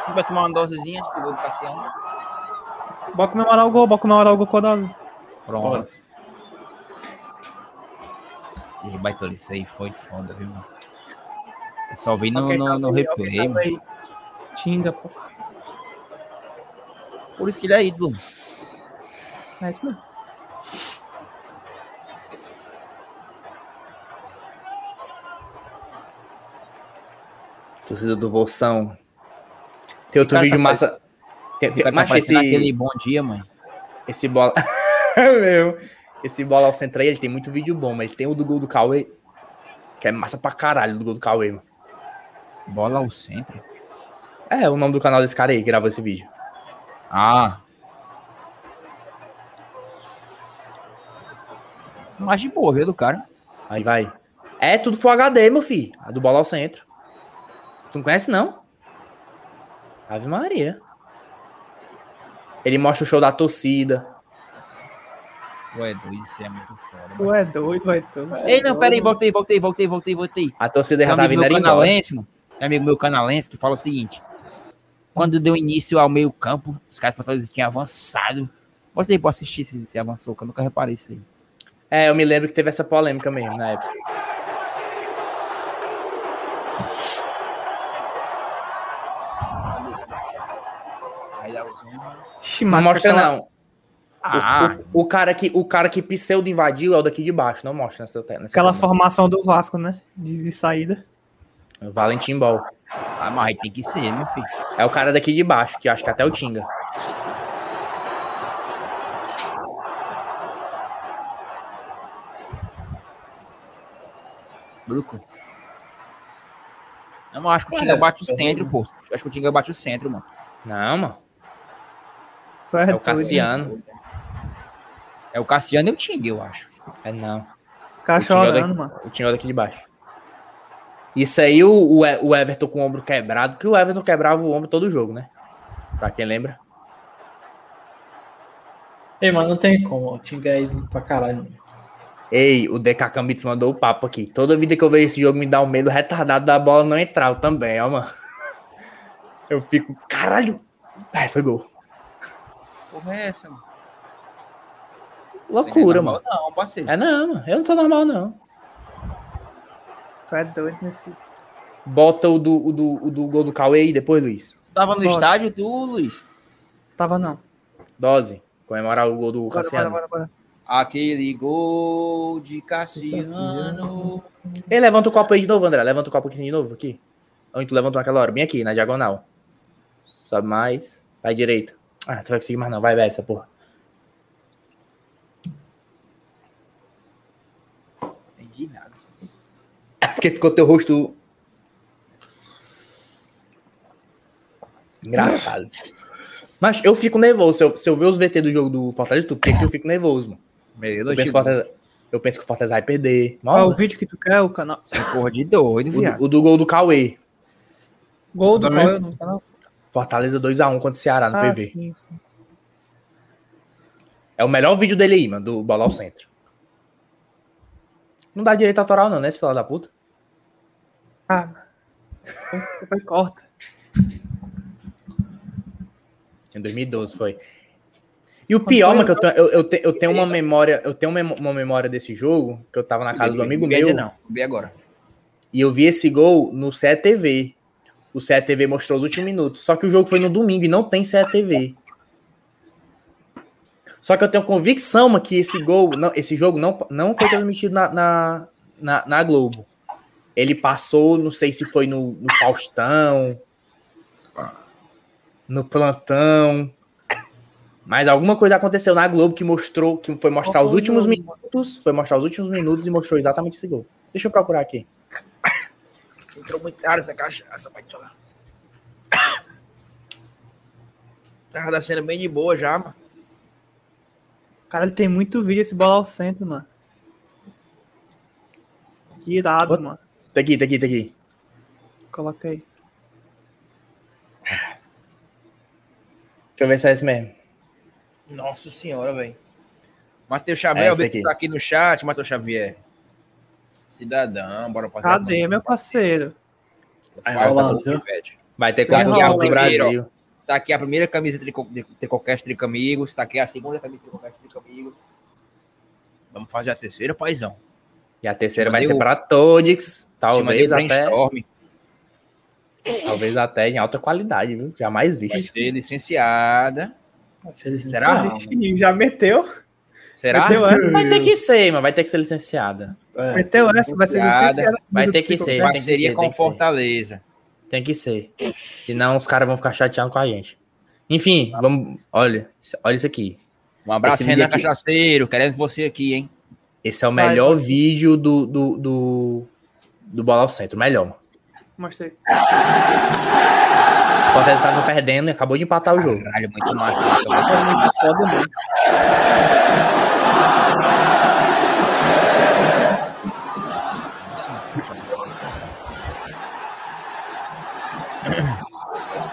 Você vai tomar uma dosezinha antes do gol do Cassiano? Bora comemorar o gol, bora comemorar o gol com a dose. Pronto. E baitou isso aí, foi foda, viu, mano? Eu só vi no, Ok, no, no ok, replay, ok, mano. Tinga, pô. Por isso que ele é ídolo. É isso mesmo. Torcida do Volsão. Tem outro vídeo tá massa. Tem, Esse tem, tá mas esse, parecendo aquele bom dia, mãe. esse bola. Meu, esse bola ao centro aí, ele tem muito vídeo bom, mas ele tem o do gol do Cauê. Que é massa pra caralho do gol do Cauê, mano. Bola ao centro. É o nome do canal desse cara aí que gravou esse vídeo. Ah. Mais de boa, viu, do cara. Aí vai. É tudo Full HD, meu filho. A do bola ao centro. Tu não conhece, não? Ave Maria. Ele mostra o show da torcida. Ué, doido, isso é muito foda. Tu mano. é doido, vai tu. Ei, não, peraí, voltei, voltei, voltei, voltei, voltei. A torcida já tá vindo meu ali canalense, mano. Um amigo meu canalense que fala o seguinte. Quando deu início ao meio campo, os caras Fortaleza tinham avançado. Bota aí pra assistir se, se avançou, que eu nunca reparei isso aí. É, eu me lembro que teve essa polêmica mesmo na época. Aí dá o zoom. Ixi, Não mostra, aquela- não. O- Ah, O, o cara que, o cara que pseudo invadiu é o daqui de baixo, não mostra nessa, te- nessa Aquela formação do Vasco, né? De, de saída. Valentim Ball. Ah, mas aí tem que ser, meu filho. É o cara daqui de baixo, que eu acho que até o Tinga. Bruco. Eu não acho que o Tinga bate o centro, pô. Acho que o Tinga bate o centro, mano. Não, mano. É, É o? Cassiano. É o Cassiano e o Tinga, eu acho. É não. Os caras O Tinga é o chorando, mano. O Tinga é daqui de baixo. Isso aí, o, o o Everton com o ombro quebrado, que o Everton quebrava o ombro todo jogo, né? Pra quem lembra. Ei, mano, não tem como, ó, Tinga é ídolo pra caralho. Ei, o DK Kambits mandou o papo aqui. Toda vida que eu vejo esse jogo me dá um medo retardado da bola não entrar eu também, ó, mano. Eu fico, caralho. Ai, foi gol. Porra, é essa, mano? Loucura, aí é mano. normal Não, parceiro. É não, mano. Eu não sou normal, não. Tu é doido, meu filho. Bota o do, o do, o do gol do Cauê aí depois, Luiz. Tava no Bota. estádio, tu, Luiz? Tava não. Dose. Comemorar o gol do Bora, Cassiano. bora, bora, bora. Aquele gol de Cassiano. Ei, levanta o copo aí de novo, André. Levanta o copo aqui de novo, aqui. Onde tu levantou naquela hora? Bem aqui, na diagonal. Sobe mais. Vai direita. Ah, tu vai conseguir mais não. Vai, bebe essa porra. Entendi nada. Porque ficou teu rosto... Engraçado. Mas eu fico nervoso. Se eu, se eu ver os VT do jogo do Fortaleza, tu, porque eu fico nervoso, mano. Meio Eu penso, que. Fortaleza, eu penso que o Fortaleza vai perder. Qual é o vídeo que tu quer, o canal? Porra de doido, o, viado. do, o do gol do Cauê. Gol do é no canal? Fortaleza 2x1 contra o Ceará no Ah, PV. sim, sim. É o melhor vídeo dele aí, mano, do Bola ao Centro. Não dá direito autoral, não, né, esse filho da puta? Ah, foi corta. Em 2012 foi. E o pior, mano, que eu, eu, eu, te, eu tenho uma memória, eu tenho uma memória desse jogo, que eu tava na casa do amigo meu. Não, vi agora. E eu vi esse gol no CETV. O CETV mostrou os últimos minutos. Só que o jogo foi no domingo e não tem CETV. Só que eu tenho convicção mano, que esse gol, não, esse jogo não, não foi transmitido na, na, na, na Globo. Ele passou, não sei se foi no, no Faustão, no plantão. Mas alguma coisa aconteceu na Globo que mostrou, que foi mostrar os últimos minutos, foi mostrar os últimos minutos e mostrou exatamente esse gol. Deixa eu procurar aqui. Entrou muito tarde essa cachaça, vai lá. Tava da cena bem de boa já, mano. Cara, ele tem muito vídeo esse bola ao centro, mano. Que irado, mano. Tá aqui, tá aqui, tá aqui. Coloca aí. Deixa eu ver se é esse mesmo. Nossa senhora, velho. Matheus Xavier, é aqui. tá aqui no chat, Matheus Xavier. Cidadão, bora passar. Cadê, meu parceiro? Vai, rolando, vai ter campeão do Brasil. Tá aqui a primeira camisa de Tricocast Tricamigos. Tá aqui a segunda camisa de Tricocast Tricamigos. Vamos fazer a terceira, paizão. E a terceira vai ser para todos. Talvez até. Talvez até em alta qualidade, viu? Jamais visto. Vai ser licenciada. Vai ser licenciada. Será? Já meteu? Será? Meteu essa. Vai ter que ser, mas vai ter que ser licenciada. É. Meteu essa, vai ser licenciada. Vai ter que ser. Parceria com Fortaleza. Tem que ser. Senão os caras vão ficar chateados com a gente. Enfim, vamos. Olha, olha isso aqui. Um abraço, Renan aqui. Cachaceiro. Querendo você aqui, hein? Esse é o melhor Vai, vídeo do, do, do, do Bola ao Centro. Melhor. Mostrei. O Fortaleza tava perdendo e acabou de empatar o jogo. Caralho, muito massa. É muito foda mesmo.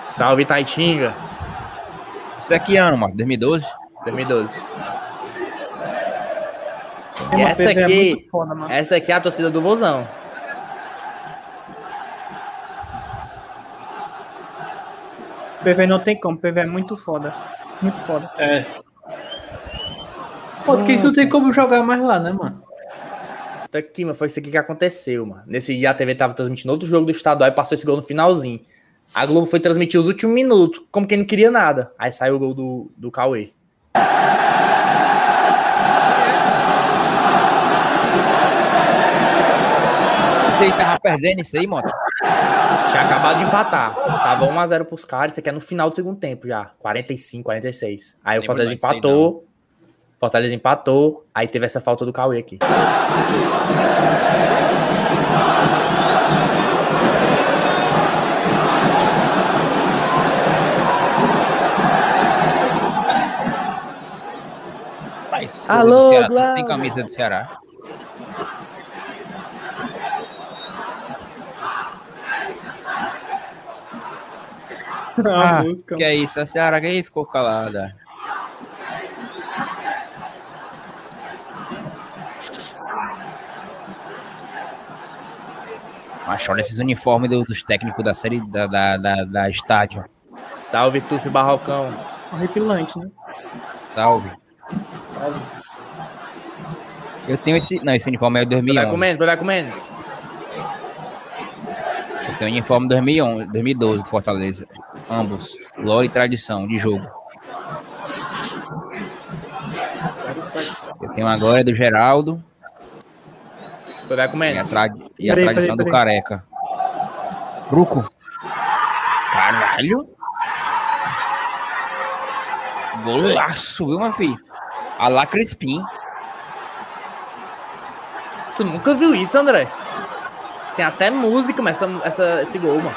Salve, Taitinga. Isso é que ano, mano? 2012? 2012. E essa aqui, é foda, essa aqui é a torcida do Vozão. PV não tem como, PV é muito foda. Muito foda. É. Pô, porque tu tem como jogar mais lá, né, mano? Tá aqui, mas foi isso aqui que aconteceu, mano. Nesse dia a TV tava transmitindo outro jogo do estadual e passou esse gol no finalzinho. A Globo foi transmitir os últimos minutos, como quem não queria nada. Aí saiu o gol do, do Cauê. Você tava perdendo isso aí, moto? Tinha acabado de empatar. Tava 1x0 pros caras. Isso aqui é no final do segundo tempo já. 45, 46. Aí o Fortaleza empatou. Fortaleza empatou. Aí teve essa falta do Cauê aqui. Alô, Ceará, sem camisa do Ceará. ah, música, que é isso? A Ceará aí ficou calada. Mas olha esses uniformes dos técnicos da série da, da, da, da estádio. Salve, Tuf Barrocão. Horripilante, né? Salve. Eu tenho esse. Não, esse uniforme é de 2011. Vai comendo, vai comendo. Tenho o uniforme 2011, 2012 de Fortaleza. Ambos. Glória e tradição de jogo. Eu tenho agora do Geraldo. Vai comendo. E a, tra... e a tradição do Careca. Bruco. Caralho. Golaço, viu, meu filho? A lá Crispim. Tu nunca viu isso, André? Tem até música, mas essa, essa, esse gol, mano.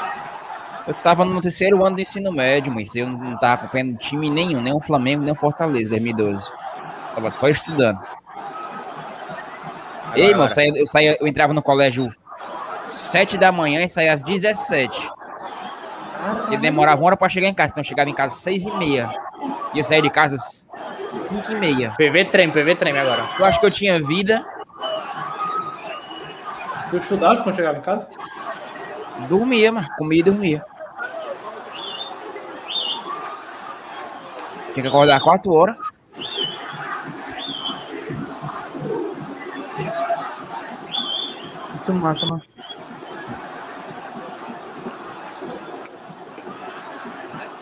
Eu tava no terceiro ano do ensino médio, mas eu não tava acompanhando time nenhum, nem o Flamengo, nem o Fortaleza, 2012. Tava só estudando. Agora, Ei, mano, eu, saía, eu, saía, eu entrava no colégio 7 da manhã e saía às 17. E demorava uma hora pra chegar em casa, então eu chegava em casa às 6 e meia. E eu saía de casa 5 e meia. PV treme, PV treme agora. Eu acho que eu tinha vida. Tu estudava quando chegava em casa? Dormia, mano. Comia e dormia. Tinha que acordar 4 horas. Muito massa, mano.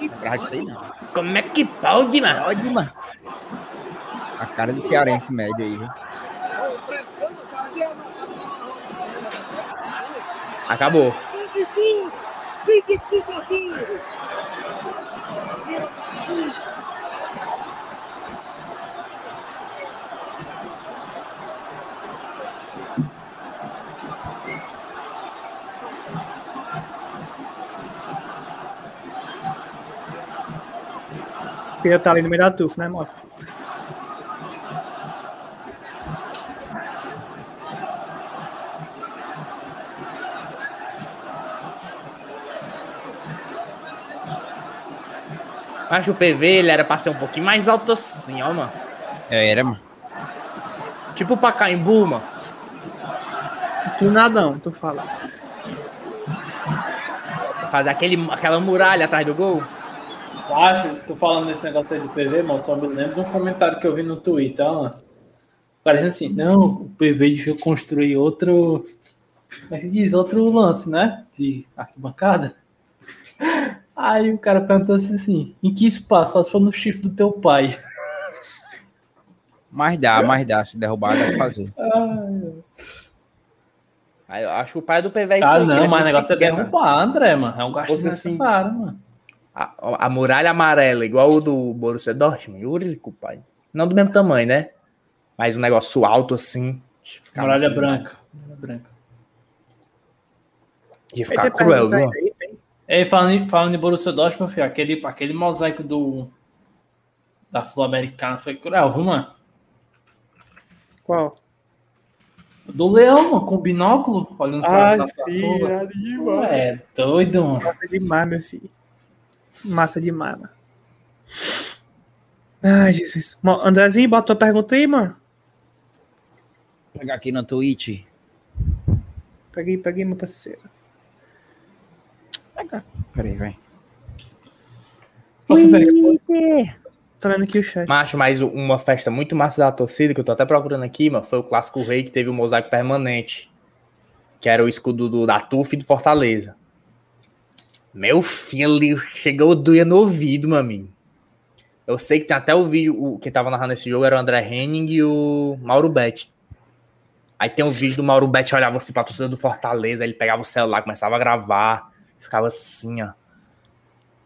Lembrava disso aí, não. Como é que pode, mano? Pode, mano. A cara de cearense médio aí, viu? Acabou. Queria estar ali no meio da tufa, né, moto? Mas o PV, ele era pra ser um pouquinho mais alto assim, ó, mano. É, era, mano. Tipo o Pacaembu, mano. Tu nadão, tu fala. Fazer aquele, aquela muralha atrás do gol. Eu acho, tô falando nesse negócio aí do PV, mas só me lembro de um comentário que eu vi no Twitter, ó. Parecendo assim, não, o PV devia construir outro. Como é que diz? Outro lance, né? De arquibancada. Aí o cara perguntou assim, assim em que espaço? Só se for no chifre do teu pai. Mas dá, mas dá. Se derrubar, dá pra fazer. Aí eu acho que o pai do PV é Ah, não, mas o negócio é derrubar, André, mano. É um gasto Fosse assim. necessário, mano. A, a muralha amarela, igual o do Borussia Dortmund. Eurico, pai. Não do mesmo tamanho, né? Mas um negócio alto assim. Muralha assim, branca. Muralha branca. Ia ficar cruel, viu? E falando, em- falando em Borussia Dortmund, meu filho, aquele, aquele mosaico do da Sul-Americana foi cruel, viu, mano? Qual? Do leão, mano, com binóculo, olhando Ah, pra sim, ali, Pô, mano. É doido, mano. Massa demais, meu filho. Massa demais, mano. Ai, Jesus. Andrezinho, bota tua pergunta aí, mano. Vou pegar aqui no Twitch. Peguei, peguei, meu parceiro. Peraí, vai. Nossa, velho, Tô lendo aqui o chat. Macho, mas uma festa muito massa da torcida, que eu tô até procurando aqui, mano, foi o Clássico Rei que teve o mosaico permanente. Que era o escudo do, da TUF e do Fortaleza. Meu filho, ali chegou doia no ouvido, meu amigo. Eu sei que tem até o vídeo, o, quem tava narrando esse jogo era o André Henning e o Mauro Betti. Aí tem um vídeo do Mauro Betti olhava assim pra torcida do Fortaleza, ele pegava o celular, começava a gravar, ficava assim, ó.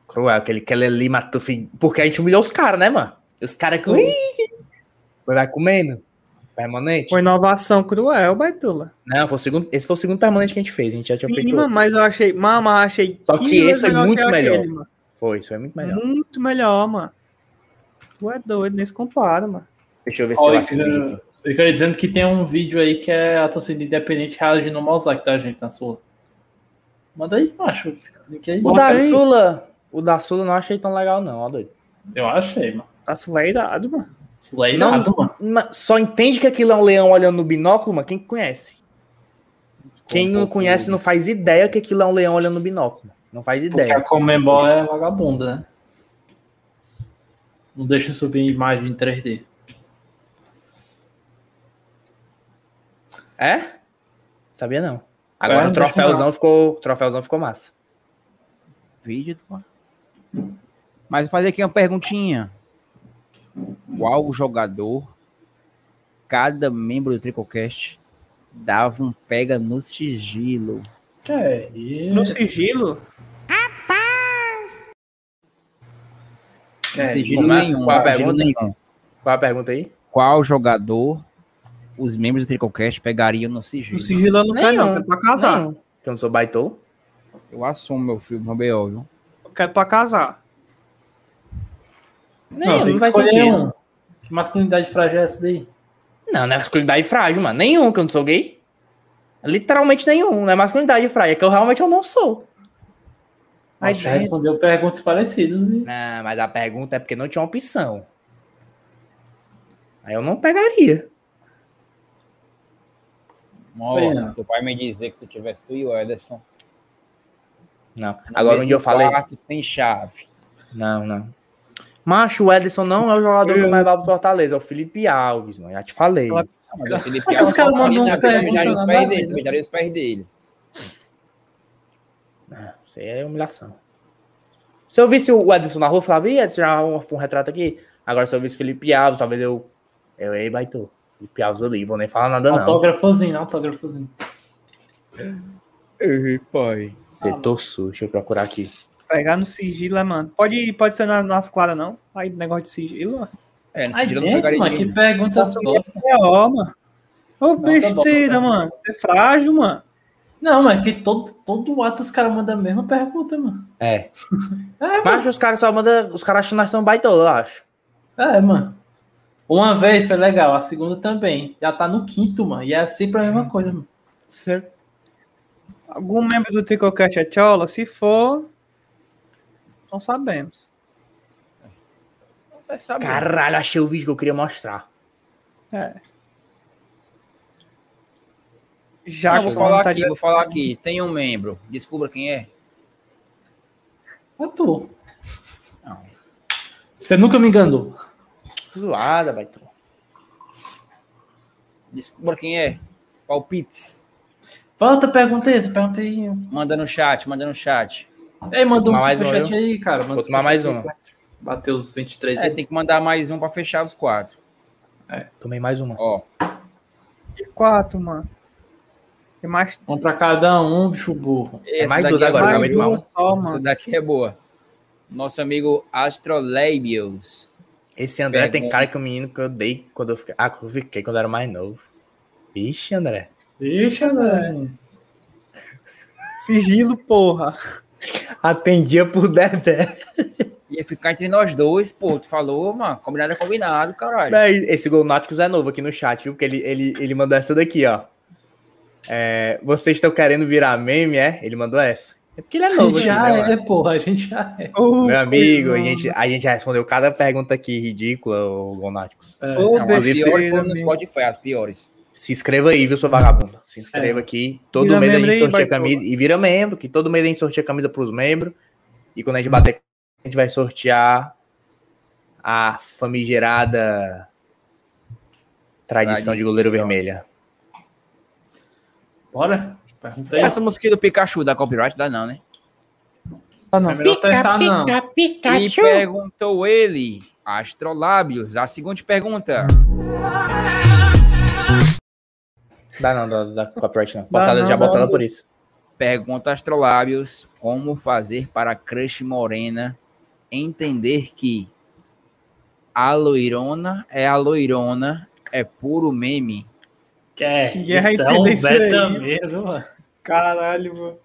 Cruel, aquele, ali matou. Porque a gente humilhou os caras, né, mano? Os caras que. Vai comendo. Permanente. Foi inovação cruel, Baitula. Não, foi o segundo, esse foi o segundo permanente que a gente fez. A gente já tinha Sim, feito. mano, mas eu achei. Mama, achei. Só que 15 esse foi muito que melhor. aquele, mano. Foi, isso foi muito melhor. Muito melhor, mano. Tu é doido, nem se compara, mano. Deixa eu ver se Olha, eu acho eu quero dizendo que tem um vídeo aí que é a torcida independente reagindo ao mosaico da gente na sua. Manda aí, macho. Aí. O da Sula. O da Sula eu não achei tão legal, não, ó, doido. Eu achei, mano. Tá suleirado, mano. Suleirado, mano. ma- Só entende que aquilo é um leão olhando no binóculo, mano, quem conhece. Quem não conhece não faz ideia que aquilo é um leão olhando no binóculo. Não faz Porque ideia. a Comembol é vagabunda, né? Não deixa subir imagem em 3D. É? Sabia não. Agora o troféuzão ficou, o troféuzão ficou massa. Vídeo. pô. Mas vou fazer aqui uma perguntinha. Qual jogador cada membro do Tricocast dava um pega no sigilo? Que é isso? No sigilo? No É, sigilo nenhum. com a pergunta? nenhum. Qual a pergunta aí? Qual jogador os membros do Tricocast pegariam no sigilo? No sigilo eu não quero, não. Eu quero pra casar. Nenhum. Que eu não sou baitolo. Eu assumo meu filho, meu B.O., viu? Eu quero pra casar. Não, não que faz escolher sentido. um. Que masculinidade frágil é essa daí? Não, não é masculinidade frágil, mano. Nenhum, que eu não sou gay. Literalmente nenhum. Não é masculinidade frágil. É que eu realmente eu não sou. Aí Mas já respondeu perguntas parecidas. E... Não, mas a pergunta é porque não tinha opção. Aí eu não pegaria. Morra, não. tu vai me dizer que se tivesse tu e o Ederson. Não. Agora dia eu falei. sem chave. Não, não. Macho, o Ederson não é o jogador que vai levar pro Fortaleza, é o Felipe Alves, mano. Já te falei. Ela- Mas o Felipe Alves os caras não mandam uns beijaria os pés dele. Não, Isso aí é humilhação. Se eu visse o Ederson na rua, eu falava, ih, Ederson, já um, um retrato aqui. Agora, se eu visse Felipe Alves, talvez eu. Eu, ei, baitou. Felipe Alves ali, vou nem falar nada, não. Autógrafozinho, autógrafozinho. Ei, pai. Setor sul, deixa eu procurar aqui. Pegar no sigilo, é, mano. Pode, pode ser na- nas claras, não. Aí, negócio de sigilo, mano. É, no Aí sigilo não pegaria mano, que pergunta só. É, ó, mano. Ô, tá besteira, bom. mano. Você é frágil, mano. Não, mas que todo, todo ato os caras mandam a mesma pergunta, mano. É. É, Mas os caras só mandam. Os caras acham que nós somos baitolos, eu acho. É, mano. Uma vez foi legal, a segunda também. Já tá no quinto, mano. E é sempre a mesma coisa, mano. Certo. Algum membro do Tricocast é chola? Se for, não sabemos. Saber. Caralho, achei o vídeo que eu queria mostrar. É. Não, Já vou com falar aqui, vou falar aqui. Tem um membro. Descubra quem é. É tu. Não. Você nunca me enganou. Zoada, baitol. Descubra quem é. Palpites. Volta, pergunta aí, pergunta aí. Manda no chat, manda no chat. Ei, mandou um um, superchat viu? aí, cara. Manda Vou tomar mais um. Bateu os 23 É, aí. tem que mandar mais um pra fechar os quatro. Tomei mais uma. Ó, quatro, mano. Tem mais, Um pra cada um, bicho burro. essa mais duas é agora, acabei mais duas só, Essa mano. daqui é boa. Nosso amigo Astrolebius. Esse André tem cara que o menino que eu dei quando eu fiquei. Ah, eu fiquei quando eu era mais novo. Ixi, André. Deixa, velho. Sigilo, porra. Atendia por Dedé. Ia ficar entre nós dois, pô. Tu falou, mano. Combinado é combinado, caralho. Esse gol Náuticos é novo aqui no chat, viu? Porque ele, ele, ele mandou essa daqui, ó. É, vocês estão querendo virar meme, é? Ele mandou essa. É porque ele é A novo gente aqui, já né, mano? é, porra. A gente já é. Ô, Meu amigo, a gente, a gente já respondeu cada pergunta aqui ridícula, o Gonáticos. É. Ô, Não, as piores foram no. Spotify, as piores. Se inscreva aí, viu, seu vagabundo? Se inscreva É. aqui. Todo Vira mês a gente aí, sorteia baitola. camisa. E vira membro, que todo mês a gente sorteia camisa pros membros. E quando a gente bater, a gente vai sortear a famigerada tradição de goleiro Tradição. vermelha. Bora? Pergunta aí. Essa música do Pikachu da copyright dá não, né? Ah, não. É melhor testar, não. E perguntou ele, Astrolábios, a seguinte pergunta. Dá não, da, da copyright não. Fortaleza não, já bota não. ela por isso. Pergunta Astrolábios, como fazer para a crush morena entender que a loirona é a loirona, é puro meme? Quer? Ninguém vai Então, mesmo, mano. Caralho, mano.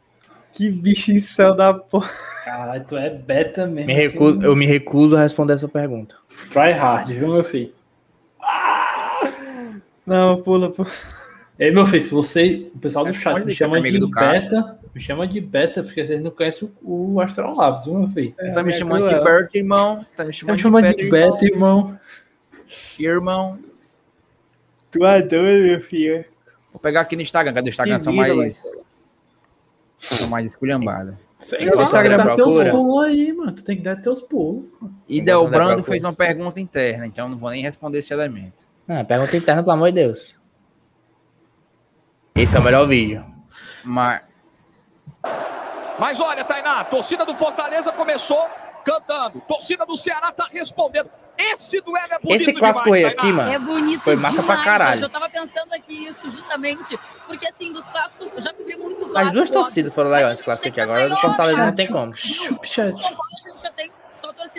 Que bicho em céu da porra. Caralho, tu é beta mesmo. Me assim, recuso, eu me recuso a responder essa pergunta. Try hard, viu, meu filho? Não, pula, pula. Ei, meu filho, se você, o pessoal do Responde, chat me chama de beta, me chama de beta, porque vocês não conhecem o, o Astrolabs, viu, meu filho? Você tá me é chamando de cruel. Bert, irmão? Você tá me Me chamando chama de, de beta, irmão. irmão? Tu é doido, meu filho. Vou pegar aqui no Instagram, cadê o Instagram? Que São vida, mais... São mais esculhambadas. Sei lá, Instagram dá teus pulos aí, mano. Tu tem que dar teus pulos. E Del Brando fez uma pergunta interna, então não vou nem responder esse elemento. Ah, pergunta interna, pelo amor de Deus. Esse é o melhor vídeo. Mas Mas olha, Tainá, a torcida do Fortaleza começou cantando. Torcida do Ceará tá respondendo. Esse duelo é bonito Esse clássico demais, rei aqui, mano. É bonito Foi massa pra demais, caralho. Jorge. Eu tava pensando aqui isso justamente, porque assim, dos clássicos, eu já cobri muito clássico. As duas torcidas foram legais esse clássico aqui. Agora do Fortaleza não tem como. Tem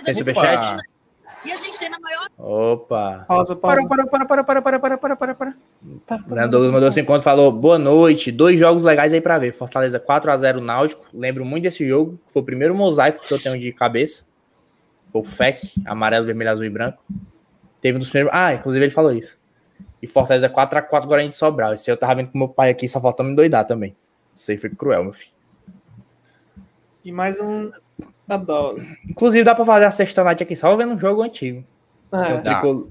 Tem superchat? forte, né? E a gente tem na maior Opa. Pausa, para, pausa. para, para, para, para, para, para, para, para, para. Leandro Douglas mandou cinco contos falou: boa noite. Dois jogos legais aí pra ver. Fortaleza 4x0 Náutico. Lembro muito desse jogo. Foi o primeiro mosaico que eu tenho de cabeça. Foi o FEC, amarelo, vermelho, azul e branco. Teve um dos primeiros. Ah, inclusive ele falou isso. E Fortaleza 4x4 Guarani de Sobral. Esse eu tava vendo com meu pai aqui, só faltou me doidar também. Isso aí foi cruel, meu filho. E mais um da dose. Inclusive dá pra fazer a sexta night aqui só vendo um jogo antigo. Tem É, um tricol-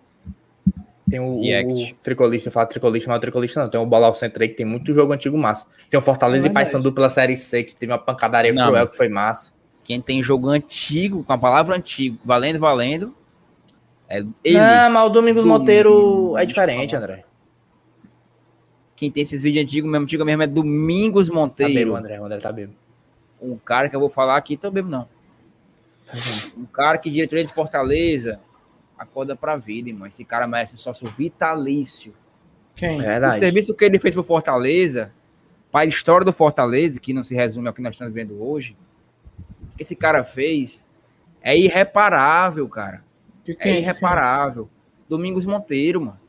Tem o, o tricolista, eu falo tricolista, mas não é tricolista não. Tem o Bola ao Centro aí que tem muito jogo antigo massa. Tem o Fortaleza É e Paysandu pela Série C, que teve uma pancadaria Não, cruel mas- que foi massa. Quem tem jogo antigo, com a palavra antigo, valendo, valendo, é ele. Não, mas o Domingos Monteiro é diferente, André. Quem tem esses vídeos antigos, mesmo antigo mesmo, é Domingos Tá Monteiro. bebo, André. O André tá bebo. um cara que eu vou falar aqui, tô mesmo não. Um cara que diretoria de Fortaleza acorda pra vida, irmão. Esse cara merece sócio vitalício. Quem? O Verdade. serviço que ele fez pro Fortaleza, para a história do Fortaleza, que não se resume ao que nós estamos vendo hoje, o que esse cara fez é irreparável, cara. De É quem? irreparável. Domingos Monteiro, mano.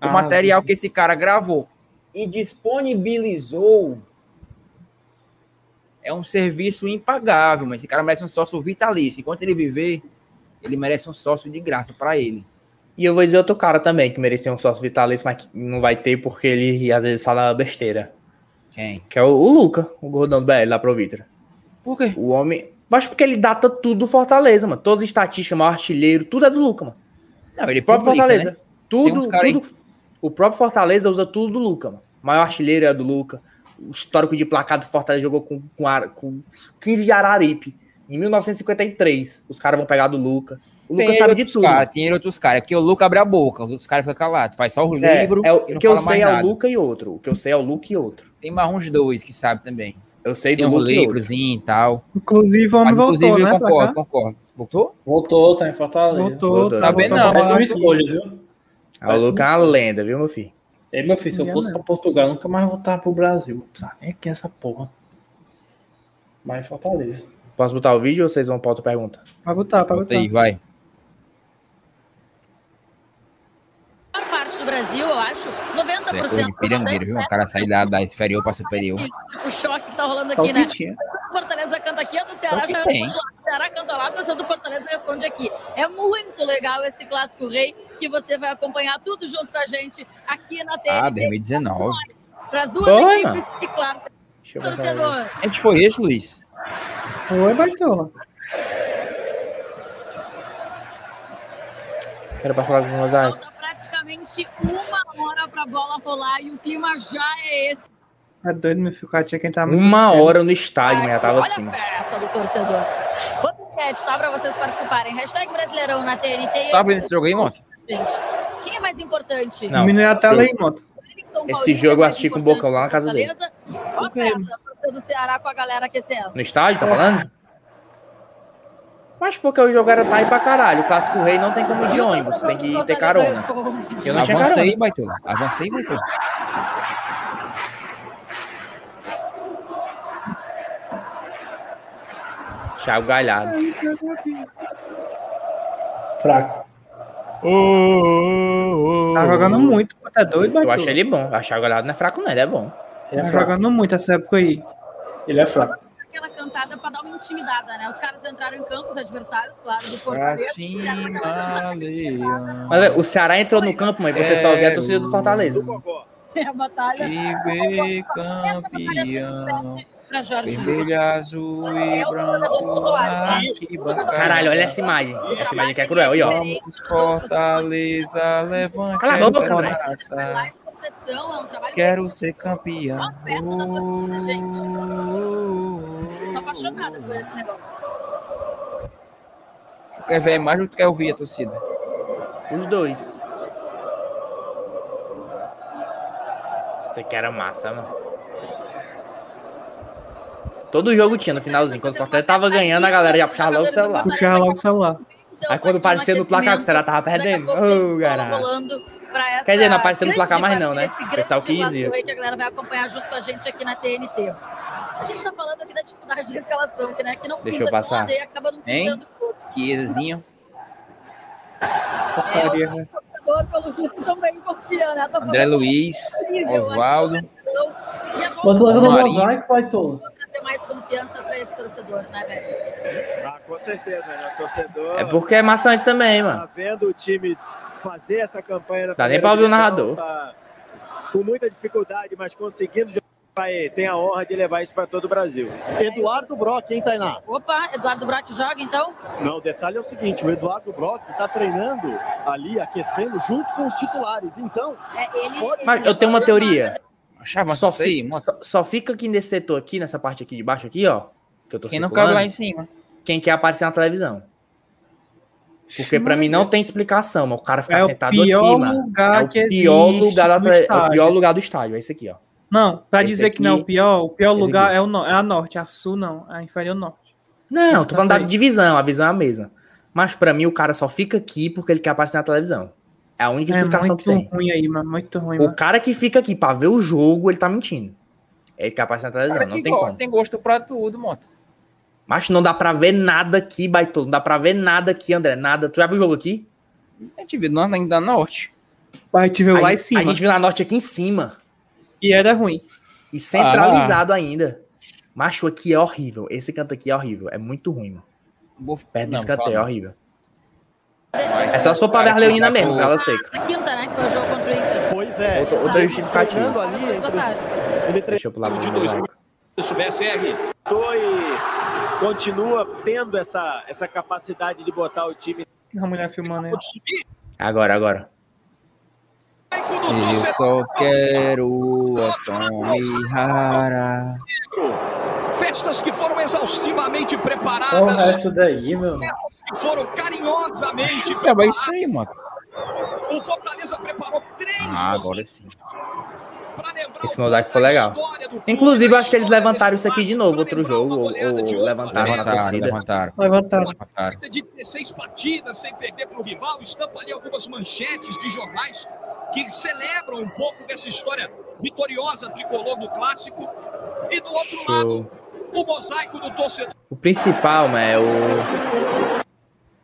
O Ah, material que esse cara gravou e disponibilizou é um serviço impagável, mas esse cara merece um sócio vitalício. Enquanto ele viver, ele merece um sócio de graça para ele. E eu vou dizer outro cara também que merecia um sócio vitalício, mas que não vai ter porque ele às vezes fala besteira. Quem? Que é o, o Luca, o gordão do BL lá pro Vitra. Por quê? O homem. Mas porque ele data tudo do Fortaleza, mano. Todas as estatísticas, maior artilheiro, tudo é do Luca, mano. Não, ele O próprio publica, Fortaleza. né? Tudo, tudo. O próprio Fortaleza usa tudo do Luca, mano. Maior artilheiro é do Luca. O histórico de placar do Fortaleza jogou com, com, com 15 de Araripe. Em 1953. Os caras vão pegar do Luca. O Luca Tem sabe de tudo. Cara, tem outros caras. Aqui o Luca abre a boca, os outros caras ficam calados. Faz só o É, livro. é o que eu sei é o. Luca e outro. O que eu sei é o Luca e outro. Tem mais uns dois que sabem também. Eu sei Tem do um e livrozinho e tal. Inclusive, o homem Mas, voltou, inclusive, né? concordo, concordo. Voltou? Voltou, tá em Fortaleza. Voltou, Voltou. tá Sabendo voltando não, pra Mais uma escolha, viu? Ah, o Luca é uma lenda, viu, meu filho? Ei, meu filho, se eu É fosse mesmo. pra Portugal, eu nunca mais voltar pro Brasil. Não precisa nem aqui essa porra. Mas Fortaleza. Posso botar o vídeo ou vocês vão pra outra pergunta? Pode botar, pode Bota botar. aí, vai. maior parte do Brasil, eu acho, 90% Isso é pirangueiro, viu? O cara sair da, da inferior pra superior. Tipo, o choque que tá rolando aqui, né? O Fortaleza canta aqui, a do Ceará já tem. responde lá. O Ceará canta lá, a torcida do Fortaleza responde aqui. É muito legal esse Clássico Rei, que você vai acompanhar tudo junto com a gente aqui na Ah, TNT. 2019. para as duas Foi, equipes e, claro, torcedor. A gente foi esse, Luiz. Foi, Baitola. Quero passar com o mosaico. Praticamente uma hora para a bola rolar e o clima já é esse. É doido, meu filho. O tinha que entrar muito Uma cedo. hora no estádio, mas já tava Olha assim. a festa do torcedor. Outra enquete, tá? Para vocês participarem. Hashtag Brasileirão na TNT. Tá vendo esse jogo aí, moto? Gente, quem é mais importante? Não. Diminui a tela aí, moto. Esse jogo eu é assisti com o Bocão lá na casa dele. Ó a festa, do Ceará com a galera aquecendo. No estádio, tá falando? Mas porque o jogo era tá aí pra caralho. O Clássico Rei não tem como ir de ônibus, tem que ter carona. Eu não tinha Avança carona. aí, Baitola. Avança aí, Baitola. Thiago Galhardo. Fraco. Tá jogando muito, pô. Tá doido, Eu Baitola. acho ele bom. O Thiago Galhardo não é fraco, não. Ele é bom. Ele é Tá fraco. jogando muito essa época aí. Ele é fraco. Aquela cantada pra dar uma intimidada, né? Os caras entraram em campo, os adversários, claro, do Pra Fortaleza. Leão. Mas é, o Ceará entrou no campo, mas você só vê a torcida do Fortaleza. É a batalha. Te ver campeão. Pra Jorge. Vermelho, azul É e torcedor branco. tá? arquibancada. Caralho, olha essa imagem. Essa imagem aqui é cruel. Aí, ó. Vamos, Fortaleza, levante Cala a boca, André. taça. Trabalho de concepção, é um trabalho Quero ser campeão. Ó, perto da torcida, gente. Tô apaixonada por esse negócio. Tu quer ver a imagem ou tu quer ouvir a torcida? Os dois. Você que era massa, mano. Todo jogo tinha no finalzinho. Quando o Fortaleza tava ganhando, a galera já puxava logo o celular. Puxar logo o celular. Então, Aí quando aqui no aparecia no placar que o Ceará tava perdendo. a Ô, bola caralho. Essa Quer dizer, não apareceu no placar mais não, né? O pessoal quis Clássico ir. Rei que a galera vai acompanhar junto com a gente aqui na TNT. A gente tá falando aqui da dificuldade de escalação, que, né, que não Deixa pinta eu passar. de um lado e acaba não Hein? pintando do outro. Quiezinho. Porcaria, né? também confia, né? Tá André Luiz, incrível, Oswaldo. Bota logo no mosaico, Baitola. pra ter mais confiança pra esse torcedor, né, velho? Ah, com certeza, né? O torcedor É porque é maçante também, tá mano. vendo o time fazer essa campanha Dá nem pra ouvir o narrador. Tá com muita dificuldade, mas conseguindo vai, tem a honra de levar isso para todo o Brasil. Eduardo Brock, hein, Tainá? Opa, Eduardo Brock joga então? Não, o detalhe é o seguinte: o Eduardo Brock está treinando ali, aquecendo junto com os titulares. Então, É, ele, Mas eu tenho uma teoria. Achava Só, feio, fi- só, só fica aqui nesse setor aqui, nessa parte aqui de baixo aqui, ó. Que eu tô Quem não circulando, cabe lá em cima. Quem quer aparecer na televisão. Porque pra mim não tem explicação, mas o cara ficar É sentado aqui, mano. é o que pior lugar da é o pior lugar do estádio, é esse aqui, ó. Não, pra Esse dizer que não é aqui- o pior, o pior lugar aqui. é, o no- é a norte, a sul não, a inferior norte. Não, Esse tô falando da divisão, a visão é a mesma. Mas pra mim o cara só fica aqui porque ele quer aparecer na televisão. É a única É explicação que muito tem. ruim aí, mano, muito ruim, O mano. cara que fica aqui pra ver o jogo, ele tá mentindo. Ele quer aparecer na televisão, Cara não que tem gosta, como. tem gosto pra tudo, mano. Mas não dá pra ver nada aqui, Baitolo. Não dá pra ver nada aqui, André. Nada. Tu já viu o jogo aqui? A gente viu na, da norte. A gente viu lá A em gente- cima. A gente viu na norte aqui em cima. E era ruim. E centralizado ainda. Macho, aqui é horrível. Esse canto aqui é horrível. É muito ruim, mano. Vou... Perto Não, desse canto fala é horrível. É só se for pra ver a Leonina mesmo, ela seca. Na quinta, né? Que foi o jogo contra o Inter. Pois é. Outra, outra justificativa. Dois ele tre- Deixa eu pular pro de meu 2000. like. Isso, BSR. E continua tendo essa, essa capacidade de botar o time. A mulher filmando aí. Agora, agora. Eu só quero Otome Hara. Festas que foram exaustivamente Porra, preparadas, essa daí, meu. que foram carinhosamente É, mas isso aí, mano. O Fortaleza preparou três Ah, agora sim. Esse Modak foi legal. Inclusive, eu acho que eles levantaram isso aqui de novo, outro jogo. Ou, ou levantaram na Levantaram, torcida. levantaram. Levantaram. levantaram. de 16 partidas sem perder para o rival, estampa ali algumas manchetes de jornais que celebram um pouco dessa história vitoriosa tricolor do clássico. E do outro Show. lado, o mosaico do torcedor O principal, mano, é o.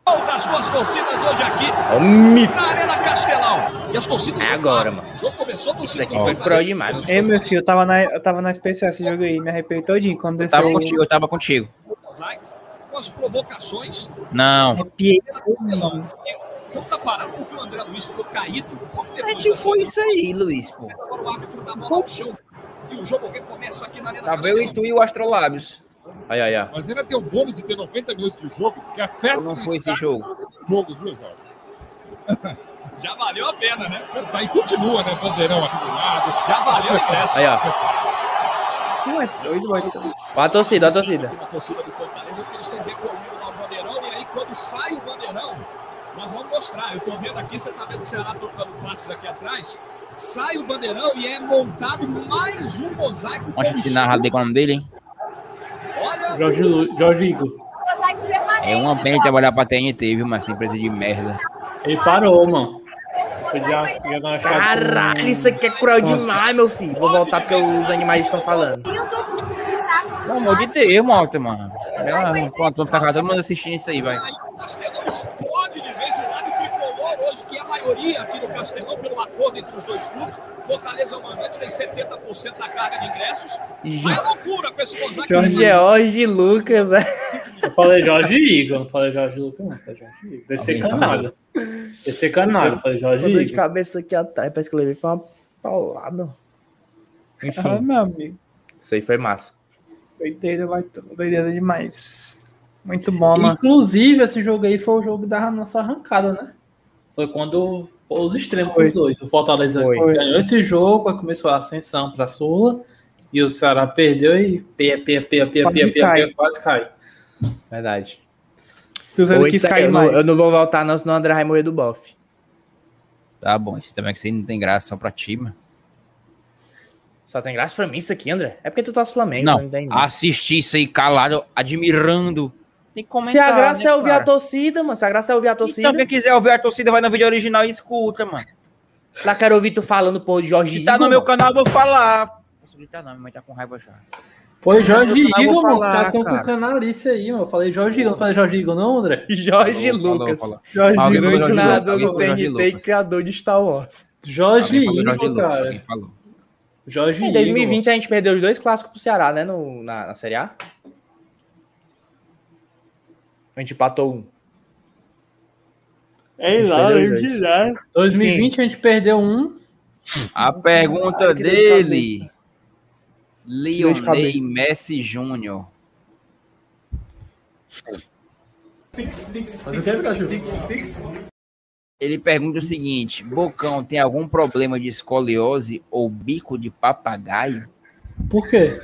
das duas torcidas hoje aqui É mito. na Arena Castelão. E as torcidas É agora, mano. O jogo começou Isso aqui foi pro demais. Ei, meu filho, eu tava na, eu tava na especial esse jogo aí, me arrepiei todinho quando Eu desceu. tava contigo, eu tava contigo. com as provocações. Não. Arrepiei Castelão. O jogo tá parado porque o André Luiz ficou caído. É segunda, isso aí, Luiz, pô. O árbitro dá bola ao chão. E o jogo recomeça aqui na Arena Tava eu e tu e o Astrolábios. Ai, ai, ai. Mas ainda tem o bônus de ter 90 minutos de jogo, porque a festa Não foi esse jogo. é jogo, viu, Jorge? Já valeu a pena, né? Aí continua, né? Bandeirão aqui do lado. Já valeu o ingresso. Aí, ó. Não é doido, vai. Ó a torcida, a torcida. Na torcida do Fortaleza, porque eles estão decolando lá o bandeirão. E aí, quando sai o bandeirão, nós vamos mostrar. Eu tô vendo aqui, você tá vendo o Ceará tocando passes aqui atrás. Sai o bandeirão e é montado mais um mosaico. Mostra esse narrador com o nome dele, hein? Jorge, Lu- Jorge Igor. É uma pena trabalhar pra TNT, viu? Mas empresa de merda. Ele parou, mano. Podia, chave Caralho, isso aqui é cruel demais, meu filho. Vou voltar porque os animais estão falando. Pelo amor de Deus, malta, mano. Enquanto vão ficar todo mundo assistindo isso aí, vai. Hoje, que é a maioria aqui no Castelão, pelo acordo entre os dois clubes. Fortaleza, o mandante, tem 70% da carga de ingressos. Vai a loucura com esse mosaico. Jorge George Lucas, é. Eu falei Jorge Igor, não falei Jorge Lucas, não. Falei Jorge Igor. Descer Alguém canalha. Canalha, falei Jorge dor de Igor. cabeça aqui atrás, parece que eu levei foi uma paulada. Ah, Enfim, meu amigo. isso aí foi massa. Doideira, vai. Doideira demais. Muito bom, mano. Inclusive, esse jogo aí foi o jogo da nossa arrancada, né? Foi quando os extremos Foi. dois. O Fortaleza Foi. ganhou esse jogo, aí começou a ascensão pra Sula. E o Ceará perdeu e pia, pia, pia, pia, pia, pia, cai. pia, quase cai. Verdade. Cruzeiro Ou quis cair eu, não, mais. eu não vou voltar, não, senão o André vai morrer do bofe. Tá bom, esse também que você não tem graça só pra ti, mano. Só tem graça pra mim isso aqui, André. É porque tu torce Flamengo, Não, não entendi. assisti isso aí calado, admirando. Tem que comentar, Se a graça né, é ouvir a cara? torcida, mano. Se a graça é ouvir a torcida. Então, quem quiser ouvir a torcida, vai no vídeo original e escuta, mano. Lá quero ouvir tu falando, pô, de Jorge Se tá Igor, no meu mano. canal, eu vou falar. Posso gritar não, minha mãe tá com raiva já. Foi Jorge Igor, mano. Os caras estão com canalice aí, mano. Eu falei Jorge Igor, não falei Jorge Igor, não, André? Jorge Falou, Lucas. falou, falou. Jorge Igor, Lucas, falou Jorge TNT, Lucas. criador de Star Wars. Jorge Igor, Lucas, cara. Jorge Em Igor. 2020 a gente perdeu os dois clássicos pro Ceará, né? No, na, na Série A. A gente empatou um. Ei lá, eu eu que quiser. 2020 a gente perdeu um. A pergunta eu dele. Lionel Messi Júnior. Mas o que é, Pikachu? Ele pergunta o seguinte: Bocão tem algum problema de escoliose ou bico de papagaio? Por quê?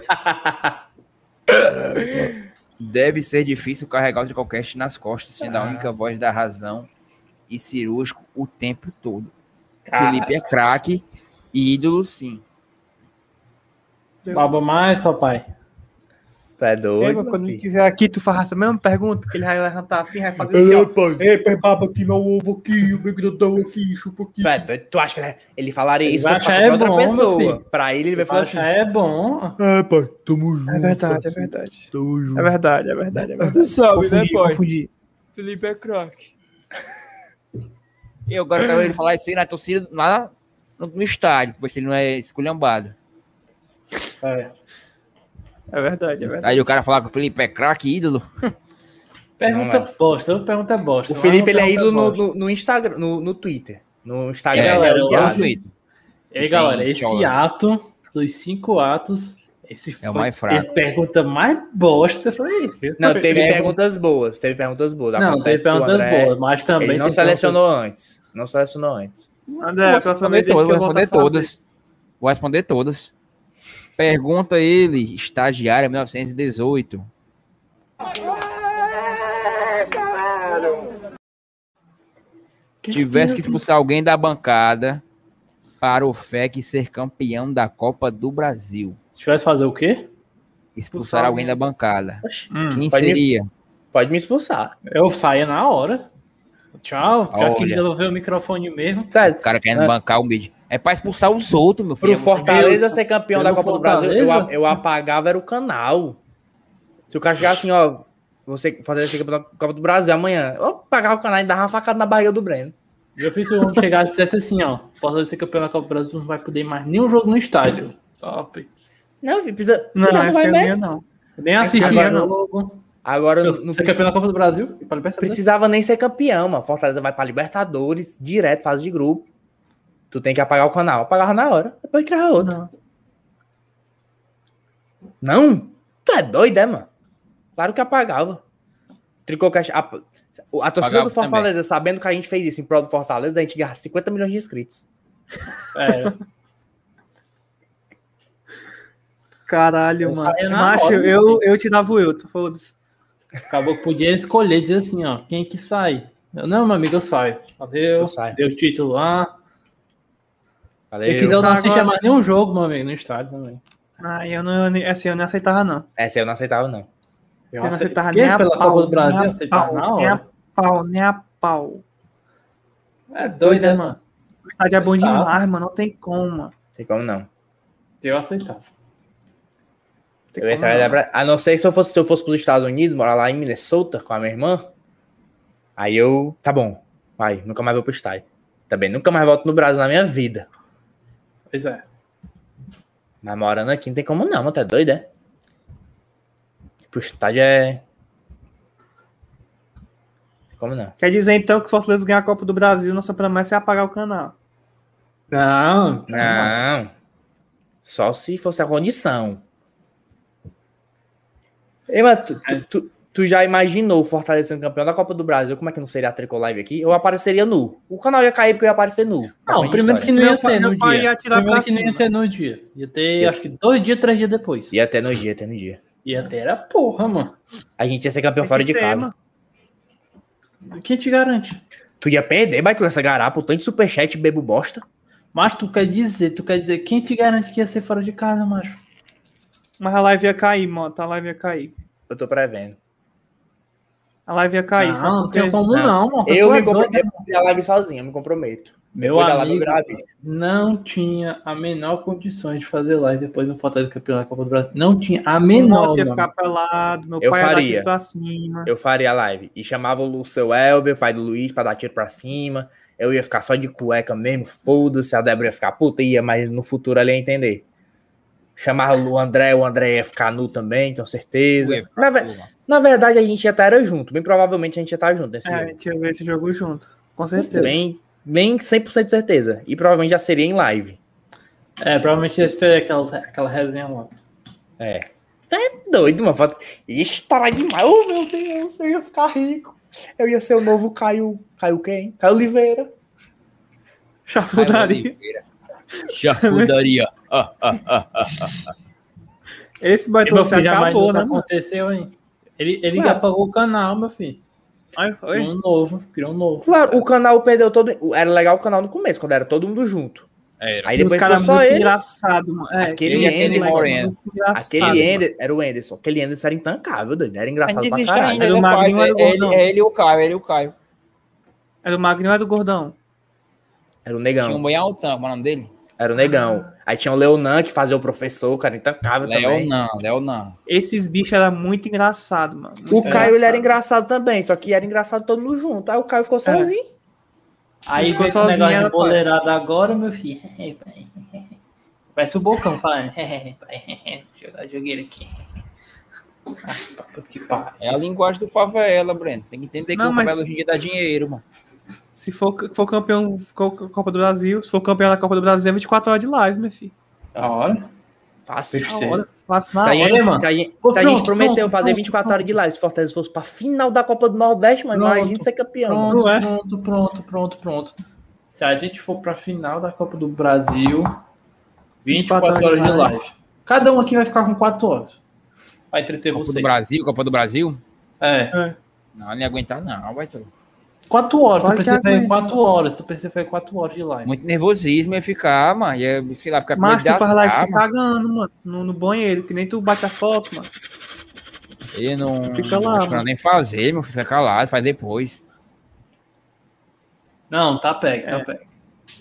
Deve ser difícil carregar o Tricocast nas costas, sendo a única voz da razão e cirúrgico o tempo todo. Cara. Felipe é craque e ídolo sim. Baba mais, papai. Tu é Ei, doido? quando ele estiver aqui, tu faz essa mesma pergunta, que ele vai levantar assim, vai fazer assim, ó. Ei, pai, baba aqui meu ovo aqui, o grandão aqui, chupa aqui. Tu, é? Tu acha que ele- ele falaria isso pra é outra bom, pessoa? Pra ele, ele vai falar assim. É bom. É, pai, tamo junto. É verdade, é verdade. Tamo junto. É verdade, é verdade, é verdade. Tu sabe, né, confundi, pai? confundi. Felipe é craque. Eu agora quero ele falar isso aí na torcida lá no, no estádio, pra ver se ele não é esculhambado. É. É verdade, é verdade. Aí o cara falar que o Felipe é craque, ídolo. Pergunta Não bosta, pergunta bosta. O Felipe, ele é Pergunta ídolo no, no, no Instagram, no, no Twitter. No Instagram, É, ele é galera, odiado. eu- Twitter. E aí, galera, esse ato dos cinco atos, esse É o foi mais fraco. a pergunta mais bosta foi isso. viu? Não, teve Pergun- perguntas boas. Teve perguntas boas. Não, Acontece teve perguntas André, boas, mas também Ele não selecionou antes. Não selecionou antes. André, vou responder todas, que eu vou responder todas. Vou responder todas. Pergunta ele, estagiário 1918. Tivesse que expulsar alguém da bancada para o FEC ser campeão da Copa do Brasil. Tivesse fazer o quê? Expulsar alguém da bancada. Hum, Quem pode me- seria? Pode me expulsar. Eu saía na hora. Tchau, já que Olha. devolver o microfone mesmo. Tá, O cara querendo É. bancar o mídia. É pra expulsar os outros, meu filho. Pro Fortaleza ser campeão da Copa do Brasil, eu, Fortaleza? eu apagava era o canal. Se o cara chegar assim, ó, você Fortaleza ser campeão da Copa do Brasil amanhã, eu apagava o canal e dava uma facada na barriga do Breno. Eu fiz se o chegar e dissesse assim, ó, Fortaleza ser campeão da Copa do Brasil, não vai poder mais nenhum jogo no estádio. Top. Não, filho, precisa. Não, não, essa vai é mesmo. não. Nem assistir agora o não. jogo. Agora não, Ser não campeão da Copa do Brasil? pra Libertadores. precisava nem ser campeão, mano. Fortaleza vai pra Libertadores, direto, fase de grupo. Tu tem que apagar o canal. Apagava na hora, depois criava outro. Não. Não? Tu é doido, é, mano? Claro que apagava. Tricocast. A, a torcida Apagava do Fortaleza, sabendo que a gente fez isso em prol do Fortaleza, a gente ganha 50 milhões de inscritos. É, Caralho, Eu mano. Macho, hora, eu, eu te dava o eu, foda-se. acabou que podia escolher, dizer assim, ó, quem que sai? Eu, não, meu amigo, eu saio. Valeu, Eu saio. deu o título lá. Valeu. Se quiser, eu não Agora- assistia mais nenhum jogo, meu amigo, no estádio também. Ah, eu não, eu, nem- essa eu não aceitava, não. Essa eu não aceitava, não. Você Eu não ace- aceitava nem a Pela pau, Copa do Brasil, nem a aceitava pau, na Nem a pau, nem a pau. É doido, né, mano? O estádio é bom demais, mano. Não tem como, mano. Tem como não. Eu aceitava. Tem Eu entraria não. pra- A não ser se eu fosse, se eu fosse pros Estados Unidos, morar lá em Minnesota com a minha irmã. Aí eu. Tá bom. Vai, nunca mais vou pro estádio. Também nunca mais volto no Brasil na minha vida. Pois é. Mas morando aqui não tem como não, mano. Tá doido, é? Pro estádio é. Tem Como não? Quer dizer, então, que se o Fortaleza ganhar a Copa do Brasil, nossa promessa é apagar o canal. Não, Não. Só se fosse a condição. Ei, mas tu, tu, tu- tu já imaginou o Fortaleza sendo campeão da Copa do Brasil? Como é que não seria a Tricolive aqui? Eu apareceria nu. O canal ia cair porque eu ia aparecer nu. Não, primeiro que não ia ter meu no pai dia. ia Primeiro que não ia ter no dia. Ia ter, acho que dois dias, três dias depois. Ia ter no dia, ia ter no dia. Ia ter era porra, mano. A gente ia ser campeão fora de casa. Quem te garante? Tu ia perder, vai com essa garapa, o tanto de superchat bebo bosta. Mas tu quer dizer, tu quer dizer, quem te garante que ia ser fora de casa, macho? Mas a live ia cair, mano. A live ia cair. Eu tô prevendo. A live ia cair, não, não tem como não, mano. Eu me comprometo a fazer a live sozinho, eu me comprometo. Meu Depois da live eu amigo não tinha a menor condições de fazer live depois do Fortaleza campeão da Copa do Brasil. Não tinha a menor. ia mano. ficar pelado, meu Eu pai ia dar faria. tiro pra cima. Eu faria a live. E chamava o seu Elber, pai do Luiz, pra dar tiro pra cima. Eu ia ficar só de cueca mesmo, foda-se. A Débora ia ficar puta, ia, mas no futuro ela ia entender. Chamava o André, o André ia ficar nu também, tenho certeza. Ia Na, ve-. Na verdade, a gente ia estar era junto. Bem provavelmente a gente ia estar junto nesse É, a jogo. gente ia ver esse jogo junto. Com certeza. Bem, bem 100% de certeza. E provavelmente já seria em live. É, provavelmente ia ser aquela, aquela resenha lá. É. Tá doido, mano. Foto- Ixi, tá demais. Oh, meu Deus, eu ia ficar rico. Eu ia ser o novo Caio. Caio quem? Caio Oliveira. Chafudaria. Chafudaria. Ah, ah, ah, ah, ah. Esse baitão acabou, né? aconteceu, hein? Ele, ele Ué. já pagou o canal, meu filho. Ai, oi. Criou um novo, criou um novo. Claro, o canal perdeu todo. Era legal o canal no começo, quando era todo mundo junto. Era. Aí depois caras ficou só muito ele. engraçados, mano. É, Aquele ele aquele Anderson. Engraçado, Aquele. Ender, era o Anderson. Aquele Anderson era intancável, doido. Era engraçado pra caralho. ainda, Era o faz. Magrinho, era o É ele, é e o Caio, ele e o Caio. Era o Magno ou era o Gordão? Era o Tinha um negão. bem altão, é o nome dele? Era o negão. Aí tinha o Leonan que fazia o professor, cara, intancável Léo também. não, Léo não. Esses bichos eram muito engraçados, mano. O Muito Caio, ele era engraçado. também, só que era engraçado todo mundo junto. Aí o Caio ficou sozinho. Aí Ficou o sozinho, negócio ela de boleirada agora, meu filho. Parece o Bocão falando. Jogar jogueiro aqui. Ah, que. É a linguagem do favela, Breno. Tem que entender que Não, o mas- favela hoje em dia dá dinheiro, mano. Se for, for campeão co- Copa do Brasil, se for campeão da Copa do Brasil, é 24 horas de live, meu filho. Da hora. Fácil. Na hora. Faço na Se a, hora. gente, mano. se a gente- Pô, se a gente pronto, prometeu pronto, fazer pronto, 24 horas de live, se Fortaleza fosse pra final da Copa do Nordeste, mano, Pronto. imagina ser campeão. mano. Pronto, Não é? pronto, pronto, pronto, pronto. Se a gente for pra final da Copa do Brasil, 24 horas de live. Cada um aqui vai ficar com 4 horas. Vai entreter Copa do vocês. Brasil, Copa do Brasil? É. Não, não ia aguentar, não, vai tu. 4 horas, tu que foi aguenta. 4 horas, tu pensei que foi 4 horas de live. Muito nervosismo ia ficar, mano. Ia, sei lá, ficar com Mas medo de tu faz live se mano. cagando, mano. No, no banheiro, que nem tu bate as fotos, mano. Ele não. Fica lá, não nem fazer, meu filho. Fica calado, faz depois. Não, tá pega, É. tá pega.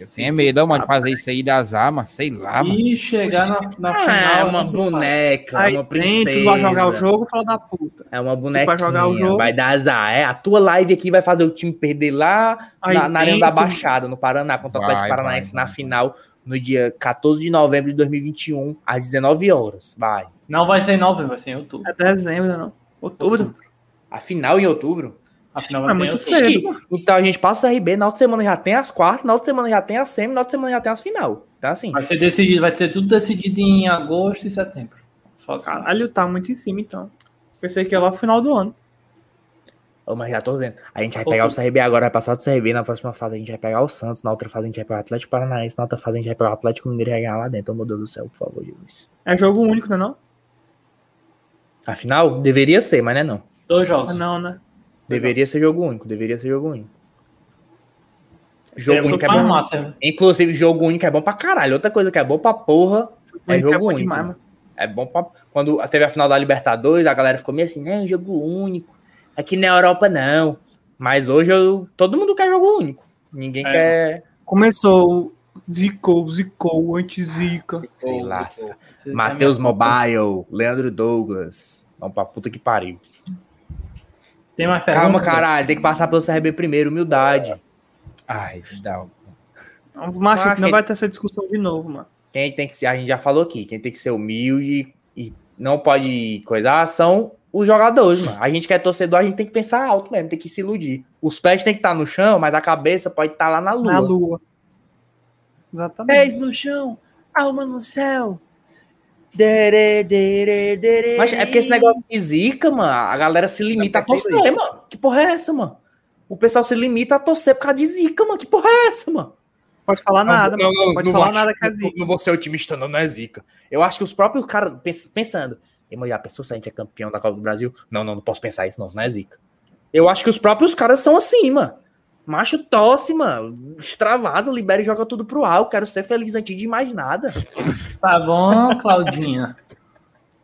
Eu tenho medo, mano, de fazer isso aí das armas, sei lá, mano. E chegar na, na Ah, final. é uma né? boneca, Aí uma princesa. tu vai jogar o jogo, fala da puta. É uma vai bonequinha, jogar o jogo. vai dar azar. É, a tua live aqui vai fazer o time perder lá Aí na, na Arena da Baixada, no Paraná, contra o Vai, Atlético Paranaense vai, na vai. final, no dia 14 de novembro de 2021, às 19 horas. Vai. Não vai ser em novembro, vai ser em outubro. É dezembro, não. Outubro. A final em outubro? A final É vai ser em muito cedo. Então a gente passa a RB, na outra semana já tem as quartas, na outra semana já tem a semi, na outra semana já tem as final. Então assim, Vai ser decidido, vai ser tudo decidido em agosto e setembro. Caralho, tá muito em cima, então. Pensei que ia lá no final do ano. Ô, mas já tô dizendo. A gente vai pegar o CRB agora, vai passar do CRB, na próxima fase a gente vai pegar o Santos, na outra fase a gente vai pegar o Atlético Paranaense, na outra fase a gente vai pegar o Atlético Mineiro e vai ganhar lá dentro. Oh, meu Deus do céu, por favor, Jesus. É jogo único, não é não? Afinal, deveria ser, mas não é não. Dois jogos. Ah, não, né? Deveria ser jogo único, deveria ser jogo único. Jogo É, único é bom. massa. Inclusive, jogo único é bom pra caralho. Outra coisa que é bom pra porra é é jogo bom único. demais, mano. É bom pra. Quando teve a final da Libertadores, a galera ficou meio assim, não, jogo único. Aqui na Europa não. Mas hoje eu... todo mundo quer jogo único. Ninguém É. quer. Começou, zicou, zicou, anti-zica. Sei lá. Matheus Mobile, Leandro Douglas. Vamos pra puta que pariu. Tem mais perguntas? Calma, caralho. Tem que passar pelo CRB primeiro. Humildade. Ai, dá. Macho, Macho, não vai ter essa discussão de novo, mano. Quem tem que ser, a gente já falou aqui, quem tem que ser humilde e não pode coisar são os jogadores, mano. A gente que é torcedor, a gente tem que pensar alto mesmo, tem que se iludir. Os pés tem que estar no chão, mas a cabeça pode estar lá na lua. Na lua. Exatamente. Pés no chão, alma no céu. Mas é porque esse negócio de zica, mano, a galera se limita a torcer, nisso. mano. Que porra é essa, mano? O pessoal se limita a torcer por causa de zica, mano. Que porra é essa, mano? Pode falar nada, mano. Pode falar vou- nada que é não- zica. Não vou ser otimista, não, não é zica. Eu acho que os próprios caras pens- pensando, "Ei, mas já pensou se a gente é campeão da Copa do Brasil? Não, não, não posso pensar isso, não, isso não é zica. Eu acho que os próprios caras são assim, mano. Macho tosse, mano. Extravasa, libera e joga tudo pro ar. Eu quero ser feliz antes de mais nada. Tá bom, Claudinha.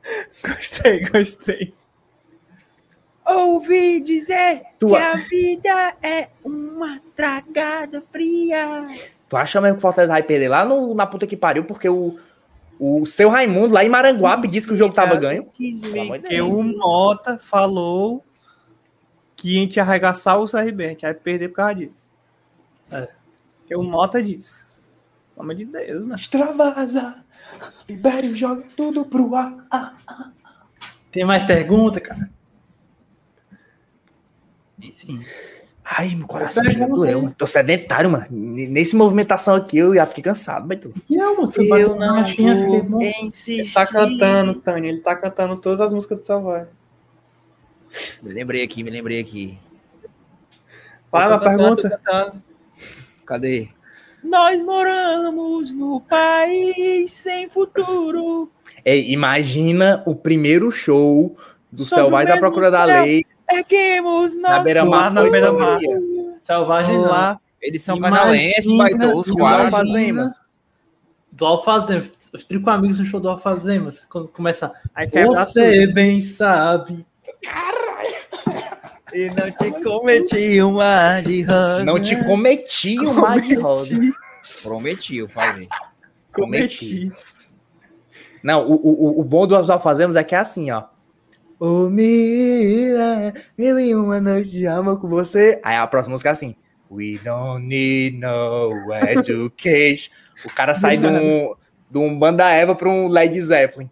Gostei, gostei. Ouvi dizer Tu- que a vida é uma tragada fria. Tu acha mesmo que o Fortaleza vai perder lá no, na puta que pariu, porque o, o seu Raimundo lá em Maranguape disse que o jogo tava ganho? Porque Deus. o Mota falou que a gente ia arregaçar o CRB, a gente vai perder por causa disso. É. Porque o Mota disse. Pelo amor de Deus, mano. Extravasa, libera e joga tudo pro ar. Tem mais pergunta, cara? Sim. Ai, meu coração já doeu, mano. Tô sedentário, mano. Nesse movimentação aqui eu já fiquei cansado, mas tu. É, mano? Eu não caixinha, vou fiquei. Ele tá cantando, Tânia. Ele tá cantando todas as músicas do Salvador. Me lembrei aqui, me lembrei aqui. Tô cantando, pergunta. cantando. Cadê? Nós moramos no país sem futuro. Ei, imagina o primeiro show do Selvagem da Procura da. Lei Erguemos na beira-mar. na beira-mar. Selvagem. Lá. Eles são canalenses, baitou os imagina quatro. Alfazemas. Do Alfazemas. Os Trico Amigos no show do Alfazemas. Quando começa. Você bem sabe. E não te cometi uma de rosa. Não te cometi um mar de rosa. Prometi, eu falei. Cometi. Não, o, o, o bom dos alfazemas é que é assim, ó. Ô, Mira, mil e uma noite de amor com você. Aí a próxima música é assim. We don't need no education. O cara sai de um, de um Banda Eva pra um Led Zeppelin.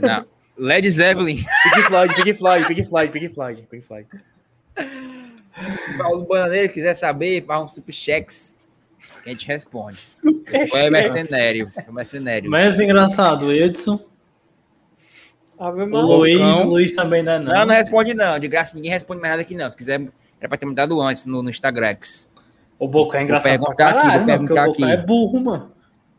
Não. Led Zeppelin. Pink Floyd, Pink Floyd, Pink Floyd, Pink Floyd, Pink Floyd. Paulo Bananeiro quiser saber, faz um superchex. Que a gente responde. É mercenário. São mercenários. Mas engraçado, o Edson. O. Luiz, o Luiz também não é não. Não, não responde não. De graça ninguém responde mais nada aqui não. Se quiser, era pra ter me dado antes no, no Instagram. O Boca é engraçado perguntar pra aqui, vou caralho, perguntar o Boca aqui. é burro, mano.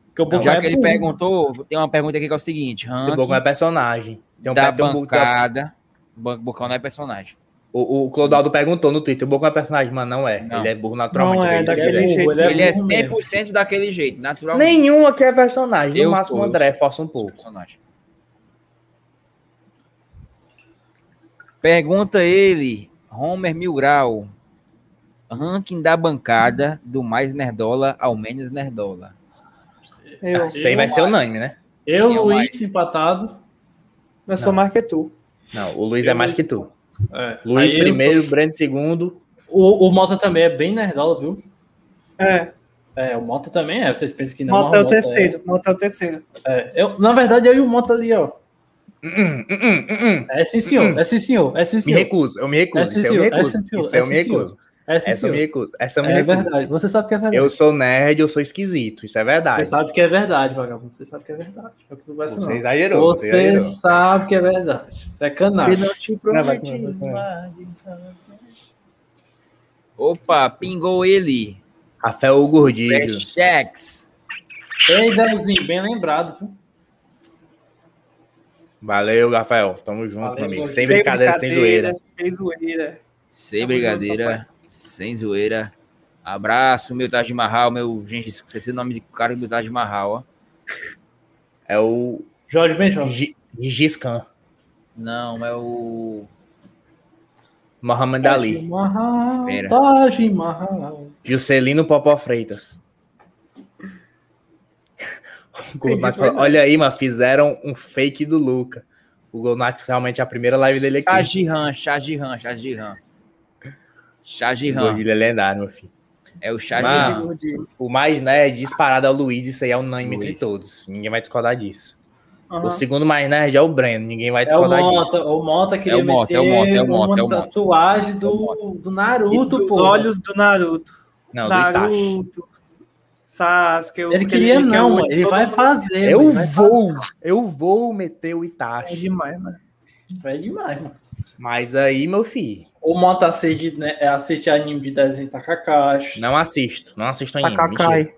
Porque o Boca Já é que ele burro. perguntou, tem uma pergunta aqui que é o seguinte: Esse ranking Bocão é personagem. Tem um, da tem um- um- bancada. Ban- Bocão não é personagem. o, o Clodaldo perguntou no Twitter: o Bocão é personagem, mas não é. Não. Ele é burro naturalmente. Não é, ele daquele é jeito. Ele é Ele é burro mesmo. 100% daquele jeito, naturalmente. Nenhum aqui é personagem. No Eu máximo o André sou. força um pouco. personagem. Pergunta ele, Homer Mil Grau. Ranking da bancada do mais nerdola ao menos nerdola. Eu, Isso aí vai ser unânime, né? Eu, é Luiz, mais? empatado. Eu sou mais que tu. Não, o Luiz Eu é mais que tu. É. Luiz Aí primeiro, sou- Breno segundo. O, o Mota também é bem nerdola, viu? É, É, o Mota também é. Vocês pensam que não. Mota é o mas terceiro. Mota é o terceiro. É. Eu, na verdade, eu e o Mota ali, ó. É sim, senhor. É sim, senhor. É sim, Me senhor. recuso, eu me recuso. É sim, Isso eu me senhor. É recuso. sim, senhor. Isso É eu me recuso. É sim, Essa eu me recuso. Essa eu me É recuso. verdade. Você sabe que é verdade. Eu sou nerd, eu sou esquisito. Isso é Você verdade. sabe que é verdade, vagabundo. Você sabe que é verdade. É não Você não. exagerou. Você Você exagerou. sabe que é verdade. Você é canalha. não te prometi. Opa, pingou ele. Rafael Gordilho. Chex. Ei, Delzinho, bem lembrado. viu? Valeu, Rafael. Tamo junto, Valeu, meu amigo. Gordilho. Sem brincadeira, sem zoeira. Sem zoeira. Sem Tamo brigadeira, sem zoeira. Abraço, meu Taj Mahal, meu. Gente, esqueci o nome do cara do Taj Mahal, ó. É o Jorge Benjol. Gi- Gengis Khan. Não, é o. Mohamed Taj Ali. Mahal, Pera. Taj Mahal. Juscelino Popó Freitas. O falou, Olha aí, mano, fizeram um fake do Luca. O Golnato realmente é a primeira live dele aqui. Shahjihan, Shahjihan, Shahjihan. O Shahjihan. Gordilho é lendário, meu filho. É o Shahjihan. Mano, o mais nerd disparado é o Luiz, isso aí é unânime entre todos. Ninguém vai discordar disso. Aham. O segundo mais nerd é o Breno, ninguém vai É o discordar Mota, disso. o Mota queria É o Mota, é o Mota, é o Mota, uma é o Mota. tatuagem do, do E Naruto, pô. olhos do Naruto. Não, do Itachi. Naruto. Sasuke. Ele aquele queria que é não, o-. Ele vai fazer. Eu ele vai vou, eu vou meter o É Itachi. demais, mano. fazer. É demais, mano. Mas aí, meu filho, O Mota assiste, né, é, assiste anime de desenho Takashi. não assisto. Não assisto ainda. Takakai.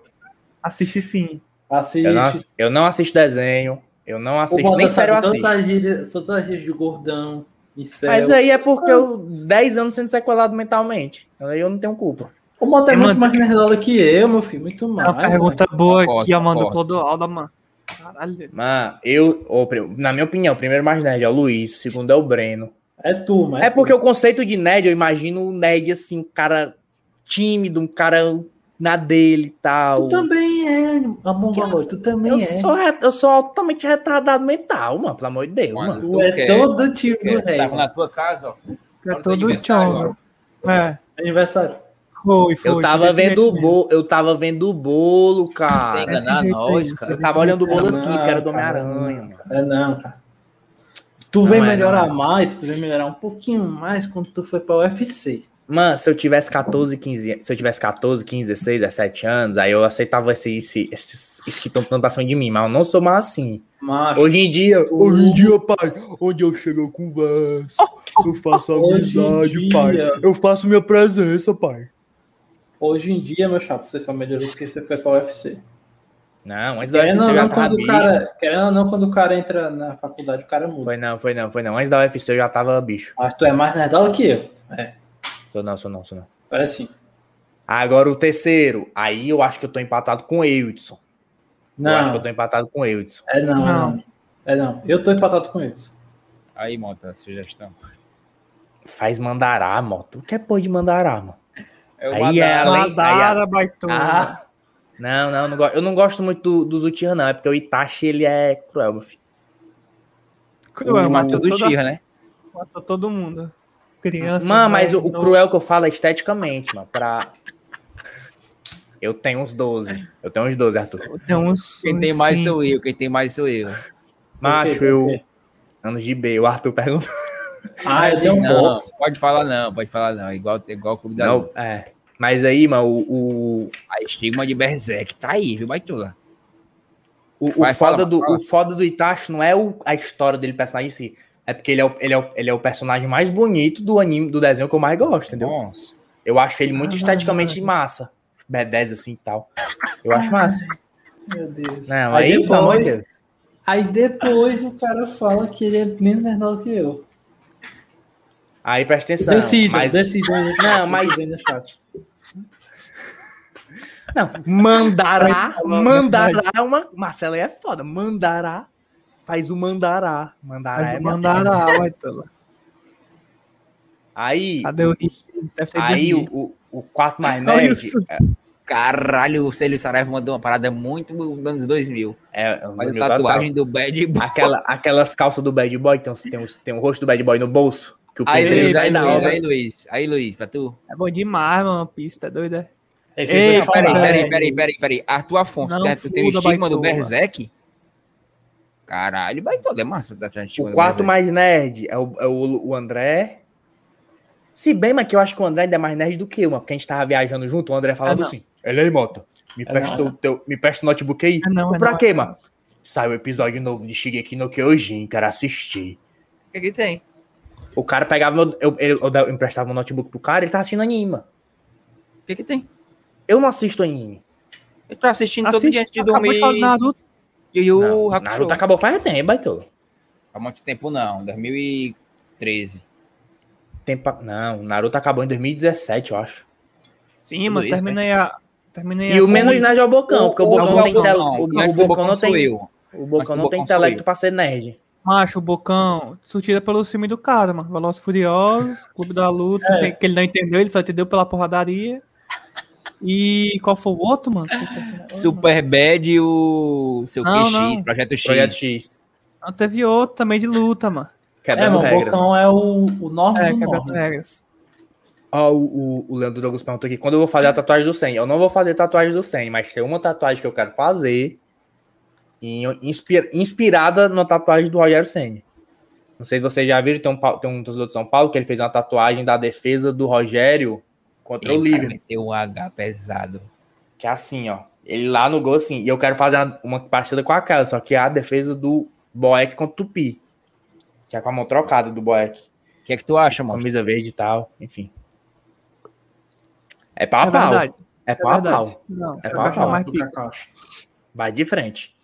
Assiste sim. Assiste. Eu não, eu não assisto desenho. Eu não o assisto, Mota nem sério eu assisto. todas as gírias de gordão. Incel. Mas aí é porque eu 10 anos sendo sequelado mentalmente. Aí eu não tenho culpa. O Mota é É, muito mano, mais nerdola que eu, meu filho. Muito mais. É uma pergunta boa Concordo, aqui, a mano do concordo. Clodoaldo, mano. Caralho. Mano, eu, na minha opinião, o primeiro mais nerd é o Luiz, o segundo é o Breno. É tu, mas. É porque o conceito de nerd, eu imagino o nerd assim, um cara tímido, um cara na dele e tal. Tu também é, amor valor. Tu também Eu é. sou, eu sou altamente retardado mental, mano, pelo amor de Deus, Quando mano. Tu tu é quer, todo tipo do rei. tava na tua casa, ó. É todo chongo. É, Aniversário. foi, foi. Eu tava vendo o bolo, eu tava vendo o bolo, Tem cara. que desse enganar nós, cara. Eu tava olhando o bolo assim, Não, porque era do Homem-Aranha. É não, cara. Tu Não vem é, melhorar não mais, tu vem melhorar um pouquinho mais quando tu foi pra UFC. Mano, se eu tivesse 14, 15, se eu tivesse 14, 15, 16, 17 anos, aí eu aceitava esse, esse, esses, esses que estão pra cima de mim, mas eu não sou mais assim. Macho, Hoje em dia, hoje em dia, pai, onde eu chego eu converso, eu faço amizade, dia. pai, eu faço minha presença, pai. Hoje em dia, meu chapa, você só melhorou porque você foi pra UFC. Não, antes da Querendo UFC eu já não, tava quando o bicho. cara, querendo ou não, quando o cara entra na faculdade, o cara muda. Foi não, foi não, foi não. Antes da UFC eu já tava bicho. Mas tu é mais nerdola que eu. É, Sou não, sou não, sou não. parece sim. Agora o terceiro, aí eu acho que eu tô empatado com o Eudson. Eu acho que eu Não, tô empatado com o Eudson. é não, é Não. não. É não. Eu tô empatado com eles. Aí, Mota, a sugestão. Faz mandará, moto. O que é pôr de mandará, mano? É o Aí é Madara. além- Madara, baitona. Ah, não, não, não eu não gosto muito do, do Uchiha, não. É porque o Itachi, ele é cruel, meu filho. Cruel, o matou, toda, Tira, né? matou todo mundo. Criança. Mano, mas o, o cruel que eu falo é esteticamente, mano. Pra... Eu tenho uns 12. Eu tenho uns 12, Arthur. Tem uns, Quem tem mais cinco. sou eu, quem tem mais sou eu. Macho, eu. Anos de B, o Arthur perguntou. Ah, eu tenho um não, box. pode falar não, pode falar não. Igual, igual o Clube da Não, é. Mas aí, mano, o, o, A estigma de Berserk tá aí, viu, Baitola? o, o Vai, fala, foda do, fala. o foda do Itachi não é o, a história dele, personagem em si. É porque ele é, o, ele, é o, ele é o personagem mais bonito do anime, do desenho que eu mais gosto, entendeu? Nossa. Eu acho ele muito Ah, esteticamente massa. B10 assim e tal. Eu acho massa. Meu Deus. Não, aí, aí, depois, Deus. aí depois o cara fala que ele é menos nerdola que eu. Aí presta atenção. Decida, mas... decida. Não, mas- decida aí no chat. Não, mandará, Vai, mandará é uma. Marcelo aí é foda. Mandará faz o mandará. Mandará Mas é o Mandará, baitola. Aí, Cadê o aí o, o, o quarto mais Olha nerd isso. Caralho, o Célio Saraiva mandou uma parada muito dos anos 2000. é, é Faz a tatuagem do Bad Boy. Aquela, aquelas calças do bad boy, tem, tem, tem o rosto do bad boy no bolso. Que o Aí, Luiz, aí, Luiz, aí, Luiz, pra tu. É bom demais, mano. Pista, doida. É Ei, peraí, peraí, né? peraí, peraí, peraí. Arthur Afonso, Não tu o estigma do Baitola. Berserk? Caralho, Baitola, é massa. Tá, tá, O do quarto mais nerd é o, é o, o André. Se bem, mas que eu acho que o André ainda é mais nerd do que eu, mano, porque a gente tava viajando junto, o André falando não. assim: Ele aí, Mota, me É presta não, o teu, me presta o notebook aí. É não, é pra não, quê, é mano? Saiu o episódio novo de Shigeki no Kyojin, quero assistir. O que que tem? O cara pegava meu, eu, eu, eu, eu emprestava o notebook pro cara, ele tá assistindo anime, mano. O que que tem? Eu não assisto anime. Eu tô assistindo todo Assiste, dia antes de acabou dormir. de falar do Naruto. E o Não, Hakusho. Naruto acabou faz tempo, baitolo. Há muito tempo não, 2013. Tempo, não, Naruto acabou em 2017, eu acho. Sim, mano. Terminei a. Terminei E o menos nerd é o Bocão, porque o Bocão tem o, Bocão não tem o Bocão não tem intelecto pra ser nerd. Macho, o Bocão, surtida pelo filme do cara, mano. Velozes Furiosos, Clube da Luta, É. sem, que ele não entendeu, ele só entendeu pela porradaria. E qual foi o outro, mano? Tô esquecendo. Super Bad e o seu Não, QX, não. Projeto X. Projeto X. Não, teve outro também de luta, mano. É, Quebrando o regras. Bocão é o, o norte É, do norte. regras. Ó, o, o, o Leandro Douglas perguntou aqui, quando eu vou fazer a tatuagem do 100? Eu não vou fazer tatuagem do 100, mas tem uma tatuagem que eu quero fazer inspirada na tatuagem do Rogério Senna. Não sei se vocês já viram, tem um, tem um torcedor de São Paulo que ele fez uma tatuagem da defesa do Rogério contra o Ele Liverpool. meteu o H pesado. Que é assim, ó. Ele lá no gol, assim. E eu quero fazer uma, uma partida com aquela, só que é a defesa do Boeck contra o Tupi. Que é com a mão trocada do Boeck. O que é que tu acha, mano? Camisa verde e tal, enfim. É pau a É pau. verdade. É É pau a pau. Não, É pau a pau. Kakashi. Vai de frente.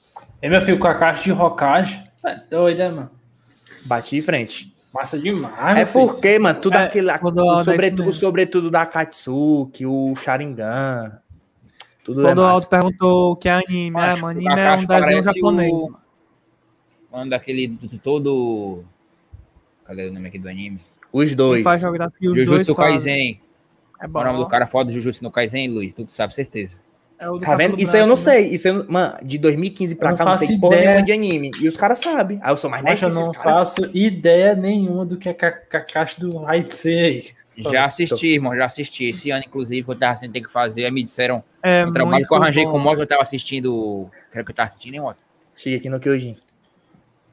E meu filho, o Kakashi de Hokage. É doido, né, mano? Bate de frente. Massa demais. É meu filho. porque, mano, tudo É, aquele. quando O eu- sobretudo, sobretudo da Katsuki, o Sharingan. Tudo Quando é o. Aldo perguntou o que é anime, é, mano, o anime é um desenho japonês, o- mano. Mano, daquele do- todo. Cadê o nome aqui do anime? Os Quem dois. faz geografia, os dois Jujutsu fazem. Kaisen. É é o nome do bom. cara foda do Jujutsu no Kaisen, Luiz? Tu sabe, certeza. É o do Tá vendo? Isso aí eu não né? sei. Isso eu, não- mano, de 2015 pra Eu não cá, não sei faço porra ideia. nenhuma de anime. E os caras sabem. Aí eu sou mais nerd eu esses não caras. faço ideia nenhuma do que é Ka- Kakashi do Raitsei. Já assisti, irmão, já assisti. Esse ano, inclusive, que eu tava sem ter que fazer, aí me disseram É um trabalho que eu arranjei bom. com o Moto, eu tava assistindo. Quero que eu tava assistindo, hein, Moto? Chega aqui no Kyojin.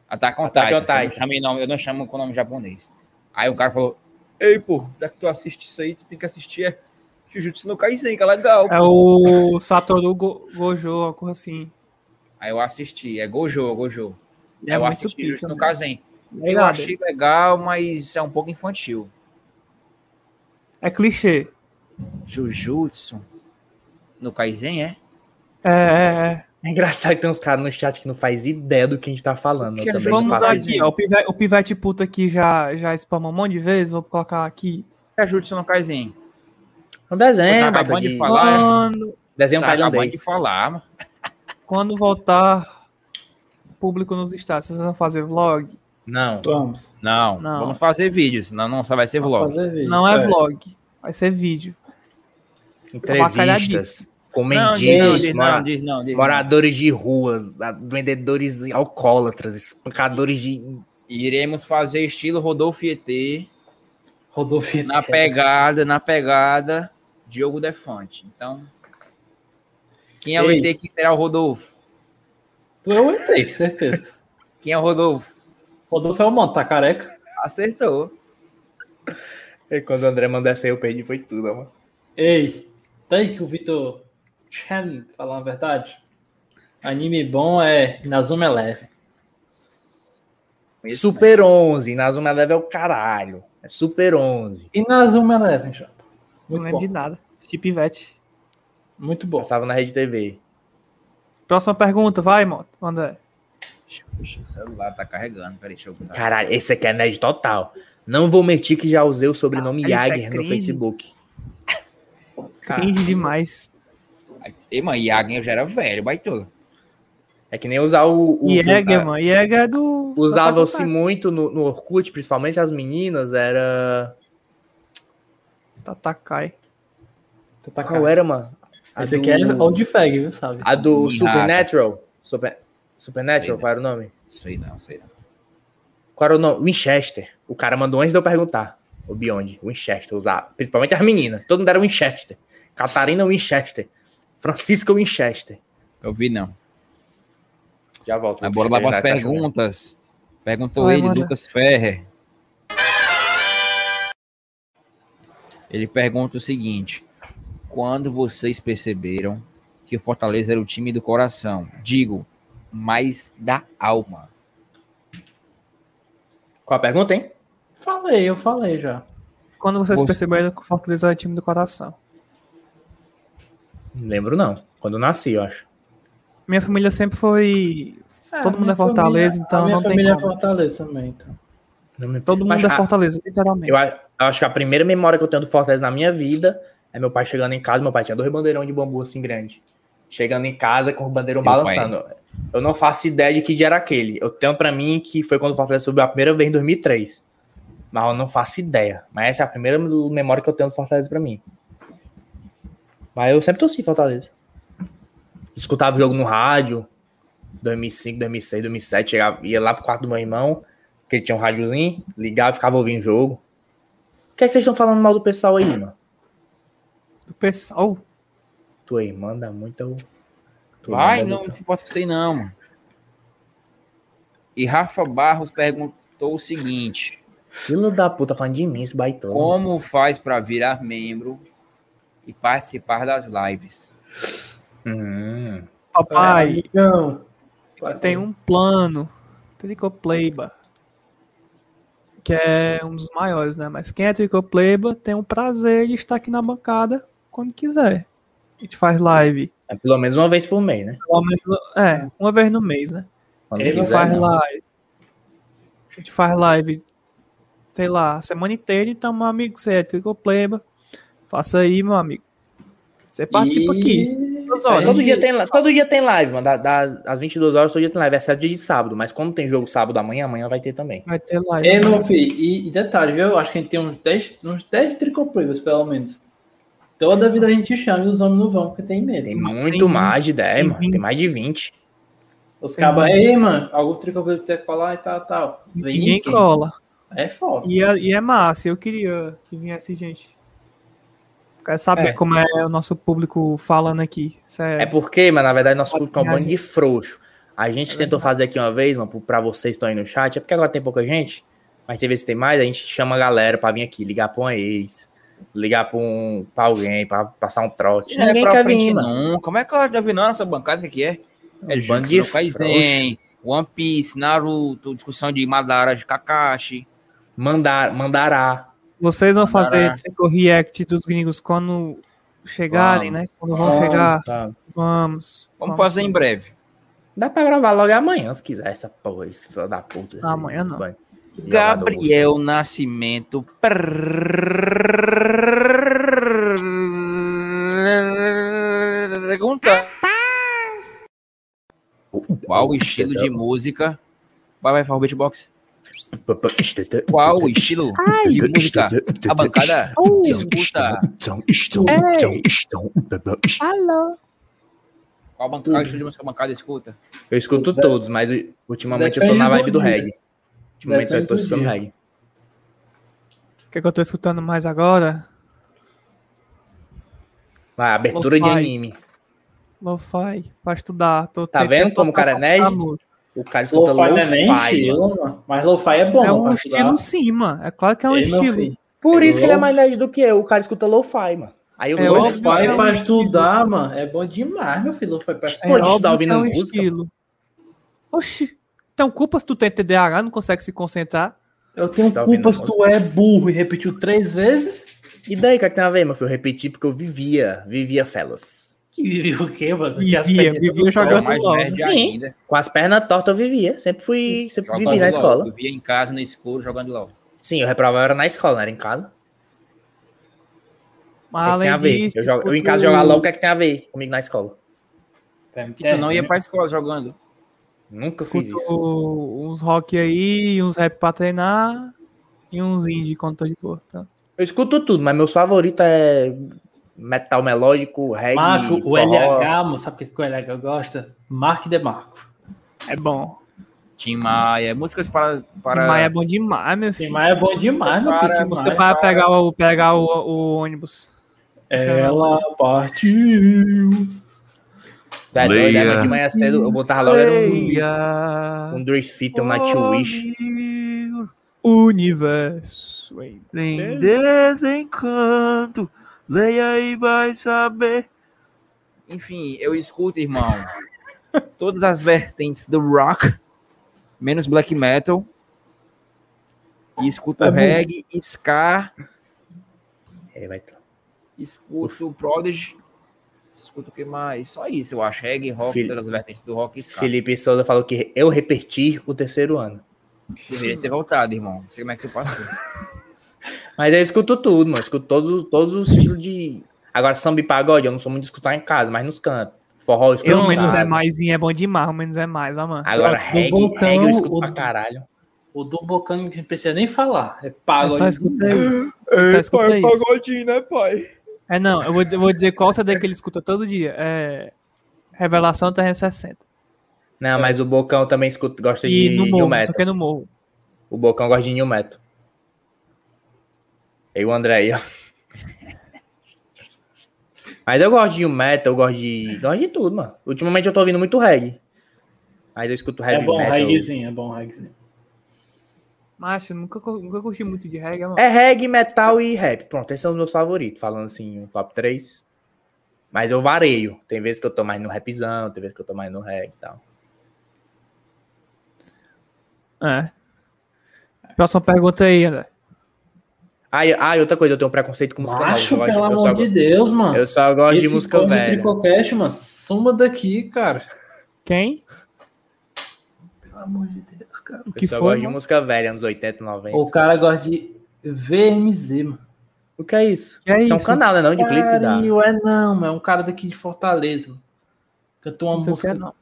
Attack on Attack on Titan. Eu não nome- Eu não chamo com nome japonês. Aí o cara falou: Ei, pô, já que tu assiste isso aí, tu tem que assistir é Jujutsu no Kaisen, que é legal. É o Satoru Go Gojo, uma coisa assim. Aí eu assisti, é Gojo, Gojo. É eu assisti pica, Jujutsu no mano. Kaisen. Eu Legal, achei legal, mas é um pouco infantil. É clichê. Jujutsu no Kaisen, é? É, é, é. É engraçado que tem uns caras no chat que não faz ideia do que a gente tá falando. Eu também Vamos faço aqui, ó. O pivete, o pivete puta aqui já, já spamou um monte de vezes. Vou colocar aqui. É Jujutsu no Kaisen. É um desenho, Tá acabando de falar. Quando, Desenho Tá acabando tailandês. de falar, quando voltar público nos estados, vocês vão fazer vlog? Não. Vamos. Não, Não. vamos fazer vídeos, senão não só vai ser vlog. Vídeo, Não é certo. vlog. Vai ser vídeo. Entrevistas com Não, mendigos, moradores de ruas, vendedores alcoólatras, espancadores de. Iremos fazer estilo Rodolfo ET, Rodolfo ET. na pegada, na pegada Diogo Defante. Então, quem é o Ei. ET que será o Rodolfo? Tu é o ET, certeza. Quem é o Rodolfo? Rodolfo é o mano, tá careca? Acertou. E quando o André mandou essa aí, eu perdi, foi tudo, mano. Ei, tá aí que o Vitor Chen falar a verdade? Anime bom é Inazuma Eleven. Super 11, Nazuma Eleven é o caralho. É Super 11. Inazuma Eleven, já. Não lembro bom. de nada. Assisti pivete. Muito bom. Passava na Rede TV. Próxima pergunta, vai. André. Deixa eu fechar o celular, tá carregando. Peraí, deixa eu. Caralho, esse aqui é nerd total. Não vou mentir que já usei o sobrenome Ah, é Jagger no cringe. Facebook. Cringe demais. Ei, mano, Yagen eu já era velho, baitola. É que nem usar o. o Jäger, mano. Jäger é do. Usava-se muito no, no Orkut, principalmente as meninas, era. Tatakai. Qual era, mano? A Esse do- aqui é old fag, viu, sabe? A do Supernatural. Super... Supernatural, qual era o nome? Sei não, sei não. Qual era o nome? Winchester. O cara mandou antes de eu perguntar. O Beyond. Winchester. Usar. Principalmente as meninas. Todo mundo era Winchester. Catarina Winchester. Francisca Winchester. Eu vi não. Já volto. Mas bora lá para as Tá perguntas. Perguntou Vai, ele, manda. Lucas Ferrer. Ele pergunta o seguinte: Quando vocês perceberam que o Fortaleza era o time do coração? Digo, mais da alma. Qual a pergunta, hein? Falei, eu falei já. Quando vocês Você- perceberam que o Fortaleza é time do coração? Lembro, não. Quando eu nasci, eu acho. Minha família sempre foi. Todo mundo minha é Fortaleza, família- então a minha não tem família como. é Fortaleza também, então. Todo Mas mundo é a- Fortaleza, literalmente. Eu acho que a primeira memória que eu tenho do Fortaleza na minha vida é meu pai chegando em casa. Meu pai tinha dois bandeirão de bambu assim grande. Chegando em casa com o bandeirão Teu balançando. Eu não faço ideia de que dia era aquele. Eu tenho pra mim que foi quando o Fortaleza subiu a primeira vez em 2003. Mas eu não faço ideia. Mas essa é a primeira memória que eu tenho do Fortaleza pra mim. Mas eu sempre torci Fortaleza. Escutava o jogo no rádio. 2005, 2006, 2007. Chegava, ia lá pro quarto do meu irmão. Que ele tinha um rádiozinho. Ligava e ficava ouvindo o jogo. Por que, é que vocês estão falando mal do pessoal aí, mano? Do pessoal. Tua irmã dá muito. Tua Vai, não muito- se importa com isso aí, não, mano. E Rafa Barros perguntou o seguinte: Filho da puta, falando de mim, esse baitão. Como faz para virar membro e participar das lives? Hum. Papai, Não. tem um plano. Tricopleiba. Que é um dos maiores, né? Mas quem é Tricopleiba tem o prazer de estar aqui na bancada quando quiser. A gente faz live. É pelo menos uma vez por mês, né? pelo menos- É, uma vez no mês, né? Quando A gente quiser, faz não. live. A gente faz live, sei lá, a semana inteira. Então, meu amigo, você é Tricopleiba. Faça aí, meu amigo. Você participa E- aqui. É, horas. todo, dia tem, todo dia tem live, mano. Da, das, às 22 horas, todo dia tem live. Exceto dia de sábado. Mas quando tem jogo sábado amanhã, amanhã vai ter também. Vai ter live. Ei, meu filho, e, e detalhe, viu? Acho que a gente tem uns 10, uns 10 tricopleiras, pelo menos. Toda vida a gente chama e os homens não vão, porque tem medo. Tem muito mais de 10, tem mano. Tem 20. mais de 20. Os tem cabas, ei, mano, algum tricopleiro tem que colar e tal, tal. Vem Ninguém ninguém. cola. É foda. E é, e é massa. Eu queria que viesse gente. Quero saber É. como é o nosso público falando aqui. Isso É porque, mas na verdade, nosso público é um bando de frouxo. A gente É tentou fazer aqui uma vez, mano, pra vocês que estão aí no chat. É porque agora tem pouca gente. Mas tem vezes que tem mais, a gente chama a galera pra vir aqui, ligar pra uma ex, ligar pra, um, pra alguém, pra passar um trote. Não é Ninguém pra quer vir, não. Como é que eu já vi não nessa bancada? O que, que é? É bando Jutsu de no Kaisen, One Piece, Naruto, discussão de Madara, de Kakashi. Mandar, mandará. Vocês vão fazer Mandará. Trico React dos gringos quando chegarem, Vamos. né? Quando vão Vamos, chegar. vamos. Vamos. Vamos fazer em breve. Dá pra gravar logo amanhã, se quiser, essa porra, esse filho da puta. Não, amanhã não. Vai. Gabriel Nascimento. Pergunta. Qual o estilo de música? Vai, vai, fala o beatbox. Qual o estilo de música? A bancada escuta. Alô? Qual, bancada, qual estilo de música a bancada escuta? Eu escuto todos, mas ultimamente eu tô Depende na vibe do reggae. Ultimamente só estou do escutando reggae. O que, é que eu tô escutando mais agora? Vai, abertura de anime. Lo-fi, pra estudar. Tô Tá vendo como o cara é nerd? O cara escuta Lo-fi não é estilo. Mas lo-fi é bom. É um estilo estudar. sim, mano. É claro que é um Ei, meu estilo. Por isso que ele é Lo- mais nerd do que eu. O cara escuta lo-fi, mano. Aí os É Lo-fi é pra estilo. estudar, mano, é bom demais, meu filho. Lo-fi pra É estudar. Pode que ouvindo é um música, estilo. Oxi. Então, culpa se tu tem TDAH, não consegue se concentrar. Eu tenho Tá culpa se tu é burro e repetiu três vezes. E daí, o que, é que tem a ver, meu filho? Eu repeti porque eu vivia, vivia fellas. Que vivia o quê, mano? Vivia, vivia jogando mais Sim. ainda. Com as pernas tortas eu vivia. Sempre fui, sempre Jogando vivi na LOL. escola. Vivia em casa, no escuro, jogando LOL. Sim, eu reprovava era na escola, não era em casa. Mas é que tem além a ver? disso, eu, jogo- eu em casa jogar LOL, o que é que tem a ver comigo na escola? Que tu não ia pra escola jogando. Nunca fiz Escuto isso. uns rock aí, uns rap pra treinar e uns indie quando tô de boa. Tá? Eu escuto tudo, mas meu favorito é metal melódico, reggae, Macho, o. LH, mano, sabe o que que o LH gosta? Mark DeMarco. É bom. Tim Maia, músicas para. para... Mas é bom demais, meu Tim filho. Maia é bom demais, meu filho. Para, Tim Música Maia. para pegar o, pegar o, o ônibus. Ela partiu. Tá doido, Leia. né? de manhã cedo eu botava logo era um, Leia um Dream Theater, um Nightwish. Universo. em Em desencanto, leia e vai saber. Enfim, eu escuto, irmão, todas as vertentes do rock, menos black metal. E escuto É reggae, ska, É, vai... escuto Prodigy, escuto o que mais? Só isso, eu acho. Reggae, rock, Fili- todas as vertentes do rock e ska. Felipe Souza falou que eu repeti o terceiro ano. Deveria ter voltado, irmão. Não sei como é que tu passou. Mas eu escuto tudo, mano. Eu escuto todos, todos os estilos de. Agora, samba e pagode, eu não sou muito de escutar em casa, mas nos cantos. Forró, eu escuto Eu em menos é mais é bom demais, o menos é mais, ó, mano. Agora, reggae, Bocão, reggae eu escuto o pra caralho. O do Bocano que não precisa nem falar. É É pago. só escuta isso. Só escuta isso. pagodinho, né, pai? É não, eu vou dizer, vou dizer qual CD que ele escuta todo dia. É Revelação 360. Não, mas o Bocão também escuta, gosta E de no New morro, Metal. só que é no morro. O Bocão gosta de New Metal. E o André aí, ó. Mas eu gosto de New Metal, eu gosto de. Gosto de tudo, mano. Ultimamente eu tô ouvindo muito reggae. Mas eu escuto heavy É bom, metal. reggaezinho, é bom, reggaezinho. Macho, nunca, nunca curti muito de reggae, mano. É reggae, metal e rap. Pronto, esses são os meus favoritos. Falando assim, um top 3. Mas eu vareio. Tem vezes que eu tô mais no rapzão, tem vezes que eu tô mais no reggae e tal. É. Próxima pergunta aí, André. Ah, e, ah, e outra coisa, eu tenho um preconceito com música nova. Macho, Eu gosto- pelo amor de Deus, mano. Eu só gosto de Esse música povo do velha. Tricocast, mano, suma daqui, cara. Quem? Pelo amor de Deus, cara. O Eu que foi, gosto de mano? música velha, anos 80, 90. O cara gosta de VMZ, mano. O que é isso? Que é isso é um isso? canal, né? Não de clipe da. É não. É um cara daqui de Fortaleza. Cantou uma Não música. é, não.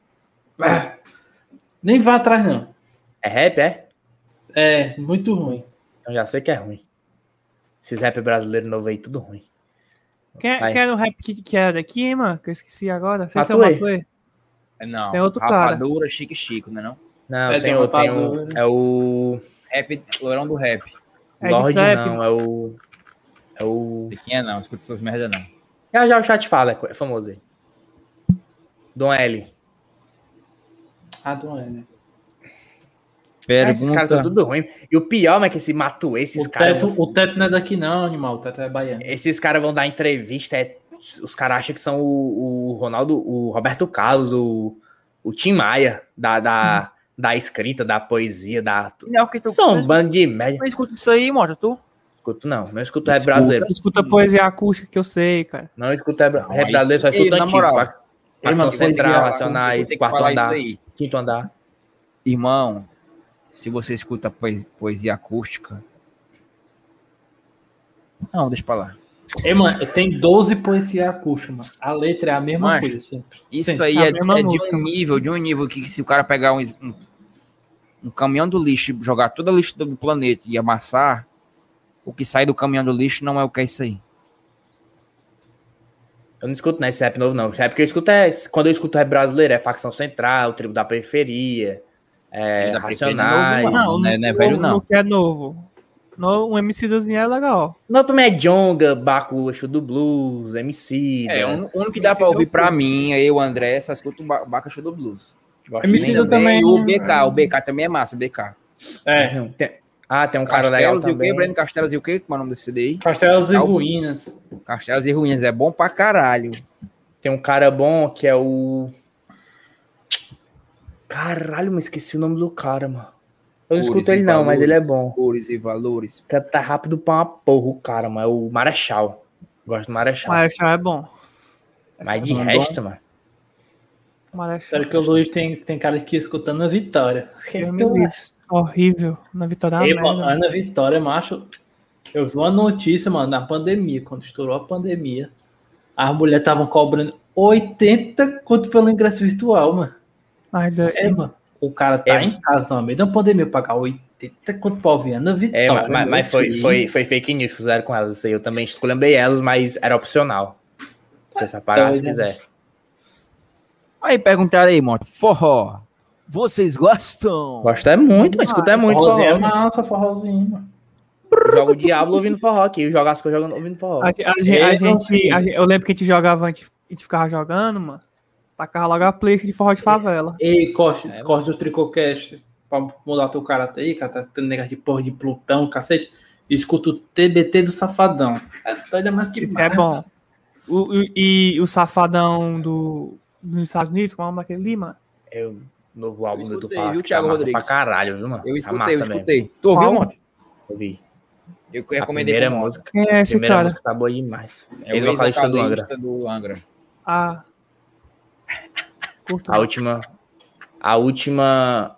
Ah, nem vá atrás, não. É rap, é? É, muito ruim. Então já sei que é ruim. Esses rap brasileiros novos aí, tudo ruim. Quem, Vai. quem era o rap que, que era daqui, hein, mano? Que eu esqueci agora. Sei se é o Matuê. Não, Tem outro cara. rapadura, chique chico, né não? Não, É, tem, tem o. rapadura. É o. Rap, lourão do rap. É de Lorde, não, é o. É o. Não é não, escuta essas merda não. Já já o chat fala, é é famoso aí. Dom L. Ah, não é, né? Esses caras são tudo ruim. E o pior, é que esse matou esses caras. o teto não é daqui, não, animal. O teto é baiano. Esses caras vão dar entrevista, é- os caras acham que são o, o Ronaldo, o Roberto Carlos, o, o Tim Maia, da, da, da escrita, da poesia, da. Não, porque tu- São um bando de média. Não escuta isso aí, Mota, tu? Escuto não, não escuto rap brasileiro. Escuta poesia acústica que eu sei, cara. Não escuto rap, rap Ei, brasileiro, só escuto antigo. fac- Facção mano, Central, Racionais, que quarto andar, quinto andar. Irmão, se você escuta poesia, poesia acústica. Não, deixa pra lá. Ei, mano, tem 12 poesia acústica, mano. A letra é a mesma Macho, coisa sempre. Isso Sempre. aí A é, é de música, um nível, de um nível que se o cara pegar um, um, um caminhão do lixo e jogar toda a lixo do planeta e amassar, o que sai do caminhão do lixo não é o que é isso aí. Eu não escuto né, esse rap novo, não. Esse rap que eu escuto é. Quando eu escuto rap brasileiro, é Facção Central, Tribo da Periferia, é, da Periferia Racionais. não é novo, não. Não é- não é velho, não. O que é novo. No, um MCzinho é legal. Não, também é Jonga, do Blues, MC. É, o único que dá pra ouvir pra mim, eu, André, só escuto o Ba- Bacaxu do Blues. MC também. também. E o BK, o BK também é massa, BK. É. Tem- ah, tem um cara legal Castelos e o quê? também. Breno Castelos e o quê? Como é o nome desse CD aí? Castelos e o- Ruínas. Castelos e Ruínas, é bom pra caralho. Tem um cara bom que é o. Caralho, mas esqueci o nome do cara, mano. Eu não escuto ele não, mas ele é valores, bom. Cores e valores. Canta rápido pra uma porra o cara, mano. É o Marechal. Gosto do Marechal. Marechal é bom. Mas de é bom. resto, mano. Marechal. Sério que o Luiz tem, tem cara aqui escutando a Vitória. Me livre. Horrível. Na Vitória é uma Vitória, macho. Eu vi uma notícia, mano, na pandemia, quando estourou a pandemia. As mulheres estavam cobrando 80 quanto pelo ingresso virtual, mano. Ai, É, mano. O cara tá É. em casa no meio da pandemia pagar 80 quanto pra ouvir Ana É, Vitória. mas, mas- mas foi, foi, foi fake news que fizeram com elas. Isso aí eu também esculhambei elas, mas era opcional. Você se apagar se quiser. Aí perguntaram aí, Moto, forró, vocês gostam? Gosto é muito, mas escuta é muito forró. é massa, forrozinho, mano. Eu jogo o Diablo ouvindo forró aqui. Eu jogo as coisas jogando- ouvindo forró. A, a- a gente, a gente- a gente- eu lembro que a gente jogava, a gente, a gente ficava jogando, mano. Tacava logo a playlist de forró de favela. Ei, Costa, Costa do Tricocast, pra mudar teu caráter aí, cara, tá tendo negócio de porra de Plutão, cacete. Escuta o TBT do Safadão. É doido, mas que Isso é bom. O, o- e o safadão do, dos Estados Unidos, como é o ali, mano? É o novo álbum do Tu escutei, Falas, viu, que tá Thiago massa pra Rodrigues? caralho, viu, mano? Eu Tá escutei, massa eu mesmo. escutei. Tu ouviu, Qual? Moto? Ouvi. Eu A recomendei primeira pro Moto. música. É esse primeira cara? música tá boa demais. É Ele o vocalista do Angra. do Angra. Ah. Curto. A última. A última.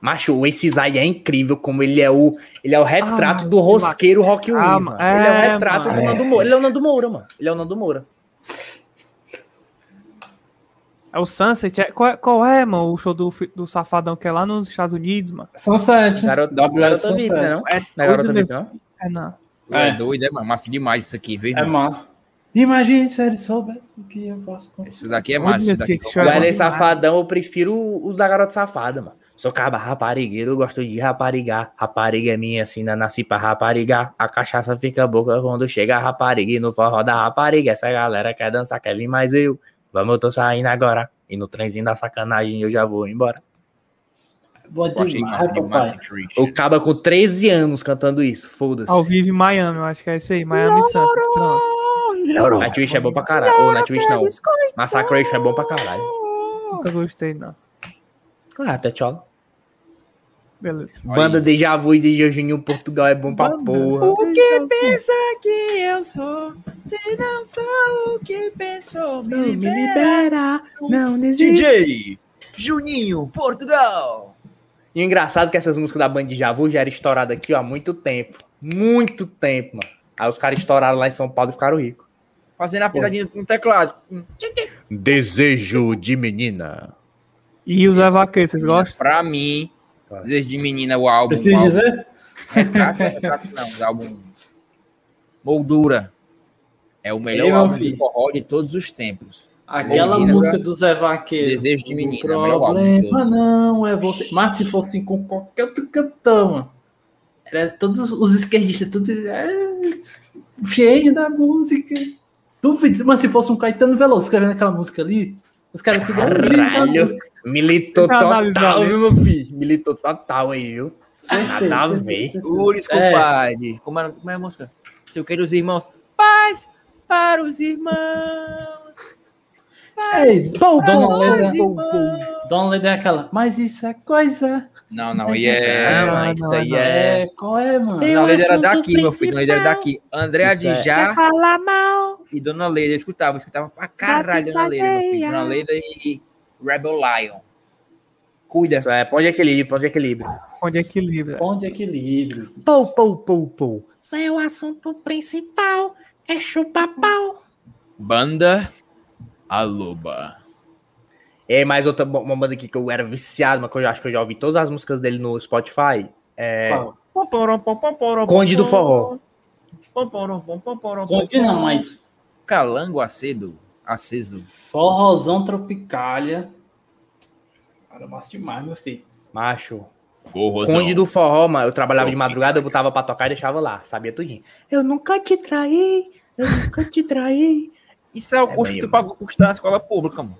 Macho, o Ace Zai é incrível, como ele é o. Ele é o retrato Ah, do rosqueiro Rock Ah, mano. mano. Ele é o É, retrato mano. do Nando Moura. Ele é o Nando Moura, mano. Ele é o Nando Moura. É o Sunset. É- qual, é- qual é, mano, o show do, do Safadão que é lá nos Estados Unidos, mano? Sunset. Garota, garota VIP, né? Não? É Não é garota não? É, não. É É. doido, é, mano? Massa demais isso aqui, viu? É massa. Imagine se ele soubesse o que eu faço com Esse daqui é é show O demais. Safadão, eu prefiro o da garota safada, mano. Sou caba raparigueiro, eu gosto de raparigar. Rapariga é minha, sina, nasci pra raparigar. A cachaça fica boca quando chega a rapariga. E no forró da rapariga, essa galera quer dançar, quer vir mais eu. Vamos, eu tô saindo agora. E no trenzinho da sacanagem eu já vou embora. Boa demais, demais. O caba com 13 anos cantando isso, foda-se. Ao vivo em Miami, eu acho que é esse aí. Miami Sunset. Pronto. Nightwish é bom pra caralho. Ou Nightwish não. Massacration é bom pra caralho. Nunca gostei, não. Claro, até tchau. Beleza. Banda Deja Vu e Deja Juninho Portugal é bom pra porra. O que pensa que eu sou? Se não sou o que pensou, me libera. não DJ Juninho, Portugal. E o engraçado é que essas músicas da banda Deja Vu já eram estouradas aqui ó, há muito tempo. Muito tempo, mano. Aí os caras estouraram lá em São Paulo e ficaram ricos. Fazendo a pisadinha no teclado. Desejo de menina. E o Zé Vaqueiro, vocês gostam? Pra mim, desde menina o álbum. Precisa o álbum dizer? Retrato, retrato não, o álbum Moldura. É o melhor álbum filho. de forró de todos os tempos. Aquela Menina, música do Zé Vaqueiro. Desejo de O menina, é o melhor álbum de todos. não é você. Mas se fosse com qualquer outro cantor, mano. Era todos os esquerdistas, tudo é, cheio da música. Duvido, mas se fosse um Caetano Veloso escrevendo aquela música ali, Os caras tudo Caralho, militou total, ali. viu, meu filho? Militou total aí, viu? Nada a ver. Compadre. Como é, como é a música? Se eu quero os irmãos. Paz para os irmãos. Ei, Dona Leda. Dona Leda é aquela. Mas isso é coisa. Não, não, aí é. Não, mas isso aí é. Qual é, mano? Dona Leida era daqui, meu filho. Dona Leida era daqui. André Isso é- Adjá Fala mal. e Dona Leida. Eu escutava, eu escutava pra caralho Dona Leida, meu filho. Dona Leida e Rebel Lion. Cuida. Isso é pão de equilíbrio, pão de equilíbrio. Onde equilibra. Ponto de equilíbrio. Pou, pou, pou, pou. Seu assunto principal é chupapau. Banda A Loba. É, mais outra uma banda aqui que eu era viciado, mas que eu acho que eu já ouvi todas as músicas dele no Spotify. É. Conde do Forró. Conte não, mas Calango acedo. Aceso. forrozão tropicália. Cara, massa demais, meu filho. Macho. Forrozão. Conde do Forró, mano. Eu trabalhava de madrugada, eu botava pra tocar e deixava lá. Sabia tudinho. Eu nunca te traí, eu nunca te traí. Isso é o É custo que tu pagou por estudar na escola pública, mano.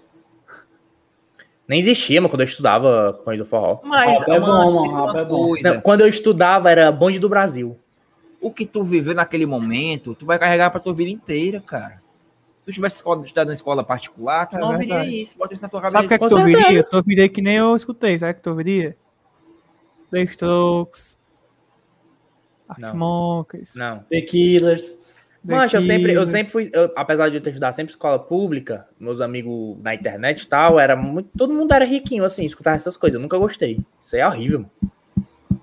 Nem existia, mano, quando eu estudava Conde do Forró. Mas, é bom, mano, é bom. coisa. Não, quando eu estudava era Bonde do Brasil. O que tu viveu naquele momento, tu vai carregar pra tua vida inteira, cara. Se tu tivesse escola- estudado na escola particular, tu É não verdade. ouviria isso. Bota isso na tua cabeça. Sabe o que é que tu certeza. Tu ouviria que nem eu escutei. Sabe o que tu ouviria? The Strokes. Não. Monkeys. Não. The Killers. Mas eu sempre, eu sempre fui, eu- apesar de eu ter estudado sempre escola pública, meus amigos na internet e tal, era muito, todo mundo era riquinho, assim, escutar essas coisas. Eu nunca gostei. Isso é horrível.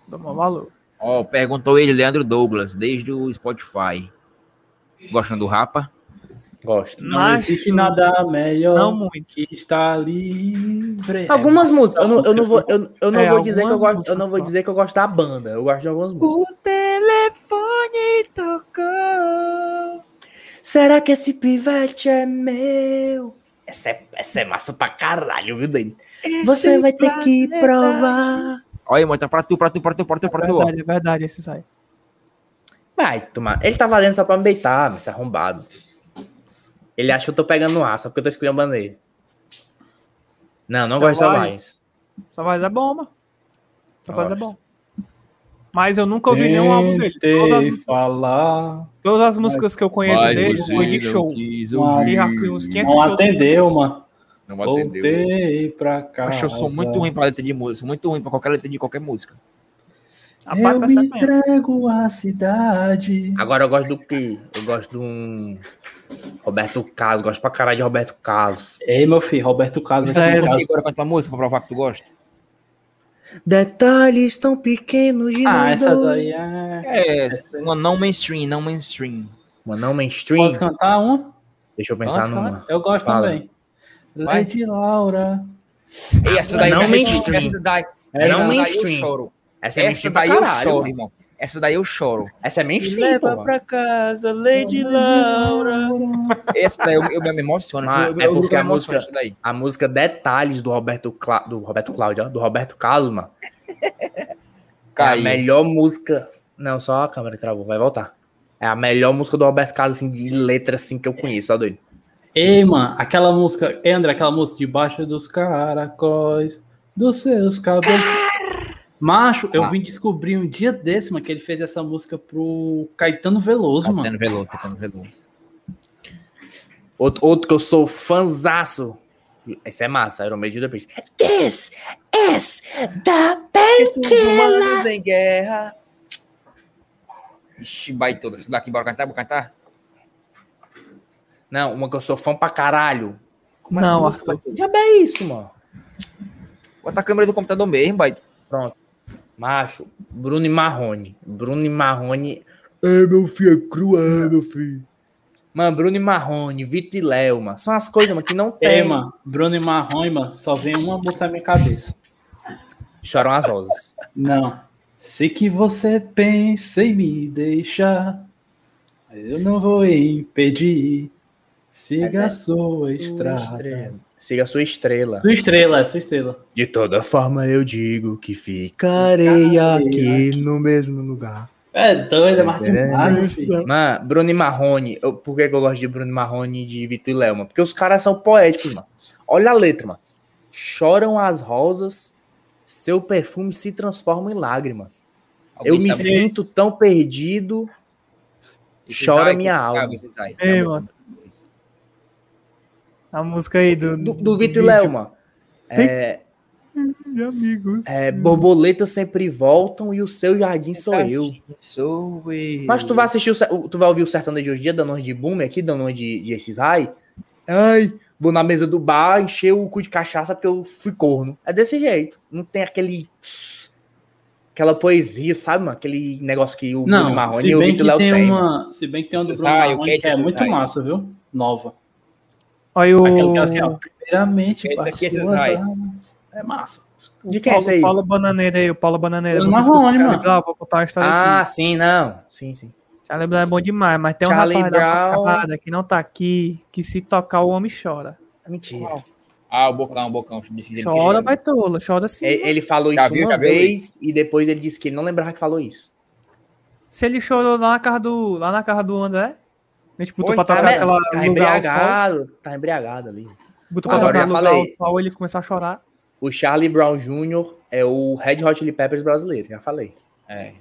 maior valor. Ó, perguntou ele, Leandro Douglas, desde o Spotify. Gostam do Rapa? Gosto. Não Mas- existe nada melhor Não muito. que estar livre. Algumas É, músicas, eu não, eu não vou, eu, eu não É, vou dizer que eu gosto, eu não vou dizer que eu gosto da banda. Eu gosto de algumas músicas. O telefone tocou. Será que esse pivete é meu? Essa é, essa é massa pra caralho, viu, Dani? Você vai ter que provar. Olha aí, mano, tá pra tu, pra tu, pra tu, pra tu, pra tu. ó. Verdade, é verdade, esse sai. Vai tomar. Ele tá valendo só pra me beitar, mas é arrombado. Ele acha que eu tô pegando no ar, só porque eu tô escolhendo bandeira. Não, não Então gosto de. Savais. Só vai é bom, mano. Só vai é bom. Mas eu nunca ouvi nenhum álbum dele. Todas as, falar. todas as músicas que eu conheço dele foi de show. quis Não, ouvir. E já fui uns 500 Não atendeu, mano. Não atendeu. Voltei pra casa. Acho que eu sou muito ruim pra letra de música. Muito ruim pra qualquer letra de qualquer música. A Eu da me entrego à cidade. Agora eu gosto do que? Eu gosto de um. Roberto Carlos, gosto pra caralho de Roberto Carlos. Ei, meu filho, Roberto Carlos. Isso é-. E agora canta uma música pra provar que tu gosta? Detalhes tão pequenos de Ah, essa daí é. É, uma não mainstream, não mainstream. Uma não mainstream. Posso cantar uma? Deixa eu pensar Canta, numa. Eu gosto Fala. também. Vai. Lady Laura. E essa daí Não essa mainstream. Essa daí, É não essa daí mainstream. eu choro. Essa é Essa mainstream pra daí eu choro, irmão. Essa daí eu choro. Essa é Me mainstream, leva pra casa, Lady Laura. Essa daí eu, eu me emociono. Ah, eu, é eu, eu porque a música- isso daí. A música Detalhes do Roberto, Cla... do Roberto Cláudio, ó, do Roberto Carlos, mano. É a melhor música. Não, só a câmera que travou, vai voltar. É a melhor música do Roberto Carlos, assim, de letra, assim, que eu conheço, ó, doido. Ei, mano, aquela música. André, aquela música debaixo dos caracóis dos seus cabelos. Macho, eu Ah. vim descobrir um dia desse, mano, que ele fez essa música pro Caetano Veloso, mano. Caetano Veloso, Caetano Veloso. Outro, outro que eu sou fãzaço. Esse é massa, Iron Maiden depois. This is the Humanos em guerra. Ixi, baitola. Esse daqui, bora cantar? Bora cantar? Não, uma que eu sou fã pra caralho. Como Não, essa música, Arthur. Já é isso, mano. Bota a câmera do computador mesmo, baito. Pronto. Macho, Bruno e Marrone. Bruno e Marrone. É, meu filho, é cruel, meu filho. Mano, Bruno e Marrone, Vitor e Léo, mano. São as coisas, mano, que não Ei, tem. mano, Bruno e Marrone, mano, só vem uma música na minha cabeça. Choram as rosas. Não. Sei que você pensa em me deixar. Eu não vou impedir. Siga a sua estrada. Siga a sua estrela. Sua estrela, é sua estrela. De toda forma, eu digo que ficarei aqui no mesmo lugar. É doido, é mais demais, meu filho. Mano, Bruno e Marrone. Eu, por que, eu gosto de Bruno Marrone e de Vitor e Léo, mano? Porque os caras são poéticos, mano. Olha a letra, mano. Choram as rosas, seu perfume se transforma em lágrimas. Alguém Eu me sabe sinto tão perdido, Esse chora minha sabe, alma. esse Zay. Ei, mano. A música aí do. Do, do Vitor e Léo, mano. É, De amigos. é, borboletas sempre voltam e o seu jardim sou eu. Sou eu. Mas tu vai assistir, o, tu vai ouvir o Sertão de hoje dia, dando uma de boom aqui, dando uma de, de esses high. Ai, vou na mesa do bar, encher o cu de cachaça porque eu fui corno. É desse jeito. Não tem aquele. Aquela poesia, sabe, mano? Aquele negócio que o Bruno Não, Marrone se e o bem, Vitor que Léo tem uma, se bem que tem uma do Bruno Marrone que é que é muito massa, viu? Nova. Olha o. Aquela é assim, ó. Primeiramente, Esse aqui, esses suas raio. armas. É massa. De o quem é esse Paulo, aí? Paulo Bananeira aí, o Paulo Bananeira. O Marrone, mano. Brown? Vou contar uma história Ah, aqui. sim, não. Sim, sim. Charlie Brown é bom demais, mas tem um Charlie rapaz Brown- que não tá aqui, que se tocar o homem chora. Mentira. Ah, o Bocão, o Bocão. Disse que Chora, vai tola, chora sim. Ele, ele falou Já isso viu, uma vez e depois ele disse que ele não lembrava que falou isso. Se ele chorou lá na casa do, lá na casa do André, a gente botou Foi, pra Tá, tocar aquela tá embriagado, tá embriagado ali. botou pra Agora tocar lugar falei. sol, ele começou a chorar. O Charlie Brown Jr. é o Red Hot Chili Peppers brasileiro, já falei. É.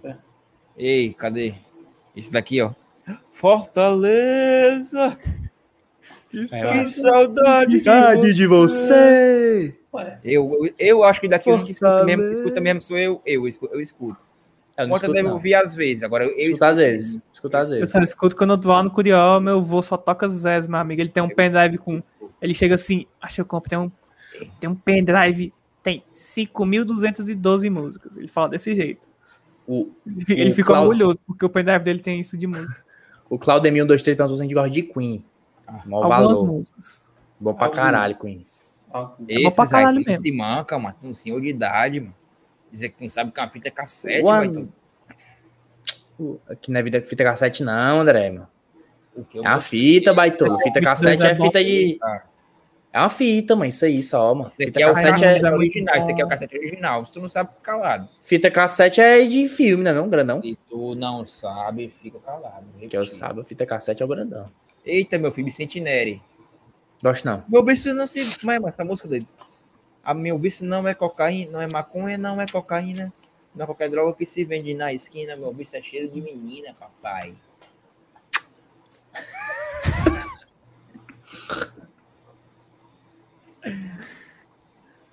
Ei, cadê? Esse daqui, ó. Fortaleza. É, que saudade de você! Eu, eu, eu acho que daqui o que escuta mesmo, escuta mesmo sou eu. Eu, eu escuto. Eu não Conta escuto, deve não. ouvir às vezes. Agora eu, eu Escuta às vezes. Escuta às Eu vezes. só escuto quando eu tô lá no Curió, meu avô só toca Zés, meu amigo. Ele tem um pendrive com. Ele chega assim, acho que eu compro, tem um, tem um pendrive, tem 5.212 músicas. Ele fala desse jeito. O, Ele O fica Cláudio- orgulhoso, porque o pendrive dele tem isso de música. o Claudemir 123 perguntou se a gente gosta de Queen. Mó Algumas valor. músicas. Bom pra caralho, Queen. Esses pra caralho aí, tu não mesmo. se manca, mano. Não senhor de idade, mano. Dizer que não sabe que uma fita é cassete, One- vai. Tu... Aqui não é vida- fita cassete, não, André, mano. O que eu É uma fita, baitola. Fita cassete é fita de. É uma fita, mãe. Isso aí só, mano. Esse aqui Fita é o cassete é. original. Esse aqui é o cassete original. Se tu não sabe, fica calado. Fita cassete é de filme, né? Não, grandão. Se tu não sabe, fica calado. Que eu saiba, fita cassete é o grandão. Eita, meu filho, Vicente Neri. Gosto não. Meu vício não se. Mas, mas essa música dele. A meu vício não é cocaína, não é maconha, não é cocaína. Não é qualquer droga que se vende na esquina. Meu vício é cheiro de menina, papai.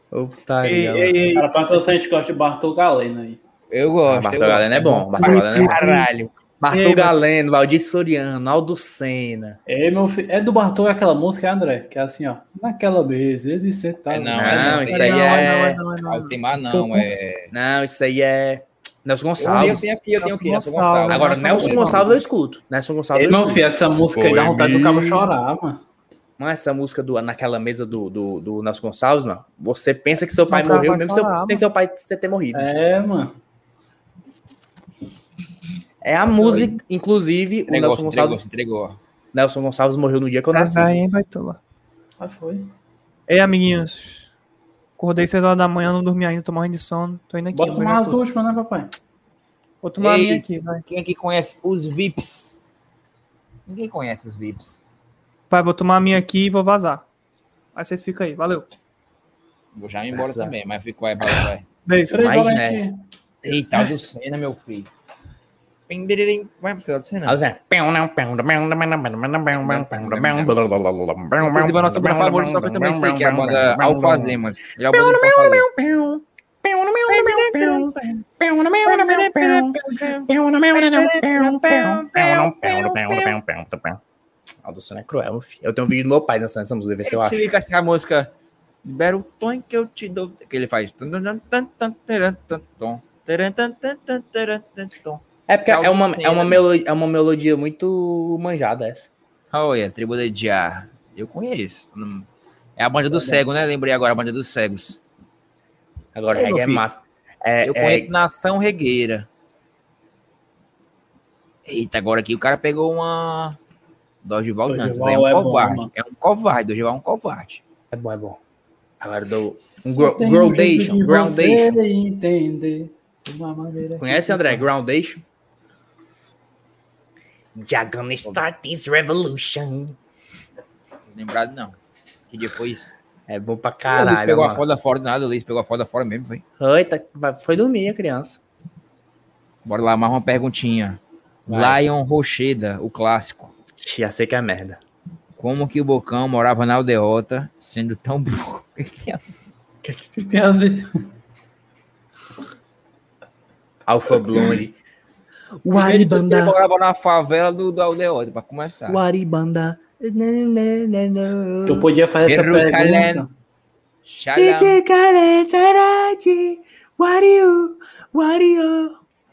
Putaria, Ei, ei, ei. Cara, pra todos a gente gosta de Bartol Galeno aí. Eu Ah, gosto. Bartol eu gosto. Galeno é bom. Bartol Galeno é bom. Caralho. Bartol Ei, mas- Galeno, Valdir Soriano, Aldo Senna. É, meu filho. É do Bartol é aquela música, André? Que é assim, ó. Naquela mesa, ele sentava. É, não, Não, é, isso aí não, é. não, não, não, não. Altemar não, é. Não, isso aí é. Nelson Eu, sei, eu Gonçalves. tenho aqui, eu tenho aqui, Nelson Gonçalves. Gonçalves. Agora, Nelson Gonçalves. Gonçalves eu escuto. Nelson Gonçalves Ei, eu meu filho, essa música aí dá vontade do cabo chorar, mano. Mano, essa música do, naquela mesa do, do, do Nelson Gonçalves, mano. Você pensa que seu pai Não, morreu, mesmo chorar, seu, sem seu pai você ter morrido. É, mano. É a música, inclusive, o Entregou, Nelson se entregou, Gonçalves. entregou. Nelson Gonçalves morreu no dia que eu nasci. Vai, hein, baitola. Ah, foi. Ei, amiguinhos. Acordei 6 horas da manhã, não dormi ainda, tô morrendo de sono. Tô indo aqui. Bota vou tomar as últimas, né, papai? Vou tomar a minha Ei, aqui, vai. Quem aqui conhece os VIPs? Ninguém conhece os VIPs. Vai, vou tomar a minha aqui e vou vazar. Aí vocês ficam aí, valeu. Vou já me embora Exato. também, mas fico aí, vai, vai. Beijo. Mas, né? Eita, do Senna, meu filho. Pim-biririm. Vai buscar do Senna. Inclusive, a nossa banda favorita toca também sei que é a banda Alfazemas. E a banda de Fortaleza. Aldo Senna é cruel, filho. Eu tenho um vídeo do meu pai dançando essa música, ver se eu Se acho. liga essa música. Libera o tom que eu te dou. Que ele faz. É porque é uma, é, uma melodia, é uma melodia muito manjada essa. Olha, Tribo de Jah. Eu conheço. É a banda do cego, né? Lembrei agora a banda dos cegos. Agora, Ei, reggae é massa. É, Eu é- conheço Nação Regueira. Eita, agora aqui o cara pegou uma. Dorival Dantas. É um é bom, covarde. mano. é um covarde. Dorival é um covarde. é bom, é bom. Agora do um gro- um Groundation, Groundation. entender de uma maneira Conhece, André? Groundation? Já gonna start this revolution. Lembrado não. Que dia foi isso? É bom pra o Luiz caralho. pegou a mano. foda fora do nada, o Luiz pegou a foda fora mesmo, foi. Foi, tá- foi dormir a criança. Bora lá, mais uma perguntinha. Vai. Lion Rocheda, o clássico. Já sei que é merda. Como que o Bocão morava na aldeota, sendo tão burro? O que que tem a O que, que tem a ver? Alfa Blonde. O Aribanda. morava na favela do, do aldeota, pra começar. O Aribanda. Tu podia fazer essa pergunta.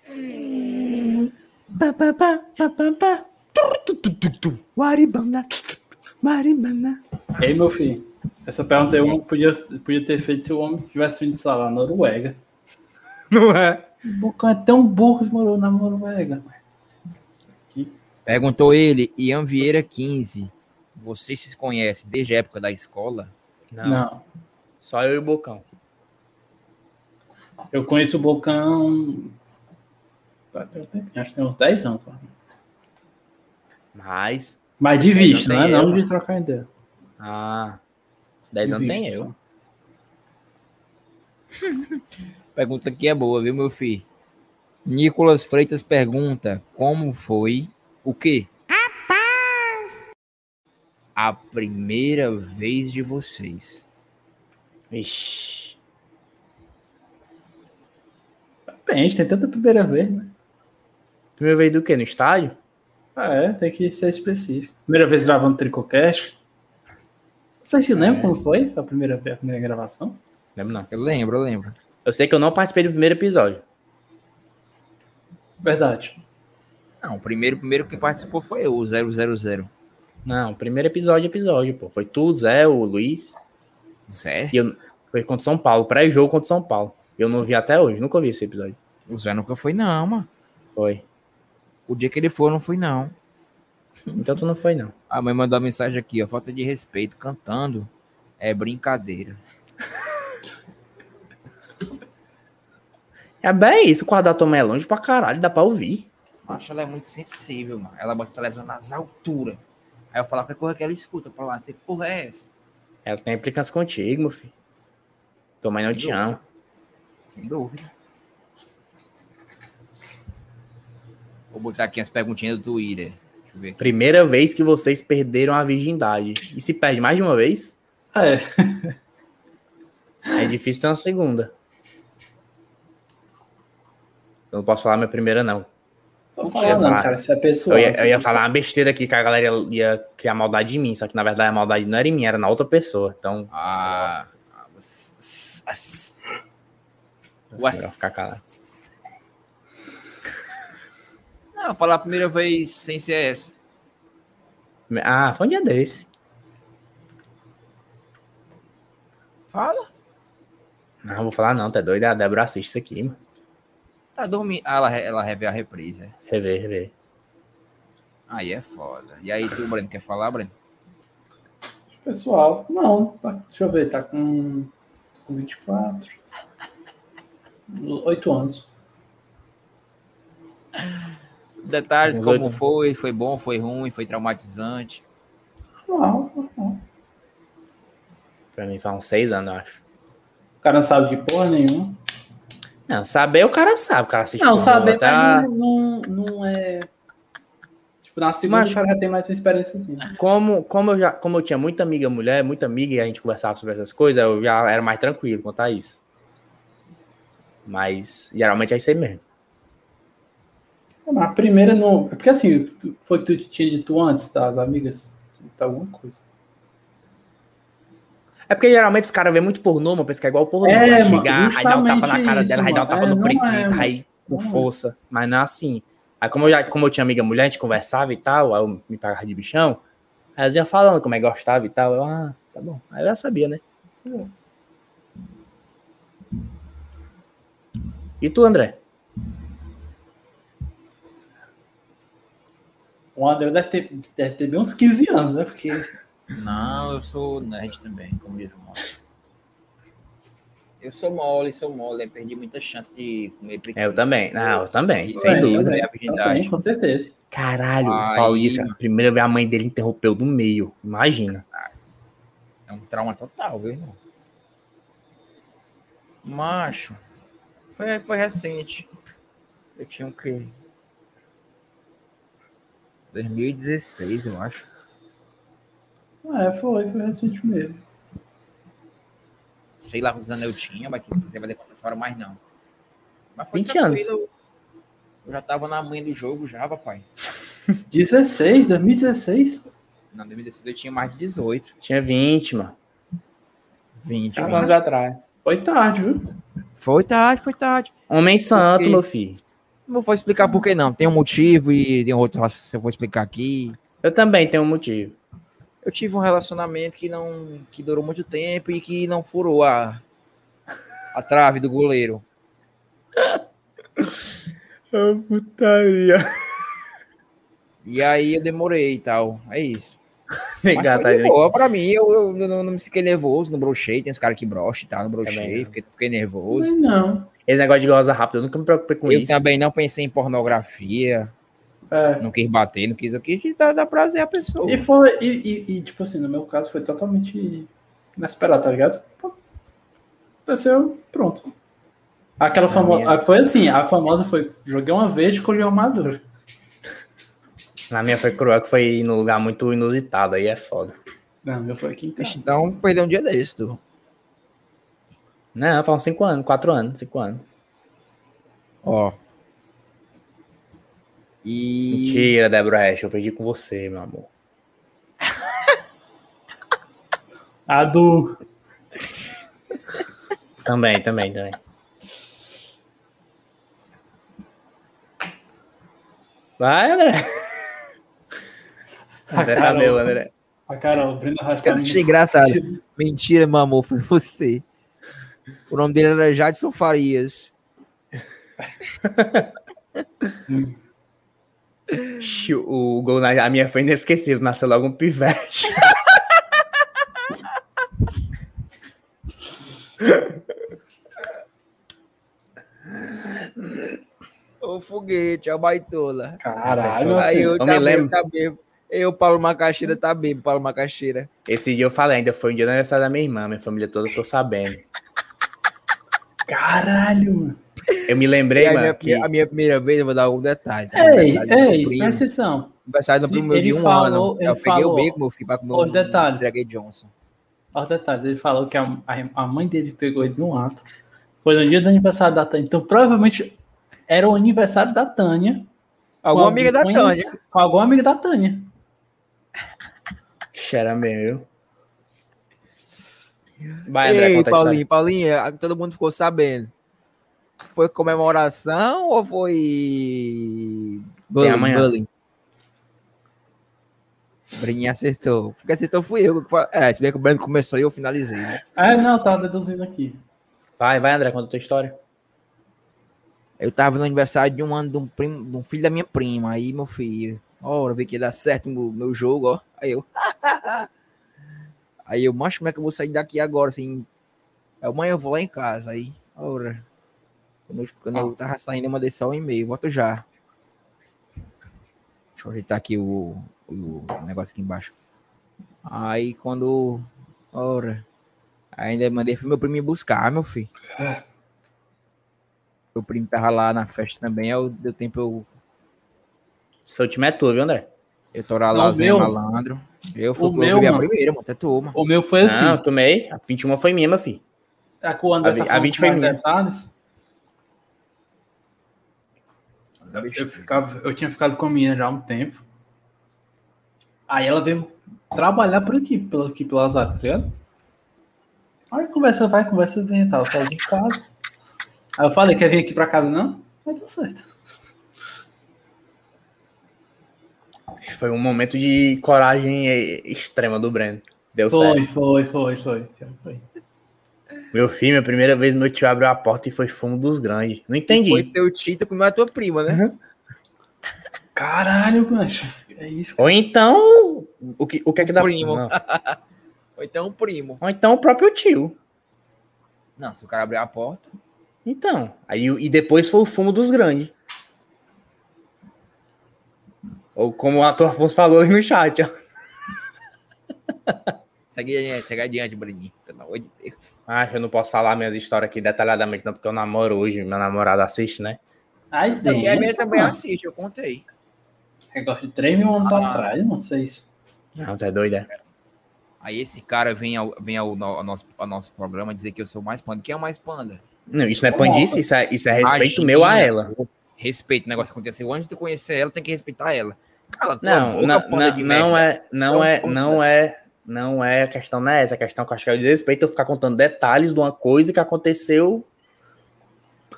You? Pa, pa, pa, pa, pa, pa. Waribanda. Waribanda. Ei, meu filho, essa pergunta eu podia, podia ter feito se o homem tivesse vindo, sei lá, na Noruega. Não é? O Bocão é tão burro que morou na Noruega. Perguntou ele, Ian Vieira 15. Vocês se conhecem desde a época da escola? Não. Só eu e o Bocão. Eu conheço o Bocão. tá, Acho que tem uns 10 anos. pô. Mas. Mas de 10 vista, né? Não de trocar ideia. Ah. 10 De anos tem eu. Pergunta aqui é boa, viu, meu filho? Nicolas Freitas pergunta: Como foi o quê? A primeira vez de vocês. Ixi. Bem, a gente tem tanta primeira vez, né? Primeira vez do quê? No estádio? Ah, é, tem que ser específico. Primeira vez gravando Tricocast. Vocês se lembram É. como foi a primeira, a primeira gravação? Lembro não. Eu lembro, eu lembro. Eu sei que eu não participei do primeiro episódio. Verdade. Não, o primeiro, primeiro que participou foi eu, o 000. Não, primeiro episódio, episódio, pô. Foi tu, Zé, o Luiz. Zé? E eu, foi contra o São Paulo, pré-jogo contra o São Paulo. Eu não vi até hoje, nunca vi esse episódio. O Zé nunca foi, não, mano. Foi. O dia que ele foi, eu não fui, não. Então tu não foi, não. A mãe mandou uma mensagem aqui, ó. Falta de respeito, cantando. É brincadeira. É bem isso, o quarto da turma é longe pra caralho, dá pra ouvir. Acho ela é muito sensível, mano. Ela bota a televisão nas alturas. Aí eu falo que porra que ela escuta pra lá. Você, porra é essa? Ela tem implicância contigo, meu filho. Mãe não te ama. Sem dúvida. Vou botar aqui as perguntinhas do Twitter. Deixa eu ver. Primeira vez que vocês perderam a virgindade. E se perde mais de uma vez? É. É difícil ter uma segunda. Eu não posso falar minha primeira, não. Falar- cara, isso é pessoal. Eu ia, eu ia falar uma besteira aqui que a galera ia, ia criar maldade em mim, só que na verdade a maldade não era em mim, era na outra pessoa. Então. Ah. Melhor ficar calado. Não, falar a primeira vez sem ser essa. Ah, foi um dia desse. Fala. Não, vou falar não, tá doido? A Débora assiste isso aqui, mano. Tá dormindo. Ah, ela, ela revê a reprise, é. Rever, rever. Aí é foda. E aí, tu, Breno, quer falar, Breno? Pessoal, não, tá, deixa eu ver, tá com, com 24. 8 anos. Detalhes, como foi, foi bom, foi ruim, foi traumatizante. Normal, normal. Pra mim faz uns seis anos, eu acho. O cara não sabe de porra nenhuma. Não, saber o cara sabe, o cara assiste Não, pornô saber mas não, não, é. Tipo, na segunda Mas- o cara já tem mais uma experiência assim. né? Como, como, eu já, como eu tinha muita amiga mulher, muita amiga e a gente conversava sobre essas coisas, eu já era mais tranquilo quanto a isso. Mas geralmente é isso aí mesmo. Mas a primeira não. é Porque assim, foi que tu tinha dito antes, tá? As amigas. Tá alguma coisa. É porque geralmente os caras vêem muito pornô, mano, pensa que é igual pornô. É, vai mano, chegar, aí dá um tapa na cara isso, dela, aí dá um tapa É, no pretinho, é, aí com é. força. Mas não é assim. Aí como eu, já, como eu tinha amiga mulher, a gente conversava e tal, aí eu me pagava de bichão, aí elas iam falando como é que gostava e tal. Eu, ah, tá bom. Aí eu já sabia, né? E tu, André? O André deve ter, deve ter bem uns 15 anos, né? Porque. Não, eu sou nerd também, como diz o Mole. Eu sou mole, sou mole, eu perdi muita chance de comer pequeno. Eu também. Não, eu também, E sem dúvida. eu a virgindade. Também, com certeza. Caralho, Aí- Paulista, a primeira vez a mãe dele interrompeu no meio. Imagina. É um trauma total, viu, irmão? Macho. Foi, foi recente. Eu tinha o quê? 2016, eu acho. É, foi, foi recente mesmo. Sei lá quantos anos eu tinha, mas que você vai hora mais não. Mas foi 20 anos. Eu já tava na manhã do jogo já, papai. 16, 2016? Não, 2016 eu tinha mais de 18. Tinha 20, mano. 20. Cinco anos atrás. Foi tarde, viu? Foi tarde, foi tarde. Homem santo, Porque- meu filho. Não vou explicar por que não. Tem um motivo e tem outro se eu vou explicar aqui. Eu também tenho um motivo. Eu tive um relacionamento que não que durou muito tempo e que não furou a a trave do goleiro. Oh, putaria. E aí eu demorei e tal. É isso. Legal, tá boa pra mim. Eu, eu não, não me fiquei nervoso, não brochei. Tem uns caras que brocham e tal, não brochei. Não. Fiquei, fiquei nervoso. Não. Esse negócio de goza rápido, eu nunca me preocupei com eu isso. também não pensei em pornografia. É. Não quis bater, não quis. Eu quis dar, dar prazer à pessoa. E foi, e, e- e, tipo assim, no meu caso foi totalmente inesperado, tá ligado? Pô, Aconteceu, pronto. Aquela famosa. minha- ah, Foi assim, a famosa foi: joguei uma vez e colhi uma madura. Na minha foi cruel, que foi no lugar muito inusitado, aí é foda. Não, meu foi aqui em casa. Então, perdeu um dia desse, tu. Não, uns 5 anos, 4 anos, 5 anos. Ó. E. Mentira, Débora Hash, eu perdi com você, meu amor. A do. Também, também, também. Vai, André. A André tá Carol. meu, André. A Carol, Brenda Rasta. Eu achei engraçado. Mentira, meu amor, foi você. O nome dele era Jadson Farias. O gol na a minha foi inesquecível, nasceu logo um pivete. Ô foguete, é o baitola. Caralho, Aí eu Eu tá me lembro. tá bebo. Eu, Paulo Macaxeira, tá bebo, Paulo Macaxeira. Esse dia eu falei, ainda foi um dia do aniversário da minha irmã, minha família toda ficou sabendo. Caralho, mano. Eu me lembrei, a, mano, minha, que a minha primeira vez, eu vou dar um detalhe. tá? Ei, ei, primo. presta atenção. Aniversário do primo de ele um falou- ano. Eu peguei falou- o beco, meu filho, pra comer Os detalhes. Dragão Johnson. Olha os detalhes. Ele falou que a, a, a mãe dele pegou ele no ato. Foi no dia do aniversário da Tânia. Então, provavelmente era o aniversário da Tânia. Alguma amiga da Tânia. Com alguma amiga da Tânia. cheira meu. Vai, André, Ei, Paulinho. Paulinho, a- todo mundo ficou sabendo. Foi comemoração ou foi. Bullying, amanhã. bullying? Breninha acertou. Quem acertou fui eu. É, se bem que o Breno começou e eu finalizei, né? Ah, não, tava deduzindo aqui. Vai, vai, André, conta a tua história. Eu tava no aniversário de um ano de um, primo, de um filho da minha prima. Aí, meu filho, ora, vi que ia dar certo meu, meu jogo, ó. Aí eu. aí eu, macho, como é que eu vou sair daqui agora? Assim, amanhã eu vou lá em casa. Aí, ora. Quando eu, quando eu tava saindo, eu mandei só um e-mail. Volto já. Deixa eu ajeitar aqui o, o negócio aqui embaixo. Aí quando. Ora. Ainda mandei foi meu primo me buscar, meu filho. Meu primo tava lá na festa também, eu- deu tempo eu. Seu time é tu, viu, André? Eu tô lá, meu- malandro. Eu fui o eu meu, peguei a mano. primeira, mano, até turma. O meu foi assim. Não, eu tomei. A 21 foi minha, meu filho. A André A tá a falando 20 com foi minha. detalhes. Eu, ficava, eu tinha ficado com a menina já há um tempo. Aí ela veio trabalhar por aqui, pelo, aqui pelo azar, tá ligado? Aí conversa vai, conversa vem e tal, sozinho em casa. Aí eu falei, quer vir aqui pra casa não? Aí deu certo. Foi um momento de coragem eh, extrema do Breno. Deu Foi, certo. foi, foi, foi, foi. Meu filho, minha primeira vez meu tio abriu a porta e foi fumo dos grandes. Não entendi. Foi teu tito comeu a tua prima, né? Caralho, mancha. É isso. Ou então, o que, o que é que dá primo. Ou então um primo. Ou então o próprio tio. Não, se o cara abrir a porta. Então, aí e depois foi o fumo dos grandes. Ou como o ator Afonso falou aí no chat, ó. Segue adiante, segue adiante, Bruninho. Pelo amor de Deus. Ah, eu não posso falar minhas histórias aqui detalhadamente, não, porque eu namoro hoje. Meu namorado assiste, né? Ai, Também, a minha também mano. assiste, eu contei. Negócio de 3 mil anos Ah. atrás, não sei se. Não, tu é doido, é? Aí esse cara vem ao, vem ao, ao nosso, ao nosso programa dizer que eu sou mais panda. Quem é o mais panda? Não, isso não é pandice, isso é, isso é respeito Imagina. meu a ela. Respeito, o negócio aconteceu antes de tu conhecer ela, tem que respeitar ela. Cala Não, boca, não, não, de não merda. é, não é, Então, não é, não é, a questão não é essa, a questão que eu acho que é o desrespeito eu ficar contando detalhes de uma coisa que aconteceu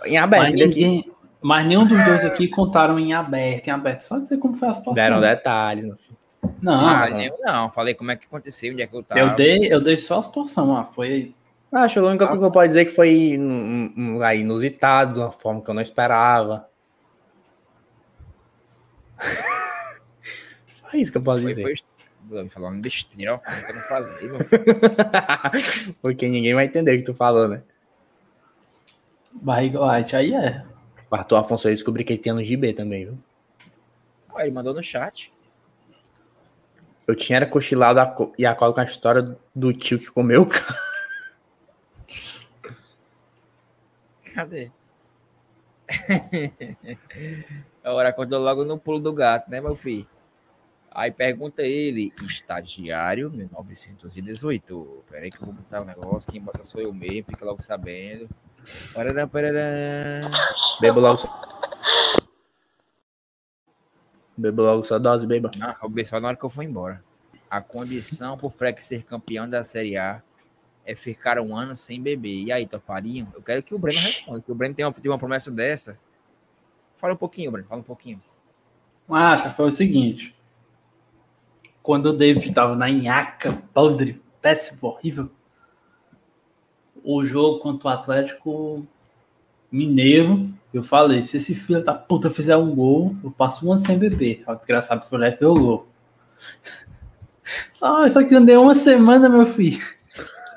em aberto. Mas, ninguém, mas nenhum dos dois aqui contaram em aberto, em aberto. Só dizer como foi a situação. Deram detalhes, meu filho. Não, Ah, não. eu não, falei como é que aconteceu, onde é que eu tava. eu dei, eu dei só a situação. Ah, foi Acho que a única coisa que eu posso dizer é que foi inusitado, de uma forma que eu não esperava. Só isso que eu posso Foi, dizer. foi, Vou falar um besteira, ó. que Eu não falei. Porque ninguém vai entender o que tu falou, né? barriga white. Aí é. O Arthur Afonso eu descobri que ele tinha no GB também, viu? Ó, Ele mandou no chat. Eu tinha era cochilado a co- e a cola com a história do tio que comeu o cara. Cadê? Agora acordou logo no pulo do gato, né, meu filho? Aí pergunta ele, estagiário 1918. Peraí que eu vou botar o negócio, quem bota sou eu mesmo, fica logo sabendo. Parará, parará. Bebo logo. Bebo logo só dose, beba. Ah, roubei só na hora que eu for embora. A condição pro Freck ser campeão da Série A é ficar um ano sem beber. E aí, topariam? Eu quero que o Breno responda, que o Breno tem uma, tem uma promessa dessa. Fala um pouquinho, Breno, fala um pouquinho. Mas foi o seguinte. Quando o David tava na nhaca, podre, péssimo, horrível. O jogo contra o Atlético Mineiro, eu falei, se esse filho da puta fizer um gol, eu passo um ano sem beber. O desgraçado foi lá e fez o gol. Ah, aqui não deu uma semana, meu filho.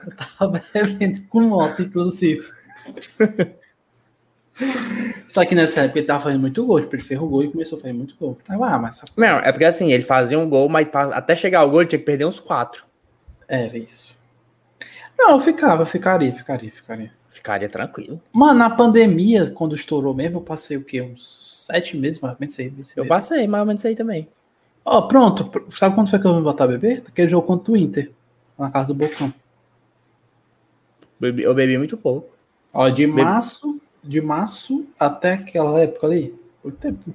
Eu tava bebendo com moto, inclusive. Só que nessa época ele tava fazendo muito gol, tipo, ele fez o gol e começou a fazer muito gol. Aí, ah, mas Não, é porque assim, ele fazia um gol, mas até chegar ao gol ele tinha que perder uns quatro. Era isso. Não, eu ficava, ficaria, ficaria, ficaria. Ficaria tranquilo. Mano, na pandemia, quando estourou mesmo, eu passei o quê? Uns sete meses, mais ou menos meses. Eu passei, mais ou menos aí também. Ó, pronto. pr- Sabe quando foi que eu vim botar a beber? Aquele jogo contra o Inter. Na casa do Bocão. Bebi- eu bebi muito pouco. Ó, de Bebi- março, de março até aquela época ali. Muito tempo.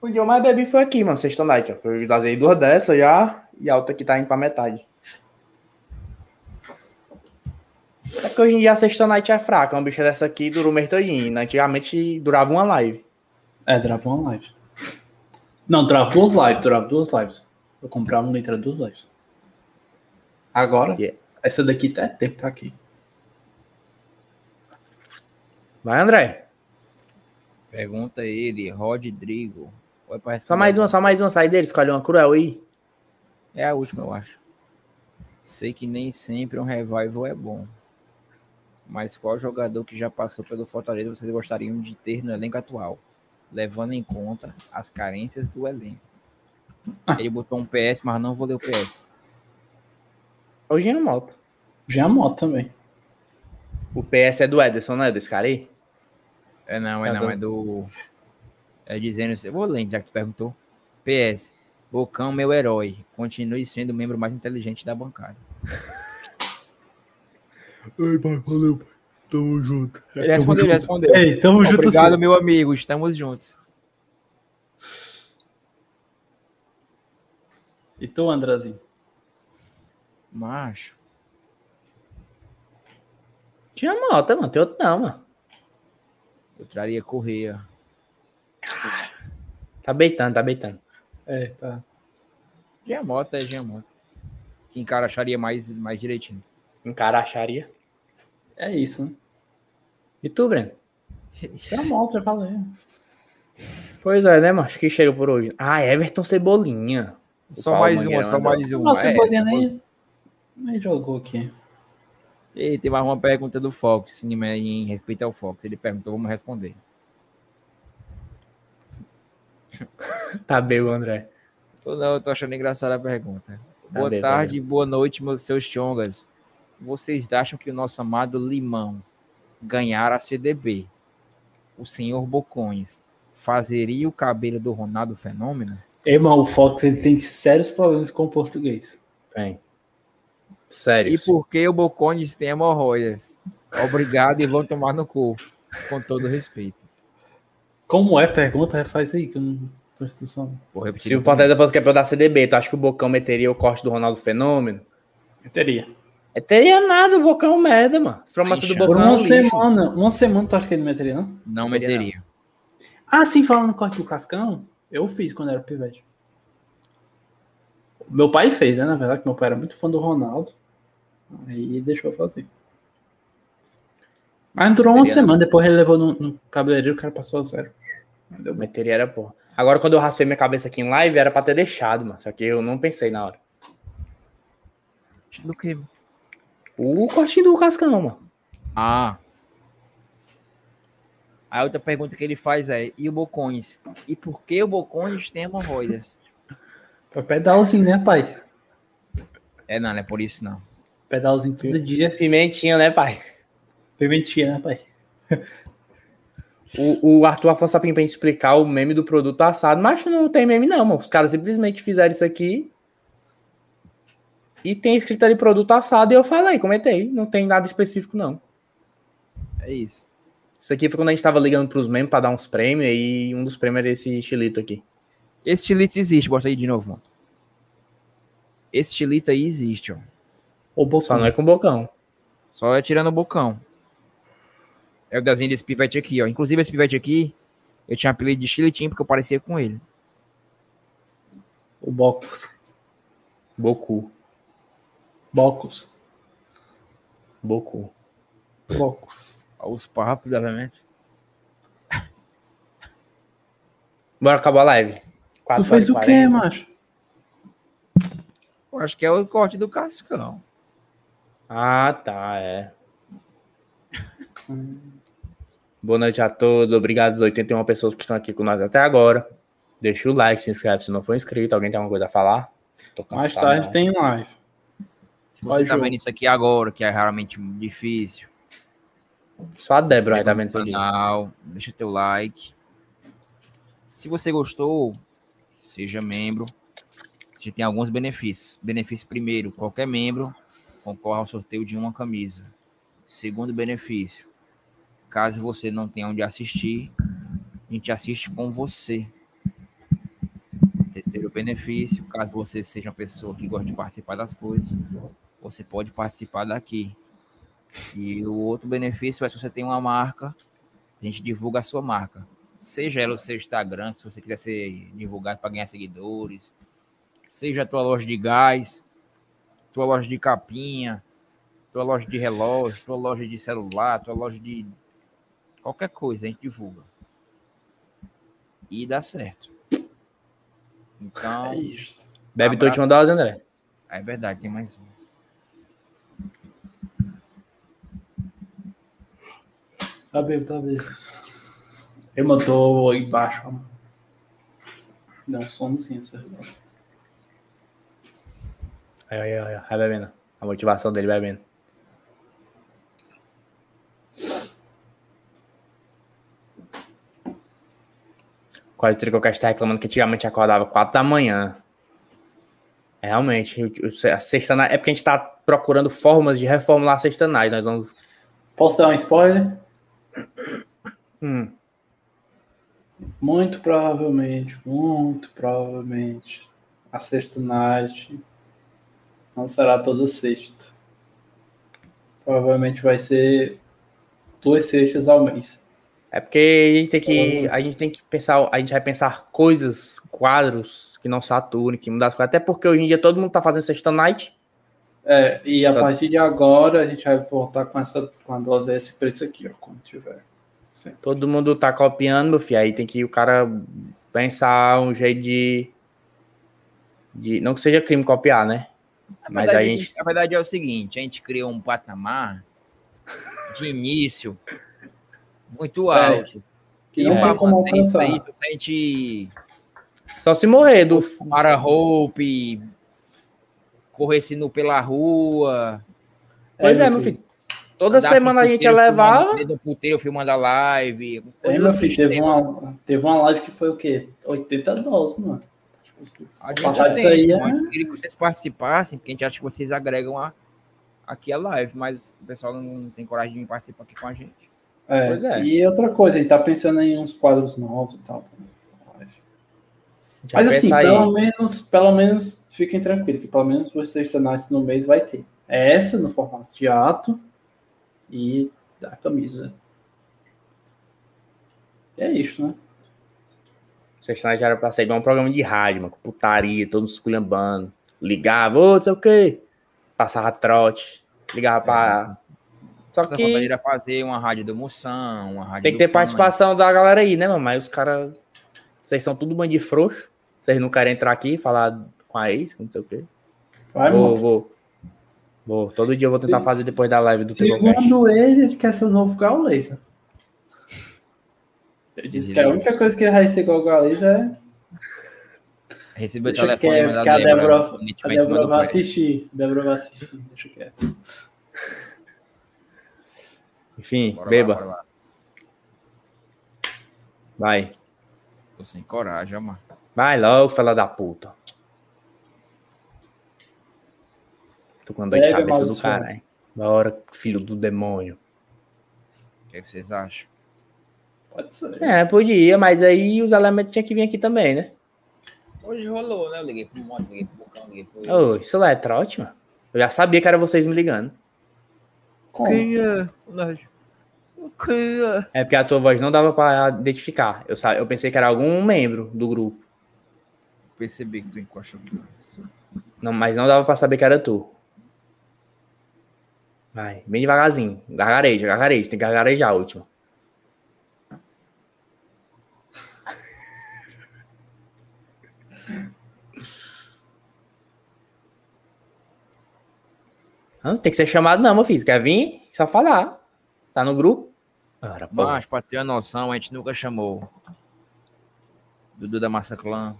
O que eu mais bebi foi aqui, mano, sexta night, ó. Eu vazei duas dessas já e a outra que tá indo pra metade. É que hoje em dia a sexta night é fraca. Uma bicha dessa aqui durou o mês todinho. Antigamente durava uma live. É, durava uma live. Não, durava duas lives, durava duas lives. Eu comprava um litro duas lives. Agora, essa daqui tá tempo tá aqui. Vai, André. Pergunta ele, Rodrigo. Só mais uma, só mais uma. Sai dele, escolhe uma cruel aí. É a última, eu acho. Sei que nem sempre um revival é bom. Mas qual jogador que já passou pelo Fortaleza vocês gostariam de ter no elenco atual? Levando em conta as carências do elenco. Ele botou um PS, mas não vou ler o PS. Hoje é moto. Já é moto também. O PS é do Ederson, não é desse cara aí? É não, é É não, do- é do. É dizendo. Eu vou ler, já que tu perguntou. PS. Bocão, meu herói. Continue sendo o membro mais inteligente da bancada. Ei, pai, valeu, pai. Tamo junto. Ele respondeu, ele respondeu. Ei, tamo junto, Obrigado, sim. meu amigo. Estamos juntos. E tu, Andrezinho? Macho. Tinha moto, mano. Tem outro não, mano. Eu traria Correia. Tá beitando, tá beitando. É, tá. Giamota é Giamota. Que encara acharia mais, mais direitinho. Encara acharia. É isso, né? E tu, Breno? Já falei. Pois é, né, mano? Acho que chega por hoje. Ah, Everton Cebolinha. O Só Paulo mais uma, só mais uma. Nossa, É, Cebolinha nem, nem jogou aqui. E tem mais uma pergunta do Fox, em, em respeito ao Fox. Ele perguntou, vamos responder. Tá bem, André. Tô, não, eu tô achando engraçada a pergunta. Boa Cadê, tarde, boa noite, meus seus chongas. Vocês acham que o nosso amado Limão ganhar a CDB, o senhor Bocões, fazeria o cabelo do Ronaldo Fenômeno? Irmão, o Fox ele tem sérios problemas com o português. Tem. Sério. E por que o Bocões tem hemorroidas? Obrigado e vão tomar no cu. Com todo respeito. Como é? Pergunta, faz aí que eu não atenção. Repetir. Se o Fortaleza fosse campeão da CDB, tu acha que o Bocão meteria o corte do Ronaldo Fenômeno? Meteria. Meteria nada, o Bocão é um merda, mano. As promessas do Bocão é uma um lixo. semana, uma semana tu acha que ele meteria, não? Não meteria. Ah, sim, falando no corte do Cascão, eu fiz quando era pivete. Meu pai fez, né? Na verdade, que meu pai era muito fã do Ronaldo. Aí deixou fazer. Mas durou uma Meteria, semana, depois ele levou no, no cabeleireiro, o cara passou a zero. Meteria era porra. Agora, quando eu raspei minha cabeça aqui em live, era pra ter deixado, mano. Só que eu não pensei na hora. Do que? O corte do Cascão, mano. Ah. A outra pergunta que ele faz é: e o Bocões? E por que o Bocões tem hemorroidas? Foi pedalzinho, né, pai? É, não, não é por isso não. Pedalzinho todo dia. Pimentinha, né, pai? Pimentinha, né, pai? O, o Arthur Afonso Sapim pra gente explicar o meme do produto assado, mas não tem meme, não, mano. Os caras simplesmente fizeram isso aqui. E tem escrito ali produto assado, e eu falei, comentei. Não tem nada específico, não. É isso. Isso aqui foi quando a gente tava ligando pros memes pra dar uns prêmios, e um dos prêmios era esse estilito aqui. Esse estilito existe, bota aí de novo, mano. Esse estilito aí existe, ó. O Só não é com bocão. Só é tirando o bocão. É o desenho desse pivete aqui, ó. Inclusive, esse pivete aqui, eu tinha apelido de chilitinho porque eu parecia com ele. O Bocos. Boku. Bocos. Boku. Olha Os papos, obviamente. Bora acabar a live. Tu fez o quê, macho? Eu acho que é o corte do Cascão. Ah, tá, é. Boa noite a todos. Obrigado às 81 pessoas que estão aqui com nós até agora. Deixa o like, se inscreve se não for inscrito. Alguém tem alguma coisa a falar? Tô Mais cansado, tarde não. tem live. Se você tá vendo isso aqui agora, que é raramente difícil. Só a Débora tá vendo no isso aqui. canal, deixa teu like. Se você gostou, seja membro. Você tem alguns benefícios. Benefício primeiro, qualquer membro concorre ao sorteio de uma camisa. Segundo benefício, caso você não tenha onde assistir, a gente assiste com você. Terceiro benefício, caso você seja uma pessoa que gosta de participar das coisas, você pode participar daqui. E o outro benefício é se você tem uma marca, a gente divulga a sua marca. Seja ela o seu Instagram, se você quiser ser divulgado para ganhar seguidores, seja a tua loja de gás, tua loja de capinha, tua loja de relógio, tua loja de celular, tua loja de qualquer coisa, a gente divulga. E dá certo. Então. Deve ter última dose, André. É verdade, tem mais um. Tá bem, tá bem. Eu mandou embaixo, ó. Dá um sonozinho, essa relógio. Aí, aí, aí, vai bebendo. A motivação dele bebendo. Quase o Tricocast tá reclamando que antigamente acordava 4 da manhã. É, realmente, a sexta é porque a gente tá procurando formas de reformular a sexta night. Nós vamos. Posso dar um spoiler? Hum, Muito provavelmente, muito provavelmente, a sexta night não será toda sexta. Provavelmente vai ser duas sextas ao mês. É porque a gente tem que. A gente tem que pensar. A gente vai pensar coisas, quadros que não saturem, que mudar as coisas. Até porque hoje em dia todo mundo tá fazendo sexta night. É, e a Tá. partir de agora a gente vai voltar com essa com a dose esse preço aqui, ó, quando tiver. Sempre. Todo mundo tá copiando, meu filho. Aí tem que o cara pensar um jeito de. de não que seja crime copiar, né? A Mas verdade, a gente. a verdade é o seguinte, a gente criou um patamar de início muito É, alto. que e não tem como isso aí, se a gente Só se morrer do. para roupa corresse nu pela rua. Pois é, meu filho. Toda semana a gente levar. Do puteiro filmando a live. Coisa meu assim, filho, teve uma, teve uma live que foi o quê? 80 dólares, mano. Tipo, A gente passar disso tem, aí, mas é... eu queria que vocês participassem, porque a gente acha que vocês agregam a, aqui a live, mas o pessoal não tem coragem de participar aqui com a gente. É, Pois é. E outra coisa, a gente tá pensando em uns quadros novos e tal. Já Mas assim, aí. pelo menos, pelo menos fiquem tranquilos, que pelo menos o Sexta no mês vai ter. É essa no formato de ato e da camisa. É isso, né? Sexta já era pra ser igual um programa de rádio, mano, com putaria, todo mundo esculhambando. Ligava, ô, não sei o quê. Passava trote. Ligava pra. Só Essa que vontade era fazer uma rádio do Moção, uma rádio tem que do ter Pan. participação da galera aí, né, mano? Mas os caras. Vocês são tudo bando de frouxo. Vocês não querem entrar aqui e falar com a ex, não sei o quê. Vai, vou, mano. vou. Vou. Todo dia eu vou tentar fazer depois da live do. Segundo ele, ele quer ser o novo Gaules. Ele disse que a única coisa que ele vai ser igual o Gaules é. Recebeu o telefone que a Débora, a Débora vai assistir. Débora vai assistir. Deixa quieto. Enfim, Bora lá, beba. bora lá. Vai. Tô sem coragem, mano. Vai logo, fela da puta. Tô com dor de cabeça do caralho. Bora, filho do demônio. O que, é que vocês acham? Pode ser. É, podia, mas aí os elementos tinham que vir aqui também, né? Hoje rolou, né? Eu liguei pro Monte, liguei pro Bocão, liguei pro Ô, isso lá é trote, mano. Eu já sabia que era vocês me ligando. Quem é? Quem é? É porque a tua voz não dava pra identificar. Eu, sa- eu pensei que era algum membro do grupo. Percebi que tu encosta aqui. Não, mas não dava pra saber que era tu. Vai, bem devagarzinho. Gargareja, gargareja. Tem que gargarejar a última. Não tem que ser chamado, não, meu filho. Quer vir? Só falar. Tá no grupo? Pô. Mas, pra ter uma noção, a gente nunca chamou Dudu da Massa Clã,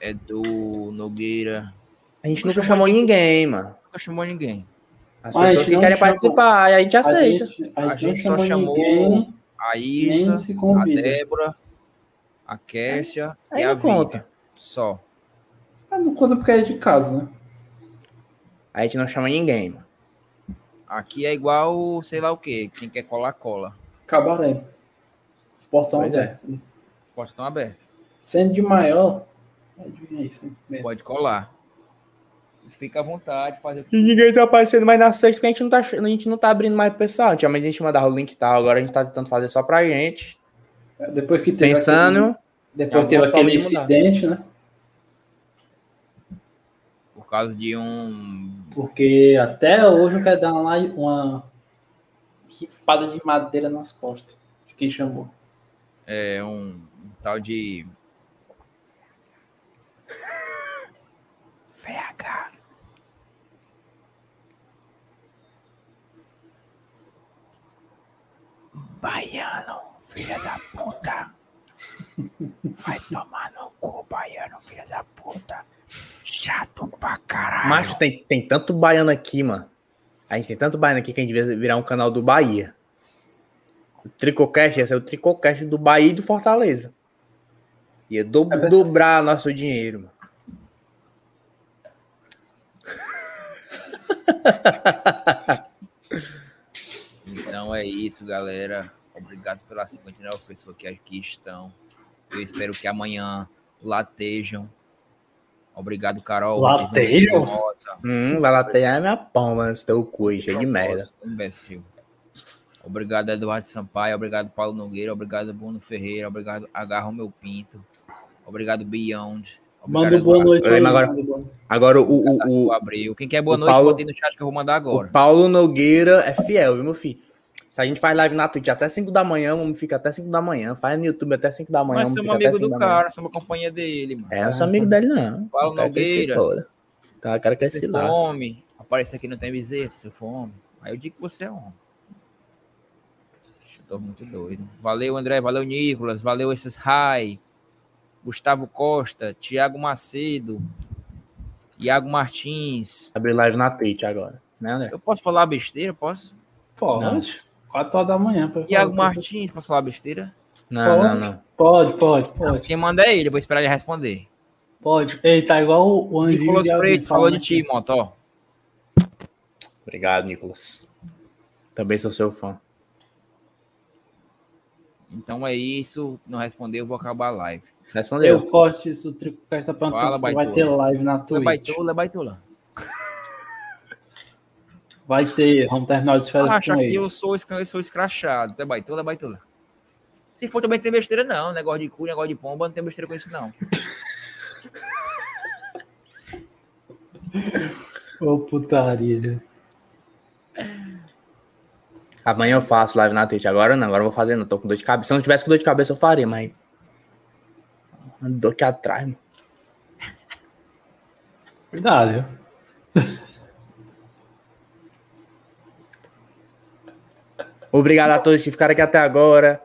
Edu Nogueira. A gente nunca chamou ninguém, mano. Nunca chamou ninguém. As pessoas que querem participar, aí a gente aceita. A gente, só chamou ninguém, a Isa, se a. Débora, a Kessia Aí e a. Vivian. Só. Ah, não conta porque é de casa, né? A gente não chama ninguém, mano. Aqui é igual, sei lá o quê. Quem quer colar, cola. Cabaré. Os portão Pois é. abertos. né? Os portos estão abertos. Sendo de maior. Pode colar. Fica à vontade, fazer o que E ninguém tá aparecendo mais na sexta, porque a gente não tá, a gente não tá abrindo mais pro pessoal. Antigamente a gente mandava o link e tal, agora a gente tá tentando fazer só pra gente. Depois que teve Pensando. aquele- depois teve aquele incidente, né? Por causa de um. Porque até hoje eu quero dar uma, uma ripada de madeira nas costas de quem chamou. É um, um tal de. Baiano, filha da puta. Vai tomar no cu, baiano, filha da puta. Chato pra caralho. Macho, tem, tem tanto baiano aqui, mano. A gente tem tanto baiano aqui que a gente devia virar um canal do Bahia. O Tricocast, esse é o Tricocast do Bahia e do Fortaleza. Ia do- dobrar nosso dinheiro, mano. Então é isso, galera. Obrigado pelas 59 pessoas que aqui estão. Eu espero que amanhã latejam. Obrigado, Carol. Latejam? Hum, vai latear minha palma antes do cu, cheio de merda. Imbecil. Obrigado, Eduardo Sampaio. Obrigado, Paulo Nogueira. Obrigado, Bruno Ferreira. Obrigado, Agarra o Meu Pinto. Obrigado, Beyond. Manda boa noite aí. Agora, agora o, o, o, O Abril. Quem quer boa o noite, Paulo- botei no chat que eu vou mandar agora. o Paulo Nogueira é fiel, viu, meu filho? Se a gente faz live na Twitch até 5 da manhã, vamos ficar até 5 da manhã. Faz no YouTube até 5 da manhã. Mas somos até amigo 5 do cara, somos companhia dele, mano. É, eu sou amigo dele, não. Paulo Eu Nogueira. Tá, eu quero que ele Se lasque. homem, aparece aqui não tem bezerra, se você for homem. Aí eu digo que você é homem. Eu tô muito doido. Valeu, André. Valeu, Nicolas. Valeu, esses Rai. Gustavo Costa. Thiago Macedo. Iago Martins. Abrir live na Tate agora, né, André? Eu posso falar besteira? Posso? Pode. 4 horas da manhã. Iago Martins, posso falar besteira? Não, Pode, não, não. Pode, pode, pode. Quem manda é ele, eu vou esperar ele responder. Pode. Ele tá igual o o Anjinho Nicolas Freitas falou de ti, aqui. Moto, ó. Obrigado, Nicolas. Também sou seu fã. Então é isso. Não respondeu, eu vou acabar a live. Respondeu. Eu corte isso, o Tricocast tá perguntando Fala, se vai ter live na É Twitch. baitola, é baitola. Vai ter, vamos terminar de férias Acha com que eu sou, eu sou escrachado. É baitola, é baitola. Se for também tem besteira, não. Negócio de cu, negócio de pomba, não tem besteira com isso, não. Ô, putaria. Amanhã eu faço live na Twitch. Agora não, agora eu vou fazer, não. Tô com dor de cabeça. Se não tivesse com dor de cabeça, eu faria, mas. Dor aqui atrás, mano. Cuidado, Obrigado a todos que ficaram aqui até agora.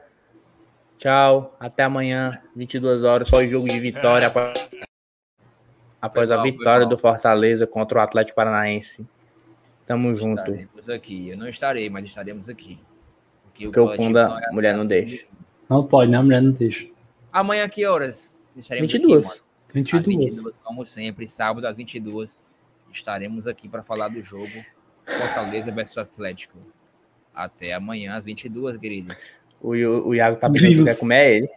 Tchau. Até amanhã, 22 horas. Só o jogo de vitória. Após, após a mal, foi vitória do Fortaleza contra o Atlético Paranaense. Tamo junto. Estaremos aqui. Eu não estarei, mas estaremos aqui. Porque Porque o Punda, é a mulher não deixa. Não pode, né? A mulher não deixa. Amanhã, que horas? Estaremos 22. Aqui, mano? 22. Às 22, como sempre. Sábado, às 22. Estaremos aqui para falar do jogo Fortaleza versus Atlético. Até amanhã, às 22, queridos. O, o Iago tá pensando que quer comer é ele.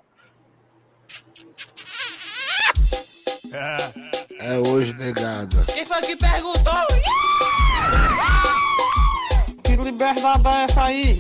É hoje, negada. Quem foi que perguntou? Que liberdade é essa aí?